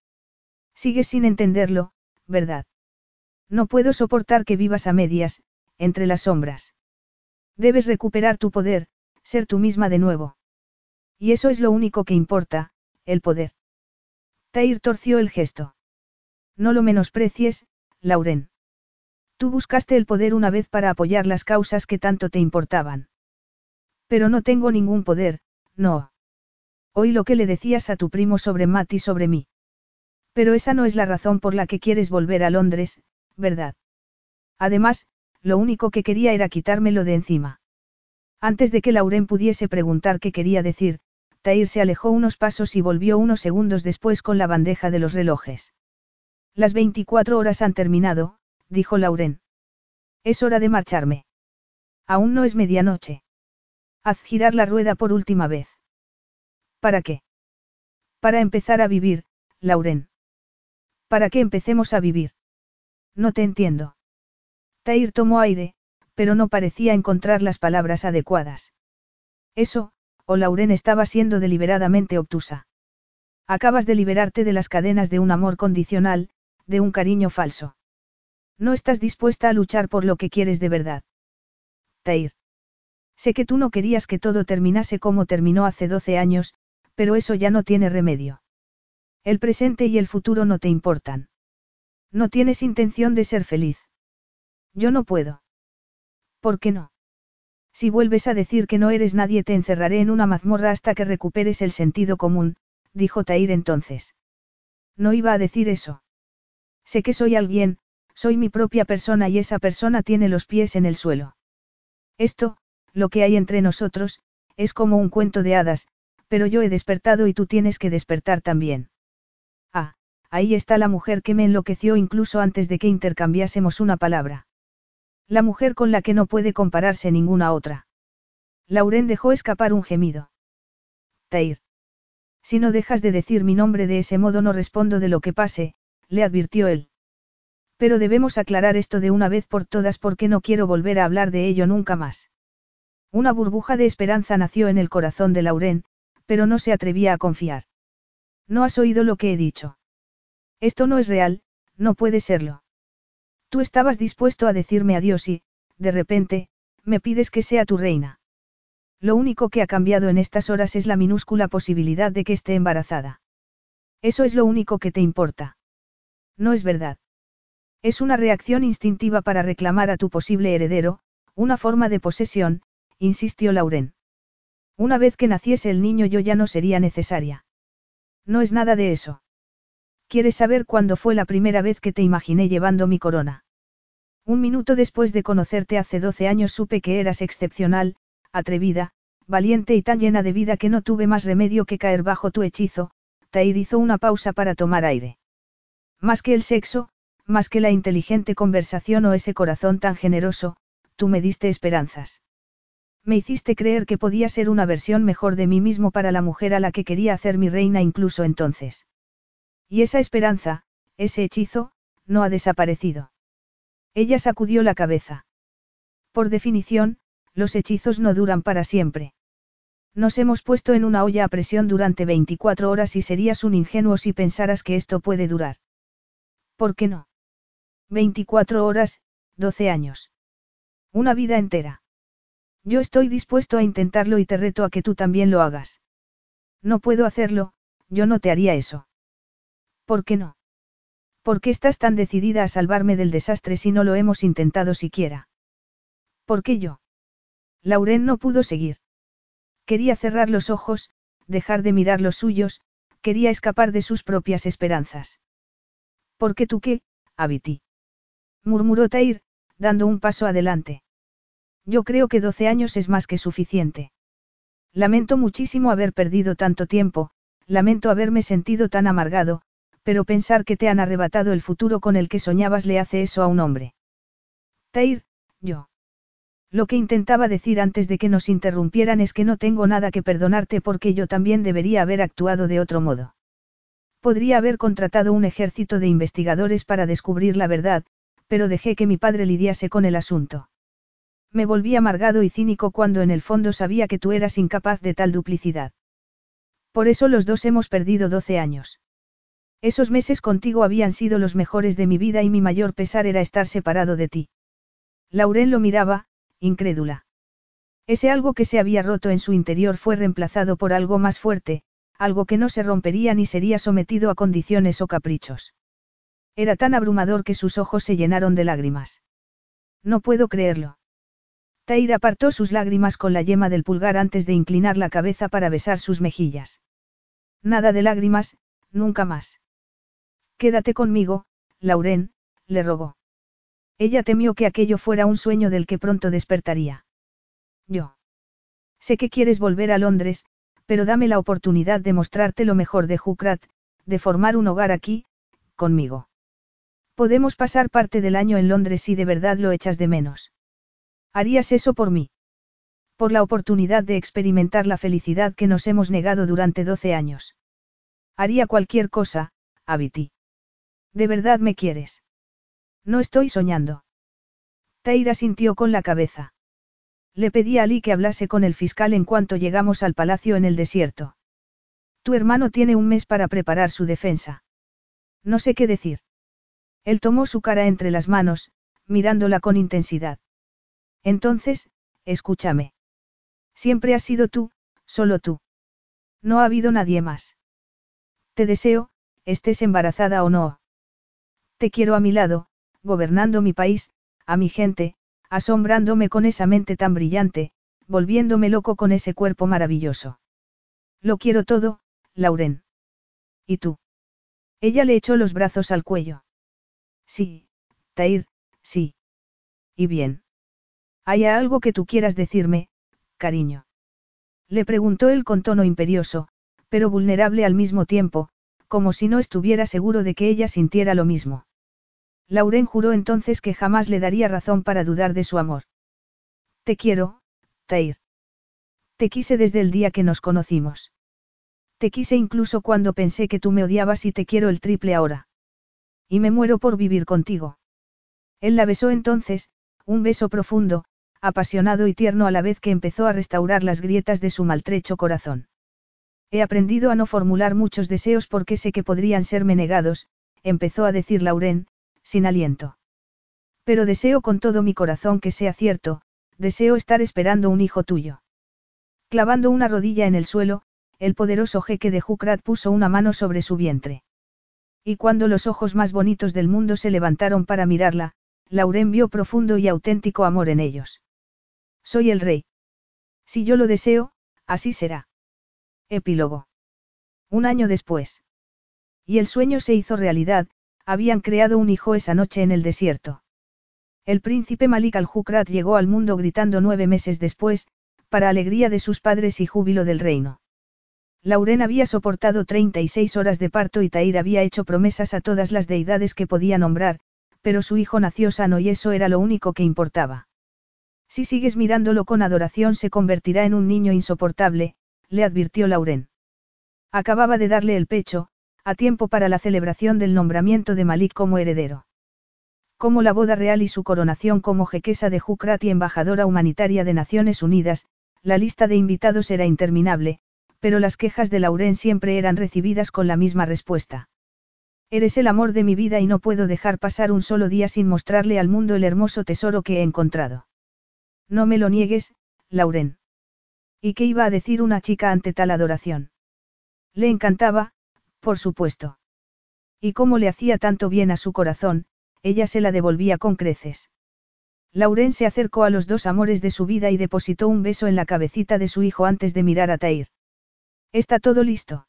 Sigues sin entenderlo, ¿verdad? No puedo soportar que vivas a medias, entre las sombras. Debes recuperar tu poder, ser tú misma de nuevo. Y eso es lo único que importa, el poder. Tair torció el gesto. No lo menosprecies, Lauren. Tú buscaste el poder una vez para apoyar las causas que tanto te importaban. Pero no tengo ningún poder, no. Oí lo que le decías a tu primo sobre Matt y sobre mí. Pero esa no es la razón por la que quieres volver a Londres, ¿verdad? Además, lo único que quería era quitármelo de encima. Antes de que Lauren pudiese preguntar qué quería decir, Tair se alejó unos pasos y volvió unos segundos después con la bandeja de los relojes. Las 24 horas han terminado, dijo Lauren. Es hora de marcharme. Aún no es medianoche. Haz girar la rueda por última vez. ¿Para qué? Para empezar a vivir, Lauren. ¿Para qué empecemos a vivir? No te entiendo. Tair tomó aire, pero no parecía encontrar las palabras adecuadas. Eso, o Lauren estaba siendo deliberadamente obtusa. Acabas de liberarte de las cadenas de un amor condicional, de un cariño falso. No estás dispuesta a luchar por lo que quieres de verdad. Tair. Sé que tú no querías que todo terminase como terminó hace 12 años, pero eso ya no tiene remedio. El presente y el futuro no te importan. No tienes intención de ser feliz. Yo no puedo. ¿Por qué no? Si vuelves a decir que no eres nadie te encerraré en una mazmorra hasta que recuperes el sentido común, dijo Tair entonces. No iba a decir eso. Sé que soy alguien, soy mi propia persona y esa persona tiene los pies en el suelo. Esto, lo que hay entre nosotros, es como un cuento de hadas, pero yo he despertado y tú tienes que despertar también. Ah, ahí está la mujer que me enloqueció incluso antes de que intercambiásemos una palabra. La mujer con la que no puede compararse ninguna otra. Lauren dejó escapar un gemido. Tair. Si no dejas de decir mi nombre de ese modo no respondo de lo que pase, le advirtió él. Pero debemos aclarar esto de una vez por todas porque no quiero volver a hablar de ello nunca más. Una burbuja de esperanza nació en el corazón de Lauren, pero no se atrevía a confiar. No has oído lo que he dicho. Esto no es real, no puede serlo. Tú estabas dispuesto a decirme adiós y, de repente, me pides que sea tu reina. Lo único que ha cambiado en estas horas es la minúscula posibilidad de que esté embarazada. Eso es lo único que te importa. No es verdad. Es una reacción instintiva para reclamar a tu posible heredero, una forma de posesión, insistió Lauren. Una vez que naciese el niño yo ya no sería necesaria. No es nada de eso. ¿Quieres saber cuándo fue la primera vez que te imaginé llevando mi corona? Un minuto después de conocerte hace 12 años supe que eras excepcional, atrevida, valiente y tan llena de vida que no tuve más remedio que caer bajo tu hechizo, Tair hizo una pausa para tomar aire. Más que el sexo, más que la inteligente conversación o ese corazón tan generoso, tú me diste esperanzas. Me hiciste creer que podía ser una versión mejor de mí mismo para la mujer a la que quería hacer mi reina incluso entonces. Y esa esperanza, ese hechizo, no ha desaparecido. Ella sacudió la cabeza. Por definición, los hechizos no duran para siempre. Nos hemos puesto en una olla a presión durante 24 horas y serías un ingenuo si pensaras que esto puede durar. ¿Por qué no? 24 horas, 12 años. Una vida entera. Yo estoy dispuesto a intentarlo y te reto a que tú también lo hagas. No puedo hacerlo, yo no te haría eso. ¿Por qué no? ¿Por qué estás tan decidida a salvarme del desastre si no lo hemos intentado siquiera? ¿Por qué yo? Lauren no pudo seguir. Quería cerrar los ojos, dejar de mirar los suyos, quería escapar de sus propias esperanzas. ¿Por qué tú qué, Abiti? murmuró Tair, dando un paso adelante. Yo creo que 12 años es más que suficiente. Lamento muchísimo haber perdido tanto tiempo, lamento haberme sentido tan amargado, pero pensar que te han arrebatado el futuro con el que soñabas le hace eso a un hombre. Tair, yo. Lo que intentaba decir antes de que nos interrumpieran es que no tengo nada que perdonarte porque yo también debería haber actuado de otro modo. Podría haber contratado un ejército de investigadores para descubrir la verdad, pero dejé que mi padre lidiase con el asunto. Me volví amargado y cínico cuando en el fondo sabía que tú eras incapaz de tal duplicidad. Por eso los dos hemos perdido 12 años. Esos meses contigo habían sido los mejores de mi vida y mi mayor pesar era estar separado de ti. Lauren lo miraba, incrédula. Ese algo que se había roto en su interior fue reemplazado por algo más fuerte, algo que no se rompería ni sería sometido a condiciones o caprichos. Era tan abrumador que sus ojos se llenaron de lágrimas. No puedo creerlo. Tair apartó sus lágrimas con la yema del pulgar antes de inclinar la cabeza para besar sus mejillas. Nada de lágrimas, nunca más. Quédate conmigo, Lauren, le rogó. Ella temió que aquello fuera un sueño del que pronto despertaría. Yo. Sé que quieres volver a Londres, pero dame la oportunidad de mostrarte lo mejor de Jukrat, de formar un hogar aquí, conmigo. Podemos pasar parte del año en Londres si de verdad lo echas de menos. ¿Harías eso por mí? Por la oportunidad de experimentar la felicidad que nos hemos negado durante 12 años. Haría cualquier cosa, Abiti. ¿De verdad me quieres? No estoy soñando. Taira sintió con la cabeza. Le pedí a Ali que hablase con el fiscal en cuanto llegamos al palacio en el desierto. Tu hermano tiene un mes para preparar su defensa. No sé qué decir. Él tomó su cara entre las manos, mirándola con intensidad. Entonces, escúchame. Siempre has sido tú, solo tú. No ha habido nadie más. Te deseo, estés embarazada o no. Te quiero a mi lado, gobernando mi país, a mi gente, asombrándome con esa mente tan brillante, volviéndome loco con ese cuerpo maravilloso. Lo quiero todo, Lauren. ¿Y tú? Ella le echó los brazos al cuello. Sí, Tair, sí. ¿Y bien? ¿Hay algo que tú quieras decirme, cariño? Le preguntó él con tono imperioso, pero vulnerable al mismo tiempo, como si no estuviera seguro de que ella sintiera lo mismo. Lauren juró entonces que jamás le daría razón para dudar de su amor. Te quiero, Tair. Te quise desde el día que nos conocimos. Te quise incluso cuando pensé que tú me odiabas y te quiero el triple ahora. Y me muero por vivir contigo. Él la besó entonces, un beso profundo, apasionado y tierno a la vez que empezó a restaurar las grietas de su maltrecho corazón. He aprendido a no formular muchos deseos porque sé que podrían serme negados, empezó a decir Lauren, sin aliento. Pero deseo con todo mi corazón que sea cierto, deseo estar esperando un hijo tuyo. Clavando una rodilla en el suelo, el poderoso jeque de Jukrat puso una mano sobre su vientre. Y cuando los ojos más bonitos del mundo se levantaron para mirarla, Lauren vio profundo y auténtico amor en ellos. Soy el rey. Si yo lo deseo, así será. Epílogo. Un año después. Y el sueño se hizo realidad, habían creado un hijo esa noche en el desierto. El príncipe Malik al-Jukrat llegó al mundo gritando nueve meses después, para alegría de sus padres y júbilo del reino. Lauren había soportado 36 horas de parto y Tair había hecho promesas a todas las deidades que podía nombrar, pero su hijo nació sano y eso era lo único que importaba. Si sigues mirándolo con adoración se convertirá en un niño insoportable, le advirtió Lauren. Acababa de darle el pecho, a tiempo para la celebración del nombramiento de Malik como heredero. Como la boda real y su coronación como jequesa de Jukrat y embajadora humanitaria de Naciones Unidas, la lista de invitados era interminable, pero las quejas de Lauren siempre eran recibidas con la misma respuesta. Eres el amor de mi vida y no puedo dejar pasar un solo día sin mostrarle al mundo el hermoso tesoro que he encontrado. No me lo niegues, Lauren. ¿Y qué iba a decir una chica ante tal adoración? Le encantaba, por supuesto. Y cómo le hacía tanto bien a su corazón, ella se la devolvía con creces. Lauren se acercó a los dos amores de su vida y depositó un beso en la cabecita de su hijo antes de mirar a Tair. ¿Está todo listo?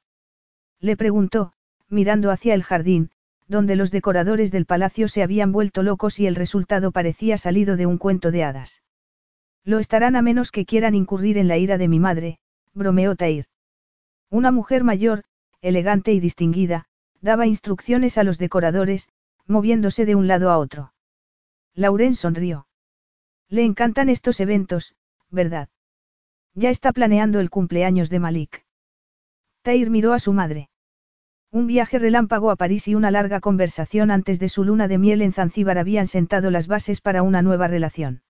Le preguntó, mirando hacia el jardín, donde los decoradores del palacio se habían vuelto locos y el resultado parecía salido de un cuento de hadas. Lo estarán a menos que quieran incurrir en la ira de mi madre, bromeó Tair. Una mujer mayor, elegante y distinguida, daba instrucciones a los decoradores, moviéndose de un lado a otro. Lauren sonrió. Le encantan estos eventos, ¿verdad? Ya está planeando el cumpleaños de Malik. Tair miró a su madre. Un viaje relámpago a París y una larga conversación antes de su luna de miel en Zanzíbar habían sentado las bases para una nueva relación.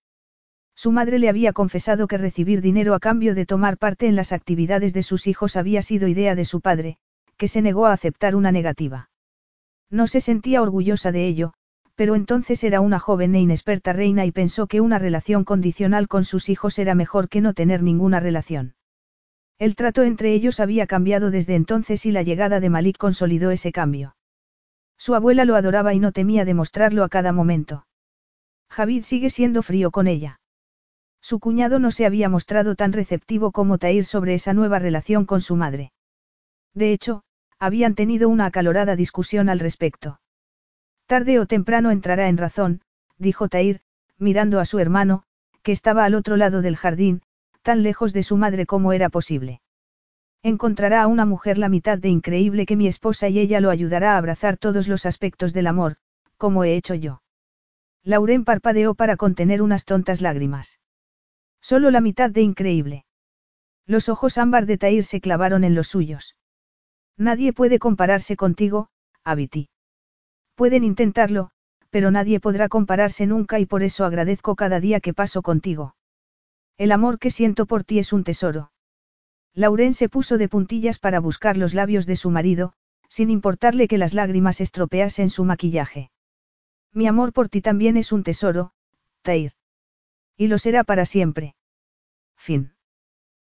Su madre le había confesado que recibir dinero a cambio de tomar parte en las actividades de sus hijos había sido idea de su padre, que se negó a aceptar una negativa. No se sentía orgullosa de ello, pero entonces era una joven e inexperta reina y pensó que una relación condicional con sus hijos era mejor que no tener ninguna relación. El trato entre ellos había cambiado desde entonces y la llegada de Malik consolidó ese cambio. Su abuela lo adoraba y no temía demostrarlo a cada momento. Javid sigue siendo frío con ella. Su cuñado no se había mostrado tan receptivo como Tair sobre esa nueva relación con su madre. De hecho, habían tenido una acalorada discusión al respecto. Tarde o temprano entrará en razón, dijo Tair, mirando a su hermano, que estaba al otro lado del jardín, tan lejos de su madre como era posible. Encontrará a una mujer la mitad de increíble que mi esposa y ella lo ayudará a abrazar todos los aspectos del amor, como he hecho yo. Lauren parpadeó para contener unas tontas lágrimas. Solo la mitad de increíble. Los ojos ámbar de Tair se clavaron en los suyos. Nadie puede compararse contigo, Abiti. Pueden intentarlo, pero nadie podrá compararse nunca y por eso agradezco cada día que paso contigo. El amor que siento por ti es un tesoro. Lauren se puso de puntillas para buscar los labios de su marido, sin importarle que las lágrimas estropeasen su maquillaje. Mi amor por ti también es un tesoro, Tair. Y lo será para siempre. Fin.